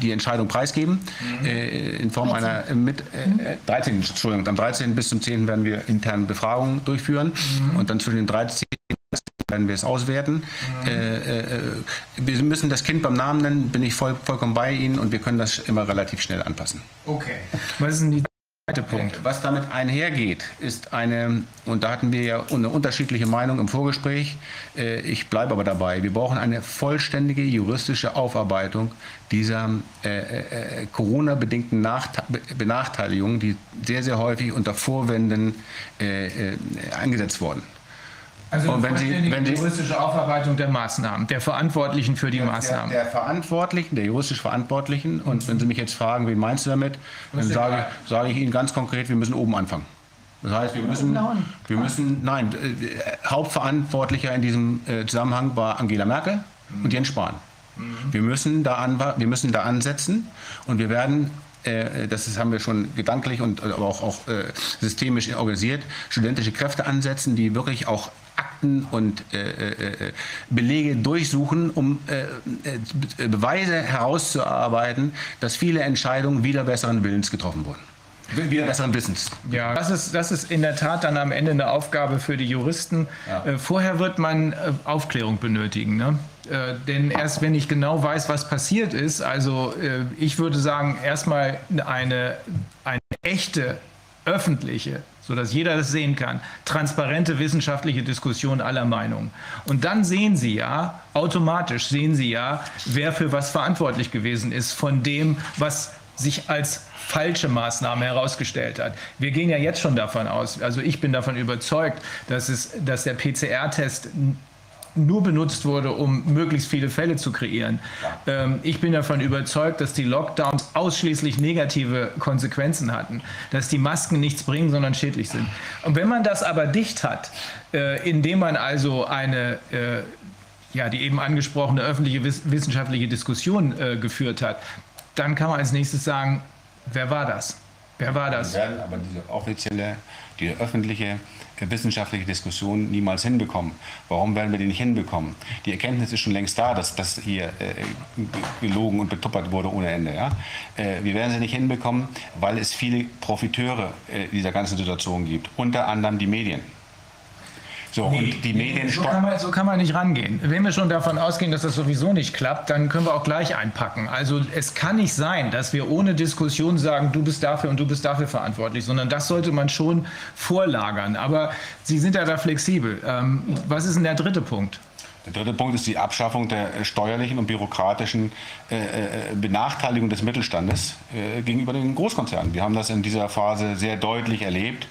die Entscheidung preisgeben. Äh, in Form einer äh, mit äh, äh, 13. Entschuldigung. Am 13. bis zum 10. werden wir interne Befragungen durchführen. Und dann zwischen den 13 werden wir es auswerten. Äh, äh, wir müssen das Kind beim Namen nennen, bin ich voll, vollkommen bei Ihnen und wir können das immer relativ schnell anpassen. okay. Was ist denn die zweite Punkt? Was damit einhergeht, ist eine, und da hatten wir ja eine unterschiedliche Meinung im Vorgespräch, äh, ich bleibe aber dabei, wir brauchen eine vollständige juristische Aufarbeitung dieser äh, äh, Corona-bedingten Nachte- Be- Benachteiligungen, die sehr, sehr häufig unter Vorwänden äh, äh, eingesetzt wurden. Also Und wenn Sie- wenn Sie- juristische Aufarbeitung der Maßnahmen, der Verantwortlichen für die Der, Maßnahmen. der Verantwortlichen, der juristisch Verantwortlichen, und wenn Sie mich jetzt fragen, wen meinst du damit, dann sage, sage ich Ihnen ganz konkret, wir müssen oben anfangen. Das heißt, wir müssen, wir müssen, nein, äh, Hauptverantwortlicher in diesem äh, Zusammenhang war Angela Merkel und Jens Spahn. Wir müssen da an, wir müssen da ansetzen und wir werden äh, das ist, haben wir schon gedanklich und aber auch, auch äh, systemisch organisiert, studentische Kräfte ansetzen, die wirklich auch Akten und äh, äh, äh, Belege durchsuchen, um äh, Beweise herauszuarbeiten, dass viele Entscheidungen wieder besseren Willens getroffen wurden. Wieder besseren Wissens. Ja, das ist, das ist in der Tat dann am Ende eine Aufgabe für die Juristen. Ja. Vorher wird man Aufklärung benötigen. Ne? Äh, denn erst wenn ich genau weiß, was passiert ist, also äh, ich würde sagen, erstmal eine, eine echte öffentliche, sodass jeder das sehen kann, transparente wissenschaftliche Diskussion aller Meinungen. Und dann sehen Sie ja, automatisch sehen Sie ja, wer für was verantwortlich gewesen ist von dem, was sich als falsche Maßnahme herausgestellt hat. Wir gehen ja jetzt schon davon aus, also ich bin davon überzeugt, dass, es, dass der PCR-Test nur benutzt wurde, um möglichst viele Fälle zu kreieren. Ähm, ich bin davon überzeugt, dass die Lockdowns ausschließlich negative Konsequenzen hatten, dass die Masken nichts bringen, sondern schädlich sind. Und wenn man das aber dicht hat, äh, indem man also eine äh, ja, die eben angesprochene öffentliche wiss wissenschaftliche Diskussion äh, geführt hat, dann kann man als nächstes sagen, wer war das? Wer war das? Aber diese offizielle, die öffentliche wissenschaftliche Diskussion niemals hinbekommen. Warum werden wir die nicht hinbekommen? Die Erkenntnis ist schon längst da, dass das hier äh, gelogen und betuppert wurde ohne Ende. Ja? Äh, wir werden sie nicht hinbekommen, weil es viele Profiteure äh, dieser ganzen Situation gibt, unter anderem die Medien. So, und die Medien so, kann man, so kann man nicht rangehen. Wenn wir schon davon ausgehen, dass das sowieso nicht klappt, dann können wir auch gleich einpacken. Also es kann nicht sein, dass wir ohne Diskussion sagen, du bist dafür und du bist dafür verantwortlich, sondern das sollte man schon vorlagern. Aber Sie sind ja da flexibel. Ähm, was ist denn der dritte Punkt? Der dritte Punkt ist die Abschaffung der äh, steuerlichen und bürokratischen äh, äh, Benachteiligung des Mittelstandes äh, gegenüber den Großkonzernen. Wir haben das in dieser Phase sehr deutlich erlebt,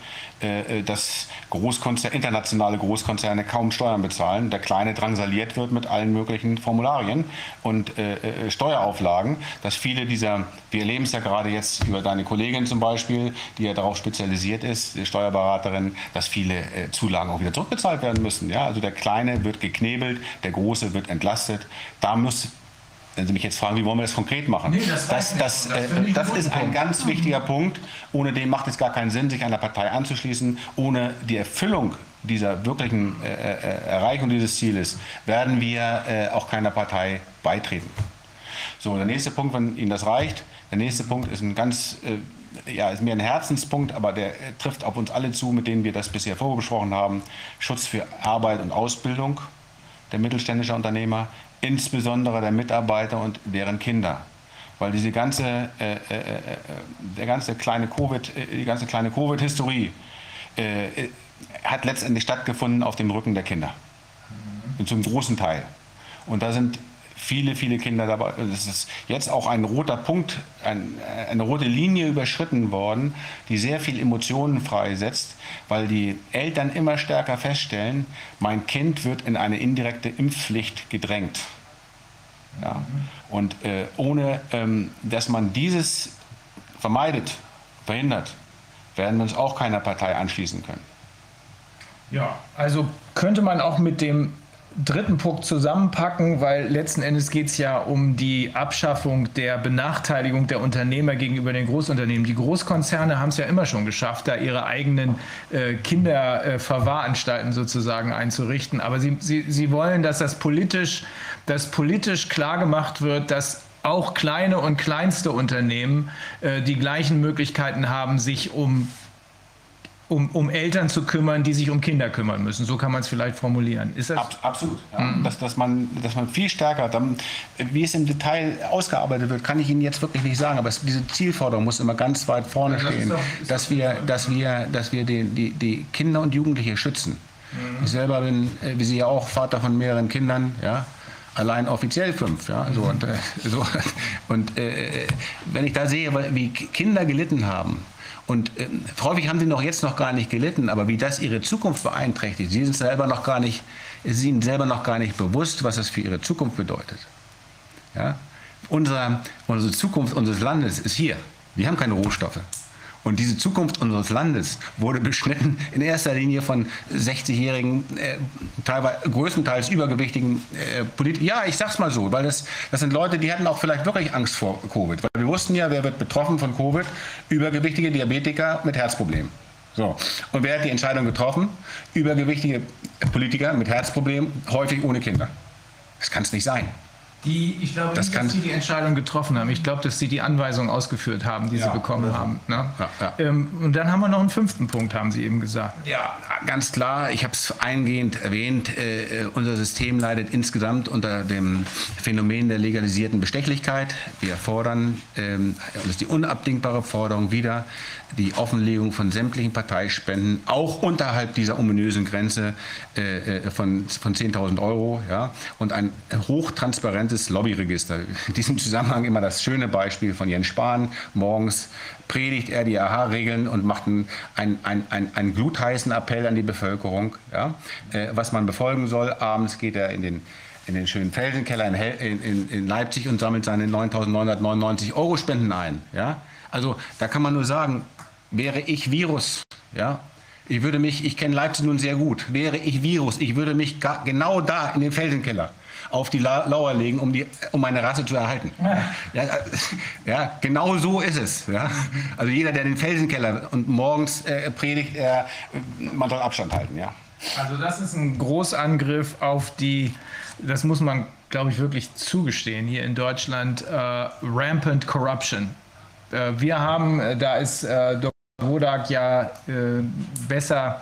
dass Großkonzerne, internationale Großkonzerne kaum Steuern bezahlen, der Kleine drangsaliert wird mit allen möglichen Formularien und äh, äh, Steuerauflagen, dass viele dieser, wir erleben es ja gerade jetzt über deine Kollegin zum Beispiel, die ja darauf spezialisiert ist, Steuerberaterin, dass viele äh, Zulagen auch wieder zurückbezahlt werden müssen. Ja? Also der Kleine wird geknebelt, der Große wird entlastet. Da muss wenn Sie mich jetzt fragen, wie wollen wir das konkret machen? Nee, das das, das, das äh, das ist ein Punkt. ganz wichtiger Punkt. Ohne den macht es gar keinen Sinn, sich einer Partei anzuschließen. Ohne die Erfüllung dieser wirklichen äh, äh, Erreichung dieses Zieles werden wir äh, auch keiner Partei beitreten. So, der nächste Punkt, wenn Ihnen das reicht, der nächste Punkt ist ein ganz, äh, ja, ist mir ein Herzenspunkt, aber der äh, trifft auf uns alle zu, mit denen wir das bisher vorbesprochen haben. Schutz für Arbeit und Ausbildung der mittelständischen Unternehmer, insbesondere der Mitarbeiter und deren Kinder. Weil diese ganze, äh, äh, äh, der ganze kleine Covid, äh, die ganze kleine Covid-Historie äh, hat letztendlich stattgefunden auf dem Rücken der Kinder. Zum großen Teil. Und da sind viele, viele Kinder dabei. Es ist jetzt auch ein roter Punkt, ein, eine rote Linie überschritten worden, die sehr viel Emotionen freisetzt, weil die Eltern immer stärker feststellen, mein Kind wird in eine indirekte Impfpflicht gedrängt. Ja. Und äh, ohne ähm, dass man dieses vermeidet, verhindert, werden wir uns auch keiner Partei anschließen können. Ja, also könnte man auch mit dem dritten Punkt zusammenpacken, weil letzten Endes geht es ja um die Abschaffung der Benachteiligung der Unternehmer gegenüber den Großunternehmen. Die Großkonzerne haben es ja immer schon geschafft, da ihre eigenen äh, Kinderverwahranstalten äh, sozusagen einzurichten. Aber sie, sie, sie wollen, dass das politisch, dass politisch klargemacht wird, dass auch kleine und kleinste Unternehmen äh, die gleichen Möglichkeiten haben, sich um um, um Eltern zu kümmern, die sich um Kinder kümmern müssen. So kann man es vielleicht formulieren. Ist das? Ab, absolut. Ja. Mhm. Dass, dass, man, dass man viel stärker, dann, wie es im Detail ausgearbeitet wird, kann ich Ihnen jetzt wirklich nicht sagen. Aber es, diese Zielforderung muss immer ganz weit vorne ja, stehen, das doch, dass, wir, dass wir, dass wir die, die, die Kinder und Jugendliche schützen. Mhm. Ich selber bin, äh, wie Sie ja auch, Vater von mehreren Kindern. Ja, allein offiziell fünf. Ja? So, und äh, so, (laughs) und äh, äh wenn ich da sehe, wie Kinder gelitten haben, und äh, häufig haben sie noch jetzt noch gar nicht gelitten, aber wie das ihre Zukunft beeinträchtigt, sie sind selber noch gar nicht, sie sind selber noch gar nicht bewusst, was das für ihre Zukunft bedeutet. Ja? Unsere, unsere Zukunft unseres Landes ist hier. Wir haben keine Rohstoffe. Und diese Zukunft unseres Landes wurde beschnitten in erster Linie von 60-jährigen, äh, teilweise größtenteils übergewichtigen äh, Politikern. Ja, ich sag's mal so, weil das, das sind Leute, die hatten auch vielleicht wirklich Angst vor Covid. Weil wir wussten ja, wer wird betroffen von Covid? Übergewichtige Diabetiker mit Herzproblemen. So. Und wer hat die Entscheidung getroffen? Übergewichtige Politiker mit Herzproblemen, häufig ohne Kinder. Das kann es nicht sein. Die, ich glaube das nicht, dass sie die Entscheidung getroffen haben. Ich glaube, dass sie die Anweisungen ausgeführt haben, die ja, sie bekommen ja. haben. Ne? Ja, ähm, und dann haben wir noch einen fünften Punkt, haben Sie eben gesagt. Ja, ganz klar. Ich habe es eingehend erwähnt. Äh, unser System leidet insgesamt unter dem Phänomen der legalisierten Bestechlichkeit. Wir fordern, ähm, das ist die unabdingbare Forderung wieder, die Offenlegung von sämtlichen Parteispenden, auch unterhalb dieser ominösen Grenze äh, äh von, von 10.000 Euro. Ja? Und ein hochtransparentes Lobbyregister. In diesem Zusammenhang immer das schöne Beispiel von Jens Spahn. Morgens predigt er die AHA-Regeln und macht einen, einen, einen, einen glutheißen Appell an die Bevölkerung, ja? Äh, was man befolgen soll. Abends geht er in den in den schönen Felsenkeller in, in, in Leipzig und sammelt seine 9.999 Euro Spenden ein. Ja? Also da kann man nur sagen, wäre ich Virus, ja, ich würde mich, ich kenne Leipzig nun sehr gut, wäre ich Virus, ich würde mich genau da in den Felsenkeller auf die Lauer legen, um, die, um meine Rasse zu erhalten. Ja, ja, genau so ist es. Ja. Also jeder, der den Felsenkeller und morgens äh, predigt, äh, man soll Abstand halten. Ja. Also das ist ein Großangriff auf die, das muss man, glaube ich, wirklich zugestehen, hier in Deutschland, äh, rampant corruption. Äh, wir haben, äh, da ist äh, Dr. Wodak ja besser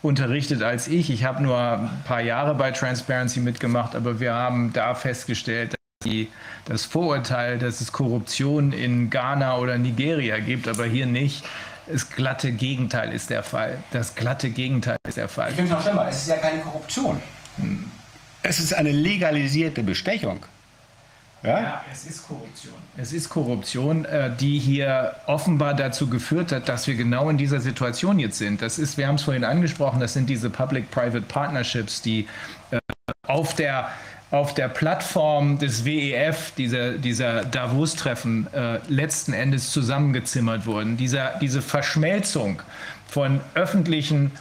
unterrichtet als ich. Ich habe nur ein paar Jahre bei Transparency mitgemacht, aber wir haben da festgestellt, dass die, das Vorurteil, dass es Korruption in Ghana oder Nigeria gibt, aber hier nicht. Das glatte Gegenteil ist der Fall. Das glatte Gegenteil ist der Fall. Ich finde es noch schlimmer, es ist ja keine Korruption. Hm. Es ist eine legalisierte Bestechung. Ja? ja, es ist Korruption. Es ist Korruption, äh, die hier offenbar dazu geführt hat, dass wir genau in dieser Situation jetzt sind. Das ist, wir haben es vorhin angesprochen, das sind diese Public-Private Partnerships, die äh, auf der auf der Plattform des WEF, dieser, dieser Davos-Treffen, äh, letzten Endes zusammengezimmert wurden. Dieser, diese Verschmelzung von öffentlichen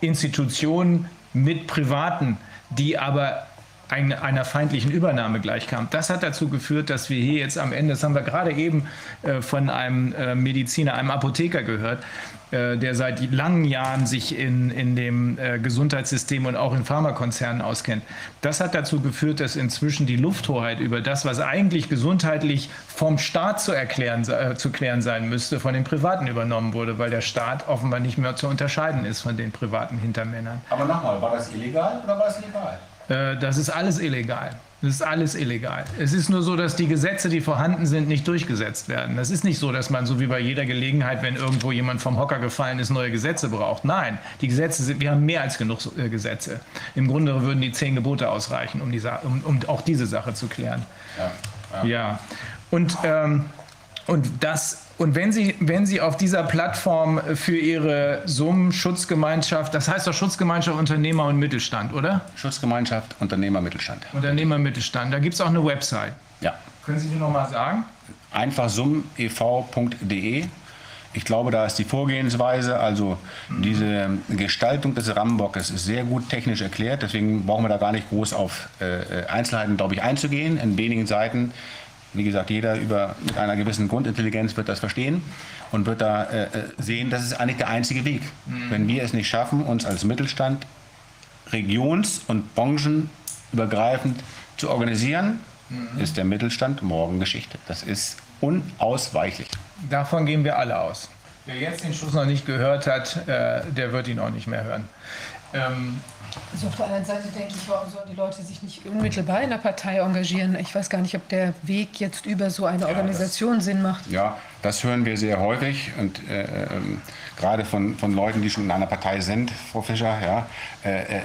Institutionen mit privaten, die aber einer feindlichen Übernahme gleichkam. Das hat dazu geführt, dass wir hier jetzt am Ende, das haben wir gerade eben äh, von einem äh, Mediziner, einem Apotheker gehört, äh, der seit langen Jahren sich in, in dem Gesundheitssystem und auch in Pharmakonzernen auskennt. Das hat dazu geführt, dass inzwischen die Lufthoheit über das, was eigentlich gesundheitlich vom Staat zu, erklären, zu klären sein müsste, von den Privaten übernommen wurde, weil der Staat offenbar nicht mehr zu unterscheiden ist von den privaten Hintermännern. Aber nochmal, war das illegal oder war es legal? Äh, das ist alles illegal. Das ist alles illegal. Es ist nur so, dass die Gesetze, die vorhanden sind, nicht durchgesetzt werden. Das ist nicht so, dass man so wie bei jeder Gelegenheit, wenn irgendwo jemand vom Hocker gefallen ist, neue Gesetze braucht. Nein, die Gesetze sind, wir haben mehr als genug äh, Gesetze. Im Grunde würden die zehn Gebote ausreichen, um, die, um, um auch diese Sache zu klären. Ja. ja. ja. Und, ähm, und das und wenn Sie, wenn Sie auf dieser Plattform für Ihre Summen Schutzgemeinschaft, das heißt doch Schutzgemeinschaft Unternehmer und Mittelstand, oder? Schutzgemeinschaft Unternehmer Mittelstand. Unternehmer Mittelstand. Da gibt es auch eine Website. Ja. Können Sie die nochmal sagen? Einfach summev.de. Ich glaube, da ist die Vorgehensweise, also diese Gestaltung des Rambockes ist sehr gut technisch erklärt. Deswegen brauchen wir da gar nicht groß auf äh, Einzelheiten, glaube ich, einzugehen. In wenigen Seiten wie gesagt, jeder über, mit einer gewissen Grundintelligenz wird das verstehen und wird da äh, äh, sehen, das ist eigentlich der einzige Weg. Mhm. Wenn wir es nicht schaffen, uns als Mittelstand regions- und branchenübergreifend zu organisieren, mhm. ist der Mittelstand morgen Geschichte. Das ist unausweichlich. Davon gehen wir alle aus. Wer jetzt den Schuss noch nicht gehört hat, äh, der wird ihn auch nicht mehr hören. Ähm, also auf der anderen Seite denke ich, warum sollen die Leute sich nicht unmittelbar in der Partei engagieren? Ich weiß gar nicht, ob der Weg jetzt über so eine Organisation das, Sinn macht. Ja, das hören wir sehr häufig und äh, äh, gerade von, von Leuten, die schon in einer Partei sind, Frau Fischer, ja, äh, äh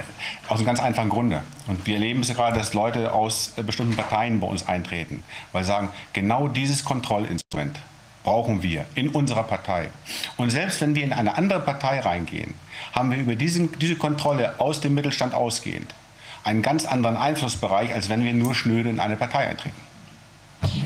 aus einem ganz einfachen Grunde. Und wir erleben es gerade, dass Leute aus äh, bestimmten Parteien bei uns eintreten, weil sie sagen, genau dieses Kontrollinstrument brauchen wir in unserer Partei. Und selbst wenn wir in eine andere Partei reingehen, haben wir über diesen, diese Kontrolle aus dem Mittelstand ausgehend einen ganz anderen Einflussbereich, als wenn wir nur schnöde in eine Partei eintreten.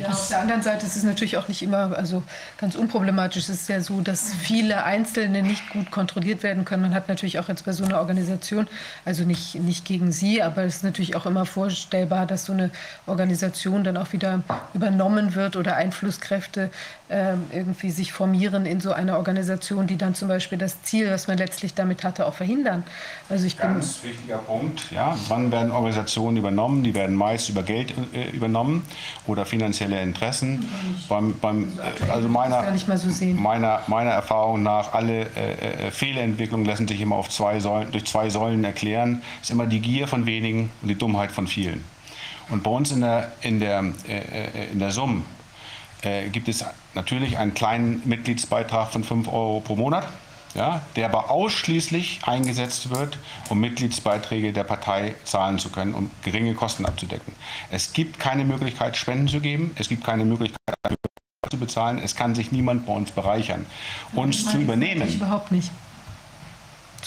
Ja, auf der anderen Seite ist es natürlich auch nicht immer also ganz unproblematisch. Es ist ja so, dass viele Einzelne nicht gut kontrolliert werden können. Man hat natürlich auch jetzt bei so einer Organisation, also nicht, nicht gegen sie, aber es ist natürlich auch immer vorstellbar, dass so eine Organisation dann auch wieder übernommen wird oder Einflusskräfte äh, irgendwie sich formieren in so einer Organisation, die dann zum Beispiel das Ziel, was man letztlich damit hatte, auch verhindern. Also ich Ganz bin, wichtiger Punkt. Ja, wann werden Organisationen übernommen? Die werden meist über Geld äh, übernommen oder finanzielle Interessen. Beim, beim, äh, also meiner, so meiner, meiner Erfahrung nach, alle äh, äh, Fehlentwicklungen lassen sich immer auf zwei Säulen, durch zwei Säulen erklären. Es ist immer die Gier von wenigen und die Dummheit von vielen. Und bei uns in der, in der, äh, in der Summe äh, gibt es natürlich einen kleinen Mitgliedsbeitrag von 5 Euro pro Monat, ja, der aber ausschließlich eingesetzt wird, um Mitgliedsbeiträge der Partei zahlen zu können, um geringe Kosten abzudecken. Es gibt keine Möglichkeit, Spenden zu geben. Es gibt keine Möglichkeit, zu bezahlen. Es kann sich niemand bei uns bereichern. Uns zu übernehmen. Überhaupt nicht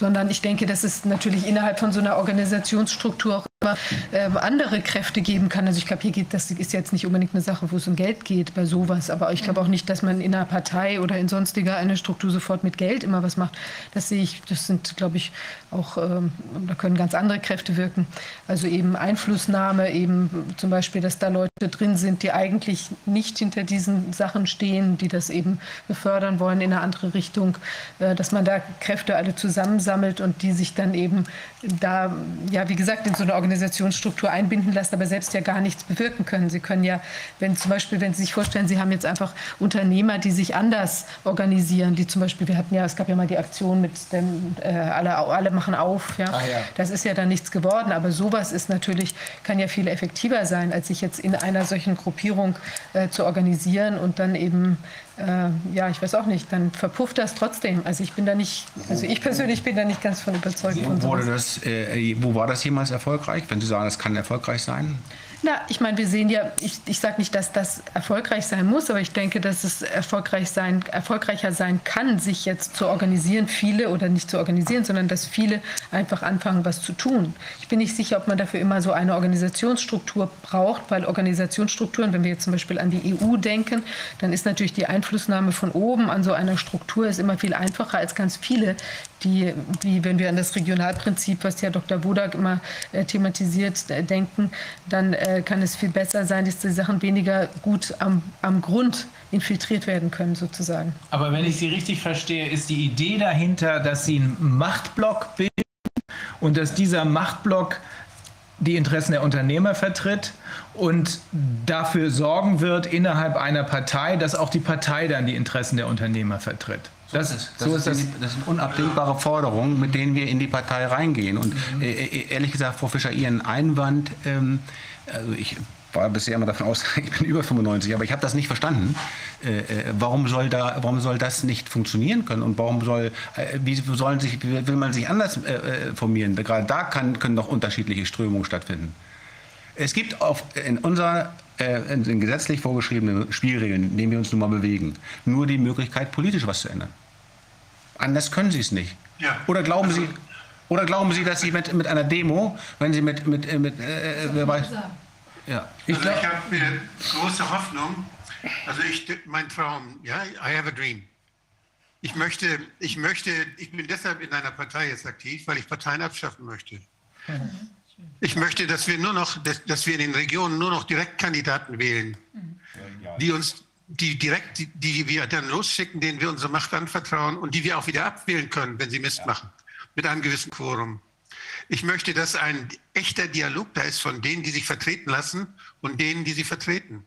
sondern ich denke, dass es natürlich innerhalb von so einer Organisationsstruktur auch immer äh, andere Kräfte geben kann. Also ich glaube, hier geht das ist jetzt nicht unbedingt eine Sache, wo es um Geld geht bei sowas, aber ich glaube auch nicht, dass man in einer Partei oder in sonstiger einer Struktur sofort mit Geld immer was macht. Das sehe ich, das sind, glaube ich, auch, ähm, da können ganz andere Kräfte wirken. Also eben Einflussnahme, eben zum Beispiel, dass da Leute drin sind, die eigentlich nicht hinter diesen Sachen stehen, die das eben befördern wollen in eine andere Richtung, äh, dass man da Kräfte alle zusammen sammelt und die sich dann eben da, ja, wie gesagt, in so eine Organisationsstruktur einbinden lassen, aber selbst ja gar nichts bewirken können. Sie können ja, wenn zum Beispiel, wenn Sie sich vorstellen, Sie haben jetzt einfach Unternehmer, die sich anders organisieren, die zum Beispiel, wir hatten ja, es gab ja mal die Aktion mit dem, äh, alle, alle machen auf, ja. ja. Das ist ja dann nichts geworden, aber sowas ist natürlich, kann ja viel effektiver sein, als sich jetzt in einer solchen Gruppierung äh, zu organisieren und dann eben äh, ja, ich weiß auch nicht, dann verpufft das trotzdem. Also ich bin da nicht, also ich persönlich bin da nicht ganz von überzeugt. Wo, wurde das, äh, wo war das jemals erfolgreich? Wenn Sie sagen, es kann erfolgreich sein? Na, ich meine, wir sehen ja, ich, ich sage nicht, dass das erfolgreich sein muss, aber ich denke, dass es erfolgreich sein, erfolgreicher sein kann, sich jetzt zu organisieren, viele oder nicht zu organisieren, sondern dass viele einfach anfangen, was zu tun. Ich bin nicht sicher, ob man dafür immer so eine Organisationsstruktur braucht, weil Organisationsstrukturen, wenn wir jetzt zum Beispiel an die EU denken, dann ist natürlich die Einflussnahme von oben an so einer Struktur ist immer viel einfacher als ganz viele, die, die, wenn wir an das Regionalprinzip, was ja Dr. Bodak immer äh, thematisiert, äh, denken, dann äh, kann es viel besser sein, dass die Sachen weniger gut am, am Grund infiltriert werden können, sozusagen. Aber wenn ich Sie richtig verstehe, ist die Idee dahinter, dass Sie einen Machtblock bilden und dass dieser Machtblock die Interessen der Unternehmer vertritt und dafür sorgen wird innerhalb einer Partei, dass auch die Partei dann die Interessen der Unternehmer vertritt. Das, Das, so ist das. das sind unabdingbare Forderungen, mit denen wir in die Partei reingehen. Und äh, äh, ehrlich gesagt, Frau Fischer, Ihren Einwand, ähm, also ich war bisher immer davon aus, (laughs) ich bin über 95, aber ich habe das nicht verstanden. Äh, äh, warum, soll da, warum soll das nicht funktionieren können und warum soll, äh, wie sollen sich, will man sich anders äh, äh, formieren? Gerade da kann, können doch unterschiedliche Strömungen stattfinden. Es gibt auf, in unserer in den gesetzlich vorgeschriebenen Spielregeln, in denen wir uns nun mal bewegen, nur die Möglichkeit, politisch was zu ändern. Anders können Sie es nicht. Ja. Oder glauben Sie, oder glauben Sie, dass Sie mit, mit einer Demo, wenn Sie mit, mit, äh, mit äh, wer weiß, ja, Ich Also ich habe mir große Hoffnung. Also ich, mein Traum, ja, I have a dream. Ich möchte, ich möchte, ich bin deshalb in einer Partei jetzt aktiv, weil ich Parteien abschaffen möchte. Ich möchte, dass wir nur noch, dass, dass wir in den Regionen nur noch Direktkandidaten wählen, die uns, die direkt, die, die wir dann losschicken, denen wir unsere Macht anvertrauen und die wir auch wieder abwählen können, wenn sie Mist machen, mit einem gewissen Quorum. Ich möchte, dass ein echter Dialog da ist von denen, die sich vertreten lassen und denen, die sie vertreten.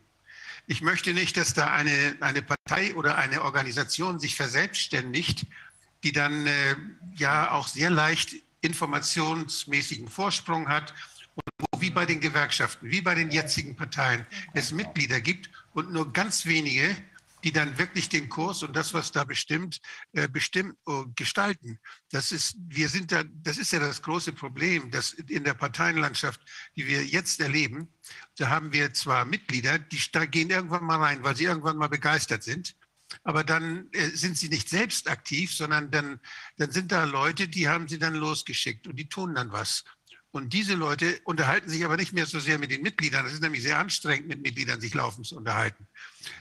Ich möchte nicht, dass da eine, eine Partei oder eine Organisation sich verselbstständigt, die dann äh, ja auch sehr leicht informationsmäßigen Vorsprung hat und wo wie bei den Gewerkschaften, wie bei den jetzigen Parteien es Mitglieder gibt und nur ganz wenige, die dann wirklich den Kurs und das, was da bestimmt, äh, bestimmt äh, gestalten. Das ist, wir sind da, das ist ja das große Problem, dass in der Parteienlandschaft, die wir jetzt erleben, da haben wir zwar Mitglieder, die gehen irgendwann mal rein, weil sie irgendwann mal begeistert sind. Aber dann äh, sind sie nicht selbst aktiv, sondern dann, dann sind da Leute, die haben sie dann losgeschickt und die tun dann was. Und diese Leute unterhalten sich aber nicht mehr so sehr mit den Mitgliedern. Das ist nämlich sehr anstrengend, mit Mitgliedern sich laufen zu unterhalten.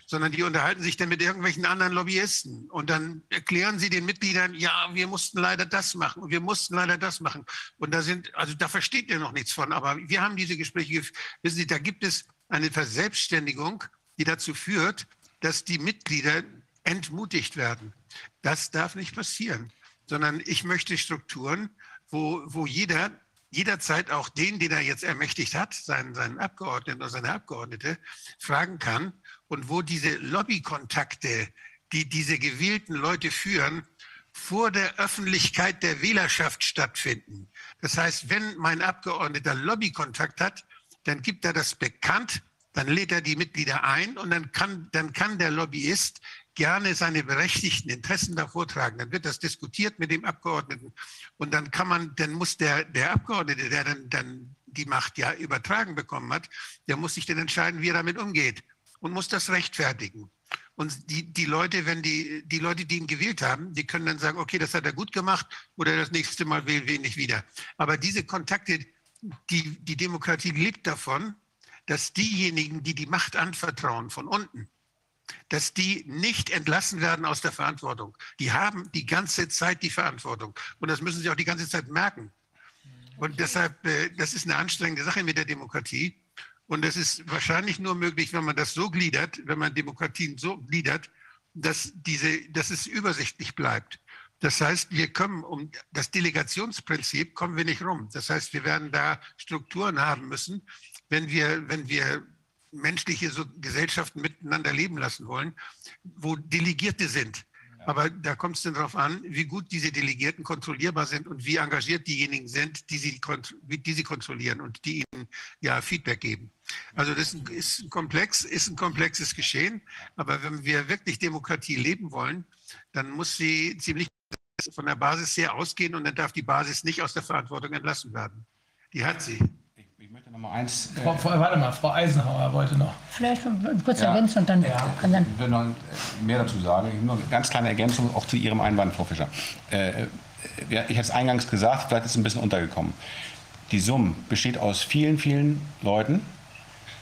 Sondern die unterhalten sich dann mit irgendwelchen anderen Lobbyisten. Und dann erklären sie den Mitgliedern, ja, wir mussten leider das machen und wir mussten leider das machen. Und da sind, also da versteht ihr noch nichts von. Aber wir haben diese Gespräche, wissen Sie, da gibt es eine Verselbstständigung, die dazu führt, dass die Mitglieder entmutigt werden. Das darf nicht passieren, sondern ich möchte Strukturen, wo, wo jeder jederzeit auch den, den er jetzt ermächtigt hat, seinen, seinen Abgeordneten oder seine Abgeordnete, fragen kann und wo diese Lobbykontakte, die diese gewählten Leute führen, vor der Öffentlichkeit der Wählerschaft stattfinden. Das heißt, wenn mein Abgeordneter Lobbykontakt hat, dann gibt er das bekannt, dann lädt er die Mitglieder ein und dann kann, dann kann der Lobbyist gerne seine berechtigten Interessen da vortragen. Dann wird das diskutiert mit dem Abgeordneten und dann kann man, dann muss der, der Abgeordnete, der dann, dann die Macht ja übertragen bekommen hat, der muss sich dann entscheiden, wie er damit umgeht und muss das rechtfertigen. Und die, die Leute, wenn die, die Leute, die ihn gewählt haben, die können dann sagen, okay, das hat er gut gemacht oder das nächste Mal wählen wir ihn nicht wieder. Aber diese Kontakte, die, die Demokratie lebt davon, dass diejenigen, die die Macht anvertrauen von unten, dass die nicht entlassen werden aus der Verantwortung. Die haben die ganze Zeit die Verantwortung. Und das müssen sie auch die ganze Zeit merken. Und deshalb, äh, das ist eine anstrengende Sache mit der Demokratie. Und es ist wahrscheinlich nur möglich, wenn man das so gliedert, wenn man Demokratien so gliedert, dass, diese, dass es übersichtlich bleibt. Das heißt, wir kommen um das Delegationsprinzip kommen wir nicht rum. Das heißt, wir werden da Strukturen haben müssen, wenn wir, wenn wir menschliche Gesellschaften miteinander leben lassen wollen, wo Delegierte sind. Aber da kommt es dann darauf an, wie gut diese Delegierten kontrollierbar sind und wie engagiert diejenigen sind, die sie, die sie kontrollieren und die ihnen ja Feedback geben. Also das ist ein, Komplex, ist ein komplexes Geschehen. Aber wenn wir wirklich Demokratie leben wollen, dann muss sie ziemlich von der Basis sehr ausgehen und dann darf die Basis nicht aus der Verantwortung entlassen werden. Die hat sie. Möchte noch mal eins. äh, Frau, warte mal, Frau Eisenhower wollte noch. Vielleicht ein kurzer Ja. Ergänzung und dann kann dann Ich will noch mehr dazu sagen. Nur eine ganz kleine Ergänzung auch zu Ihrem Einwand, Frau Fischer. Äh, äh, ja, ich habe es eingangs gesagt, vielleicht ist es ein bisschen untergekommen. Die Summe besteht aus vielen, vielen Leuten,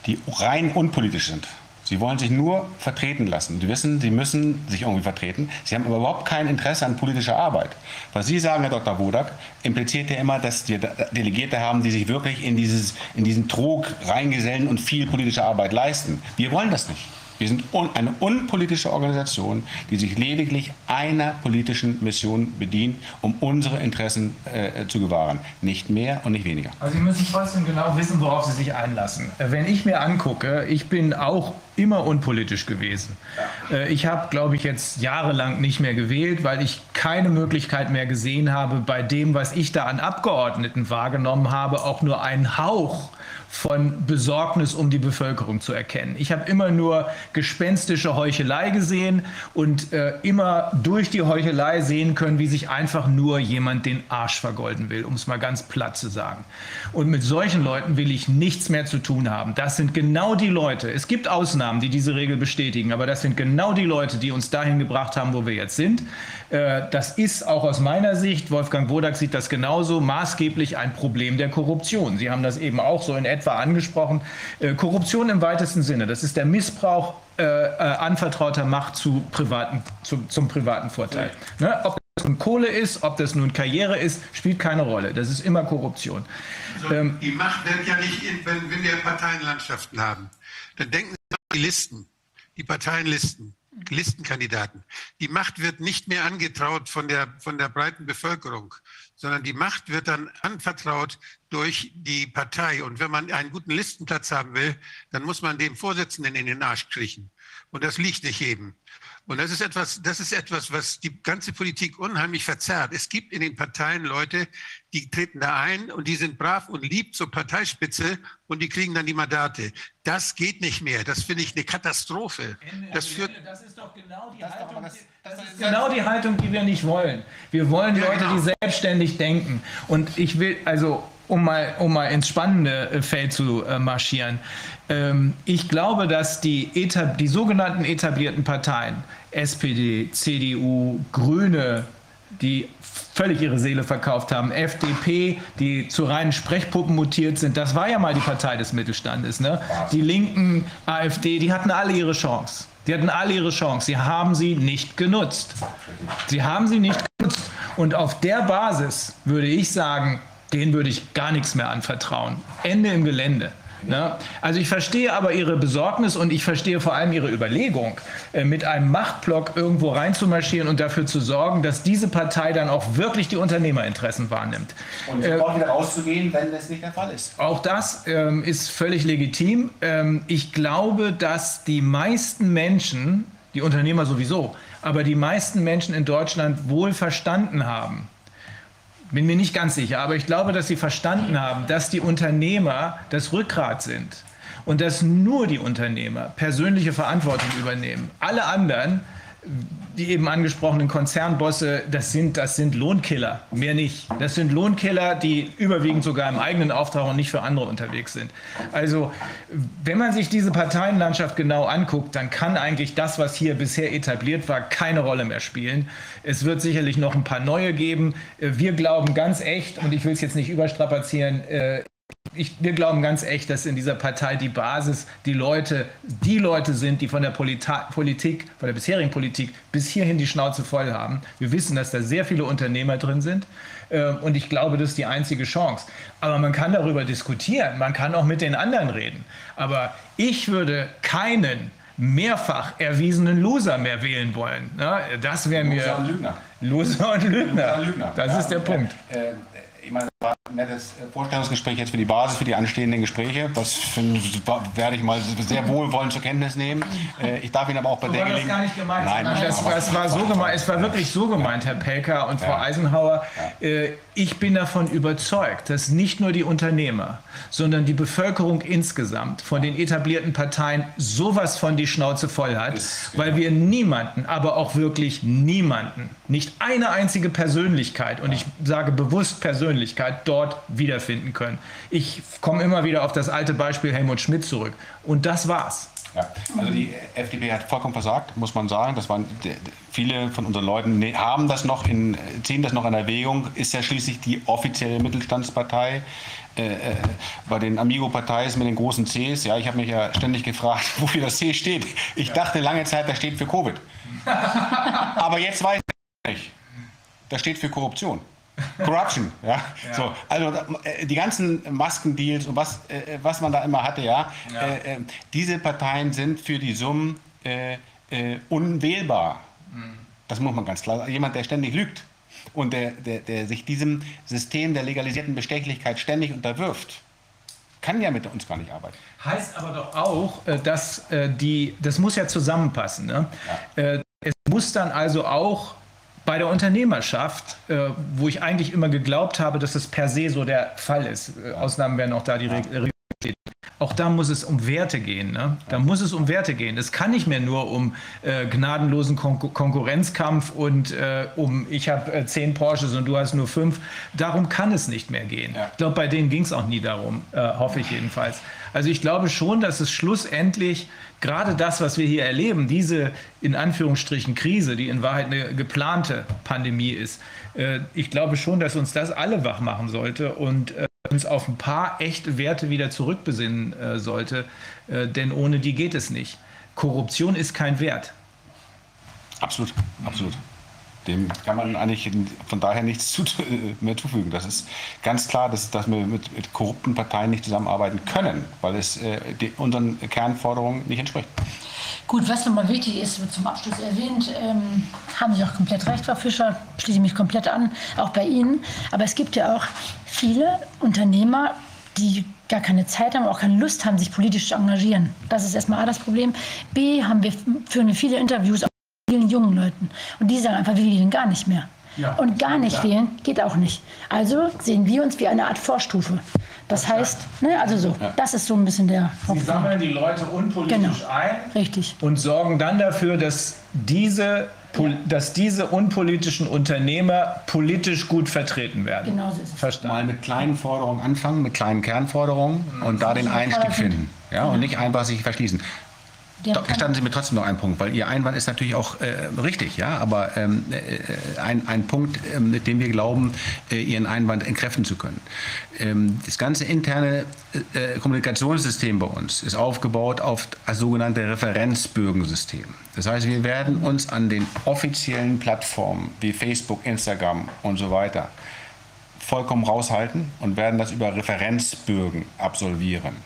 die rein unpolitisch sind. Sie wollen sich nur vertreten lassen. Sie wissen, sie müssen sich irgendwie vertreten. Sie haben aber überhaupt kein Interesse an politischer Arbeit. Was Sie sagen, Herr Dr. Wodak, impliziert ja immer, dass wir Delegierte haben, die sich wirklich in, dieses, in diesen Trog reingesellen und viel politische Arbeit leisten. Wir wollen das nicht. Wir sind un eine unpolitische Organisation, die sich lediglich einer politischen Mission bedient, um unsere Interessen äh, zu gewahren. Nicht mehr und nicht weniger. Aber Sie müssen trotzdem genau wissen, worauf Sie sich einlassen. Äh, Wenn ich mir angucke, ich bin auch immer unpolitisch gewesen. Äh, Ich habe, glaube ich, jetzt jahrelang nicht mehr gewählt, weil ich keine Möglichkeit mehr gesehen habe, bei dem, was ich da an Abgeordneten wahrgenommen habe, auch nur einen Hauch von Besorgnis um die Bevölkerung zu erkennen. Ich habe immer nur gespenstische Heuchelei gesehen und äh, immer durch die Heuchelei sehen können, wie sich einfach nur jemand den Arsch vergolden will, um es mal ganz platt zu sagen. Und mit solchen Leuten will ich nichts mehr zu tun haben. Das sind genau die Leute. Es gibt Ausnahmen, die diese Regel bestätigen, aber das sind genau die Leute, die uns dahin gebracht haben, wo wir jetzt sind. Äh, Das ist auch aus meiner Sicht, Wolfgang Wodak sieht das genauso, maßgeblich ein Problem der Korruption. Sie haben das eben auch so in etwa angesprochen. Äh, Korruption im weitesten Sinne, das ist der Missbrauch äh, äh, anvertrauter Macht zu privaten, zu, zum privaten Vorteil. Ne? Ob das nun Kohle ist, ob das nun Karriere ist, spielt keine Rolle. Das ist immer Korruption. So, Ähm, die Macht wird ja nicht, in, wenn, wenn wir Parteienlandschaften haben, dann denken Sie an die Listen, die Parteienlisten, Listenkandidaten. Die Macht wird nicht mehr angetraut von der, von der breiten Bevölkerung, sondern die Macht wird dann anvertraut durch die Partei. Und wenn man einen guten Listenplatz haben will, dann muss man dem Vorsitzenden in den Arsch kriechen. Und das liegt nicht jedem. Und das ist etwas, das ist etwas, was die ganze Politik unheimlich verzerrt. Es gibt in den Parteien Leute, die treten da ein und die sind brav und lieb zur Parteispitze und die kriegen dann die Mandate. Das geht nicht mehr. Das finde ich eine Katastrophe. Das führt, das ist doch genau die Haltung, genau die Haltung, die wir nicht wollen. Wir wollen Ja, Leute, genau. die selbstständig denken. Und ich will, also um mal, um mal ins spannende äh, Feld zu äh, marschieren. Ähm, ich glaube, dass die, etab die sogenannten etablierten Parteien, SPD, CDU, Grüne, die völlig ihre Seele verkauft haben, FDP, die zu reinen Sprechpuppen mutiert sind, das war ja mal die Partei des Mittelstandes. Ne? Die Linken, AfD, die hatten alle ihre Chance. Die hatten alle ihre Chance. Sie haben sie nicht genutzt. Sie haben sie nicht genutzt. Und auf der Basis würde ich sagen, denen würde ich gar nichts mehr anvertrauen. Ende im Gelände. Ne? Also ich verstehe aber Ihre Besorgnis und ich verstehe vor allem Ihre Überlegung, äh, mit einem Machtblock irgendwo reinzumarschieren und dafür zu sorgen, dass diese Partei dann auch wirklich die Unternehmerinteressen wahrnimmt. Und sofort wieder rauszugehen, wenn das nicht der Fall ist. Auch das ähm, ist völlig legitim. Ähm, ich glaube, dass die meisten Menschen, die Unternehmer sowieso, aber die meisten Menschen in Deutschland wohl verstanden haben, bin mir nicht ganz sicher, aber ich glaube, dass sie verstanden haben, dass die Unternehmer das Rückgrat sind und dass nur die Unternehmer persönliche Verantwortung übernehmen. Alle anderen, die eben angesprochenen Konzernbosse, das sind, das sind Lohnkiller, mehr nicht. Das sind Lohnkiller, die überwiegend sogar im eigenen Auftrag und nicht für andere unterwegs sind. Also, wenn man sich diese Parteienlandschaft genau anguckt, dann kann eigentlich das, was hier bisher etabliert war, keine Rolle mehr spielen. Es wird sicherlich noch ein paar neue geben. Äh, Wir glauben ganz echt, und ich will es jetzt nicht überstrapazieren, äh, ich, wir glauben ganz echt, dass in dieser Partei die Basis die Leute, die Leute sind, die von der Polita Politik, von der bisherigen Politik bis hierhin die Schnauze voll haben. Wir wissen, dass da sehr viele Unternehmer drin sind. äh, Und ich glaube, das ist die einzige Chance. Aber man kann darüber diskutieren. Man kann auch mit den anderen reden. Aber ich würde keinen mehrfach erwiesenen Loser mehr wählen wollen. Ne? Das wäre mir. Loser und Lügner. Loser und Lügner. Loser und Lügner. Das Ja, ist der und, Punkt. Äh, äh, ich meine, war ein nettes äh, Vorstellungsgespräch jetzt für die Basis, für die anstehenden Gespräche. Das werde ich mal sehr wohlwollend zur Kenntnis nehmen. Äh, Ich darf Ihnen aber auch bei der war das Gelegenheit. gar nicht gemeint. Nein, sondern das, das war so gemeint, es war wirklich so gemeint, Herr Pelker und Frau Eisenhower. Äh, Ich bin davon überzeugt, dass nicht nur die Unternehmer, sondern die Bevölkerung insgesamt von den etablierten Parteien sowas von die Schnauze voll hat, weil wir niemanden, aber auch wirklich niemanden, nicht eine einzige Persönlichkeit, und ich sage bewusst Persönlichkeit, dort wiederfinden können. Ich komme immer wieder auf das alte Beispiel Helmut Schmidt zurück. Und das war's. Ja, also die FDP hat vollkommen versagt, muss man sagen. Das waren viele von unseren Leuten haben das noch in, ziehen das noch in Erwägung. Ist ja schließlich die offizielle Mittelstandspartei. Äh, äh, bei den Amigo-Parteien mit den großen Cs, ja, ich habe mich ja ständig gefragt, (laughs) wofür das C steht. Ich dachte lange Zeit, das steht für Covid. (laughs) Aber jetzt weiß ich nicht. Das steht für Korruption. Corruption, ja. So, also äh, die ganzen Maskendeals und was, äh, was man da immer hatte, ja, Äh, äh, diese Parteien sind für die Summen äh, äh, unwählbar. Das muss man ganz klar sagen. Jemand, der ständig lügt und der, der, der sich diesem System der legalisierten Bestechlichkeit ständig unterwirft, kann ja mit uns gar nicht arbeiten. Heißt aber doch auch, dass die, das muss ja zusammenpassen. Ne? Äh, Es muss dann also auch bei der Unternehmerschaft, äh, wo ich eigentlich immer geglaubt habe, dass es per se so der Fall ist, äh, Ausnahmen werden auch da die Regel. Auch da muss es um Werte gehen. Ne? Da muss es um Werte gehen. Es kann nicht mehr nur um äh, gnadenlosen Kon Konkurrenzkampf und äh, um ich habe äh, zehn Porsches und du hast nur fünf. Darum kann es nicht mehr gehen. Ja. Ich glaube, bei denen ging es auch nie darum, äh, hoffe ich jedenfalls. Also ich glaube schon, dass es schlussendlich gerade das, was wir hier erleben, diese in Anführungsstrichen Krise, die in Wahrheit eine geplante Pandemie ist, äh, ich glaube schon, dass uns das alle wach machen sollte und äh, uns auf ein paar echte Werte wieder zurückbesinnen äh, sollte, denn ohne die geht es nicht. Korruption ist kein Wert. Absolut, absolut. Dem kann man eigentlich von daher nichts mehr zufügen. Das ist ganz klar, dass, dass wir mit, mit korrupten Parteien nicht zusammenarbeiten können, weil es äh, die, unseren Kernforderungen nicht entspricht. Gut, was nochmal wichtig ist, wird zum Abschluss erwähnt, ähm, haben Sie auch komplett recht, Frau Fischer, schließe ich mich komplett an, auch bei Ihnen. Aber es gibt ja auch viele Unternehmer, die gar keine Zeit haben, auch keine Lust haben, sich politisch zu engagieren. Das ist erstmal A das Problem. B haben wir, führen wir viele Interviews vielen jungen Leuten. Und die sagen einfach, wir wählen gar nicht mehr. Ja. Und gar nicht wählen geht auch nicht. Also sehen wir uns wie eine Art Vorstufe. Das heißt, ne, also so, das ist so ein bisschen der Sie Hauptpunkt. sammeln die Leute unpolitisch Genau. ein Richtig. und sorgen dann dafür, dass diese, pol- dass diese unpolitischen Unternehmer politisch gut vertreten werden. Genau so ist es. Verstanden. Mal mit kleinen Forderungen anfangen, mit kleinen Kernforderungen und da den Einstieg finden. Ja, und nicht einfach sich verschließen. Der Doch, gestatten Sie mir trotzdem noch einen Punkt, weil Ihr Einwand ist natürlich auch äh, richtig, ja, aber ähm, äh, ein, ein Punkt, ähm, mit dem wir glauben, äh, Ihren Einwand entkräften zu können. Ähm, das ganze interne äh, Kommunikationssystem bei uns ist aufgebaut auf das sogenannte Referenzbögensystem. Das heißt, wir werden uns an den offiziellen Plattformen wie Facebook, Instagram und so weiter vollkommen raushalten und werden das über Referenzbögen absolvieren.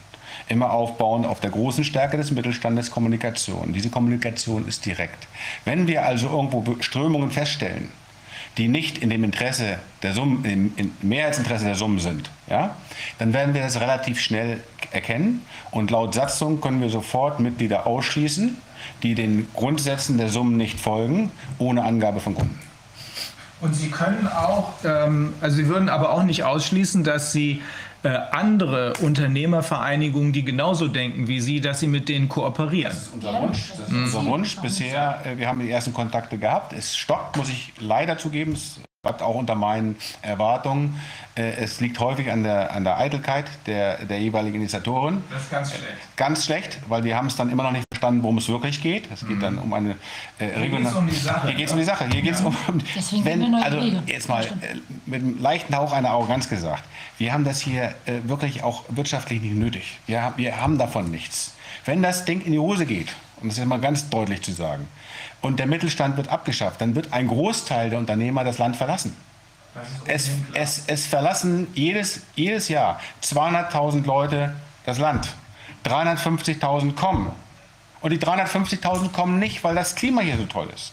Immer aufbauen auf der großen Stärke des Mittelstandes Kommunikation. Diese Kommunikation ist direkt. Wenn wir also irgendwo Strömungen feststellen, die nicht in dem Interesse der Summen, im im Mehrheitsinteresse der Summen sind, ja, dann werden wir das relativ schnell erkennen und laut Satzung können wir sofort Mitglieder ausschließen, die den Grundsätzen der Summen nicht folgen, ohne Angabe von Gründen. Und Sie können auch, ähm, also Sie würden aber auch nicht ausschließen, dass Sie äh, andere Unternehmervereinigungen, die genauso denken wie Sie, dass Sie mit denen kooperieren. unser Wunsch. Das ist unser Wunsch. Bisher, äh, wir haben die ersten Kontakte gehabt. Es stockt, muss ich leider zugeben. Es auch unter meinen Erwartungen. Äh, Es liegt häufig an der, an der Eitelkeit der, der jeweiligen Initiatoren. Das ist ganz schlecht. Ganz schlecht, weil die haben es dann immer noch nicht verstanden, worum es wirklich geht. Es geht dann um eine äh, regionale. um die Sache. Hier geht es um die Sache. Hier geht es um. Deswegen wenn, also jetzt mal äh, mit einem leichten Hauch einer Arroganz gesagt. Wir haben das hier äh, wirklich auch wirtschaftlich nicht nötig. Wir, haben- wir haben davon nichts. Wenn das Ding in die Hose geht, um das jetzt mal ganz deutlich zu sagen, und der Mittelstand wird abgeschafft, dann wird ein Großteil der Unternehmer das Land verlassen. Es, es, es verlassen jedes, jedes Jahr 200.000 Leute das Land. 350.000 kommen. Und die 350.000 kommen nicht, weil das Klima hier so toll ist.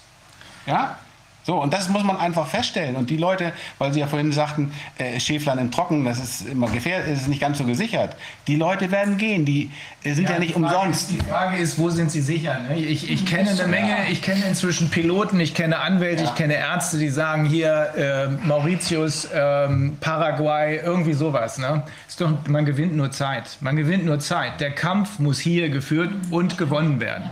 Ja? So, und das muss man einfach feststellen. Und die Leute, weil Sie ja vorhin sagten, äh, Schäflein im Trocken, das ist immer gefährlich, ist nicht ganz so gesichert. Die Leute werden gehen, die äh, sind ja, nicht die umsonst. Ist, die Frage ist, wo sind Sie sicher? Ne? Ich, ich kenne eine Menge, ich kenne inzwischen Piloten, ich kenne Anwälte, ich kenne Ärzte, die sagen hier äh, Mauritius, ähm, Paraguay, irgendwie sowas. Ne? Ist doch, man gewinnt nur Zeit. Man gewinnt nur Zeit. Der Kampf muss hier geführt und gewonnen werden.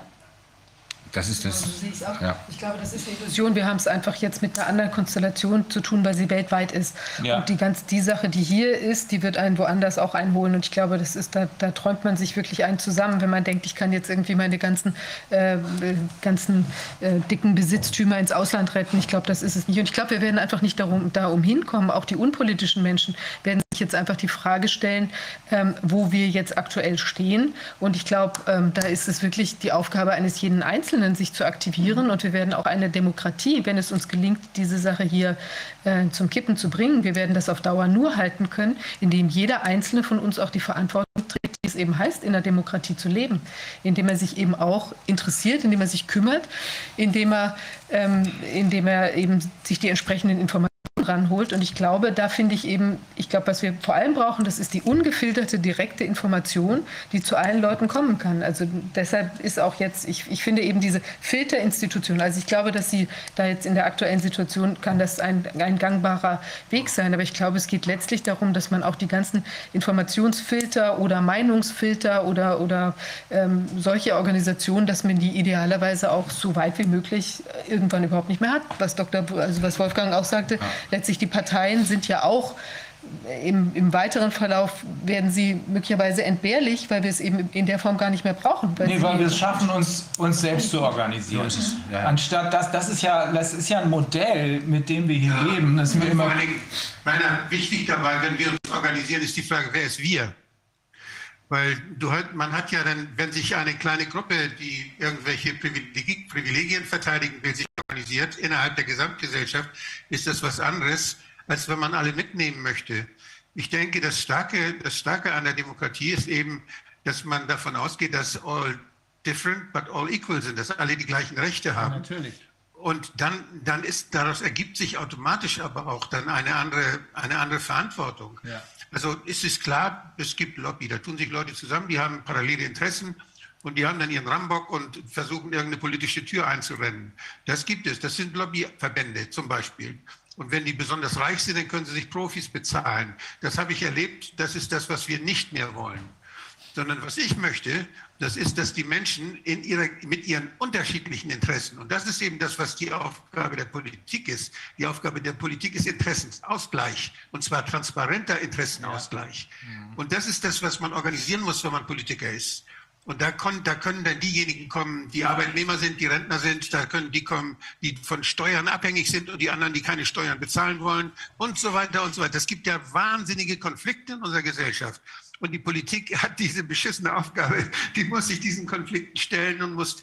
Das ist das. So sehe ich es auch. Ja. Ich glaube, das ist eine Illusion. Wir haben es einfach jetzt mit einer anderen Konstellation zu tun, weil sie weltweit ist. Ja. Und die ganz die Sache, die hier ist, die wird einen woanders auch einholen. Und ich glaube, das ist da, da träumt man sich wirklich einen zusammen, wenn man denkt, ich kann jetzt irgendwie meine ganzen äh, ganzen äh, dicken Besitztümer ins Ausland retten. Ich glaube, das ist es nicht. Und ich glaube, wir werden einfach nicht darum da umhinkommen. Auch die unpolitischen Menschen werden sich jetzt einfach die Frage stellen, ähm, wo wir jetzt aktuell stehen. Und ich glaube, ähm, da ist es wirklich die Aufgabe eines jeden Einzelnen, sich zu aktivieren. Und wir werden auch eine Demokratie, wenn es uns gelingt, diese Sache hier äh, zum Kippen zu bringen, wir werden das auf Dauer nur halten können, indem jeder Einzelne von uns auch die Verantwortung trägt, wie es eben heißt, in der Demokratie zu leben. Indem er sich eben auch interessiert, indem er sich kümmert, indem er, ähm, indem er eben sich die entsprechenden Informationen ranholt. Und ich glaube, da finde ich eben, ich glaube, was wir vor allem brauchen, das ist die ungefilterte, direkte Information, die zu allen Leuten kommen kann. Also deshalb ist auch jetzt, ich, ich finde eben diese Filterinstitution, also ich glaube, dass sie da jetzt in der aktuellen Situation kann das ein, ein gangbarer Weg sein. Aber ich glaube, es geht letztlich darum, dass man auch die ganzen Informationsfilter oder Meinungsfilter oder, oder ähm, solche Organisationen, dass man die idealerweise auch so weit wie möglich irgendwann überhaupt nicht mehr hat. Was Dr. also was Wolfgang auch sagte, letztlich die Parteien sind ja auch im, im, weiteren Verlauf werden sie möglicherweise entbehrlich, weil wir es eben in der Form gar nicht mehr brauchen. Weil, nee, weil wir es schaffen, uns, uns selbst zu organisieren. Ja, ja. Anstatt das, das ist ja, das ist ja ein Modell, mit dem wir hier ja. leben. Das ist mir immer vor allem, meiner, wichtig dabei, wenn wir uns organisieren, ist die Frage, wer ist wir? Weil du, man hat ja dann, wenn sich eine kleine Gruppe, die irgendwelche Privilegien verteidigen will, sich organisiert innerhalb der Gesamtgesellschaft, ist das was anderes, als wenn man alle mitnehmen möchte. Ich denke, das Starke, das Starke an der Demokratie ist eben, dass man davon ausgeht, dass all different but all equal sind, dass alle die gleichen Rechte haben. Ja, natürlich. Und dann, dann ist, daraus ergibt sich automatisch aber auch dann eine andere, eine andere Verantwortung. Ja. Also ist es klar, es gibt Lobby, da tun sich Leute zusammen, die haben parallele Interessen und die haben dann ihren Rambock und versuchen irgendeine politische Tür einzurennen. Das gibt es, das sind Lobbyverbände zum Beispiel. Und wenn die besonders reich sind, dann können sie sich Profis bezahlen. Das habe ich erlebt, das ist das, was wir nicht mehr wollen. Sondern was ich möchte, das ist, dass die Menschen in ihrer, mit ihren unterschiedlichen Interessen, und das ist eben das, was die Aufgabe der Politik ist. Die Aufgabe der Politik ist Interessensausgleich, und zwar transparenter Interessenausgleich. Ja. Und das ist das, was man organisieren muss, wenn man Politiker ist. Und da, können, da können dann diejenigen kommen, die Arbeitnehmer sind, die Rentner sind, da können die kommen, die von Steuern abhängig sind und die anderen, die keine Steuern bezahlen wollen und so weiter und so weiter. Es gibt ja wahnsinnige Konflikte in unserer Gesellschaft. Und die Politik hat diese beschissene Aufgabe, die muss sich diesen Konflikten stellen und muss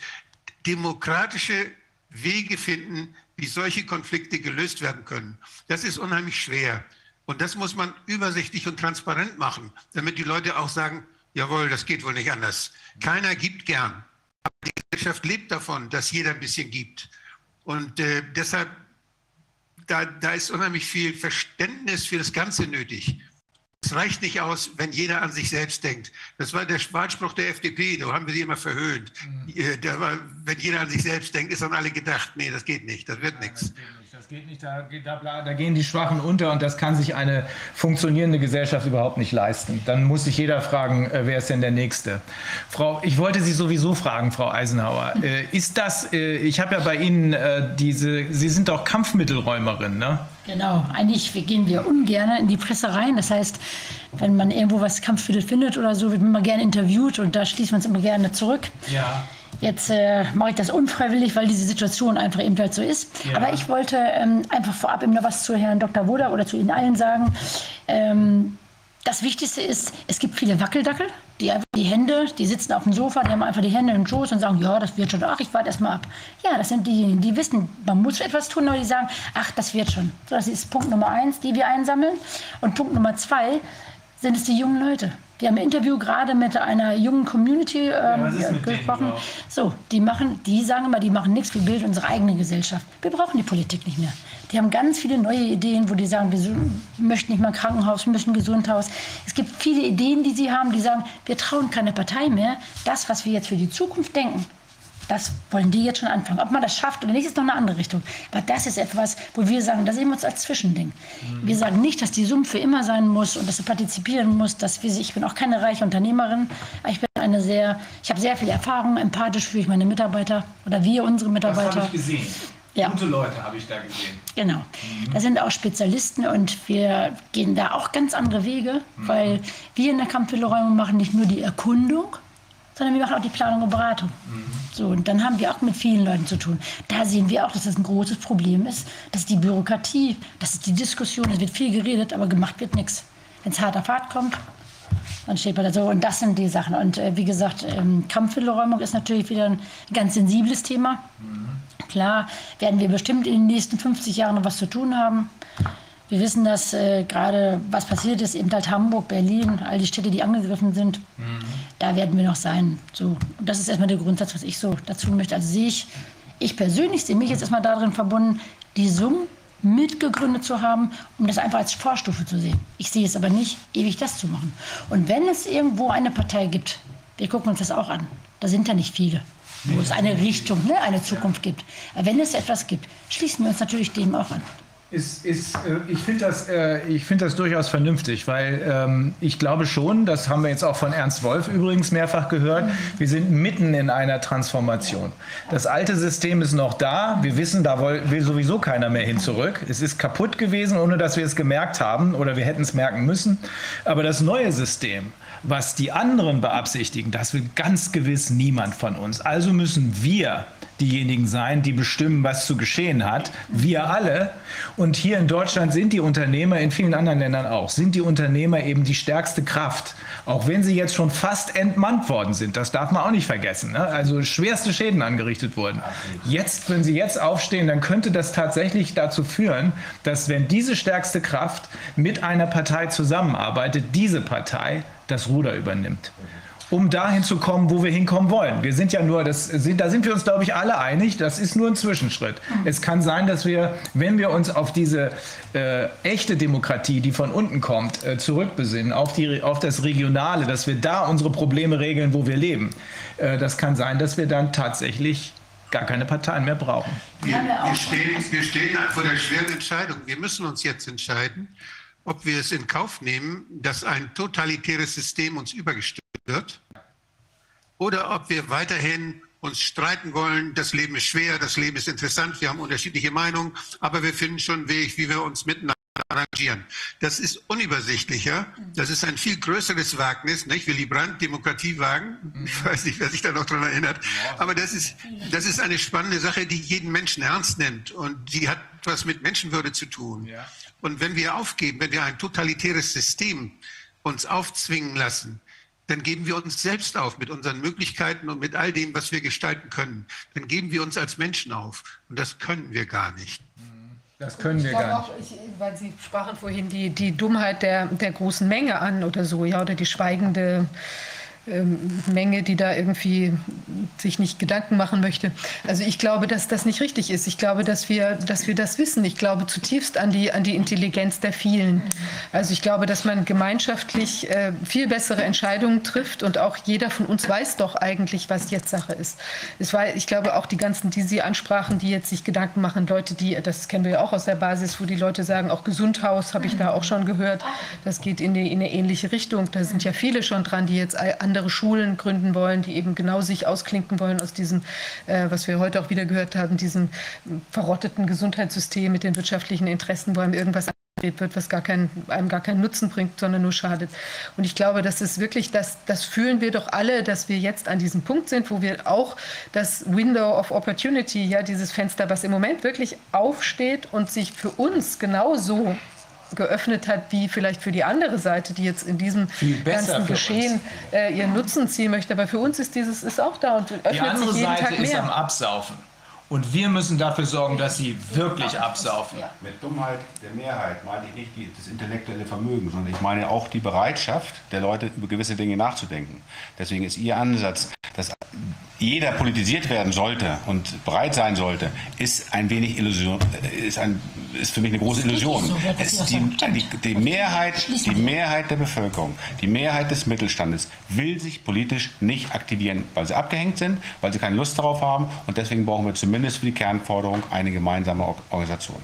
demokratische Wege finden, wie solche Konflikte gelöst werden können. Das ist unheimlich schwer. Und das muss man übersichtlich und transparent machen, damit die Leute auch sagen, Jawohl, das geht wohl nicht anders. Keiner gibt gern. Aber die Gesellschaft lebt davon, dass jeder ein bisschen gibt. Und äh, deshalb, da, da ist unheimlich viel Verständnis für das Ganze nötig. Es reicht nicht aus, wenn jeder an sich selbst denkt. Das war der Wahlspruch der FDP, da haben wir sie immer verhöhnt. Mhm. War, wenn jeder an sich selbst denkt, ist an alle gedacht, nee, das geht nicht, das wird ja, nichts. Das geht nicht, da, da, da, gehen die Schwachen unter und das kann sich eine funktionierende Gesellschaft überhaupt nicht leisten. Dann muss sich jeder fragen, äh, wer ist denn der Nächste? Frau, ich wollte Sie sowieso fragen, Frau Eisenhower, (laughs) äh, ist das, äh, ich habe ja bei Ihnen äh, diese, Sie sind doch Kampfmittelräumerin, ne? Genau, eigentlich gehen wir ungern in die Presse rein. Das heißt, wenn man irgendwo was Kampfmittel findet oder so, wird man immer gerne interviewt und da schließt man es immer gerne zurück. Ja. Jetzt äh, mache ich das unfreiwillig, weil diese Situation einfach eben halt so ist. Ja. Aber ich wollte ähm, einfach vorab eben noch was zu Herrn Dr. Woder oder zu Ihnen allen sagen. Ähm, das Wichtigste ist, es gibt viele Wackeldackel, die einfach die Hände, die sitzen auf dem Sofa, die haben einfach die Hände im Schoß und sagen, ja, das wird schon, ach, ich warte erst mal ab. Ja, das sind diejenigen, die wissen, man muss etwas tun, aber die sagen, ach, das wird schon. So, das ist Punkt Nummer eins, die wir einsammeln. Und Punkt Nummer zwei sind es die jungen Leute. Wir haben ein Interview gerade mit einer jungen Community ähm, ja, gesprochen. So, die machen, die sagen immer, die machen nichts, wir bilden unsere eigene Gesellschaft. Wir brauchen die Politik nicht mehr. Die haben ganz viele neue Ideen, wo die sagen, wir möchten nicht mal ein Krankenhaus, wir möchten ein Gesundhaus. Es gibt viele Ideen, die sie haben, die sagen, wir trauen keine Partei mehr. Das, was wir jetzt für die Zukunft denken, das wollen die jetzt schon anfangen. Ob man das schafft oder nicht, ist noch eine andere Richtung. Aber das ist etwas, wo wir sagen, das sehen wir uns als Zwischending. Mhm. Wir sagen nicht, dass die Summe für immer sein muss und dass sie partizipieren muss. Dass wir, ich bin auch keine reiche Unternehmerin. Ich bin eine sehr, ich habe sehr viel Erfahrung. Empathisch fühle ich meine Mitarbeiter oder wir unsere Mitarbeiter. Das habe ich gesehen. Ja. Gute Leute habe ich da gesehen. Genau. Mhm. Da sind auch Spezialisten und wir gehen da auch ganz andere Wege, mhm. weil wir in der Kampfwilleräumung machen nicht nur die Erkundung, sondern wir machen auch die Planung und Beratung. Mhm. So, und dann haben wir auch mit vielen Leuten zu tun. Da sehen wir auch, dass das ein großes Problem ist. Das ist die Bürokratie, das ist die Diskussion, es wird viel geredet, aber gemacht wird nichts. Wenn es hart auf hart kommt, dann steht man da so. Und das sind die Sachen. Und äh, wie gesagt, ähm, Kampfmittelräumung ist natürlich wieder ein ganz sensibles Thema. Mhm. Klar werden wir bestimmt in den nächsten 50 Jahren noch was zu tun haben. Wir wissen, dass äh, gerade was passiert ist, eben halt Hamburg, Berlin, all die Städte, die angegriffen sind, mhm. da werden wir noch sein. So, und das ist erstmal der Grundsatz, was ich so dazu möchte. Also sehe ich, ich persönlich sehe mich jetzt erstmal darin verbunden, die Summen mitgegründet zu haben, um das einfach als Vorstufe zu sehen. Ich sehe es aber nicht, ewig das zu machen. Und wenn es irgendwo eine Partei gibt, wir gucken uns das auch an, da sind ja nicht viele, wo es eine Richtung, ne, eine Zukunft gibt. Aber wenn es etwas gibt, schließen wir uns natürlich dem auch an. Ist, ist, äh, ich finde das, äh, ich find das durchaus vernünftig, weil ähm, ich glaube schon, das haben wir jetzt auch von Ernst Wolf übrigens mehrfach gehört, wir sind mitten in einer Transformation. Das alte System ist noch da, wir wissen, da will, will sowieso keiner mehr hin zurück. Es ist kaputt gewesen, ohne dass wir es gemerkt haben oder wir hätten es merken müssen. Aber das neue System, was die anderen beabsichtigen, das will ganz gewiss niemand von uns. Also müssen wir diejenigen sein, die bestimmen, was zu geschehen hat. Wir alle. Und hier in Deutschland sind die Unternehmer, in vielen anderen Ländern auch, sind die Unternehmer eben die stärkste Kraft. Auch wenn sie jetzt schon fast entmannt worden sind. Das darf man auch nicht vergessen. Ne? Also schwerste Schäden angerichtet wurden. Jetzt, wenn sie jetzt aufstehen, dann könnte das tatsächlich dazu führen, dass wenn diese stärkste Kraft mit einer Partei zusammenarbeitet, diese Partei das Ruder übernimmt um dahin zu kommen, wo wir hinkommen wollen. Wir sind ja nur, das sind, da sind wir uns, glaube ich, alle einig, das ist nur ein Zwischenschritt. Mhm. Es kann sein, dass wir, wenn wir uns auf diese äh, echte Demokratie, die von unten kommt, äh, zurückbesinnen, auf, die, auf das Regionale, dass wir da unsere Probleme regeln, wo wir leben. Äh, das kann sein, dass wir dann tatsächlich gar keine Parteien mehr brauchen. Wir, wir, stehen, wir stehen vor der schweren Entscheidung. Wir müssen uns jetzt entscheiden, ob wir es in Kauf nehmen, dass ein totalitäres System uns übergestimmt wird, oder ob wir weiterhin uns streiten wollen. Das Leben ist schwer, das Leben ist interessant, wir haben unterschiedliche Meinungen, aber wir finden schon einen Weg, wie wir uns miteinander arrangieren. Das ist unübersichtlicher. Das ist ein viel größeres Wagnis. Nicht? Willy Brandt, Demokratie wagen. Ich weiß nicht, wer sich da noch daran erinnert. Aber das ist, das ist eine spannende Sache, die jeden Menschen ernst nimmt. Und die hat was mit Menschenwürde zu tun. Und wenn wir aufgeben, wenn wir ein totalitäres System uns aufzwingen lassen, dann geben wir uns selbst auf mit unseren Möglichkeiten und mit all dem, was wir gestalten können. Dann geben wir uns als Menschen auf. Und das können wir gar nicht. Das können wir gar nicht. Auch, ich, weil Sie sprachen vorhin die, die Dummheit der, der großen Menge an oder so, ja, oder die schweigende ähm, Menge, die da irgendwie sich nicht Gedanken machen möchte. Also ich glaube, dass das nicht richtig ist. Ich glaube, dass wir, dass wir das wissen. Ich glaube zutiefst an die, an die Intelligenz der vielen. Also ich glaube, dass man gemeinschaftlich äh, viel bessere Entscheidungen trifft und auch jeder von uns weiß doch eigentlich, was jetzt Sache ist. Es war, ich glaube, auch die ganzen, die Sie ansprachen, die jetzt sich Gedanken machen, Leute, die, das kennen wir ja auch aus der Basis, wo die Leute sagen, auch Gesundhaus habe ich da auch schon gehört, das geht in, die, in eine ähnliche Richtung. Da sind ja viele schon dran, die jetzt andere andere Schulen gründen wollen, die eben genau sich ausklinken wollen aus diesem, äh, was wir heute auch wieder gehört haben, diesem verrotteten Gesundheitssystem mit den wirtschaftlichen Interessen, wo einem irgendwas wird, was gar kein, einem gar keinen Nutzen bringt, sondern nur schadet. Und ich glaube, das ist wirklich, das, das fühlen wir doch alle, dass wir jetzt an diesem Punkt sind, wo wir auch das Window of Opportunity, ja, dieses Fenster, was im Moment wirklich aufsteht und sich für uns genauso geöffnet hat, wie vielleicht für die andere Seite, die jetzt in diesem ganzen Geschehen äh, ihren Nutzen ziehen möchte. Aber für uns ist dieses ist auch da und öffnet die andere sich jeden Seite Tag mehr. ist am Absaufen. Und wir müssen dafür sorgen, dass sie wirklich absaufen. Mit Dummheit der Mehrheit meine ich nicht die, das intellektuelle Vermögen, sondern ich meine auch die Bereitschaft der Leute, über gewisse Dinge nachzudenken. Deswegen ist Ihr Ansatz, dass jeder politisiert werden sollte und bereit sein sollte, ist ein wenig Illusion, ist, ein, ist für mich eine große Illusion. Es, die, die, die, Mehrheit, die Mehrheit der Bevölkerung, die Mehrheit des Mittelstandes will sich politisch nicht aktivieren, weil sie abgehängt sind, weil sie keine Lust darauf haben und deswegen brauchen wir zumindest für die Kernforderung eine gemeinsame Organisation.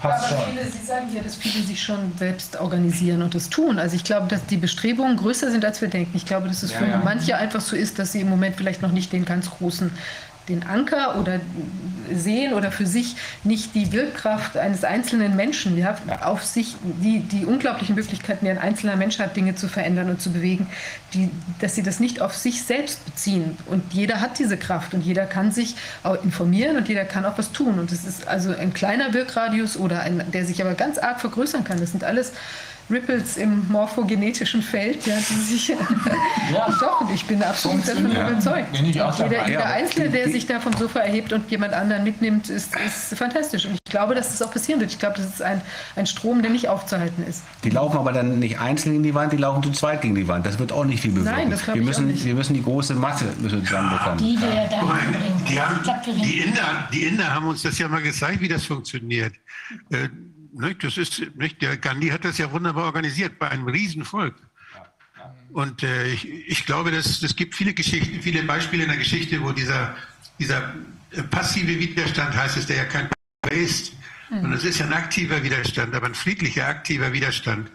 Passt Aber viele, Sie sagen ja, dass viele sich schon selbst organisieren und das tun. Also ich glaube, dass die Bestrebungen größer sind, als wir denken. Ich glaube, dass es ja, für ja. manche einfach so ist, dass sie im Moment vielleicht noch nicht den ganz großen den Anker oder sehen oder für sich nicht die Wirkkraft eines einzelnen Menschen, ja, auf sich die, die unglaublichen Möglichkeiten, die ein einzelner Mensch hat, Dinge zu verändern und zu bewegen, die, dass sie das nicht auf sich selbst beziehen. Und jeder hat diese Kraft und jeder kann sich auch informieren und jeder kann auch was tun. Und es ist also ein kleiner Wirkradius oder ein, der sich aber ganz arg vergrößern kann. Das sind alles Ripples im morphogenetischen Feld, ja, die sich. (laughs) Doch, ich bin absolut davon Ja. überzeugt. Bin ich auch jeder, dabei. jeder Ja, Einzelne, der sich da vom Sofa erhebt und jemand anderen mitnimmt, ist, ist fantastisch. Und ich glaube, dass das auch passieren wird. Ich glaube, das ist ein, ein Strom, der nicht aufzuhalten ist. Die laufen aber dann nicht einzeln gegen die Wand, die laufen zu zweit gegen die Wand. Das wird auch nicht viel bewirken. Nein, das wir, ich auch müssen, nicht. wir müssen die große Masse müssen zusammenbekommen. Die wir da. Die, haben, die, Inder, die Inder haben uns das ja mal gezeigt, wie das funktioniert. Äh, nicht, das ist, nicht, der Gandhi hat das ja wunderbar organisiert bei einem Riesenvolk. Und äh, ich, ich glaube, dass es gibt viele Geschichten, viele Beispiele in der Geschichte, wo dieser, dieser äh, passive Widerstand heißt es, der ja kein ist. Und es ist ja ein aktiver Widerstand, aber ein friedlicher, aktiver Widerstand,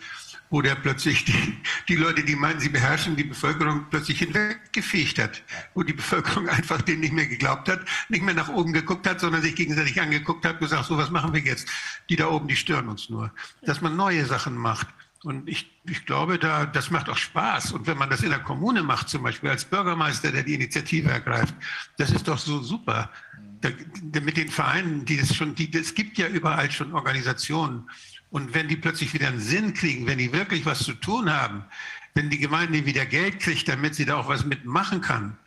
wo der plötzlich die, die Leute, die meinen, sie beherrschen die Bevölkerung, plötzlich hinweggefegt hat. Wo die Bevölkerung einfach denen nicht mehr geglaubt hat, nicht mehr nach oben geguckt hat, sondern sich gegenseitig angeguckt hat, gesagt, so was machen wir jetzt? Die da oben, die stören uns nur. Dass man neue Sachen macht. Und ich, ich glaube, da, das macht auch Spaß. Und wenn man das in der Kommune macht, zum Beispiel als Bürgermeister, der die Initiative ergreift, das ist doch so super. Da, mit den Vereinen, die es schon, die, es gibt ja überall schon Organisationen. Und wenn die plötzlich wieder einen Sinn kriegen, wenn die wirklich was zu tun haben, wenn die Gemeinde wieder Geld kriegt, damit sie da auch was mitmachen kann,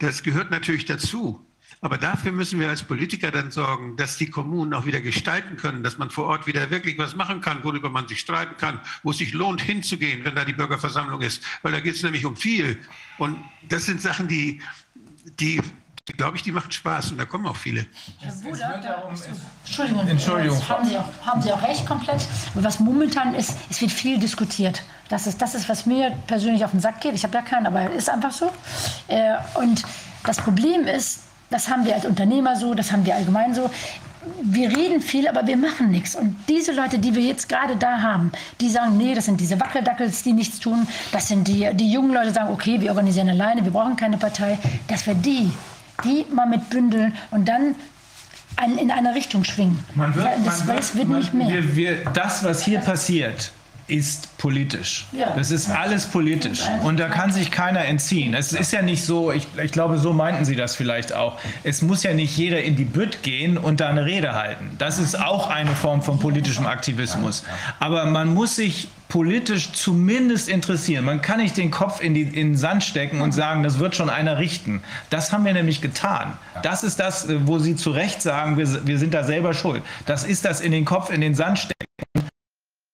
das gehört natürlich dazu. Aber dafür müssen wir als Politiker dann sorgen, dass die Kommunen auch wieder gestalten können, dass man vor Ort wieder wirklich was machen kann, worüber man sich streiten kann, wo es sich lohnt hinzugehen, wenn da die Bürgerversammlung ist. Weil da geht es nämlich um viel. Und das sind Sachen, die, die, die glaube ich, die machen Spaß und da kommen auch viele. Herr Buder, da- Entschuldigung, Entschuldigung. das haben Sie, auch, haben Sie auch recht komplett. Aber was momentan ist, es wird viel diskutiert. Das ist, das ist, was mir persönlich auf den Sack geht. Ich habe ja keinen, aber ist einfach so. Äh, und das Problem ist, das haben wir als Unternehmer so, das haben wir allgemein so. Wir reden viel, aber wir machen nichts. Und diese Leute, die wir jetzt gerade da haben, die sagen, nee, das sind diese Wackeldackels, die nichts tun. Das sind die, die jungen Leute, die sagen, okay, wir organisieren alleine, wir brauchen keine Partei. Dass wir die, die mal mit bündeln und dann ein, in eine Richtung schwingen. Man wird, das, man wird, wird man, nicht mehr. Wir, wir, das, was hier passiert, ist politisch. Ja. Das ist alles politisch. Und da kann sich keiner entziehen. Es ist ja nicht so, ich, ich glaube, so meinten Sie das vielleicht auch. Es muss ja nicht jeder in die Bütt gehen und da eine Rede halten. Das ist auch eine Form von politischem Aktivismus. Aber man muss sich politisch zumindest interessieren. Man kann nicht den Kopf in, die, in den Sand stecken und sagen, das wird schon einer richten. Das haben wir nämlich getan. Das ist das, wo Sie zu Recht sagen, wir, wir sind da selber schuld. Das ist das in den Kopf in den Sand stecken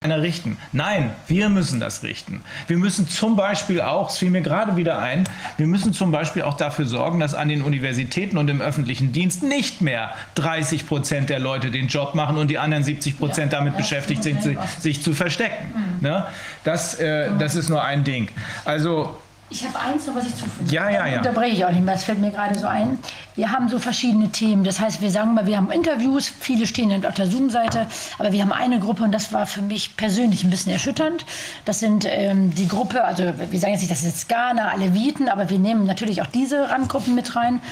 einer richten. Nein, wir müssen das richten. Wir müssen zum Beispiel auch, es fiel mir gerade wieder ein, wir müssen zum Beispiel auch dafür sorgen, dass an den Universitäten und im öffentlichen Dienst nicht mehr 30 Prozent der Leute den Job machen und die anderen 70 Prozent damit beschäftigt sind, sich, sich zu verstecken. Ne? Das, äh, das ist nur ein Ding. Also Ich habe eins noch, was ich zufügen Ja, ja, ja. Unterbreche ich auch nicht mehr, das fällt mir gerade so ein. Wir haben so verschiedene Themen. Das heißt, wir sagen mal, wir haben Interviews, viele stehen dann auf der Zoom-Seite, aber wir haben eine Gruppe und das war für mich persönlich ein bisschen erschütternd. Das sind ähm, die Gruppe, also wir sagen jetzt nicht, das ist jetzt Ghana, Aleviten, aber wir nehmen natürlich auch diese Randgruppen mit rein.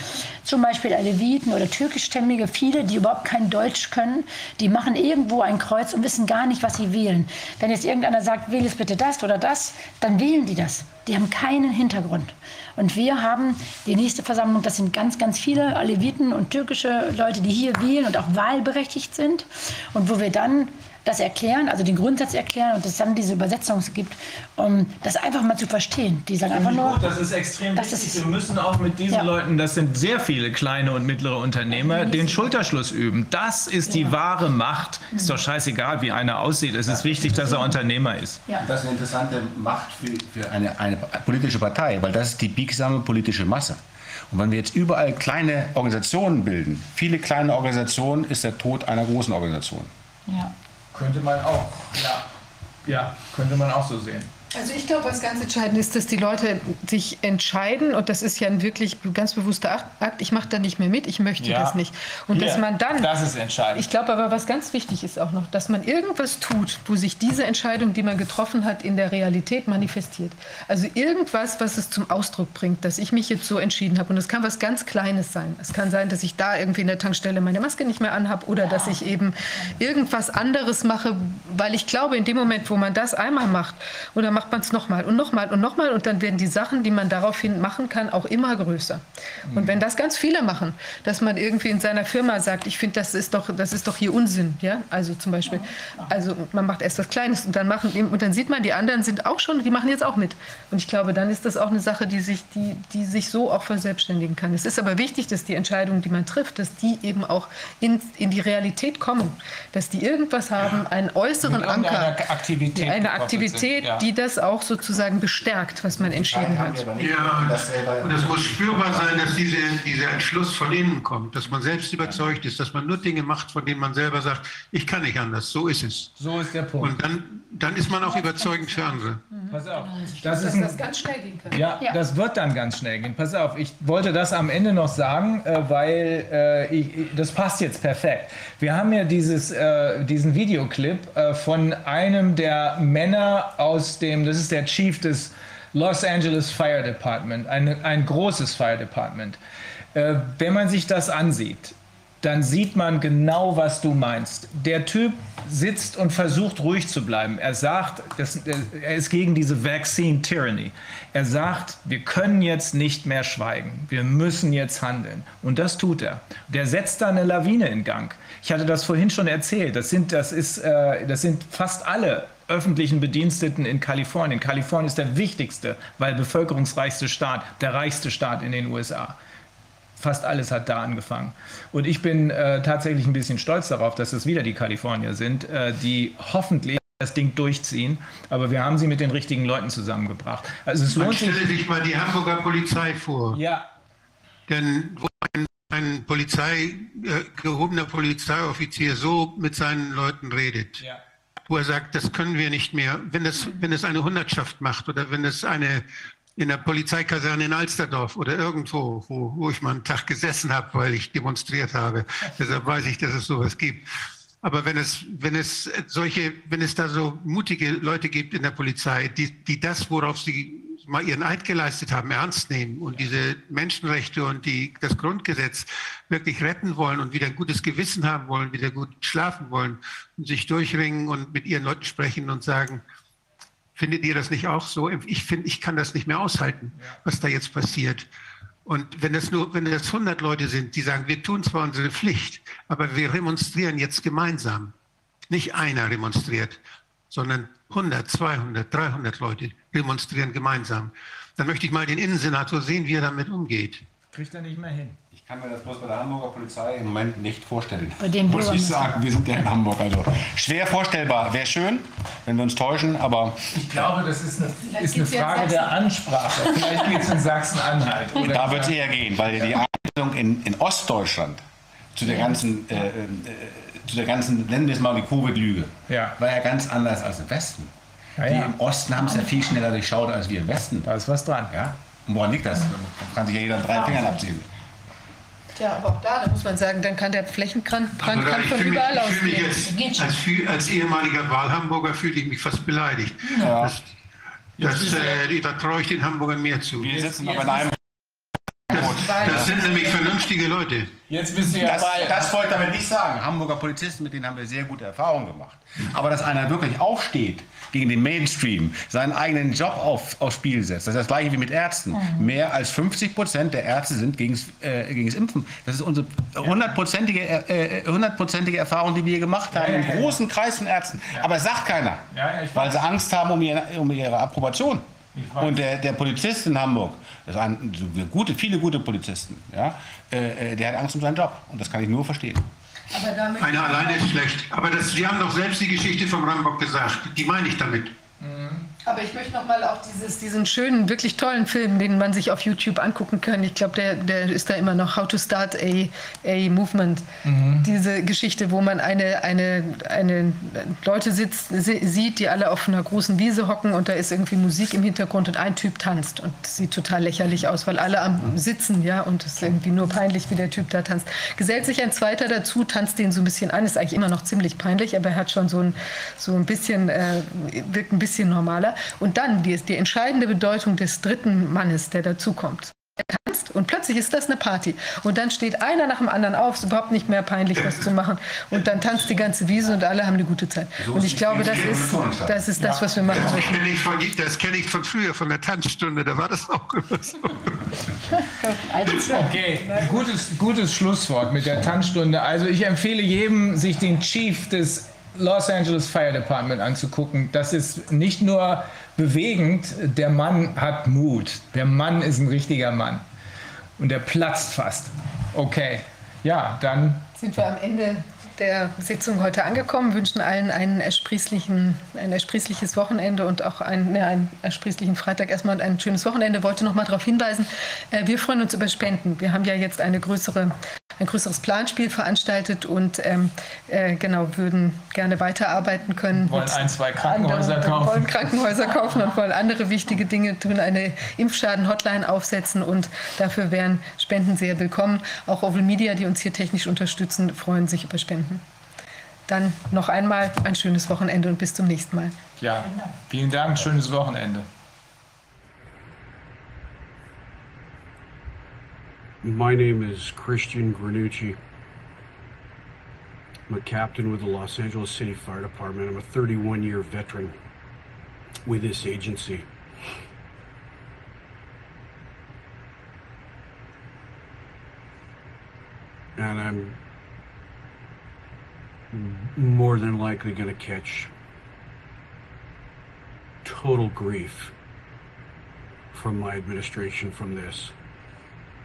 Zum Beispiel Aleviten oder türkischstämmige, viele, die überhaupt kein Deutsch können, die machen irgendwo ein Kreuz und wissen gar nicht, was sie wählen. Wenn jetzt irgendeiner sagt, wähle es bitte das oder das, dann wählen die das. Die haben keinen Hintergrund. Und wir haben die nächste Versammlung, das sind ganz, ganz viele Aleviten und türkische Leute, die hier wählen und auch wahlberechtigt sind. Und wo wir dann das erklären, also den Grundsatz erklären und es dann diese Übersetzung gibt, um das einfach mal zu verstehen. Die sagen einfach nur, Gut, das ist extrem Das wichtig. ist- Wir müssen auch mit diesen Ja. Leuten, das sind sehr viele kleine und mittlere Unternehmer, den Schulterschluss üben. Das ist die wahre Macht. Ist doch scheißegal, wie einer aussieht. Es ist wichtig, dass er Unternehmer ist. ja, Das ist eine interessante Macht für, für eine, eine politische Partei, weil das ist die biegsame politische Masse. Und wenn wir jetzt überall kleine Organisationen bilden, viele kleine Organisationen, ist der Tod einer großen Organisation. ja. Könnte man auch, ja. Ja, könnte man auch so sehen. Also ich glaube, was ganz entscheidend ist, dass die Leute sich entscheiden und das ist ja ein wirklich ganz bewusster Akt, ich mache da nicht mehr mit, ich möchte Ja. das nicht. Und dass Hier, man dann, Das ist entscheidend. ich glaube aber, was ganz wichtig ist auch noch, dass man irgendwas tut, wo sich diese Entscheidung, die man getroffen hat, in der Realität manifestiert. Also irgendwas, was es zum Ausdruck bringt, dass ich mich jetzt so entschieden habe. Und es kann was ganz Kleines sein. Es kann sein, dass ich da irgendwie in der Tankstelle meine Maske nicht mehr anhabe oder dass ich eben irgendwas anderes mache, weil ich glaube, in dem Moment, wo man das einmal macht oder macht man es nochmal und nochmal und nochmal und dann werden die Sachen, die man daraufhin machen kann, auch immer größer. Und wenn das ganz viele machen, dass man irgendwie in seiner Firma sagt, ich finde, das ist doch, das ist doch hier Unsinn, ja, also zum Beispiel, also man macht erst was Kleines und dann machen und dann sieht man, die anderen sind auch schon, die machen jetzt auch mit. Und ich glaube, dann ist das auch eine Sache, die sich, die, die sich so auch verselbstständigen kann. Es ist aber wichtig, dass die Entscheidungen, die man trifft, dass die eben auch in, in die Realität kommen, dass die irgendwas haben, einen äußeren Anker, irgendeiner Aktivität eine Aktivität, die das auch sozusagen bestärkt, was man entschieden hat. Ja, und es muss spürbar sein, dass diese, dieser Entschluss von innen kommt, dass man selbst überzeugt ist, dass man nur Dinge macht, von denen man selber sagt, ich kann nicht anders, so ist es. So ist der Punkt. Und dann, dann ist man auch überzeugend für andere. Pass auf. Das ist Dass das ganz schnell gehen kann. Ja, Ja. das wird dann ganz schnell gehen. Pass auf, ich wollte das am Ende noch sagen, äh, weil äh, ich, das passt jetzt perfekt. Wir haben ja dieses, äh, diesen Videoclip von einem der Männer aus dem, das ist der Chief des Los Angeles Fire Department, ein, ein großes Fire Department. Äh, wenn man sich das ansieht, dann sieht man genau, was du meinst. Der Typ sitzt und versucht ruhig zu bleiben. Er sagt, das, er ist gegen diese Vaccine Tyranny. Er sagt, wir können jetzt nicht mehr schweigen. Wir müssen jetzt handeln. Und das tut er. Der setzt da eine Lawine in Gang. Ich hatte das vorhin schon erzählt. Das sind, das ist, äh, das sind fast alle öffentlichen Bediensteten in Kalifornien. Kalifornien ist der wichtigste, weil bevölkerungsreichste Staat, der reichste Staat in den USA fast alles hat da angefangen. Und ich bin äh, tatsächlich ein bisschen stolz darauf, dass es wieder die Kalifornier sind, äh, die hoffentlich das Ding durchziehen. Aber wir haben sie mit den richtigen Leuten zusammengebracht. Also es lohnt sich. stelle sich mal die Hamburger Polizei vor. Ja, Denn wo ein, ein Polizei, äh, gehobener Polizeioffizier so mit seinen Leuten redet, ja. Wo er sagt, das können wir nicht mehr. Wenn es, wenn es eine Hundertschaft macht oder wenn es eine in der Polizeikaserne in Alsterdorf oder irgendwo, wo, wo ich mal einen Tag gesessen habe, weil ich demonstriert habe. Deshalb weiß ich, dass es sowas gibt. Aber wenn es, wenn es solche, wenn es da so mutige Leute gibt in der Polizei, die, die das, worauf sie mal ihren Eid geleistet haben, ernst nehmen und diese Menschenrechte und die, das Grundgesetz wirklich retten wollen und wieder ein gutes Gewissen haben wollen, wieder gut schlafen wollen und sich durchringen und mit ihren Leuten sprechen und sagen, Findet ihr das nicht auch so? Ich finde, ich kann das nicht mehr aushalten, was da jetzt passiert. Und wenn das nur, wenn das 100 Leute sind, die sagen, wir tun zwar unsere Pflicht, aber wir demonstrieren jetzt gemeinsam. Nicht einer demonstriert, sondern 100, 200, 300 Leute demonstrieren gemeinsam. Dann möchte ich mal den Innensenator sehen, wie er damit umgeht. Kriegt er nicht mehr hin. Ich kann mir das bloß bei der Hamburger Polizei im Moment nicht vorstellen. Bei den Muss Bürgern ich sagen, wir sind ja in Hamburg. Also schwer vorstellbar. Wäre schön, wenn wir uns täuschen, aber Ich glaube, das ist eine, ist eine Frage der Ansprache. Vielleicht geht es in Sachsen-Anhalt. da wird es eher gehen, weil die Einstellung in, in Ostdeutschland zu der ganzen, äh, äh, zu der ganzen, nennen wir es mal die Covid-Lüge, Ja. war ja ganz anders als im Westen. Ja, die ja. im Osten haben es ja viel schneller durchschaut als wir im Westen. Da ist was dran. Ja? Und woran liegt das? Da kann sich ja jeder an drei Fingern abziehen. Ja, aber auch da, da muss man sagen, dann kann der Flächenbrand da, kann von überall ich fühle mich ausgehen. Geht jetzt, schon. als, als ehemaliger Wahlhamburger fühle ich mich fast beleidigt. Das, das, äh, da traue ich den Hamburgern mehr zu. Wir sitzen aber in einem. Das sind nämlich vernünftige Leute. Jetzt bist du ja Das, bei. das wollte ich damit nicht sagen. Hamburger Polizisten, mit denen haben wir sehr gute Erfahrungen gemacht. Aber dass einer wirklich aufsteht gegen den Mainstream, seinen eigenen Job auf, aufs Spiel setzt, das ist das gleiche wie mit Ärzten. Mehr als 50 Prozent der Ärzte sind gegens, äh, gegens Impfen. Das ist unsere hundertprozentige äh, äh, hundertprozentige Erfahrung, die wir gemacht haben Ja, ja, im ja. großen Kreis von Ärzten. Aber es sagt keiner, Ja, ja, ich weil sie Angst haben um ihre, um ihre Approbation. Und der, der Polizist in Hamburg, das waren so gute, viele gute Polizisten, ja, äh, äh, der hat Angst um seinen Job. Und das kann ich nur verstehen. Einer alleine ist schlecht. Aber das, Sie haben doch selbst die Geschichte vom Rambock gesagt. Die meine ich damit. Aber ich möchte noch mal auch dieses, diesen schönen, wirklich tollen Film, den man sich auf YouTube angucken kann. Ich glaube, der, der ist da immer noch How to Start a, a Movement. Diese Geschichte, wo man eine, eine, eine Leute sitzt, sie- sieht, die alle auf einer großen Wiese hocken und da ist irgendwie Musik im Hintergrund und ein Typ tanzt und sieht total lächerlich aus, weil alle am Sitzen, ja, und es ist irgendwie nur peinlich, wie der Typ da tanzt. Gesellt sich ein zweiter dazu, tanzt den so ein bisschen an, ist eigentlich immer noch ziemlich peinlich, aber er hat schon so ein, so ein bisschen, äh, wirkt ein bisschen normaler. Und dann die, die entscheidende Bedeutung des dritten Mannes, der dazukommt. tanzt und plötzlich ist das eine Party. Und dann steht einer nach dem anderen auf, ist überhaupt nicht mehr peinlich, was zu machen. Und dann tanzt die ganze Wiese und alle haben eine gute Zeit. Und ich glaube, das ist das, ist das was wir machen Das kenne ich, von, das kenn ich von früher, von der Tanzstunde, da war das auch immer so. Okay, gutes, gutes Schlusswort mit der Tanzstunde. Also ich empfehle jedem, sich den Chief des Los Angeles Fire Department anzugucken. Das ist nicht nur bewegend, der Mann hat Mut. Der Mann ist ein richtiger Mann. Und der platzt fast. Okay, ja, dann sind wir am Ende der Sitzung heute angekommen, wünschen allen einen ersprießlichen, ein ersprießliches Wochenende und auch einen, ne, einen ersprießlichen Freitag erstmal und ein schönes Wochenende. Wollte noch mal darauf hinweisen, äh, wir freuen uns über Spenden. Wir haben ja jetzt eine größere, ein größeres Planspiel veranstaltet und ähm, äh, genau würden gerne weiterarbeiten können. wollen ein, zwei Krankenhäuser kaufen. wollen Krankenhäuser kaufen und wollen andere wichtige Dinge tun, eine Impfschaden-Hotline aufsetzen und dafür wären Spenden sehr willkommen. Auch Oval Media, die uns hier technisch unterstützen, freuen sich über Spenden. Dann noch einmal ein schönes Wochenende und bis zum nächsten Mal. Ja, vielen Dank, schönes Wochenende. My name is Christian Granucci. I'm a captain with the Los Angeles City Fire Department. I'm a 31 year veteran with this agency. And I'm more than likely going to catch total grief from my administration from this.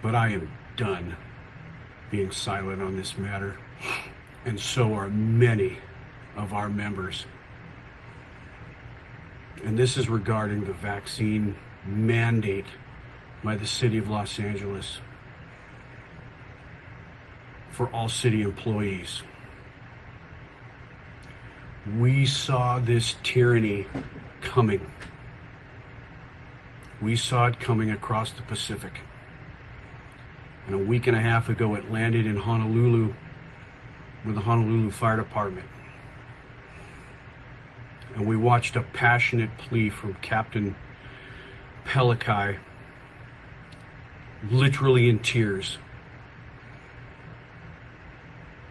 But I am done being silent on this matter, and so are many of our members. And this is regarding the vaccine mandate by the City of Los Angeles for all city employees. We saw this tyranny coming. We saw it coming across the Pacific. And a week and a half ago, it landed in Honolulu with the Honolulu Fire Department. And we watched a passionate plea from Captain Pelikai, literally in tears,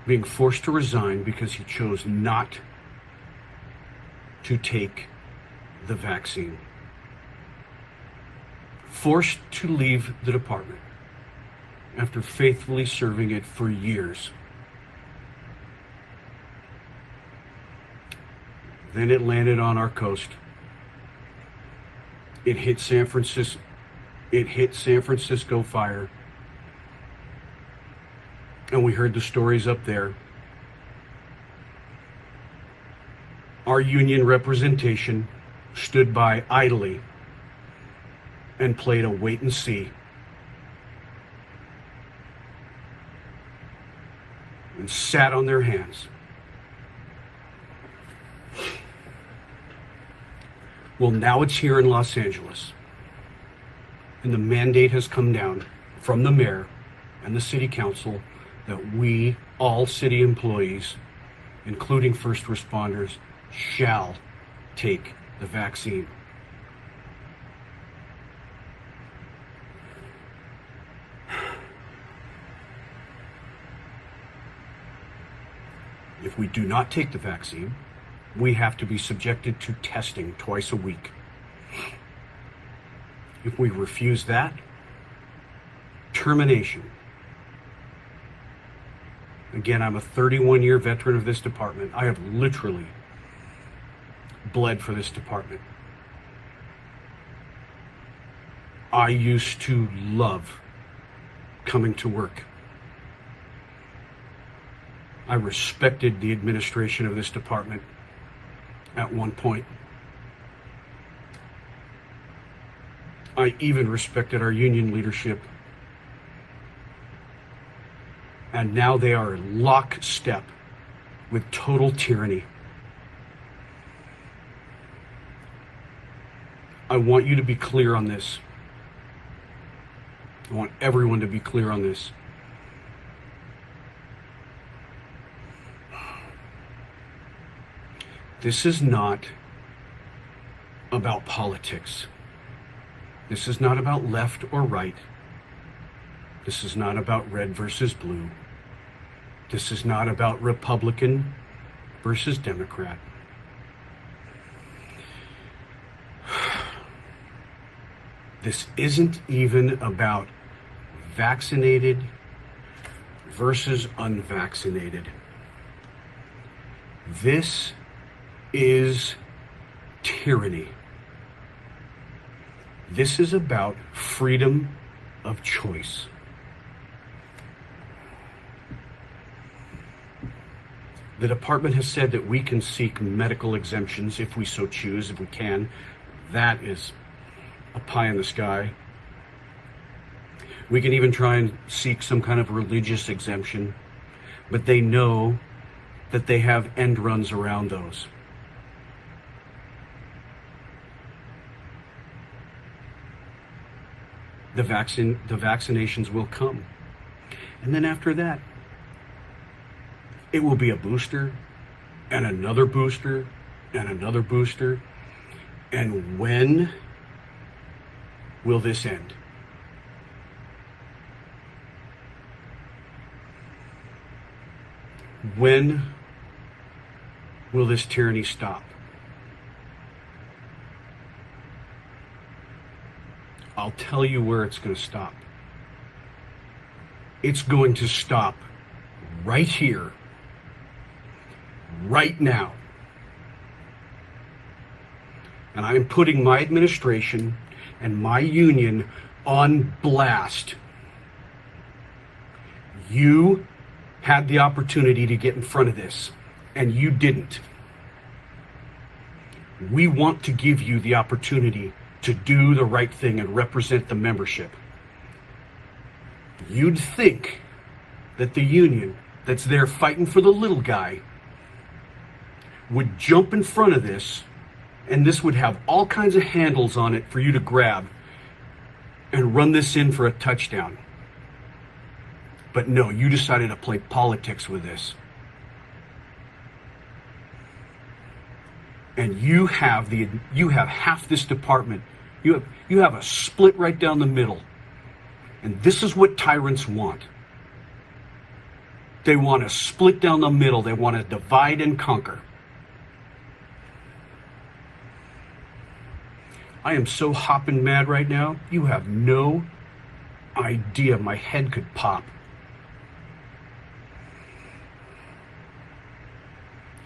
being forced to resign because he chose not to take the vaccine. Forced to leave the department after faithfully serving it for years. Then it landed on our coast. It hit San Francisco. It hit San Francisco fire. And we heard the stories up there. Our union representation stood by idly and played a wait and see. and sat on their hands. Well, now it's here in Los Angeles. And the mandate has come down from the mayor and the city council that we, all city employees, including first responders, shall take the vaccine. If we do not take the vaccine, we have to be subjected to testing twice a week. If we refuse that, termination. Again, I'm a 31 year veteran of this department. I have literally bled for this department. I used to love coming to work. I respected the administration of this department at one point. I even respected our union leadership. And now they are lockstep with total tyranny. I want you to be clear on this. I want everyone to be clear on this. This is not about politics. This is not about left or right. This is not about red versus blue. This is not about Republican versus Democrat. This isn't even about vaccinated versus unvaccinated. This is tyranny. This is about freedom of choice. The department has said that we can seek medical exemptions if we so choose, if we can. That is a pie in the sky. We can even try and seek some kind of religious exemption, but they know that they have end runs around those. The vaccine, the vaccinations will come. And then after that, it will be a booster and another booster and another booster. And when will this end? When will this tyranny stop? I'll tell you where it's going to stop. It's going to stop right here, right now. And I'm putting my administration and my union on blast. You had the opportunity to get in front of this, and you didn't. We want to give you the opportunity to do the right thing and represent the membership. You'd think that the union that's there fighting for the little guy would jump in front of this and this would have all kinds of handles on it for you to grab and run this in for a touchdown. But no, you decided to play politics with this. And you have the you have half this department. You have you have a split right down the middle. And this is what tyrants want. They want to split down the middle. They want to divide and conquer. I am so hopping mad right now. You have no idea. My head could pop.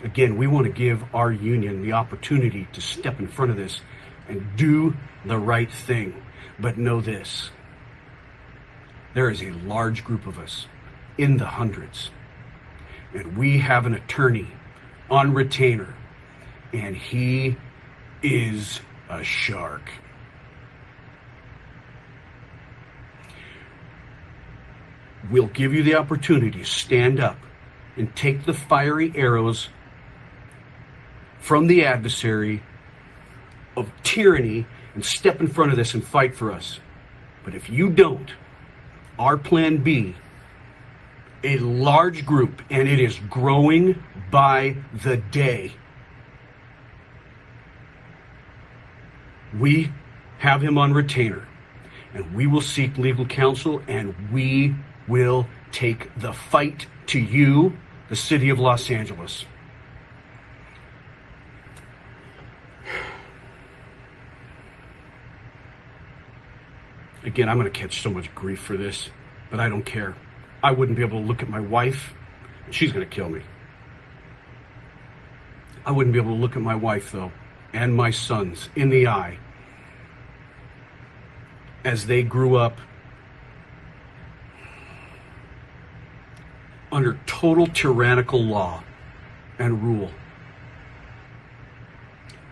Again, we want to give our union the opportunity to step in front of this and do the right thing. But know this there is a large group of us in the hundreds, and we have an attorney on retainer, and he is a shark. We'll give you the opportunity to stand up and take the fiery arrows from the adversary of tyranny and step in front of this and fight for us. But if you don't, our plan B, a large group, and it is growing by the day. We have him on retainer, and we will seek legal counsel, and we will take the fight to you, the city of Los Angeles. Again, I'm going to catch so much grief for this, but I don't care. I wouldn't be able to look at my wife. She's going to kill me. I wouldn't be able to look at my wife, though, and my sons in the eye as they grew up under total tyrannical law and rule.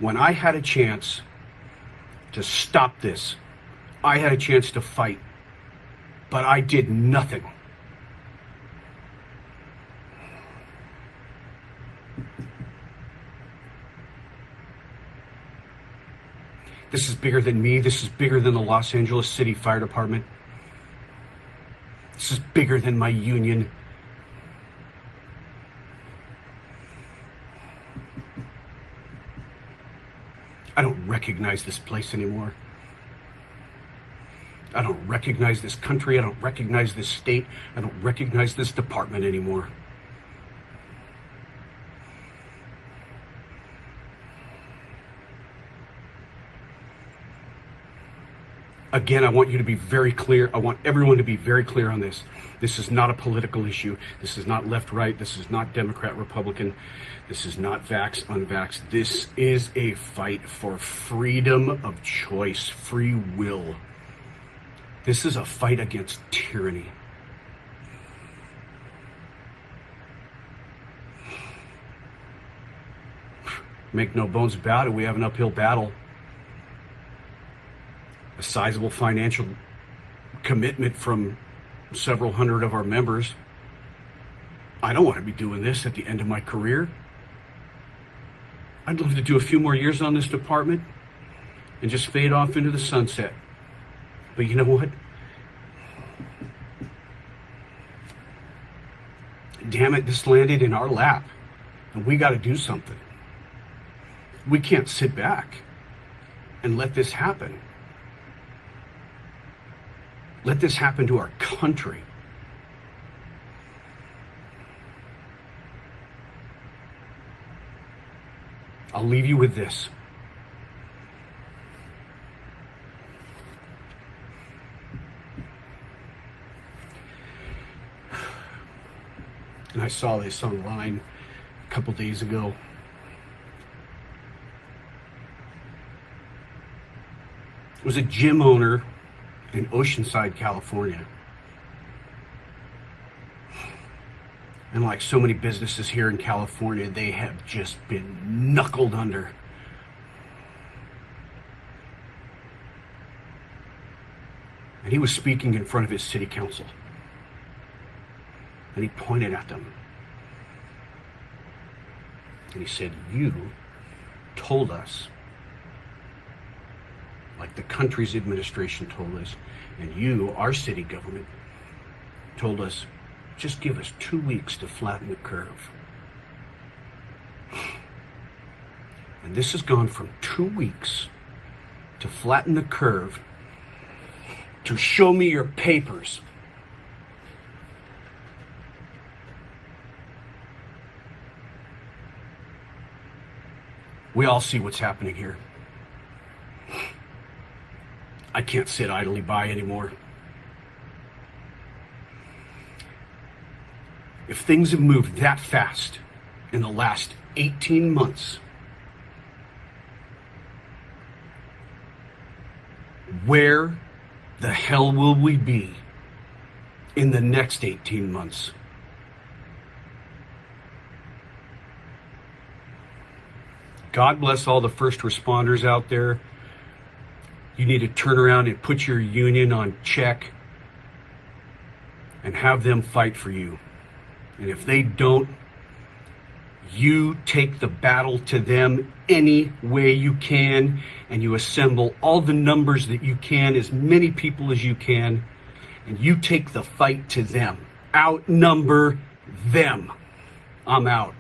When I had a chance to stop this, I had a chance to fight, but I did nothing. This is bigger than me. This is bigger than the Los Angeles City Fire Department. This is bigger than my union. I don't recognize this place anymore. I don't recognize this country. I don't recognize this state. I don't recognize this department anymore. Again, I want you to be very clear. I want everyone to be very clear on this. This is not a political issue. This is not left right. This is not Democrat Republican. This is not vax unvax. This is a fight for freedom of choice, free will. This is a fight against tyranny. Make no bones about it, we have an uphill battle. A sizable financial commitment from several hundred of our members. I don't want to be doing this at the end of my career. I'd love to do a few more years on this department and just fade off into the sunset. But you know what? Damn it, this landed in our lap. And we got to do something. We can't sit back and let this happen. Let this happen to our country. I'll leave you with this. And I saw this online a couple days ago. It was a gym owner in Oceanside, California. And like so many businesses here in California, they have just been knuckled under. And he was speaking in front of his city council. And he pointed at them. And he said, You told us, like the country's administration told us, and you, our city government, told us, just give us two weeks to flatten the curve. And this has gone from two weeks to flatten the curve to show me your papers. We all see what's happening here. I can't sit idly by anymore. If things have moved that fast in the last 18 months, where the hell will we be in the next 18 months? God bless all the first responders out there. You need to turn around and put your union on check and have them fight for you. And if they don't, you take the battle to them any way you can and you assemble all the numbers that you can, as many people as you can, and you take the fight to them. Outnumber them. I'm out.